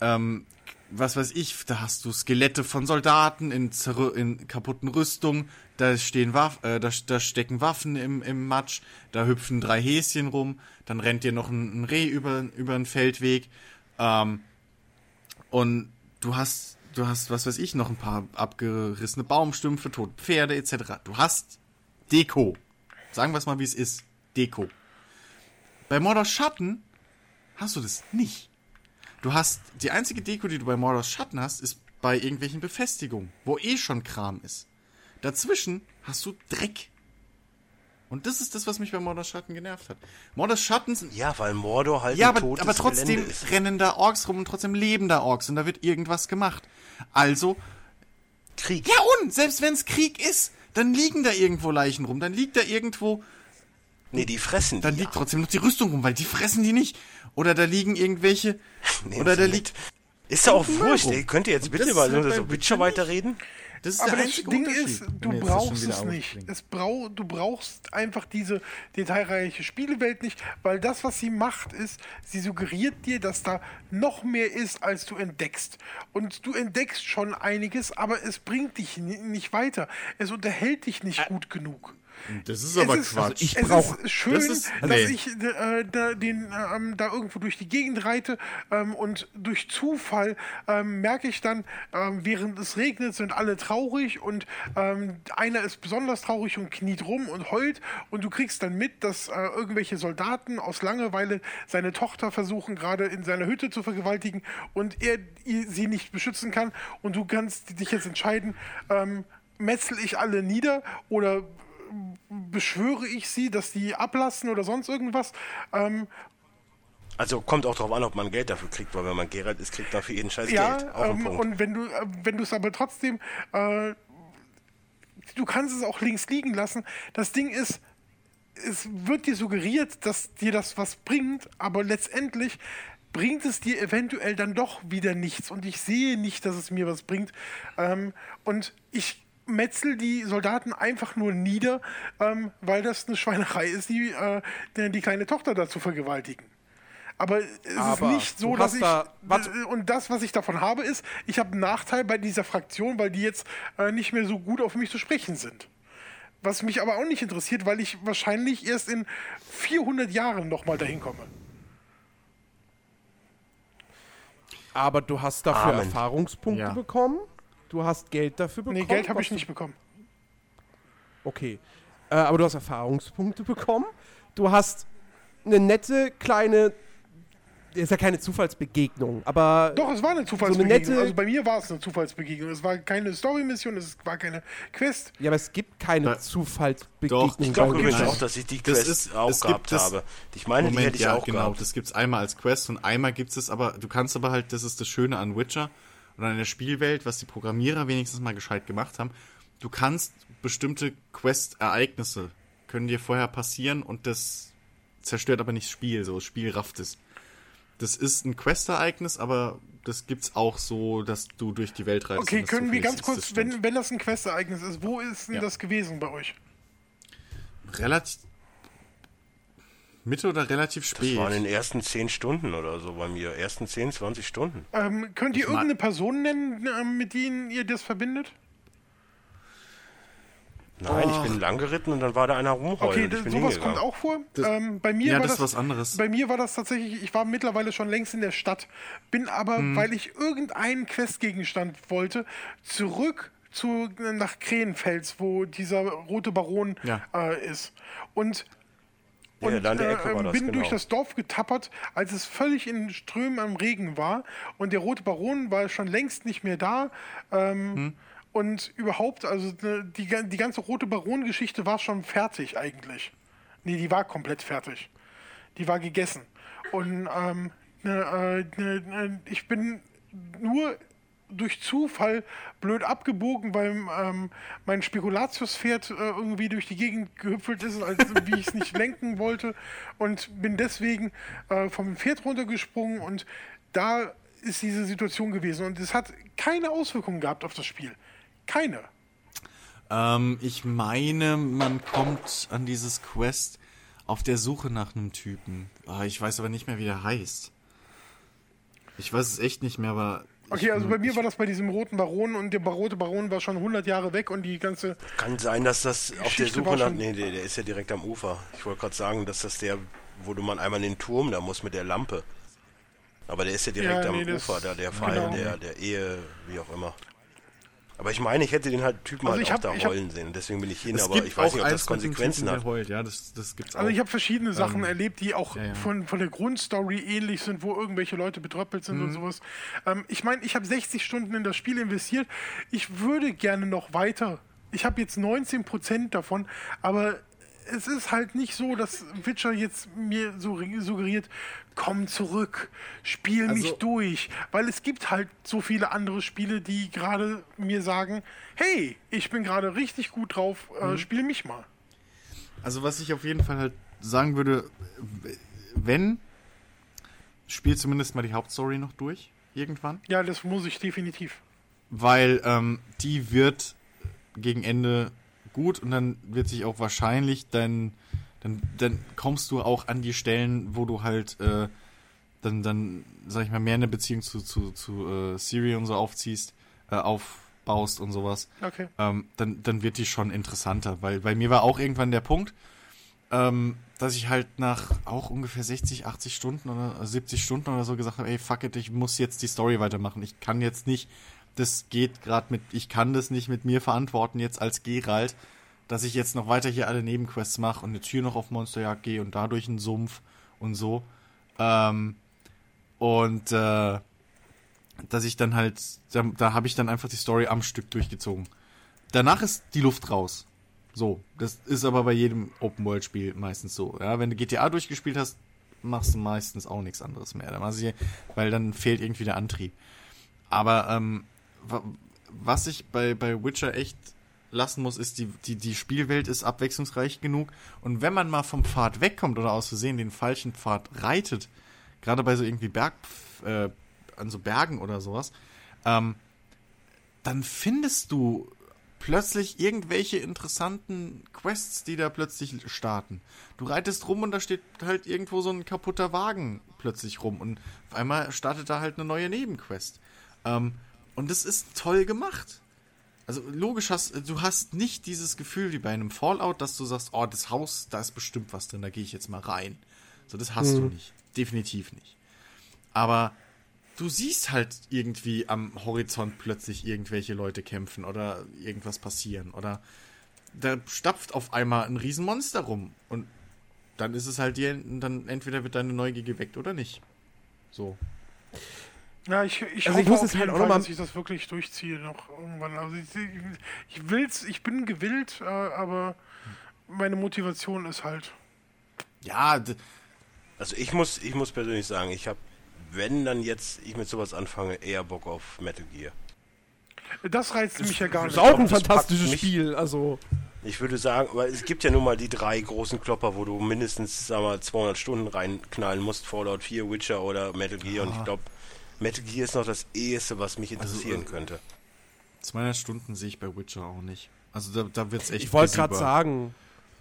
ähm, was weiß ich, da hast du Skelette von Soldaten in, in kaputten Rüstungen, da stehen Waff, äh, da, da stecken Waffen im, im Matsch, da hüpfen drei Häschen rum, dann rennt dir noch ein, ein Reh über, über einen Feldweg, ähm, und du hast, du hast, was weiß ich, noch ein paar abgerissene Baumstümpfe, tote Pferde etc. Du hast Deko. Sagen wir es mal, wie es ist. Deko. Bei Mordors Schatten hast du das nicht. Du hast, die einzige Deko, die du bei Mordors Schatten hast, ist bei irgendwelchen Befestigungen, wo eh schon Kram ist. Dazwischen hast du Dreck. Und das ist das, was mich bei Mordors Schatten genervt hat. Mordors Schatten sind Ja, weil Mordor halt ja, aber, totes aber trotzdem rennen da Orks rum und trotzdem leben da Orks und da wird irgendwas gemacht. Also, Krieg. ja und, selbst wenn es Krieg ist, dann liegen da irgendwo Leichen rum, dann liegt da irgendwo, Nee, die fressen dann die. liegt trotzdem noch die Rüstung rum, weil die fressen die nicht. Oder da liegen irgendwelche, (laughs) Nehmen oder da mit. liegt, Ist ja auch wurscht, rum. ey. Könnt ihr jetzt bitte mal halt so, so Witcher weiterreden? das ist Aber der das einzige Ding Unterschied. ist, du schon brauchst es nicht. Es brau du brauchst einfach diese detailreiche Spielewelt nicht, weil das, was sie macht, ist, sie suggeriert dir, dass da noch mehr ist, als du entdeckst. Und du entdeckst schon einiges, aber es bringt dich ni- nicht weiter. Es unterhält dich nicht gut genug. Das ist aber es ist, Quatsch. ich es brauch- ist schön, das ist- dass nee. ich äh, da, den, ähm, da irgendwo durch die Gegend reite ähm, und durch Zufall ähm, merke ich dann, ähm, während es regnet, sind alle traurig und ähm, einer ist besonders traurig und kniet rum und heult und du kriegst dann mit, dass äh, irgendwelche Soldaten aus Langeweile seine Tochter versuchen, gerade in seiner Hütte zu vergewaltigen und er sie nicht beschützen kann und du kannst dich jetzt entscheiden, ähm, metzel ich alle nieder oder beschwöre ich sie, dass die ablassen oder sonst irgendwas. Ähm, Also kommt auch drauf an, ob man Geld dafür kriegt, weil wenn man Geralt ist, kriegt man für jeden Scheiß ja, Geld. Auch ähm, und wenn du äh, wenn du es aber trotzdem, äh, du kannst es auch links liegen lassen. Das Ding ist, es wird dir suggeriert, dass dir das was bringt, aber letztendlich bringt es dir eventuell dann doch wieder nichts und ich sehe nicht, dass es mir was bringt. Ähm, und ich metzel die Soldaten einfach nur nieder, ähm, weil das eine Schweinerei ist, die, äh, die, kleine Tochter da zu vergewaltigen. Aber es Aber ist nicht so, dass ich. da- und das, was ich davon habe, ist, ich habe einen Nachteil bei dieser Fraktion, weil die jetzt äh, nicht mehr so gut auf mich zu sprechen sind. Was mich aber auch nicht interessiert, weil ich wahrscheinlich erst in 400 Jahren nochmal dahin komme. Aber du hast dafür Amen. Erfahrungspunkte Ja. bekommen. Du hast Geld dafür bekommen. Nee, Geld habe ich nicht bekommen. Okay. Äh, aber du hast Erfahrungspunkte bekommen. Du hast eine nette kleine. Ist ja keine Zufallsbegegnung, aber. Doch, es war eine Zufallsbegegnung. nette- also bei mir war es eine Zufallsbegegnung. Es war keine Story-Mission, es war keine Quest. Ja, aber es gibt keine Da- Zufallsbegegnung. Doch, ich glaube übrigens auch, dass ich die Das Quest ist- auch es gehabt gibt das- habe. Ich meine, die Moment, hätte ich ja, auch genau. gehabt. Das gibt's einmal als Quest und einmal gibt's es aber, du kannst aber halt, das ist das Schöne an Witcher und an der Spielwelt, was die Programmierer wenigstens mal gescheit gemacht haben. Du kannst bestimmte Quest-Ereignisse können dir vorher passieren und das zerstört aber nicht das Spiel, so das Spiel rafft es. Das ist ein Quest-Ereignis, aber das gibt's auch so, dass du durch die Welt reist. Okay, können wir ganz kurz, wenn, wenn das ein Quest-Ereignis ist, wo ist denn Ja. das gewesen bei euch? relativ Mitte oder relativ Das spät? waren in den ersten 10 Stunden oder so bei mir. Ersten 10, 20 Stunden. Ähm, könnt ihr Ich irgendeine Person nennen, ähm, mit denen ihr das verbindet? Nein, ich bin lang geritten und dann war da einer rumheulen. Okay, das, bin sowas kommt auch vor. Das- ähm, bei mir Ja, war das das, ist was anderes. Bei mir war das tatsächlich, ich war mittlerweile schon längst in der Stadt, bin aber, Hm. weil ich irgendeinen Questgegenstand wollte, zurück zu, nach Krähenfels, wo dieser rote Baron Ja. äh, ist. Und und Ecke äh, das, bin durch genau. das Dorf getappert, als es völlig in Strömen am Regen war. Und der rote Baron war schon längst nicht mehr da. Ähm, Hm. Und überhaupt, also ne, die, die ganze rote Baron-Geschichte war schon fertig eigentlich. Nee, die war komplett fertig. Die war gegessen. Und ähm, ne, äh, ne, ich bin nur durch Zufall blöd abgebogen, weil ähm, mein Spekulatiuspferd äh, irgendwie durch die Gegend gehüpfelt ist, als wie ich es nicht (laughs) lenken wollte. Und bin deswegen äh, vom Pferd runtergesprungen und da ist diese Situation gewesen. Und es hat keine Auswirkungen gehabt auf das Spiel. Keine. Ähm, ich meine, man kommt an dieses Quest auf der Suche nach einem Typen. Ah, ich weiß aber nicht mehr, wie der heißt. Ich weiß es echt nicht mehr, aber. Okay, also bei mir war das bei diesem roten Baron und der rote Baron war schon 100 Jahre weg und die ganze. Kann sein, dass das auf der Suche nach. Nee, der, der ist ja direkt am Ufer. Ich wollte gerade sagen, dass das der, wo du man einmal in den Turm da muss mit der Lampe. Aber der ist ja direkt Ja, am nee, das- Ufer, da der Fall genau. der, der Ehe, wie auch immer. Aber ich meine, ich hätte den halt Typen Also halt ich auch hab- da ich hab- heulen sehen. Deswegen bin ich hin, Es aber gibt ich weiß auch nicht, ob das Konsequenzen Typen, hat. Heult, ja, das, das gibt's Also auch. ich habe verschiedene Sachen Ähm, erlebt, die auch ja, ja. Von, von der Grundstory ähnlich sind, wo irgendwelche Leute betröppelt sind Mhm. und sowas. Ähm, ich meine, ich habe 60 Stunden in das Spiel investiert. Ich würde gerne noch weiter. Ich habe jetzt 19% davon, aber es ist halt nicht so, dass Witcher jetzt mir so suggeriert, komm zurück, spiel mich Also- durch. Weil es gibt halt so viele andere Spiele, die gerade mir sagen, hey, ich bin gerade richtig gut drauf, äh, Mhm. spiel mich mal. Also was ich auf jeden Fall halt sagen würde, wenn, spiel zumindest mal die Hauptstory noch durch, irgendwann. Ja, das muss ich definitiv. Weil ähm, die wird gegen Ende gut und dann wird sich auch wahrscheinlich dein, dann, dann kommst du auch an die Stellen, wo du halt äh, dann, dann, sag ich mal, mehr eine Beziehung zu, zu, zu äh, Siri und so aufziehst, äh, aufbaust und sowas. Okay. ähm, dann, dann wird die schon interessanter, weil bei mir war auch irgendwann der Punkt, ähm, dass ich halt nach auch ungefähr 60, 80 Stunden oder 70 Stunden oder so gesagt habe, ey, fuck it, ich muss jetzt die Story weitermachen. Ich kann jetzt nicht, das geht gerade mit, ich kann das nicht mit mir verantworten jetzt als Geralt, dass ich jetzt noch weiter hier alle Nebenquests mache und jetzt hier noch auf Monsterjagd gehe und dadurch einen Sumpf und so. Ähm, und äh, dass ich dann halt, da, da habe ich dann einfach die Story am Stück durchgezogen. Danach ist die Luft raus. So, das ist aber bei jedem Open-World-Spiel meistens so. Ja, wenn du GTA durchgespielt hast, machst du meistens auch nichts anderes mehr. Da machst du, weil dann fehlt irgendwie der Antrieb. Aber ähm, wa- was ich bei, bei Witcher echt lassen muss, ist, die, die, die Spielwelt ist abwechslungsreich genug. Und wenn man mal vom Pfad wegkommt oder aus Versehen den falschen Pfad reitet, gerade bei so irgendwie Berg, äh, an so Bergen oder sowas, ähm, dann findest du plötzlich irgendwelche interessanten Quests, die da plötzlich starten. Du reitest rum und da steht halt irgendwo so ein kaputter Wagen plötzlich rum und auf einmal startet da halt eine neue Nebenquest. Ähm, und das ist toll gemacht. Also logisch hast du hast nicht dieses Gefühl wie bei einem Fallout, dass du sagst, oh, das Haus, da ist bestimmt was drin, da gehe ich jetzt mal rein. So, das hast du nicht. Definitiv nicht. Aber du siehst halt irgendwie am Horizont plötzlich irgendwelche Leute kämpfen oder irgendwas passieren oder da stapft auf einmal ein Riesenmonster rum und dann ist es halt dir, dann entweder wird deine Neugier geweckt oder nicht. So. Ja, ich, ich Also hoffe ich muss auf es halt auch Fall, dass ich das wirklich durchziehe noch irgendwann. Also ich, ich, will's, ich bin gewillt, äh, aber meine Motivation ist halt. Ja, Also ich muss, ich muss persönlich sagen, ich habe, wenn dann jetzt ich mit sowas anfange, eher Bock auf Metal Gear. Das reizt mich ja gar Das nicht. ist auch ein das fantastisches Spiel. Also, Ich würde sagen, aber es gibt ja nun mal die drei großen Klopper, wo du mindestens, sag mal, 200 Stunden reinknallen musst. Fallout 4, Witcher oder Metal Gear. Und ich glaube, Metal Gear ist noch das eheste, was mich interessieren äh, könnte. 200 Stunden sehe ich bei Witcher auch nicht. Also da, da wird's echt ich wollte gerade sagen,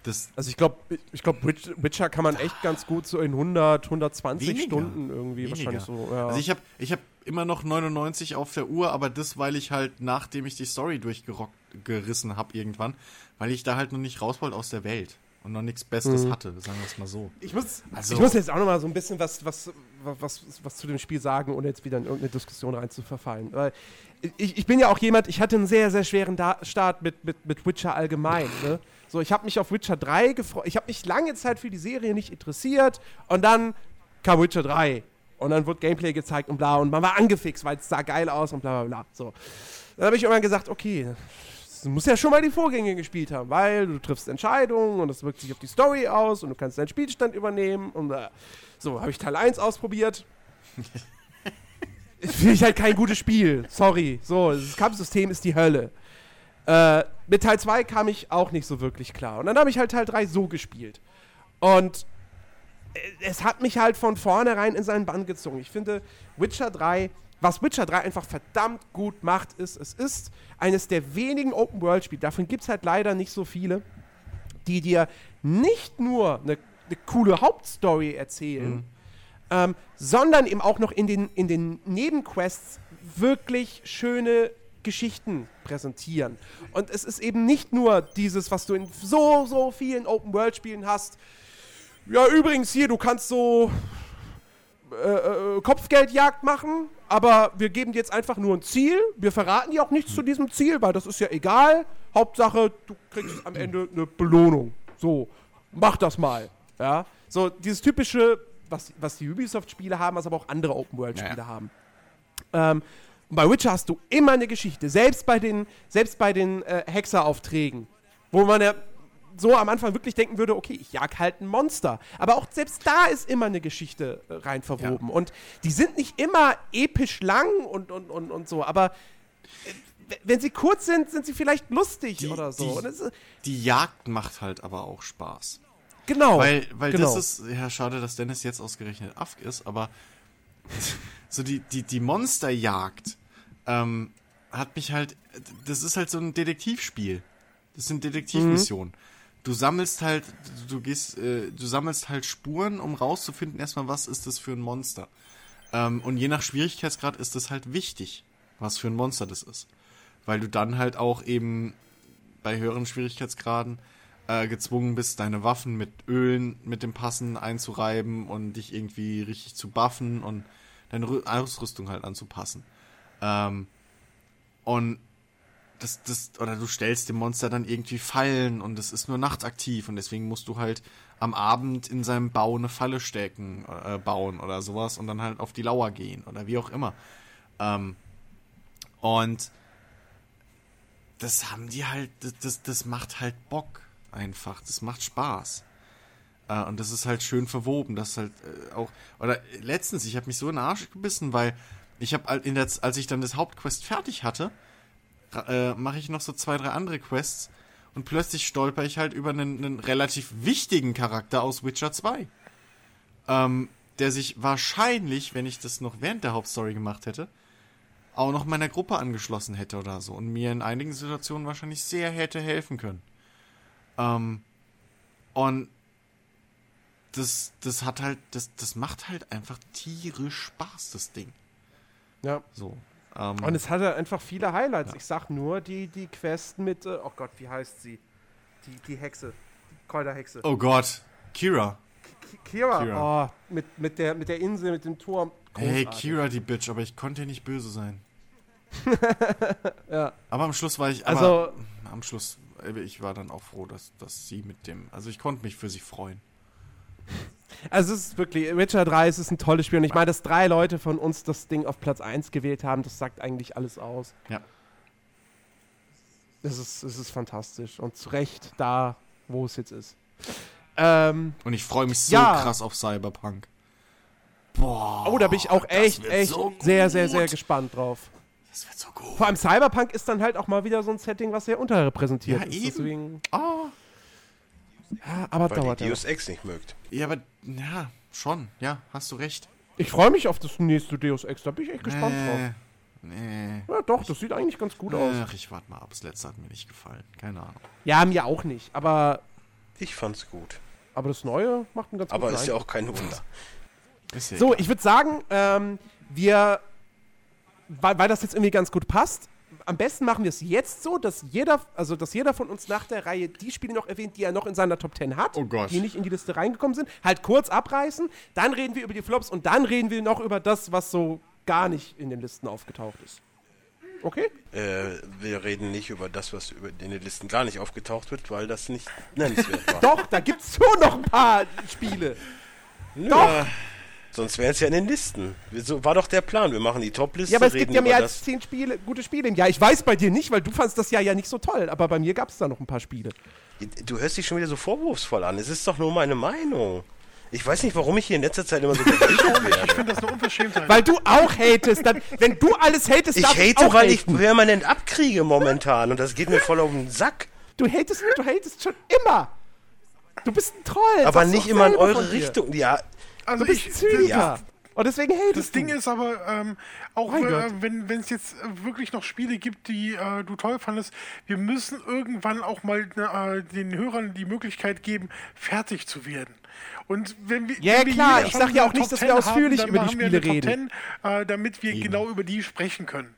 das also ich glaube, ich glaub, Witch- Witcher kann man echt ganz gut so in 100, 120 Weniger. Stunden irgendwie Weniger. wahrscheinlich so. Ja. Also ich habe ich hab immer noch 99 auf der Uhr, aber das, weil ich halt, nachdem ich die Story durchgerissen habe irgendwann, weil ich da halt noch nicht raus wollte aus der Welt und noch nichts Besseres Mhm. hatte, sagen wir es mal so. Ich muss, Also- ich muss jetzt auch noch mal so ein bisschen was, was, was, was zu dem Spiel sagen, ohne jetzt wieder in irgendeine Diskussion rein zu verfallen. Weil ich, ich bin ja auch jemand, ich hatte einen sehr, sehr schweren da Start mit, mit, mit Witcher allgemein. Ne? So, ich habe mich auf Witcher 3 gefreut. Ich habe mich lange Zeit für die Serie nicht interessiert und dann kam Witcher 3 und dann wurde Gameplay gezeigt und bla und man war angefixt, weil es sah geil aus und bla bla bla. So. Dann habe ich irgendwann gesagt, okay, du musst ja schon mal die Vorgänge gespielt haben, weil du triffst Entscheidungen und das wirkt sich auf die Story aus und du kannst deinen Spielstand übernehmen und äh, so, habe ich Teil 1 ausprobiert. (laughs) Finde ich halt kein gutes Spiel. Sorry. So, das Kampfsystem ist die Hölle. Äh, mit Teil 2 kam ich auch nicht so wirklich klar. Und dann habe ich halt Teil 3 so gespielt. Und äh, es hat mich halt von vornherein in seinen Bann gezogen. Ich finde, Witcher 3, was Witcher 3 einfach verdammt gut macht, ist, es ist eines der wenigen Open-World-Spiele, davon gibt es halt leider nicht so viele, die dir nicht nur eine, eine coole Hauptstory erzählen, ähm, sondern eben auch noch in den, in den Nebenquests wirklich schöne Geschichten präsentieren. Und es ist eben nicht nur dieses, was du in so, so vielen Open-World-Spielen hast. Ja, übrigens hier, du kannst so äh, äh, Kopfgeldjagd machen, aber wir geben dir jetzt einfach nur ein Ziel. Wir verraten dir auch nichts zu diesem Ziel, weil das ist ja egal. Hauptsache, du kriegst am Ende eine Belohnung. So, mach das mal. Ja, so dieses typische, was, was die Ubisoft-Spiele haben, was aber auch andere Open-World-Spiele Ja, haben. Ähm, bei Witcher hast du immer eine Geschichte, selbst bei den, selbst bei den äh, Hexeraufträgen, wo man ja so am Anfang wirklich denken würde, okay, ich jag halt ein Monster. Aber auch selbst da ist immer eine Geschichte äh, rein verwoben. Und die sind nicht immer episch lang und, und, und, und so, aber äh, wenn sie kurz sind, sind sie vielleicht lustig Die- oder so. die- ist, Die Jagd macht halt aber auch Spaß. genau. Weil, weil genau. das ist, ja, schade, dass Dennis jetzt ausgerechnet Afk ist, aber (laughs) so die, die, die Monsterjagd ähm, hat mich halt, das ist halt so ein Detektivspiel. Das sind Detektivmissionen. Du sammelst halt, du, gehst, äh, du sammelst halt Spuren, um rauszufinden erstmal, was ist das für ein Monster. Ähm, und je nach Schwierigkeitsgrad ist es halt wichtig, was für ein Monster das ist. Weil du dann halt auch eben bei höheren Schwierigkeitsgraden äh, gezwungen bist, deine Waffen mit Ölen mit dem Passen einzureiben und dich irgendwie richtig zu buffen und deine Rü- Ausrüstung halt anzupassen. Ähm, und das, das, oder du stellst dem Monster dann irgendwie Fallen und es ist nur nachtaktiv und deswegen musst du halt am Abend in seinem Bau eine Falle stecken, äh, bauen oder sowas und dann halt auf die Lauer gehen oder wie auch immer. Ähm, und das haben die halt, das, das, macht halt Bock einfach. Das macht Spaß. Äh, und das ist halt schön verwoben. Das halt äh, auch. Oder letztens, ich habe mich so in den Arsch gebissen, weil ich habe in der, als ich dann das Hauptquest fertig hatte, äh, mache ich noch so zwei, drei andere Quests und plötzlich stolper ich halt über einen, einen relativ wichtigen Charakter aus Witcher 2. Ähm, der sich wahrscheinlich, wenn ich das noch während der Hauptstory gemacht hätte, auch noch meiner Gruppe angeschlossen hätte oder so und mir in einigen Situationen wahrscheinlich sehr hätte helfen können. Ähm, und das, das hat halt, das, das macht halt einfach tierisch Spaß, das Ding. ja. So. Ähm, Und es hatte einfach viele Highlights. Ich sag nur die, die Quest mit, äh, oh Gott, wie heißt sie? Die, die Hexe. Die Kräuterhexe. oh Gott, Kira. Ki- Kira. Kira. Oh, mit, mit, der, mit der Insel, mit dem Turm. Hey, Großartig. Kira, die Bitch, aber ich konnte nicht böse sein. (laughs) Ja. Aber am Schluss war ich, Also- am Schluss, äh, ich war dann auch froh, dass, dass sie mit dem, also ich konnte mich für sie freuen. Also es ist wirklich, Witcher 3, es ist ein tolles Spiel. Und ich meine, dass drei Leute von uns das Ding auf Platz 1 gewählt haben, das sagt eigentlich alles aus. Ja. Es ist, es ist fantastisch. Und zu Recht da, wo es jetzt ist. Ähm, Und ich freue mich so Ja. krass auf Cyberpunk. Boah. oh, da bin ich auch echt, echt so sehr, sehr, sehr gespannt drauf. Das wird so gut. Vor allem Cyberpunk ist dann halt auch mal wieder so ein Setting, was sehr unterrepräsentiert Ja, ist. eben. Deswegen, Oh. Ja, aber Weil dauert die ja. Deus Ex nicht mögt. Ja, aber, ja, schon. Ja, hast du recht. Ich freue mich auf das nächste Deus Ex, da bin ich echt gespannt drauf. Nee. Ja, doch, das sieht eigentlich ganz gut aus. Ach, ich warte mal ab. Das letzte hat mir nicht gefallen. Keine Ahnung. Ja, mir auch nicht, aber, Ich fand's gut. aber das Neue macht einen ganz Aber guten ist ja auch kein Wunder. Ist ja So, egal. ich würde sagen, ähm, wir, weil, weil das jetzt irgendwie ganz gut passt, am besten machen wir es jetzt so, dass jeder, also dass jeder von uns nach der Reihe die Spiele noch erwähnt, die er noch in seiner Top 10 hat, Oh die nicht in die Liste reingekommen sind, halt kurz abreißen, dann reden wir über die Flops und dann reden wir noch über das, was so gar nicht in den Listen aufgetaucht ist. Okay? Äh, wir reden nicht über das, was über in den Listen gar nicht aufgetaucht wird, weil das nicht nennenswert war. (laughs) Doch, da gibt's schon noch ein paar Spiele. Doch. Sonst wären es ja in den Listen. So war doch der Plan. Wir machen die Top-Liste, Ja, aber es reden gibt ja mehr als zehn Spiele, gute Spiele im Jahr. Ich weiß bei dir nicht, weil du fandst das Jahr ja nicht so toll, aber bei mir gab es da noch ein paar Spiele. Du hörst dich schon wieder so vorwurfsvoll an. Es ist doch nur meine Meinung. Ich weiß nicht, warum ich hier in letzter Zeit immer so (laughs) Ich finde das eine Unverschämtheit. Weil du auch hatest. Dann, wenn du alles hatest, Ich darf ich hate, auch weil ich haten. permanent abkriege momentan und das geht mir voll auf den Sack. Du hatest, du hatest schon immer. Du bist ein Troll. Aber nicht immer in eure. Richtung. Ja, also Du bist ich, ein Zyniker. ja. Und deswegen hatest Das Ding du. ist aber, ähm, auch äh, wenn es jetzt äh, wirklich noch Spiele gibt, die äh, du toll fandest, wir müssen irgendwann auch mal ne, äh, den Hörern die Möglichkeit geben, fertig zu werden. Und wenn wir, Ja, wenn wir klar, hier ich schon sag ja auch nicht, dass 10 wir ausführlich haben, über die wir Spiele reden. 10, äh, damit wir genau über die sprechen können.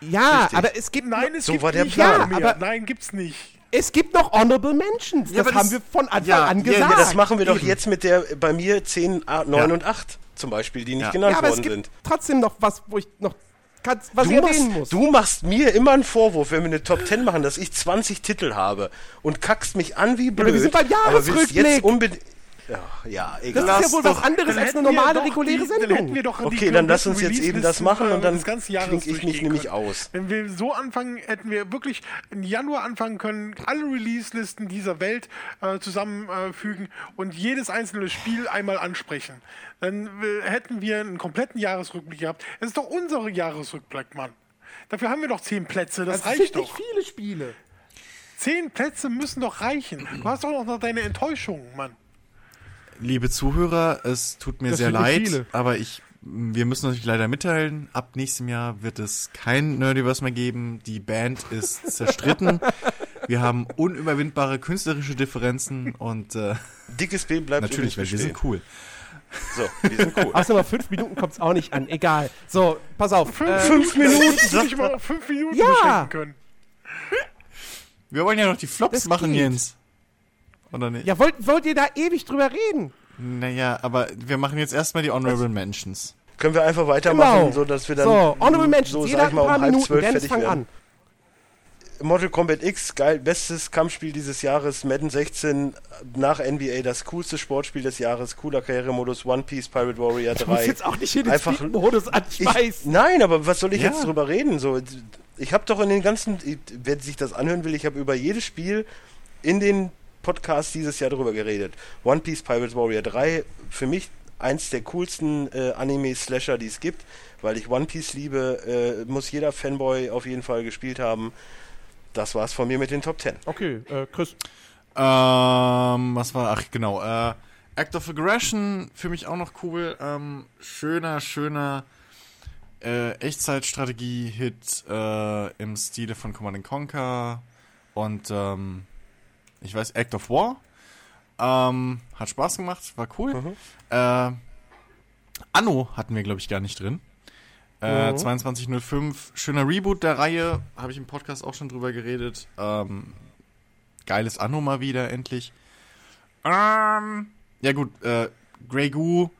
Ja, Richtig. aber es gibt. Nein, es So gibt war der nicht Plan. mehr. Ja, aber- Nein, gibt's nicht. Es gibt noch Honorable Mentions. Ja, das aber haben das- wir von Anfang Ja, an gesagt. Ja, das machen wir doch Eben. jetzt mit der bei mir 10, A- 9 Ja. und 8 zum Beispiel, die nicht genannt aber worden sind. trotzdem noch was, wo ich noch kannst, was Du machst, muss. du machst mir immer einen Vorwurf, wenn wir eine Top 10 machen, dass ich 20 Titel habe und kackst mich an wie blöd. wir sind beim aber willst Jahresrückblick. jetzt unbedingt. Ja, ja, das egal. ist ja wohl doch- was anderes Dann als eine normale, reguläre die, Dann Sendung. hätten wir doch die Okay, dann lass uns jetzt eben das machen und äh, dann klinke ich mich nämlich aus. Wenn wir so anfangen, hätten wir wirklich im Januar anfangen können, alle Release-Listen dieser Welt äh, zusammenfügen und jedes einzelne Spiel einmal ansprechen. Dann äh, hätten wir einen kompletten Jahresrückblick gehabt. Es ist doch unser Jahresrückblick, Mann. Dafür haben wir doch zehn Plätze, das, Das reicht sind doch. nicht viele Spiele. Zehn Plätze müssen doch reichen. Du hast doch noch deine Enttäuschungen, Mann. Liebe Zuhörer, es tut mir Das sehr leid, viele. aber ich, wir müssen euch leider mitteilen, ab nächstem Jahr wird es kein Nerdiverse mehr geben. Die Band ist zerstritten. (laughs) wir haben unüberwindbare künstlerische Differenzen und äh, Dickes Bild bleibt natürlich, weil wir sind cool. So, wir sind cool. Außer mal fünf Minuten kommt es auch nicht an. Egal. So, pass auf. Äh, Fünf Minuten. Ich mal fünf Minuten Ja. beschränken können. Wir wollen ja noch die Flops Das machen, geht. Jens. Oder nicht? ja, wollt, wollt ihr da ewig drüber reden? Naja, aber wir machen jetzt erstmal die Honorable Mentions. Können wir einfach weitermachen, Genau. so dass wir dann so, Honorable Mentions. so, Jeder sag hat ich mal, ein paar um halb Minuten. zwölf Dennis, fertig fang werden. an. Mortal Kombat X, geil, bestes Kampfspiel dieses Jahres, Madden 16, nach NBA das coolste Sportspiel des Jahres, cooler Karrieremodus, One Piece, Pirate Warrior Du musst 3. jetzt auch nicht hier den Einfach- Speed-Modus an. Ich, nein, aber was soll ich Ja. jetzt drüber reden? So, ich habe doch in den ganzen, wer sich das anhören will, ich habe über jedes Spiel in den Podcasts dieses Jahr drüber geredet. One Piece, Pirate Warrior 3, für mich eins der coolsten äh, Anime-Slasher, die es gibt, weil ich One Piece liebe, äh, muss jeder Fanboy auf jeden Fall gespielt haben. Das war's von mir mit den Top 10. Okay, äh, Chris. Ähm, was war, ach genau, äh, Act of Aggression, für mich auch noch cool. Ähm, schöner, schöner äh, Echtzeitstrategie-Hit äh, im Stile von Command Conquer und ähm, ich weiß, Act of War. Ähm, hat Spaß gemacht, war cool. Mhm. Äh, Anno hatten wir, glaube ich, gar nicht drin. Äh, Mhm. 2205, schöner Reboot der Reihe, habe ich im Podcast auch schon drüber geredet. Ähm, geiles Anno mal wieder, endlich. Ähm, ja gut, äh, Grey Goo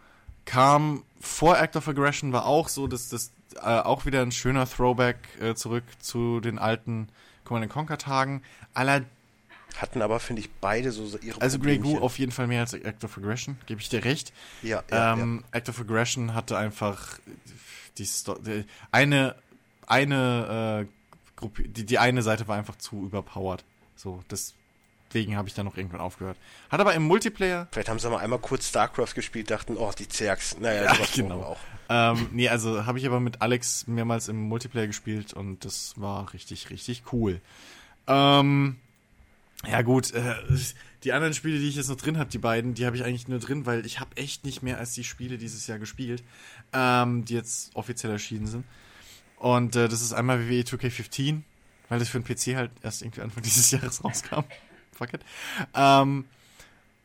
kam vor Act of Aggression, war auch so, dass das äh, auch wieder ein schöner Throwback äh, zurück zu den alten Command Conquer Tagen. Aller, Hatten aber, finde ich, beide so ihre also Grey Goo auf jeden Fall mehr als Act of Aggression, gebe ich dir recht. Ja, ja, ähm, Act of Aggression hatte einfach die, Sto die eine eine äh, Gruppe, die, die eine Seite war einfach zu überpowered. So, deswegen habe ich dann noch irgendwann aufgehört. Hat aber im Multiplayer, Vielleicht haben sie mal einmal kurz StarCraft gespielt, dachten, oh, die Zergs. Naja, Ja, genau. auch. ähm, nee, also habe ich aber mit Alex mehrmals im Multiplayer gespielt und das war richtig, richtig cool. Ähm, ja gut, äh, die anderen Spiele, die ich jetzt noch drin habe, die beiden, die habe ich eigentlich nur drin, weil ich habe echt nicht mehr als die Spiele dieses Jahr gespielt, ähm, die jetzt offiziell erschienen sind. Und äh, das ist einmal WWE 2K15, weil das für den PC halt erst irgendwie Anfang (laughs) dieses Jahres rauskam. Fuck it. Ähm,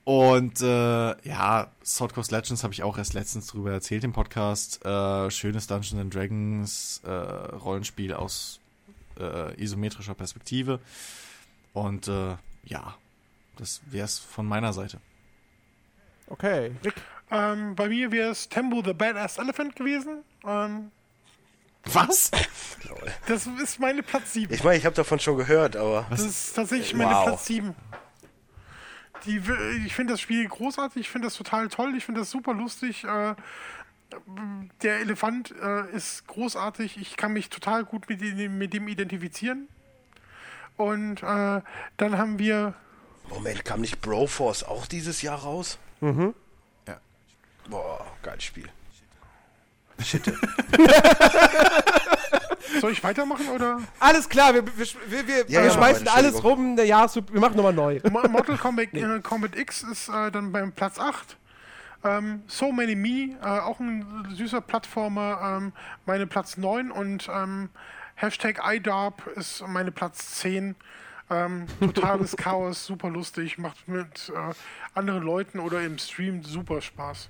und äh, ja, Sword Coast Legends habe ich auch erst letztens drüber erzählt im Podcast. Äh, schönes Dungeons and Dragons äh, Rollenspiel aus äh, isometrischer Perspektive. Und äh, ja, das wäre es von meiner Seite. Okay, Rick. Ähm, bei mir wäre es Tembo the Badass Elephant gewesen. Ähm, Was? das ist meine Platz 7. Ich meine, ich habe davon schon gehört, aber Das ist tatsächlich meine Wow. Platz 7. Die, ich finde das Spiel großartig, ich finde das total toll, ich finde das super lustig. Äh, der Elefant äh, ist großartig, ich kann mich total gut mit dem identifizieren. Und äh, dann haben wir Moment, kam nicht Broforce auch dieses Jahr raus? Mhm. Ja. Boah, geiles Spiel. (laughs) Soll ich weitermachen oder? Alles klar, wir, wir, wir, wir, Ja, wir ja, schmeißen weiter, alles rum. Der Jahres wir machen nochmal neu. Mo- Mortal Kombat, (laughs) äh, Kombat X ist äh, dann beim Platz 8. Ähm, so Many Me, äh, auch ein süßer Plattformer, ähm, meine Platz 9 und ähm, Hashtag iDarb ist meine Platz 10. Ähm, totales (laughs) Chaos, super lustig, macht mit äh, anderen Leuten oder im Stream super Spaß.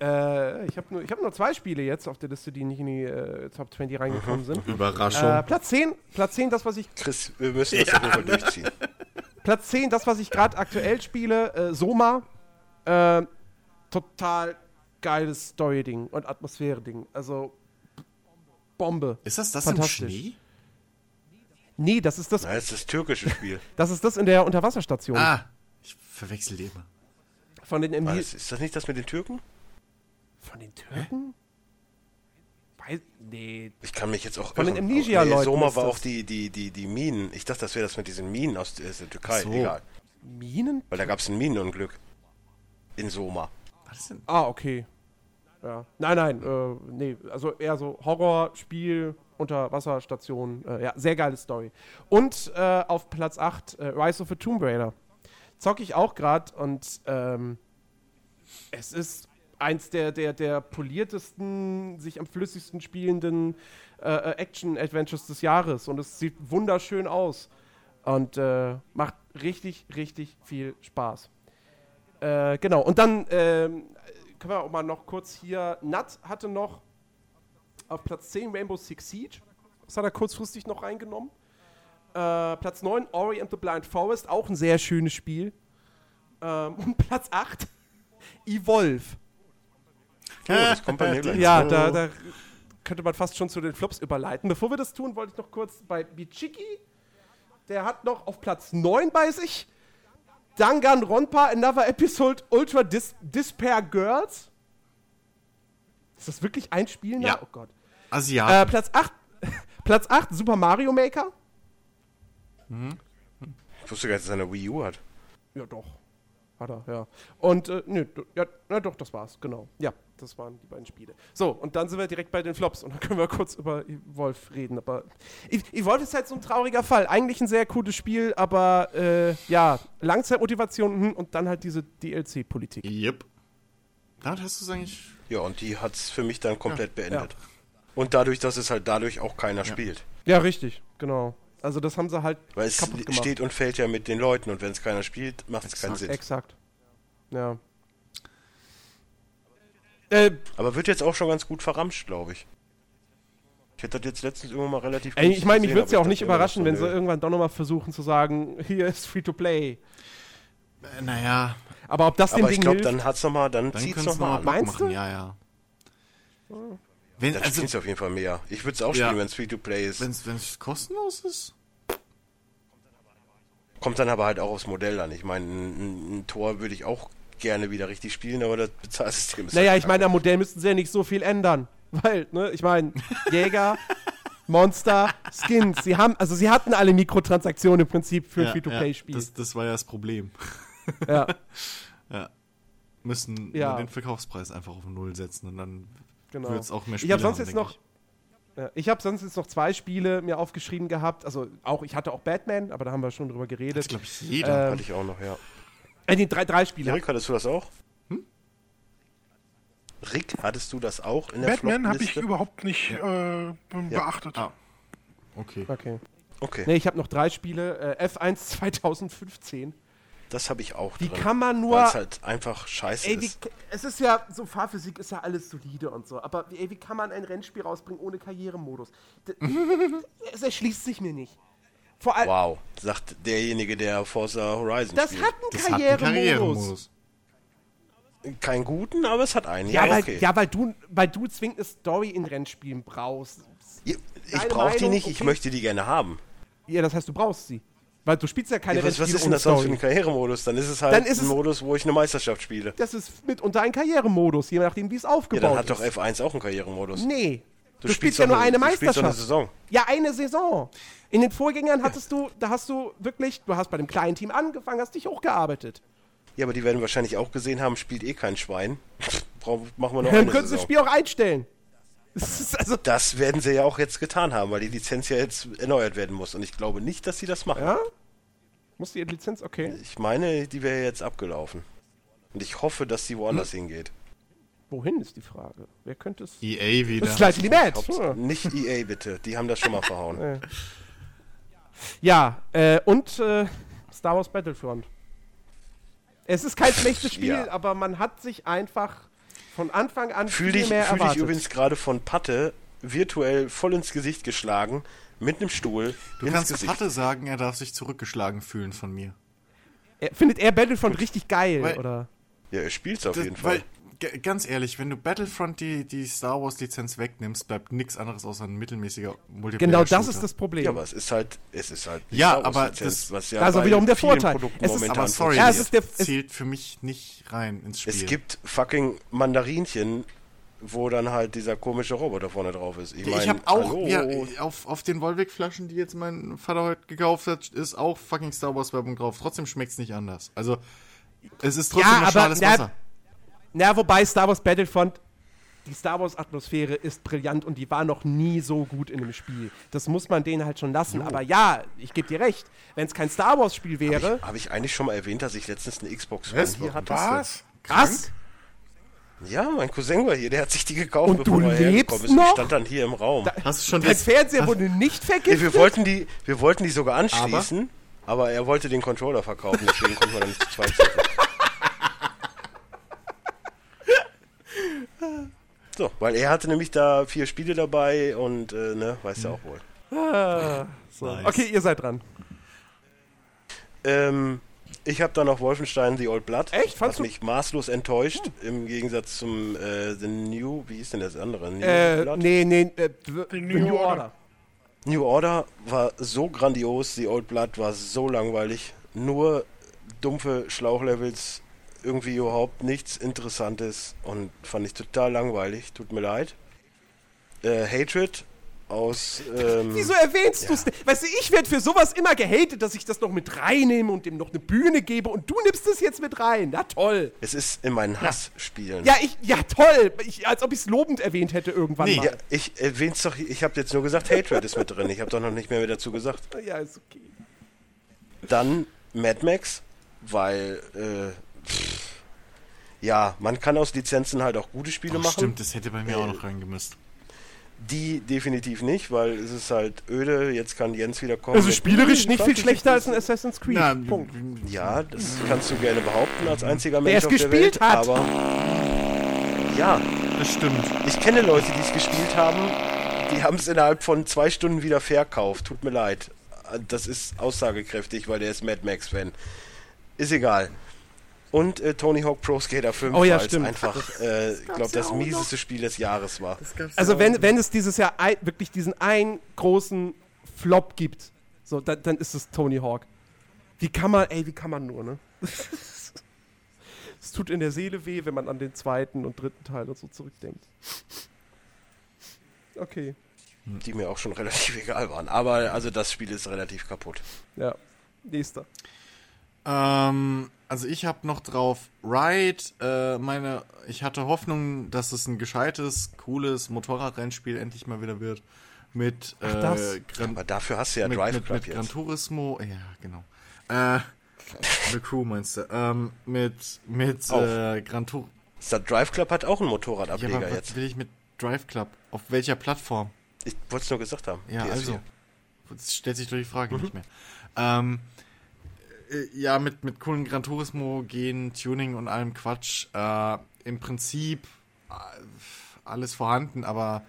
Äh, ich habe nur, ich hab nur zwei Spiele jetzt auf der Liste, die nicht in die äh, Top 20 reingekommen sind. Überraschung. Äh, Platz 10, Platz 10, das, was ich Chris, wir müssen das auf jeden Fall durchziehen. (laughs) Platz 10, das, was ich gerade aktuell spiele, äh, Soma. Äh, total geiles Story-Ding und Atmosphäre-Ding. Also, Bombe. ist das das im. Schnee? Nee, das ist das, Na, das ist das türkische Spiel. (laughs) das ist das in der Unterwasserstation. Ah, ich verwechsel die immer. Von den MD Was, ist das nicht das mit den Türken? Von den Türken? Weiß, nee. Ich kann mich jetzt auch Von den irren. Amnesia-Leuten Nee, Soma war auch die, die, die, die Minen. Ich dachte, das wäre das mit diesen Minen aus der, aus der Türkei. So. Egal. Minen? Weil da gab es ein Minenunglück. In Soma. Was denn? Ah, okay. Ja. Nein, nein, äh, nee, also eher so Horrorspiel, Unterwasserstation. Äh, ja, sehr geile Story. Und äh, auf Platz 8 äh, Rise of a Tomb Raider. Zocke ich auch gerade und ähm, es ist eins der, der, der poliertesten, sich am flüssigsten spielenden äh, äh, Action-Adventures des Jahres und es sieht wunderschön aus und macht richtig, richtig viel Spaß. Äh, genau, und dann ähm, können wir auch mal noch kurz hier. Nat hatte noch auf Platz 10 Rainbow Six Siege. Das hat er kurzfristig noch reingenommen. Äh, Platz 9 Ori and the Blind Forest, auch ein sehr schönes Spiel. Ähm, (laughs) und Platz 8 (laughs) Evolve. Oh, das kommt bei mir gleich. Ja, da, da könnte man fast schon zu den Flops überleiten. Bevor wir das tun, wollte ich noch kurz bei Bichiki. Der hat noch auf Platz 9 bei sich Danganronpa Another Episode Ultra Dis Despair Girls. Ist das wirklich ein Spiel? Ja. Oh Gott. Asiaten. Äh, Platz 8 (laughs) Platz 8 Super Mario Maker. Ich wusste gar nicht, dass er eine Wii U hat. Ja, doch. Hat er, ja. Und, äh, nö, ja, na doch, das war's, genau. Ja, das waren die beiden Spiele. So, und dann sind wir direkt bei den Flops und dann können wir kurz über Evolve reden. Aber E- Evolve ist halt so ein trauriger Fall. Eigentlich ein sehr cooles Spiel, aber äh, ja, Langzeitmotivation hm, und dann halt diese DLC-Politik. Yep. Damit hast du es eigentlich. Ja, und die hat es für mich dann komplett beendet. Und dadurch, dass es halt dadurch auch keiner spielt. Ja, richtig, genau. Also das haben sie halt Weil es kaputt gemacht. steht und fällt ja mit den Leuten und wenn es keiner spielt, macht es keinen. Sinn. Exakt. Ja. Äh, Aber wird jetzt auch schon ganz gut verramscht, glaube ich. Ich hätte das jetzt letztens irgendwann mal relativ ey, ich meine, mich würde es ja auch ich nicht immer, überraschen, wenn sie irgendwann doch nochmal versuchen zu sagen, hier ist Free-to-Play. Äh, naja, Aber ob das dem Aber ich glaube, dann hat's noch mal, dann, dann zieht's können noch Meinst machen, du? ja, ja. Wenn, Dann also, auf jeden Fall mehr. Ich würde es auch Ja. spielen, wenn es Free-to-Play ist. wenn es kostenlos ist? Kommt dann aber halt auch aufs Modell an. Ich meine, ein, ein, ein Tor würde ich auch gerne wieder richtig spielen, aber das Bezahlsystem ist Naja, halt ich meine, am Modell müssten sie ja nicht so viel ändern. Weil, ne, ich meine, Jäger, (laughs) Monster, Skins, sie haben, also sie hatten alle Mikrotransaktionen im Prinzip für ein Ja, Free-to-Play-Spiel. Ja, das, das war ja das Problem. Ja, (laughs) Müssen Ja. den Verkaufspreis einfach auf Null setzen und dann genau. wird es auch mehr Ich Spiele habe sonst haben, jetzt noch, ja, ich habe sonst jetzt noch zwei Spiele mir aufgeschrieben gehabt. Also auch, ich hatte auch Batman, aber da haben wir schon drüber Das geredet. glaube ich jeder. Ähm, Hatte ich auch noch, ja. Äh, die drei, drei Spiele. Rick, hattest du das auch? Rick, hattest du das auch in der Batman habe ich überhaupt nicht äh, be- beachtet. Ah. okay. Okay. Okay, Nee, ich habe noch drei Spiele. Äh, F1 2015. das habe ich auch Wie drin. kann man nur Weil es halt einfach scheiße Ey, wie, ist. es ist ja, so Fahrphysik ist ja alles solide und so, aber ey, wie kann man ein Rennspiel rausbringen ohne Karrieremodus? D (laughs) es erschließt sich mir nicht. Vor allem, Wow, sagt derjenige, der Forza Horizon das spielt. hat einen Das hat einen Karrieremodus. Keinen guten, aber es hat einen. Ja, Ja, weil, okay. ja, weil du, weil du zwingend eine Story in Rennspielen brauchst. Ich, Deine brauche die nicht, ich okay. möchte die gerne haben. Ja, das heißt, du brauchst sie. Weil du spielst ja keine Ja, was, was Rennspiele ist denn das sonst für ein Karrieremodus? Dann ist es halt Dann ist ein es- Modus, wo ich eine Meisterschaft spiele. Das ist mitunter ein Karrieremodus, je nachdem, wie es Ja, aufgebaut dann hat ist. doch F1 auch einen Karrieremodus. nee. Du, Du spielst spielst ja nur eine du spielst doch eine Meisterschaft. Saison. Ja, eine Saison. In den Vorgängern hattest du, da hast du wirklich, du hast bei dem kleinen Team angefangen, hast dich hochgearbeitet. Ja, aber die werden wahrscheinlich auch gesehen haben, spielt eh kein Schwein. Brauch- Machen wir noch (laughs) Dann eine können sie das. Spiel auch einstellen. (laughs) Das also, Das werden sie ja auch jetzt getan haben, weil die Lizenz ja jetzt erneuert werden muss. Und ich glaube nicht, dass sie das machen. ja? Muss die Lizenz, okay. Ich meine, die wäre jetzt abgelaufen. Und ich hoffe, dass sie woanders Hm. hingeht. Wohin ist die Frage? Wer könnte es? EA wieder. Das ist Slightly Mad. Haupts- Ja. Nicht EA bitte, die haben das schon mal verhauen. Ja, äh, und äh, Star Wars Battlefront. Es ist kein schlechtes Spiel, Ja. aber man hat sich einfach von Anfang an Fühl viel dich, mehr fühl dich erwartet. übrigens gerade von Patte virtuell voll ins Gesicht geschlagen, mit einem Stuhl Du ins kannst Gesicht. Patte sagen, er darf sich zurückgeschlagen fühlen von mir. Er, findet er Battlefront richtig geil, Weil- oder? Ja, er spielt's auf Das- jeden Fall. Weil, ganz ehrlich, wenn du Battlefront die, die Star Wars Lizenz wegnimmst, bleibt nichts anderes außer ein mittelmäßiger multiplayer Genau das ist das Problem. Ja, aber es ist halt, es ist halt die Ja, Star Wars aber Lizenz, das- was ja also wiederum der Vorteil. Produkten Es ist- Aber sorry, Ja, es ist der- es- zählt für mich nicht rein ins Spiel. Es gibt fucking Mandarinchen, wo dann halt dieser komische Roboter vorne drauf ist. Ich, mein, ich habe auch ja, auf, auf den Volvic-Flaschen, die jetzt mein Vater heute gekauft hat, ist auch fucking Star Wars-Werbung drauf. Trotzdem schmeckt's nicht anders. Also, es ist trotzdem Ja, aber- schales na, Wasser. Na, wobei Star Wars Battlefront, die Star Wars Atmosphäre ist brillant und die war noch nie so gut in dem Spiel. Das muss man denen halt schon lassen. Aber ja, ich gebe dir recht. Wenn es kein Star Wars Spiel wäre, Habe ich eigentlich schon mal erwähnt, dass ich letztens eine Xbox One hier hatte? Was? krass. Ja, mein Cousin war hier, der hat sich die gekauft, Und du bevor er lebst hergekommen ist. Die noch? stand dann hier im Raum. Hast du schon Dein das, Fernseher wurde nicht Nee, vergiftet. wir, wollten die, wir wollten die sogar anschließen, aber, er wollte den Controller verkaufen, deswegen konnten wir dann nicht zu zweit sitzen. (laughs) So, weil er hatte nämlich da vier Spiele dabei und, äh, ne, weißt du auch wohl. So. Nice. Okay, ihr seid dran. Ähm, ich habe da noch Wolfenstein The Old Blood. Echt? Fandst was du- mich maßlos enttäuscht, im Gegensatz zum äh, The New, wie hieß denn das andere? New Äh, Blood? nee, nee, äh, The, The New New Order. Order. New Order war so grandios, The Old Blood war so langweilig. Nur dumpfe Schlauchlevels, irgendwie überhaupt nichts Interessantes und fand ich total langweilig. Tut mir leid. Äh, Hatred aus. Ähm, Wieso erwähnst du's denn? Weißt du, ich werde für sowas immer gehatet, dass ich das noch mit reinnehme und dem noch eine Bühne gebe und du nimmst es jetzt mit rein. Na toll. Es ist in meinen Hassspielen. Ja, ich, ja toll. Ich, als ob ich es lobend erwähnt hätte irgendwann Nee, mal. Ja, ich erwähn's doch, ich habe jetzt nur gesagt, Hatred ist mit drin. Ich habe doch noch nicht mehr mit dazu gesagt. Ja, ist okay. Dann Mad Max, weil, äh, pff, ja, man kann aus Lizenzen halt auch gute Spiele Ach, machen. stimmt, das hätte bei mir Äh, auch noch reingemüsst. Die definitiv nicht, weil es ist halt öde. Jetzt kann Jens wieder kommen. Also spielerisch "Hm, nicht viel schlechter als ein Assassin's Creed. Na, Punkt. Ja, das kannst du gerne behaupten als einziger Wer Mensch es auf der gespielt Welt. hat. Aber ja, Das stimmt. ich kenne Leute, die es gespielt haben. Die haben es innerhalb von zwei Stunden wieder verkauft. Tut mir leid. Das ist aussagekräftig, weil der ist Mad Max Fan. Ist egal. Und äh, Tony Hawk Pro Skater 5, Oh ja, weil es stimmt. einfach, äh, ich glaube, das ja mieseste Spiel des Jahres war. Also wenn, wenn es dieses Jahr ein, wirklich diesen einen großen Flop gibt, so, dann, dann ist es Tony Hawk. Wie kann man, ey, wie kann man nur, ne? (laughs) Es tut in der Seele weh, wenn man an den zweiten und dritten Teil und so zurückdenkt. Okay, Die mir auch schon (laughs) relativ egal waren. Aber also das Spiel ist relativ kaputt. ja. Nächster. Ähm, also ich habe noch drauf Ride. Äh, meine, ich hatte Hoffnung, dass es ein gescheites, cooles Motorradrennspiel endlich mal wieder wird. Mit Ach, äh, das. Gran Aber dafür hast du ja mit, Drive mit, Club mit Gran jetzt. Turismo. Ja, genau. Äh, The Crew meinst du? Ähm, mit mit äh, Gran Turismo. Der Drive Club hat auch einen Ja, Motorradableger aber was jetzt. will ich mit Drive Club? Auf welcher Plattform? Ich wollte es nur gesagt haben. Ja, PS4. also. Das stellt sich doch die Frage Mhm. nicht mehr. Ähm, äh, ja, mit, mit coolen Gran Turismo gehen, Tuning und allem Quatsch. Äh, Im Prinzip äh, alles vorhanden, aber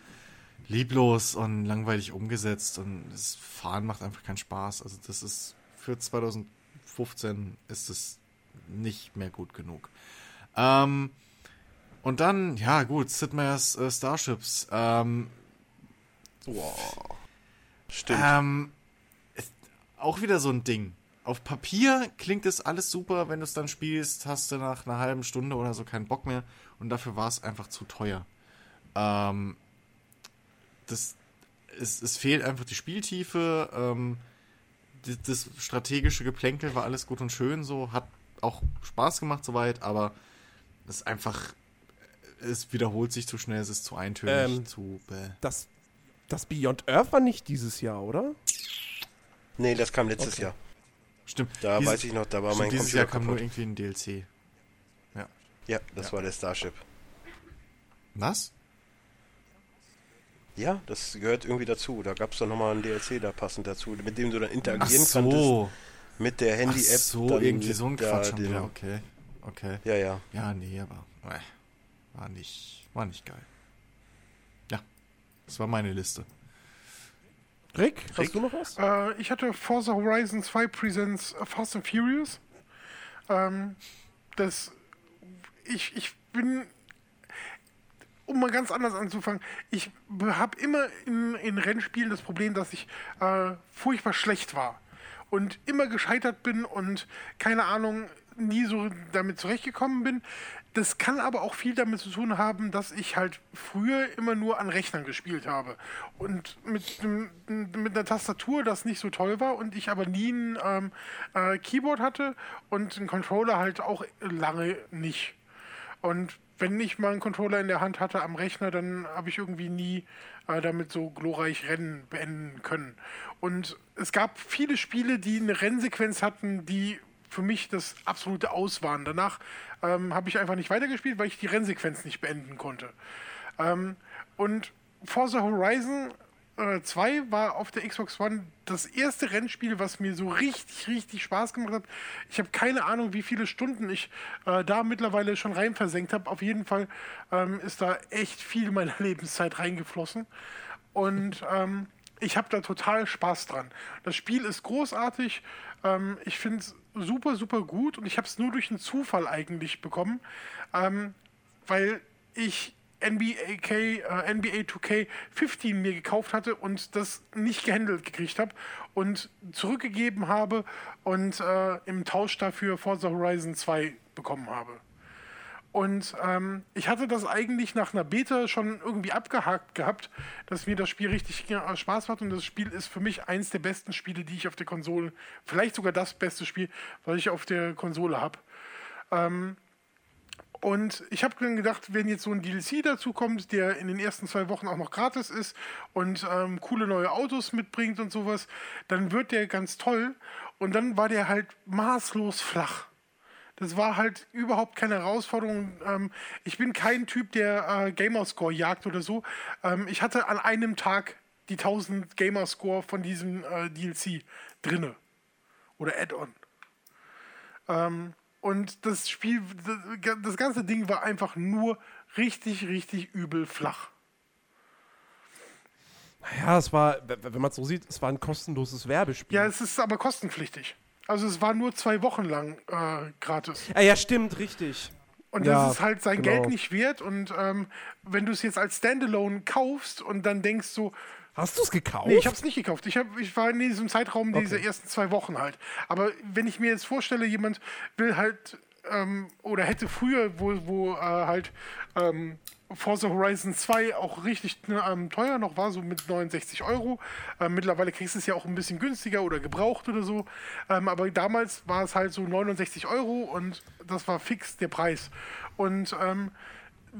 lieblos und langweilig umgesetzt und das Fahren macht einfach keinen Spaß. Also das ist für 2015 ist es nicht mehr gut genug. Ähm, und dann, ja gut, Sid Meier's äh, Starships. Ähm, Stimmt. ähm, auch wieder so ein Ding. Auf Papier klingt es alles super, wenn du es dann spielst, hast du nach einer halben Stunde oder so keinen Bock mehr und dafür war es einfach zu teuer. Ähm, das, es, es fehlt einfach die Spieltiefe, ähm, das, das strategische Geplänkel war alles gut und schön, so hat auch Spaß gemacht soweit, aber es ist einfach, es wiederholt sich zu schnell, es ist zu eintönig, Ähm, zu bäh. Das, das Beyond Earth war nicht dieses Jahr, oder? nee, das kam letztes okay. Jahr. Stimmt. Da Dieses- weiß ich noch, da war mein dieses Computer Jahr kam nur kaputt. irgendwie ein DLC. Ja, das war der Starship. Was? Ja, das gehört irgendwie dazu. Da gab es doch nochmal ein DLC da passend dazu, mit dem du dann Ach interagieren so. konntest mit der Ach Handy-App. so, dann irgendwie so ein Quatsch dem- wieder. Okay. Okay. Ja, ja. Ja, nee, aber. äh, war nicht, war nicht geil. Ja, das war meine Liste. Rick, hast du noch was? Äh, ich hatte Forza Horizon 2 Presents Fast and Furious. Ähm, das, ich, ich bin, um mal ganz anders anzufangen, ich habe immer in, in Rennspielen das Problem, dass ich äh, furchtbar schlecht war und immer gescheitert bin und keine Ahnung, nie so damit zurechtgekommen bin. Das kann aber auch viel damit zu tun haben, dass ich halt früher immer nur an Rechnern gespielt habe. Und mit, mit einer Tastatur, das nicht so toll war und ich aber nie ein ähm, äh, Keyboard hatte und einen Controller halt auch lange nicht. Und wenn ich mal einen Controller in der Hand hatte am Rechner, dann habe ich irgendwie nie äh, damit so glorreich Rennen beenden können. Und es gab viele Spiele, die eine Rennsequenz hatten, die für mich das absolute Aus waren. Danach ähm, habe ich einfach nicht weitergespielt, weil ich die Rennsequenz nicht beenden konnte. Ähm, und Forza Horizon äh, 2 war auf der Xbox One das erste Rennspiel, was mir so richtig, richtig Spaß gemacht hat. Ich habe keine Ahnung, wie viele Stunden ich äh, da mittlerweile schon rein versenkt habe. Auf jeden Fall ähm, ist da echt viel meiner (laughs) Lebenszeit reingeflossen. Und ähm, ich habe da total Spaß dran. Das Spiel ist großartig. Ähm, ich finde es super, super gut. Und ich habe es nur durch einen Zufall eigentlich bekommen, ähm, weil ich NBA, K, äh, NBA 2K15 mir gekauft hatte und das nicht gehandelt gekriegt habe und zurückgegeben habe und äh, im Tausch dafür Forza Horizon 2 bekommen habe. Und ähm, ich hatte das eigentlich nach einer Beta schon irgendwie abgehakt gehabt, dass mir das Spiel richtig äh, Spaß macht. Und das Spiel ist für mich eins der besten Spiele, die ich auf der Konsole, vielleicht sogar das beste Spiel, was ich auf der Konsole habe. Und ich habe dann gedacht, wenn jetzt so ein DLC dazu kommt, der in den ersten zwei Wochen auch noch gratis ist und ähm, coole neue Autos mitbringt und sowas, dann wird der ganz toll. Und dann war der halt maßlos flach. Das war halt überhaupt keine Herausforderung. Ähm, ich bin kein Typ, der äh, Gamerscore jagt oder so. Ähm, ich hatte an einem Tag die 1000 Gamerscore von diesem äh, DLC drinne. Oder Add-on. Ähm, und das Spiel, das, ganze Ding war einfach nur richtig, richtig übel flach. Naja, es war, wenn man es so sieht, es war ein kostenloses Werbespiel. Ja, es ist aber kostenpflichtig. Also es war nur zwei Wochen lang äh, gratis. Ah, ja, stimmt, richtig. Und Ja, das ist halt sein genau. Geld nicht wert. Und ähm, wenn du es jetzt als Standalone kaufst und dann denkst so, Hast du es gekauft? Nee, ich habe es nicht gekauft. Ich, hab, ich war in diesem Zeitraum dieser Okay. ersten zwei Wochen halt. Aber wenn ich mir jetzt vorstelle, jemand will halt ähm, oder hätte früher, wo, wo äh, halt ähm, Forza Horizon 2 auch richtig ne, ähm, teuer noch war, so mit 69 Euro. Ähm, mittlerweile kriegst du es ja auch ein bisschen günstiger oder gebraucht oder so. Ähm, aber damals war es halt so 69 Euro und das war fix der Preis. Und ähm,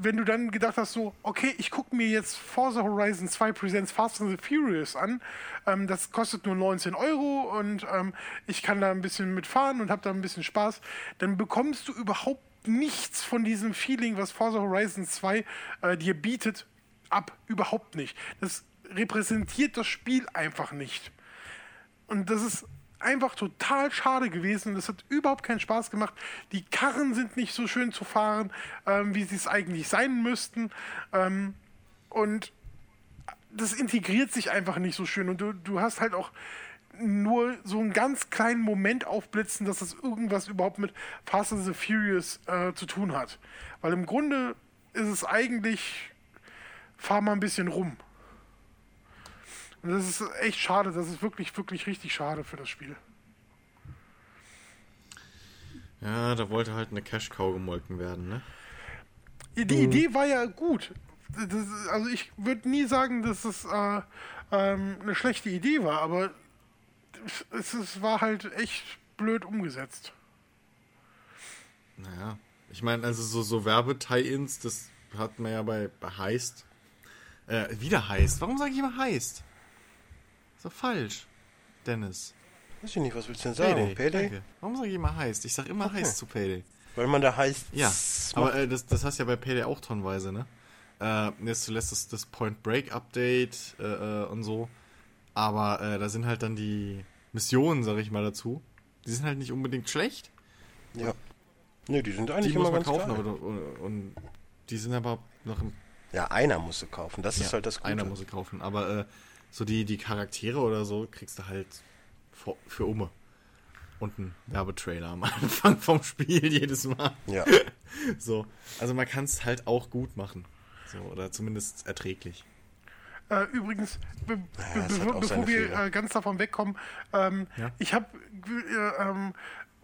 wenn du dann gedacht hast, so, okay, ich gucke mir jetzt Forza Horizon 2 Presents Fast and the Furious an, ähm, das kostet nur 19 Euro und ähm, ich kann da ein bisschen mitfahren und habe da ein bisschen Spaß, dann bekommst du überhaupt nichts von diesem Feeling, was Forza Horizon 2 äh, dir bietet, ab. Überhaupt nicht. Das repräsentiert das Spiel einfach nicht. Und das ist einfach total schade gewesen. Das hat überhaupt keinen Spaß gemacht. Die Karren sind nicht so schön zu fahren, ähm, wie sie es eigentlich sein müssten. Ähm, und das integriert sich einfach nicht so schön. Und du, du hast halt auch nur so einen ganz kleinen Moment aufblitzen, dass das irgendwas überhaupt mit Fast and the Furious äh, zu tun hat. Weil im Grunde ist es eigentlich, fahr mal ein bisschen rum. Und das ist echt schade. Das ist wirklich, wirklich richtig schade für das Spiel. Ja, da wollte halt eine Cash-Cow gemolken werden, ne? Die Idee war ja gut. Das, also ich würde nie sagen, dass es äh, ähm, eine schlechte Idee war, aber es, es war halt echt blöd umgesetzt. Naja, ich meine, also so, so Werbe-Tie-Ins, das hat man ja bei, bei Heist. Äh, wieder Heist. Warum sage ich immer Heist? So falsch, Dennis. Weiß ich nicht, was willst du denn sagen? Payday? Danke. Warum sage ich immer Heist? Ich sage immer Okay. Heist zu Payday. Weil man da heißt. Ja, aber äh, das, das hast du ja bei Payday auch tonnenweise, ne? Äh, jetzt zuletzt das, das Point Break Update äh, äh, und so. Aber äh, da sind halt dann die Missionen, sag ich mal dazu. Die sind halt nicht unbedingt schlecht. ja. Nö, die sind eigentlich Die muss immer man ganz kaufen, aber und, und Die sind aber noch im. Ja, einer musst du kaufen. Das ist halt das Gute. Einer muss sie kaufen. Aber äh, so die, die Charaktere oder so kriegst du halt für, für Umme. Und einen Werbetrailer am (laughs) Anfang vom Spiel jedes Mal. Ja. (laughs) So. Also man kann es halt auch gut machen. So, oder zumindest erträglich. Äh, übrigens, be be hat be auch bevor wir äh, ganz davon wegkommen, ähm, Ja. ich habe äh, ähm,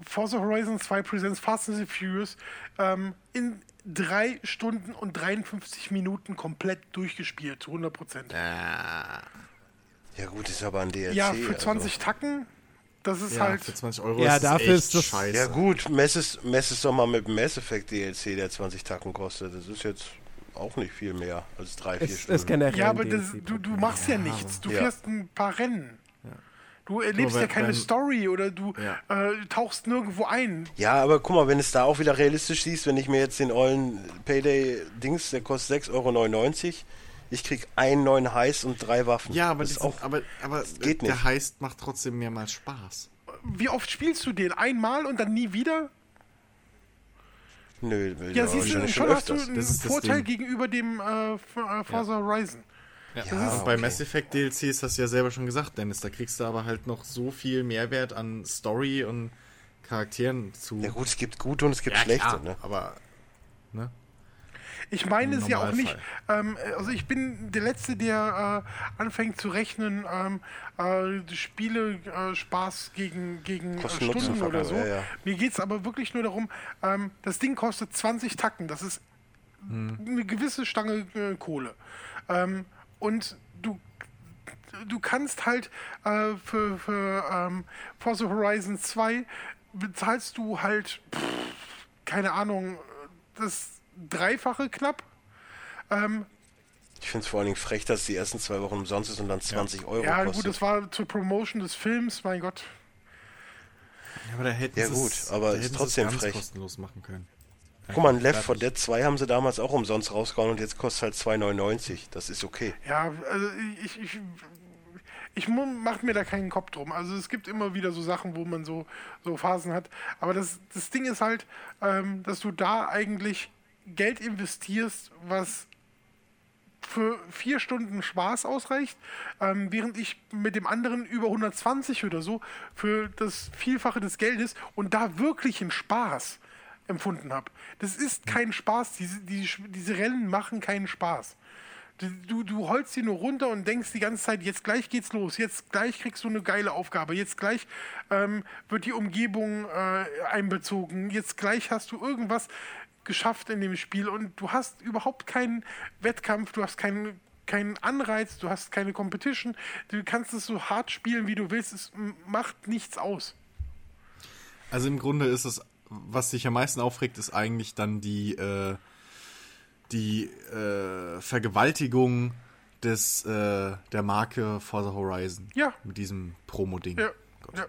Forza Horizon 2 Presents Fast and the Furious ähm, in drei Stunden und 53 Minuten komplett durchgespielt, zu 100 Prozent. Ja gut, ist aber ein DLC. Ja, für also. 20 Tacken, das ist Ja, halt. für 20 Euro Ja, ist dafür es ist das- scheiße. Ja gut, mess es, mess es doch mal mit dem Mass Effect DLC, der 20 Tacken kostet. Das ist jetzt auch nicht viel mehr als drei, vier Es, Stunden. es generell Ja, aber das, du, du machst ja nichts. Du Ja. fährst ein paar Rennen. Du erlebst Nur ja wenn- keine wenn- Story oder du Ja. äh, tauchst nirgendwo ein. Ja, aber guck mal, wenn es da auch wieder realistisch siehst, wenn ich mir jetzt den ollen Payday-Dings, der kostet 6,99 Euro, ich krieg einen neuen Heiß und drei Waffen. Ja, aber, das die ist sind, auch. aber, aber geht der nicht. Heist macht trotzdem mehrmals Spaß. Wie oft spielst du den? Einmal und dann nie wieder? Nö, will Ja, siehst du, wahrscheinlich schon hast du öfters. einen Das ist das Vorteil gegenüber dem äh, äh, Forza Horizon. Ja, ist- und bei okay. Mass Effect DLCs hast du ja selber schon gesagt, Dennis, da kriegst du aber halt noch so viel Mehrwert an Story und Charakteren zu. Ja gut, es gibt gute und es gibt Ja, schlechte, klar, ne? aber ne? Ich meine es ja auch nicht. Ähm, also ich bin der Letzte, der äh, anfängt zu rechnen, ähm, äh, Spiele äh, Spaß gegen, gegen äh, Stunden oder so. ja, ja. Mir geht es aber wirklich nur darum, ähm, das Ding kostet 20 Tacken. Das ist eine gewisse Stange äh, Kohle. Ähm, und du du kannst halt äh, für, für ähm, Forza Horizon 2 bezahlst du halt, pff, keine Ahnung, das Dreifache knapp. Ähm, Ich finde es vor allen Dingen frech, dass die ersten zwei Wochen umsonst ist und dann 20 Euro ja, kostet. gut, das war zur Promotion des Films, mein Gott. Ja, aber da hätten Ja sie gut, es- aber da ist trotzdem es ganz frech. kostenlos machen können. Guck mal, ein Left 4 Dead 2 haben sie damals auch umsonst rausgehauen und jetzt kostet halt 2,99. Das ist okay. Ja, also ich, ich, ich mu- mach mir da keinen Kopf drum. Also es gibt immer wieder so Sachen, wo man so, so Phasen hat. Aber das, das Ding ist halt, ähm, dass du da eigentlich Geld investierst, was für vier Stunden Spaß ausreicht, ähm, während ich mit dem anderen über 120 oder so für das Vielfache des Geldes und da wirklich einen Spaß empfunden habe. Das ist kein Spaß. Diese, diese, diese Rennen machen keinen Spaß. Du, du, du holst sie nur runter und denkst die ganze Zeit, jetzt gleich geht's los, jetzt gleich kriegst du eine geile Aufgabe, jetzt gleich ähm, wird die Umgebung äh, einbezogen, jetzt gleich hast du irgendwas geschafft in dem Spiel und du hast überhaupt keinen Wettkampf, du hast keinen keinen Anreiz, du hast keine Competition, du kannst es so hart spielen, wie du willst, es macht nichts aus. Also im Grunde ist es, was sich am meisten aufregt, ist eigentlich dann die, äh, die äh, Vergewaltigung des, äh, der Marke Forza Horizon. Ja. Mit diesem Promo-Ding. Ja, Gott. ja.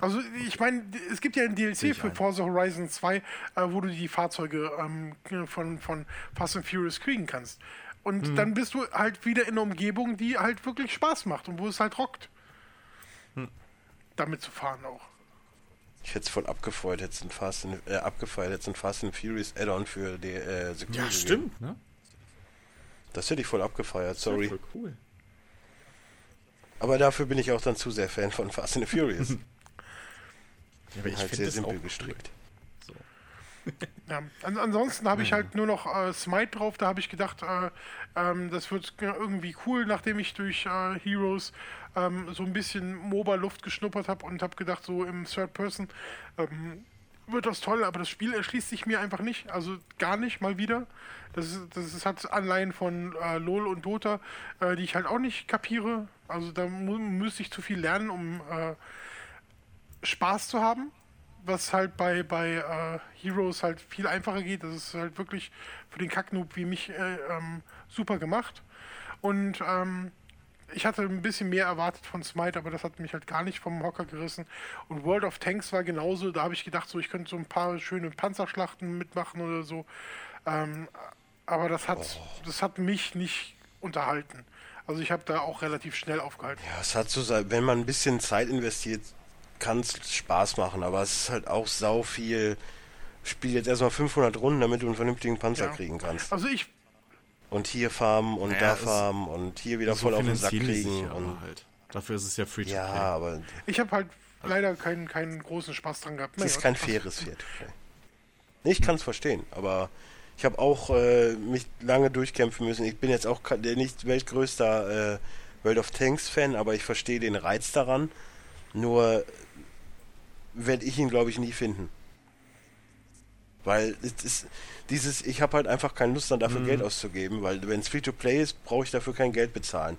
Also ich meine, es gibt ja ein DLC ich für ein. Forza Horizon 2, äh, wo du die Fahrzeuge ähm, von, von Fast and Furious kriegen kannst. Und Mhm. dann bist du halt wieder in einer Umgebung, die halt wirklich Spaß macht und wo es halt rockt. Hm. Damit zu fahren auch. Ich hätte es voll abgefeuert, hätte ein Fast and, äh, abgefeiert, hätte ein Fast and Furious Add-on für die äh, Security Ja, gegeben. stimmt, ne? Das hätte ich voll abgefeiert, sorry. Voll cool. Aber dafür bin ich auch dann zu sehr Fan von Fast and Furious. (laughs) Ja, ich halt sehr simpel auch gestrickt. So. Ja. An, ansonsten habe ich halt nur noch äh, Smite drauf. Da habe ich gedacht, äh, ähm, das wird irgendwie cool, nachdem ich durch äh, Heroes ähm, so ein bisschen MOBA-Luft geschnuppert habe und habe gedacht, so im Third Person ähm, wird das toll, aber das Spiel erschließt sich mir einfach nicht. Also gar nicht mal wieder. Das, ist, das ist, hat Anleihen von äh, LOL und Dota, äh, die ich halt auch nicht kapiere. Also da mu müsste ich zu viel lernen, um äh, Spaß zu haben was halt bei, bei äh, Heroes halt viel einfacher geht. Das ist halt wirklich für den Kacknoob wie mich äh, ähm, super gemacht. Und ähm, ich hatte ein bisschen mehr erwartet von Smite, aber das hat mich halt gar nicht vom Hocker gerissen. Und World of Tanks war genauso. Da habe ich gedacht, so ich könnte so ein paar schöne Panzerschlachten mitmachen oder so. Ähm, aber das hat, das hat mich nicht unterhalten. Also ich habe da auch relativ schnell aufgehalten. Ja, es hat so sein, wenn man ein bisschen Zeit investiert, kann es Spaß machen, aber es ist halt auch sau viel spiel jetzt erstmal 500 Runden, damit du einen vernünftigen Panzer Ja. kriegen kannst. Also ich, Und hier farmen und Naja, da farmen und hier wieder voll auf den Sack kriegen. ja Und, halt. Dafür ist es ja free to ja, play. aber ich habe halt leider keinen, keinen großen Spaß dran gehabt. es ist kein faires Fair-to-Play. Nee, ich kann es verstehen, aber ich habe auch äh, mich lange durchkämpfen müssen. Ich bin jetzt auch der nicht weltgrößter äh, World of Tanks Fan, aber ich verstehe den Reiz daran. Nur werde ich ihn, glaube ich, nie finden. Weil es ist dieses, ich habe halt einfach keine Lust dann dafür Geld auszugeben, weil wenn es Free-to-Play ist, brauche ich dafür kein Geld bezahlen.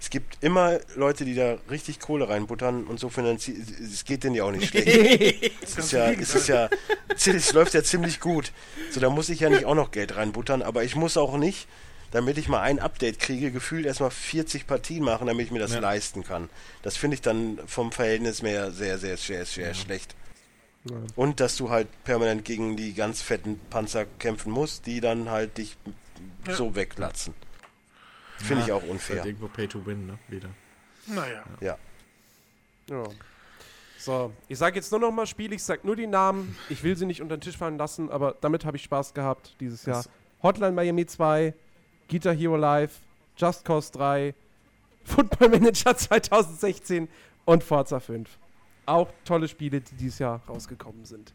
Es gibt immer Leute, die da richtig Kohle reinbuttern und so finanzieren. Es geht denen ja auch nicht (laughs) schlecht. es ist ja, es ist ja, es läuft ja ziemlich gut. So, da muss ich ja nicht auch noch Geld reinbuttern, aber ich muss auch nicht, damit ich mal ein Update kriege, gefühlt erstmal 40 Partien machen, damit ich mir das Ja. leisten kann. Das finde ich dann vom Verhältnis mehr sehr, sehr, sehr, sehr schlecht. Und dass du halt permanent gegen die ganz fetten Panzer kämpfen musst, die dann halt dich so weglatzen. Finde ich auch unfair. halt irgendwo Pay to Win, ne? Wieder. Naja. Ja. Ja. So, ich sage jetzt nur noch mal Spiel, ich sage nur die Namen. Ich will sie nicht unter den Tisch fallen lassen, aber damit habe ich Spaß gehabt dieses Jahr. Hotline Miami 2, Guitar Hero Live, Just Cause 3, Football Manager (laughs) 2016 und Forza 5. Auch tolle Spiele, die dieses Jahr rausgekommen sind.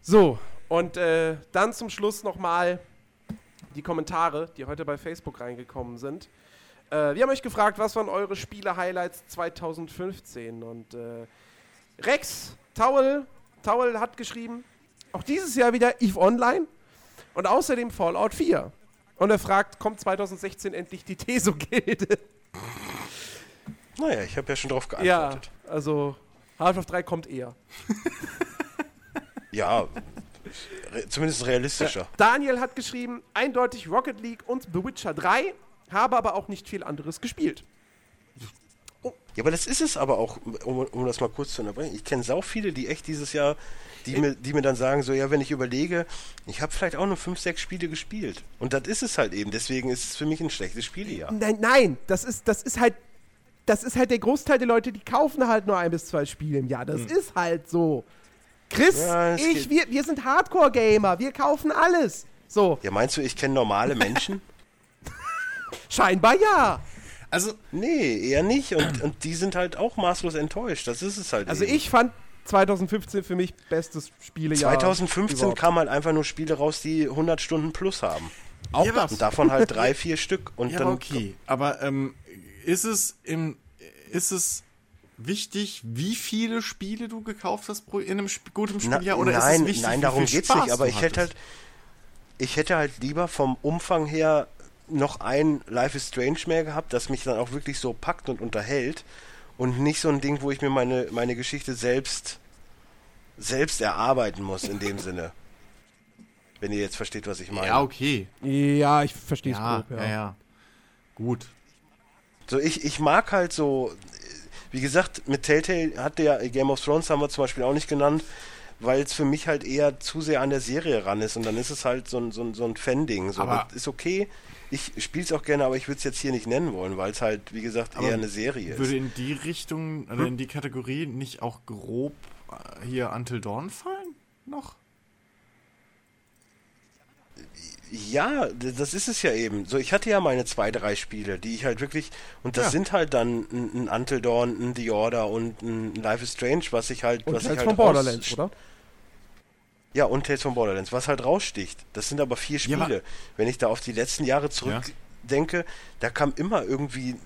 So, und äh, dann zum Schluss nochmal die Kommentare, die heute bei Facebook reingekommen sind. Äh, wir haben euch gefragt, was waren eure Spiele-Highlights 2015? Und äh, Rex Towel, Towel hat geschrieben, auch dieses Jahr wieder EVE Online und außerdem Fallout 4. Und er fragt, kommt 2016 endlich die Teso-Gilde? Naja, ich habe ja schon drauf Ja, geantwortet. also Half-Life 3 kommt eher. Ja, re zumindest realistischer. Daniel hat geschrieben, eindeutig Rocket League und The Witcher 3, habe aber auch nicht viel anderes gespielt. Ja, aber das ist es aber auch, um, um das mal kurz zu unterbrechen. Ich kenne sau viele, die echt dieses Jahr, die mir, die mir dann sagen, so, ja, wenn ich überlege, ich habe vielleicht auch nur fünf, sechs Spiele gespielt. Und das ist es halt eben. Deswegen ist es für mich ein schlechtes Spielejahr. Nein, nein, das ist, das ist halt, das ist halt der Großteil der Leute, die kaufen halt nur ein bis zwei Spiele im Jahr. Das ist halt so. Chris, Ja, ich, wir, wir sind Hardcore-Gamer, wir kaufen alles. So, Ja, meinst du, ich kenne normale Menschen? (laughs) scheinbar ja. Also, nee, eher nicht. Und, und die sind halt auch maßlos enttäuscht. Das ist es halt Also eben. ich fand 2015 für mich bestes Spielejahr. 2015 überhaupt. kamen halt einfach nur Spiele raus, die 100 Stunden plus haben. auch Ja, das. Und davon halt (laughs) drei, vier Stück. Und ja, dann aber okay. Aber ähm, ist es im, ist es wichtig, wie viele Spiele du gekauft hast pro, in einem Sp guten Na, Spieljahr? Oder nein, ist es wichtig, nein, wie darum viel geht's Spaß nicht. Aber ich hätte halt, ich hätte halt lieber vom Umfang her noch ein Life is Strange mehr gehabt, das mich dann auch wirklich so packt und unterhält und nicht so ein Ding, wo ich mir meine meine Geschichte selbst selbst erarbeiten muss in dem Sinne. Wenn ihr jetzt versteht, was ich meine. Ja, okay. Ja, ich verstehe es Ja, grob, ja, ja. Gut. So, ich, ich mag halt so, wie gesagt, mit Telltale hat der Game of Thrones haben wir zum Beispiel auch nicht genannt, weil es für mich halt eher zu sehr an der Serie ran ist und dann ist es halt so ein, so ein, so ein Fan-Ding. So, Aber- das ist okay. Ich spiele es auch gerne, aber ich würde es jetzt hier nicht nennen wollen, weil es halt, wie gesagt, Aber eher eine Serie ist. Würde in die Richtung, oder in die Kategorie nicht auch grob äh, hier Until Dawn fallen? Noch? Ja, das ist es ja eben. So, ich hatte ja meine zwei, drei Spiele, die ich halt wirklich, und das Ja. sind halt dann ein, ein Until Dawn, ein The Order und ein Life is Strange, was ich halt, Und was ich halt von Borderlands, oder? Ja, und Tales von Borderlands, was halt raussticht. Das sind aber vier Ja, Spiele. aber- Wenn ich da auf die letzten Jahre zurückdenke, da kam immer irgendwie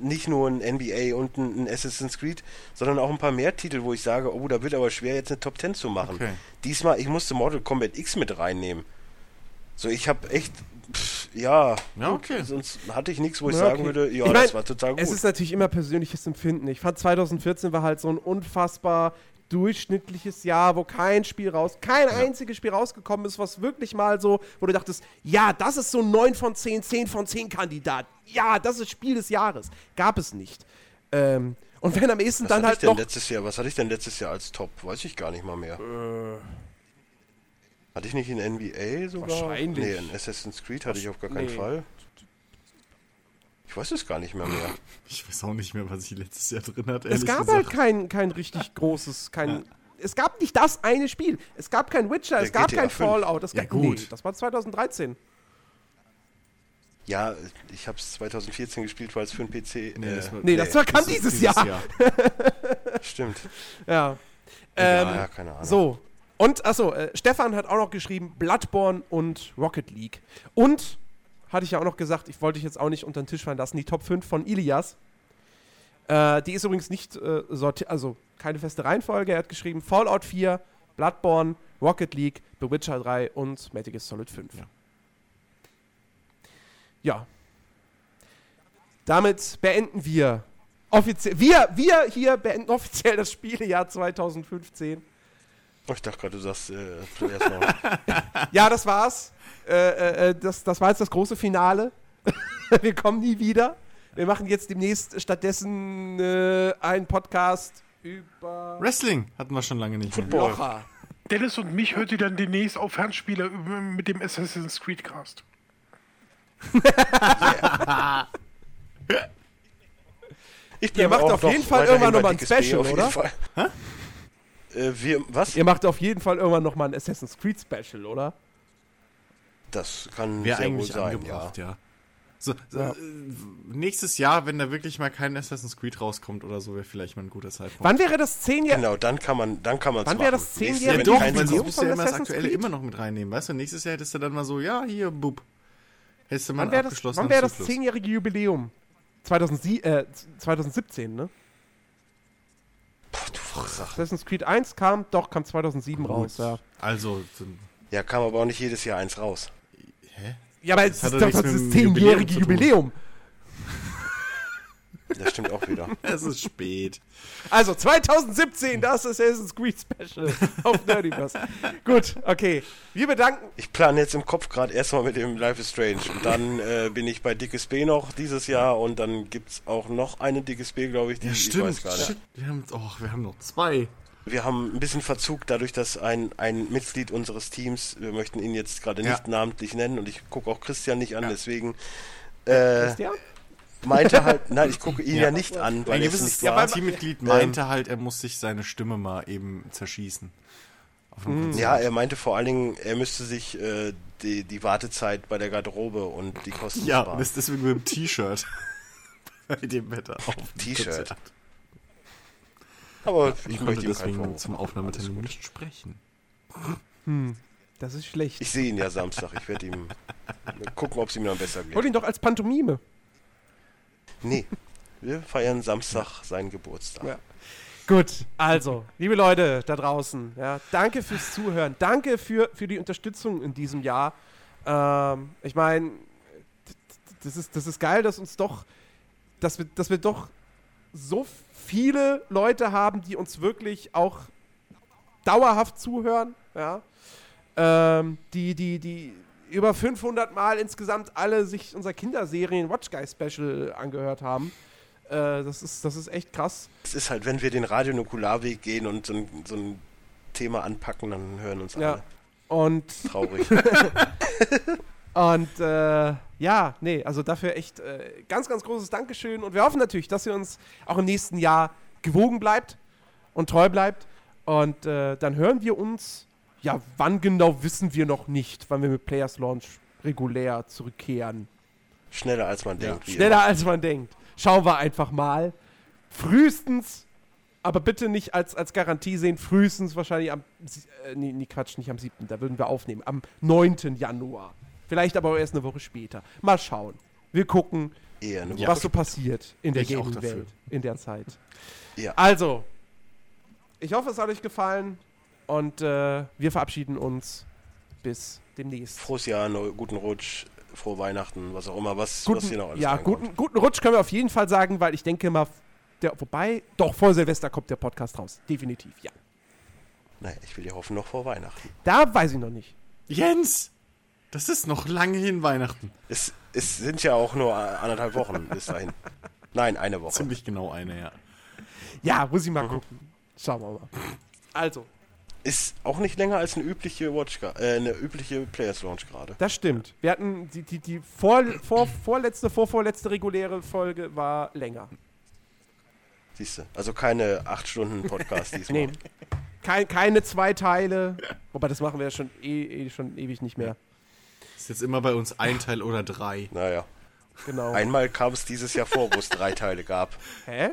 nicht nur ein NBA und ein, ein Assassin's Creed, sondern auch ein paar mehr Titel, wo ich sage, oh, da wird aber schwer, jetzt eine Top 10 zu machen. Okay. Diesmal, ich musste Mortal Kombat X mit reinnehmen. So, ich habe echt, pff, ja, Ja, okay. sonst hatte ich nichts, wo ich Ja, sagen okay. würde, ja, Ich das mein, war total gut. Es ist natürlich immer persönliches Empfinden. Ich fand 2014 war halt so ein unfassbar durchschnittliches Jahr, wo kein Spiel raus, kein einziges Spiel rausgekommen ist, was wirklich mal so, wo du dachtest, ja, das ist so ein 9 von 10, 10 von 10 Kandidat. Ja, das ist Spiel des Jahres. Gab es nicht. Ähm, und wenn am ehesten was dann halt noch. letztes Jahr, was hatte ich denn letztes Jahr als Top? Weiß ich gar nicht mal mehr. Hatte ich nicht in NBA sogar? Wahrscheinlich. Nee, in Assassin's Creed hatte ich auf gar keinen Nee. Fall. Ich weiß es gar nicht mehr mehr. (laughs) Ich weiß auch nicht mehr, was ich letztes Jahr drin hatte. Es gab gesagt. halt kein, kein richtig großes, kein. es gab nicht das eine Spiel. Es gab kein Witcher, Der es gab GTA kein 5. Fallout. Es Ja, gab, gut. Nee, das war 2013. Ja, ich habe es 2014 gespielt, weil es für den PC. Nee, äh, das war- Nee, das war, kam ist dieses, Jahr. (laughs) stimmt. Ja. Ähm, ja, keine Ahnung. So. Und, achso, äh, Stefan hat auch noch geschrieben, Bloodborne und Rocket League. Und, hatte ich ja auch noch gesagt, ich wollte dich jetzt auch nicht unter den Tisch fallen lassen, die Top 5 von Ilias. Äh, die ist übrigens nicht äh, sortiert, also keine feste Reihenfolge. Er hat geschrieben Fallout 4, Bloodborne, Rocket League, The Witcher 3 und Metal Gear Solid 5. Ja. ja. Damit beenden wir offiziell, wir, wir hier beenden offiziell das Spielejahr 2015. Oh, ich dachte gerade, du sagst äh, zuerst noch. (laughs) Ja, das war's. Äh, äh, äh, das, das war jetzt das große Finale. (laughs) wir kommen nie wieder. Wir machen jetzt demnächst stattdessen äh, einen Podcast über Wrestling hatten wir schon lange nicht mehr. Football. Locher. Dennis und mich hört ihr dann demnächst auf Fernspieler mit dem Assassin's Creed Cast. Ich Ihr macht auf jeden Fall irgendwann bei noch mal ein Special, auf jeden oder? Äh, wir, was? Ihr macht auf jeden Fall irgendwann nochmal ein Assassin's Creed Special, oder? Das kann Wäre sehr wohl eigentlich sein, ja. ja. So, so, Ja. Äh, nächstes Jahr, wenn da wirklich mal kein Assassin's Creed rauskommt oder so, wäre vielleicht mal ein guter Zeitpunkt. Wann wäre das zehn Jahre? Genau, dann kann man dann kann man's Wann wäre das Nächstes- zehnjährige wenn doch, weil sonst musst du ja immer das Aktuelle Creed? immer noch mit reinnehmen. Weißt du, nächstes Jahr hättest du dann mal so, ja, hier, bub. Hättest du mal Wann wäre das, wann wär das zehnjährige Jubiläum? 2007, äh, 2017, ne? Boah, du Sache. Assassin's Creed 1 kam, doch, kam 2007 Gut. raus, ja. Also, so- Ja, kam aber auch nicht jedes Jahr eins raus. Hä? Ja, aber es hat ist doch das zehnjährige Jubiläum. (laughs) Das stimmt auch wieder. (laughs) Es ist spät. Also 2017, das Assassin's Creed Special auf Nerdiverse. (laughs) Gut, okay. Wir bedanken. Ich plane jetzt im Kopf gerade erstmal mit dem Life is Strange und dann äh, bin ich bei Dickes B noch dieses Jahr und dann gibt's auch noch eine Dickes B, glaube ich, die Ja, ich stimmt. weiß gar nicht. Shit, Wir haben, oh, wir haben noch zwei. Wir haben ein bisschen Verzug dadurch, dass ein, ein Mitglied unseres Teams, wir möchten ihn jetzt gerade Ja. nicht namentlich nennen und ich gucke auch Christian nicht an, deswegen äh, Christian? meinte halt, nein, ich gucke ihn ja, Ja. nicht an, weil Ein er es gewisses nicht war. Teammitglied meinte halt, er muss sich seine Stimme mal eben zerschießen. Konzert. Ja, er meinte vor allen Dingen, er müsste sich äh, die, die Wartezeit bei der Garderobe und die Kosten Ja, sparen. ist deswegen mit dem T-Shirt. (laughs) Bei dem Wetter. Auf dem T-Shirt. Aber Ich ich konnte möchte ihm keinen deswegen zum. Aufnahmetermin nicht sprechen. Das ist schlecht. Ich sehe ihn ja Samstag. Ich werde ihm (laughs) gucken, ob es ihm dann besser Hol geht. ihn doch als Pantomime. Nee, wir feiern Samstag seinen Geburtstag. Ja. Gut, also, liebe Leute da draußen, ja, danke fürs Zuhören. Danke für, für die Unterstützung in diesem Jahr. Ähm, ich meine, das ist, das ist geil, dass uns doch, dass wir, dass wir doch so viele Leute haben, die uns wirklich auch dauerhaft zuhören, ja. Ähm, die, die, die über 500 Mal insgesamt alle sich unser Kinderserien Watch Guy Special angehört haben. Äh, das, ist, das ist echt krass. Es ist halt, wenn wir den Radionukularweg gehen und so ein, so ein Thema anpacken, dann hören uns Ja. alle. Und, Traurig. (laughs) und äh, ja, nee, also dafür echt äh, ganz, ganz großes Dankeschön. Und wir hoffen natürlich, dass ihr uns auch im nächsten Jahr gewogen bleibt und treu bleibt. Und äh, dann hören wir uns, ja, wann genau wissen wir noch nicht, wann wir mit Players Launch regulär zurückkehren. Schneller als man denkt. Schneller als man denkt. Schauen wir einfach mal. Frühestens, aber bitte nicht als, als Garantie sehen, frühestens wahrscheinlich am, äh, nee, nee, Quatsch, nicht am 7., da würden wir aufnehmen, am 9. Januar. Vielleicht aber auch erst eine Woche später. Mal schauen. Wir gucken, Ja. was so passiert in der Gaming-Welt in der Zeit. Ja. Also, ich hoffe, es hat euch gefallen und äh, wir verabschieden uns. Bis demnächst. Frohes Jahr, guten Rutsch, frohe Weihnachten, was auch immer, was, was Guten, hier noch alles ja, reinkommt. guten, guten Rutsch können wir auf jeden Fall sagen, weil ich denke mal, der, wobei, doch, vor Silvester kommt der Podcast raus. Definitiv, ja. Nein, ich will ja hoffen, noch vor Weihnachten. Da weiß ich noch nicht. Jens! Das ist noch lange hin Weihnachten. Es, es sind ja auch nur anderthalb Wochen bis dahin. Nein, eine Woche. Ziemlich genau eine, ja. Ja, muss ich Mhm. mal gucken. Schauen wir mal. Also, Ist auch nicht länger als eine übliche Watch, äh, eine übliche Players Launch gerade. das stimmt. Wir hatten die, die, die vor, vor, vorletzte, vorvorletzte reguläre Folge war länger. Siehst du. Also keine 8 Stunden Podcast (laughs) diesmal. Nee. Kein, keine zwei Teile. Wobei, das machen wir ja schon, eh, eh, schon ewig nicht mehr. Ist jetzt immer bei uns ein Teil oder drei. Naja. Genau. Einmal kam es dieses Jahr vor, wo es drei Teile gab. Hä?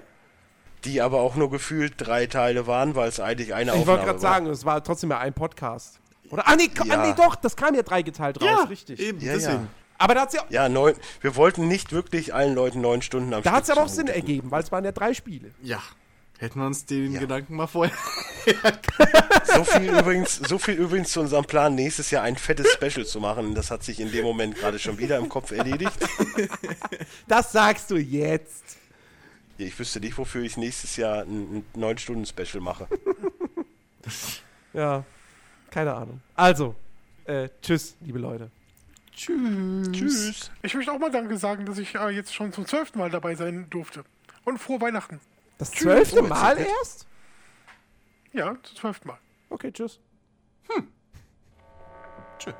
Die aber auch nur gefühlt drei Teile waren, weil es eigentlich eine Ich Aufnahme wollte gerade war. sagen, es war trotzdem ja ein Podcast. Oder? Ah, nee, ko- Ja. ah, nee, doch, das kam ja dreigeteilt raus, richtig. eben, Ja, deswegen. ja. Aber da hat es ja, Ja, neun, wir wollten nicht wirklich allen Leuten neun Stunden am da hat's ja Stück aber auch Sinn ergeben, weil es waren ja drei Spiele. Ja. Hätten wir uns den Ja. Gedanken mal vorher. (laughs) So viel, übrigens, so viel übrigens zu unserem Plan, nächstes Jahr ein fettes Special zu machen. Das hat sich in dem Moment gerade schon wieder im Kopf erledigt. (laughs) Das sagst du jetzt. Ja, Ich wüsste nicht, wofür ich nächstes Jahr ein ein neun Stunden Special mache. (laughs) Ja, keine Ahnung. Also, äh, tschüss, liebe Leute. Tschüss. Tschüss. Ich möchte auch mal Danke sagen, dass ich äh, jetzt schon zum zwölften Mal dabei sein durfte. Und frohe Weihnachten. Das zwölfte Mal erst? Ja, das zwölfte Mal. Okay, tschüss. Hm. Tschüss.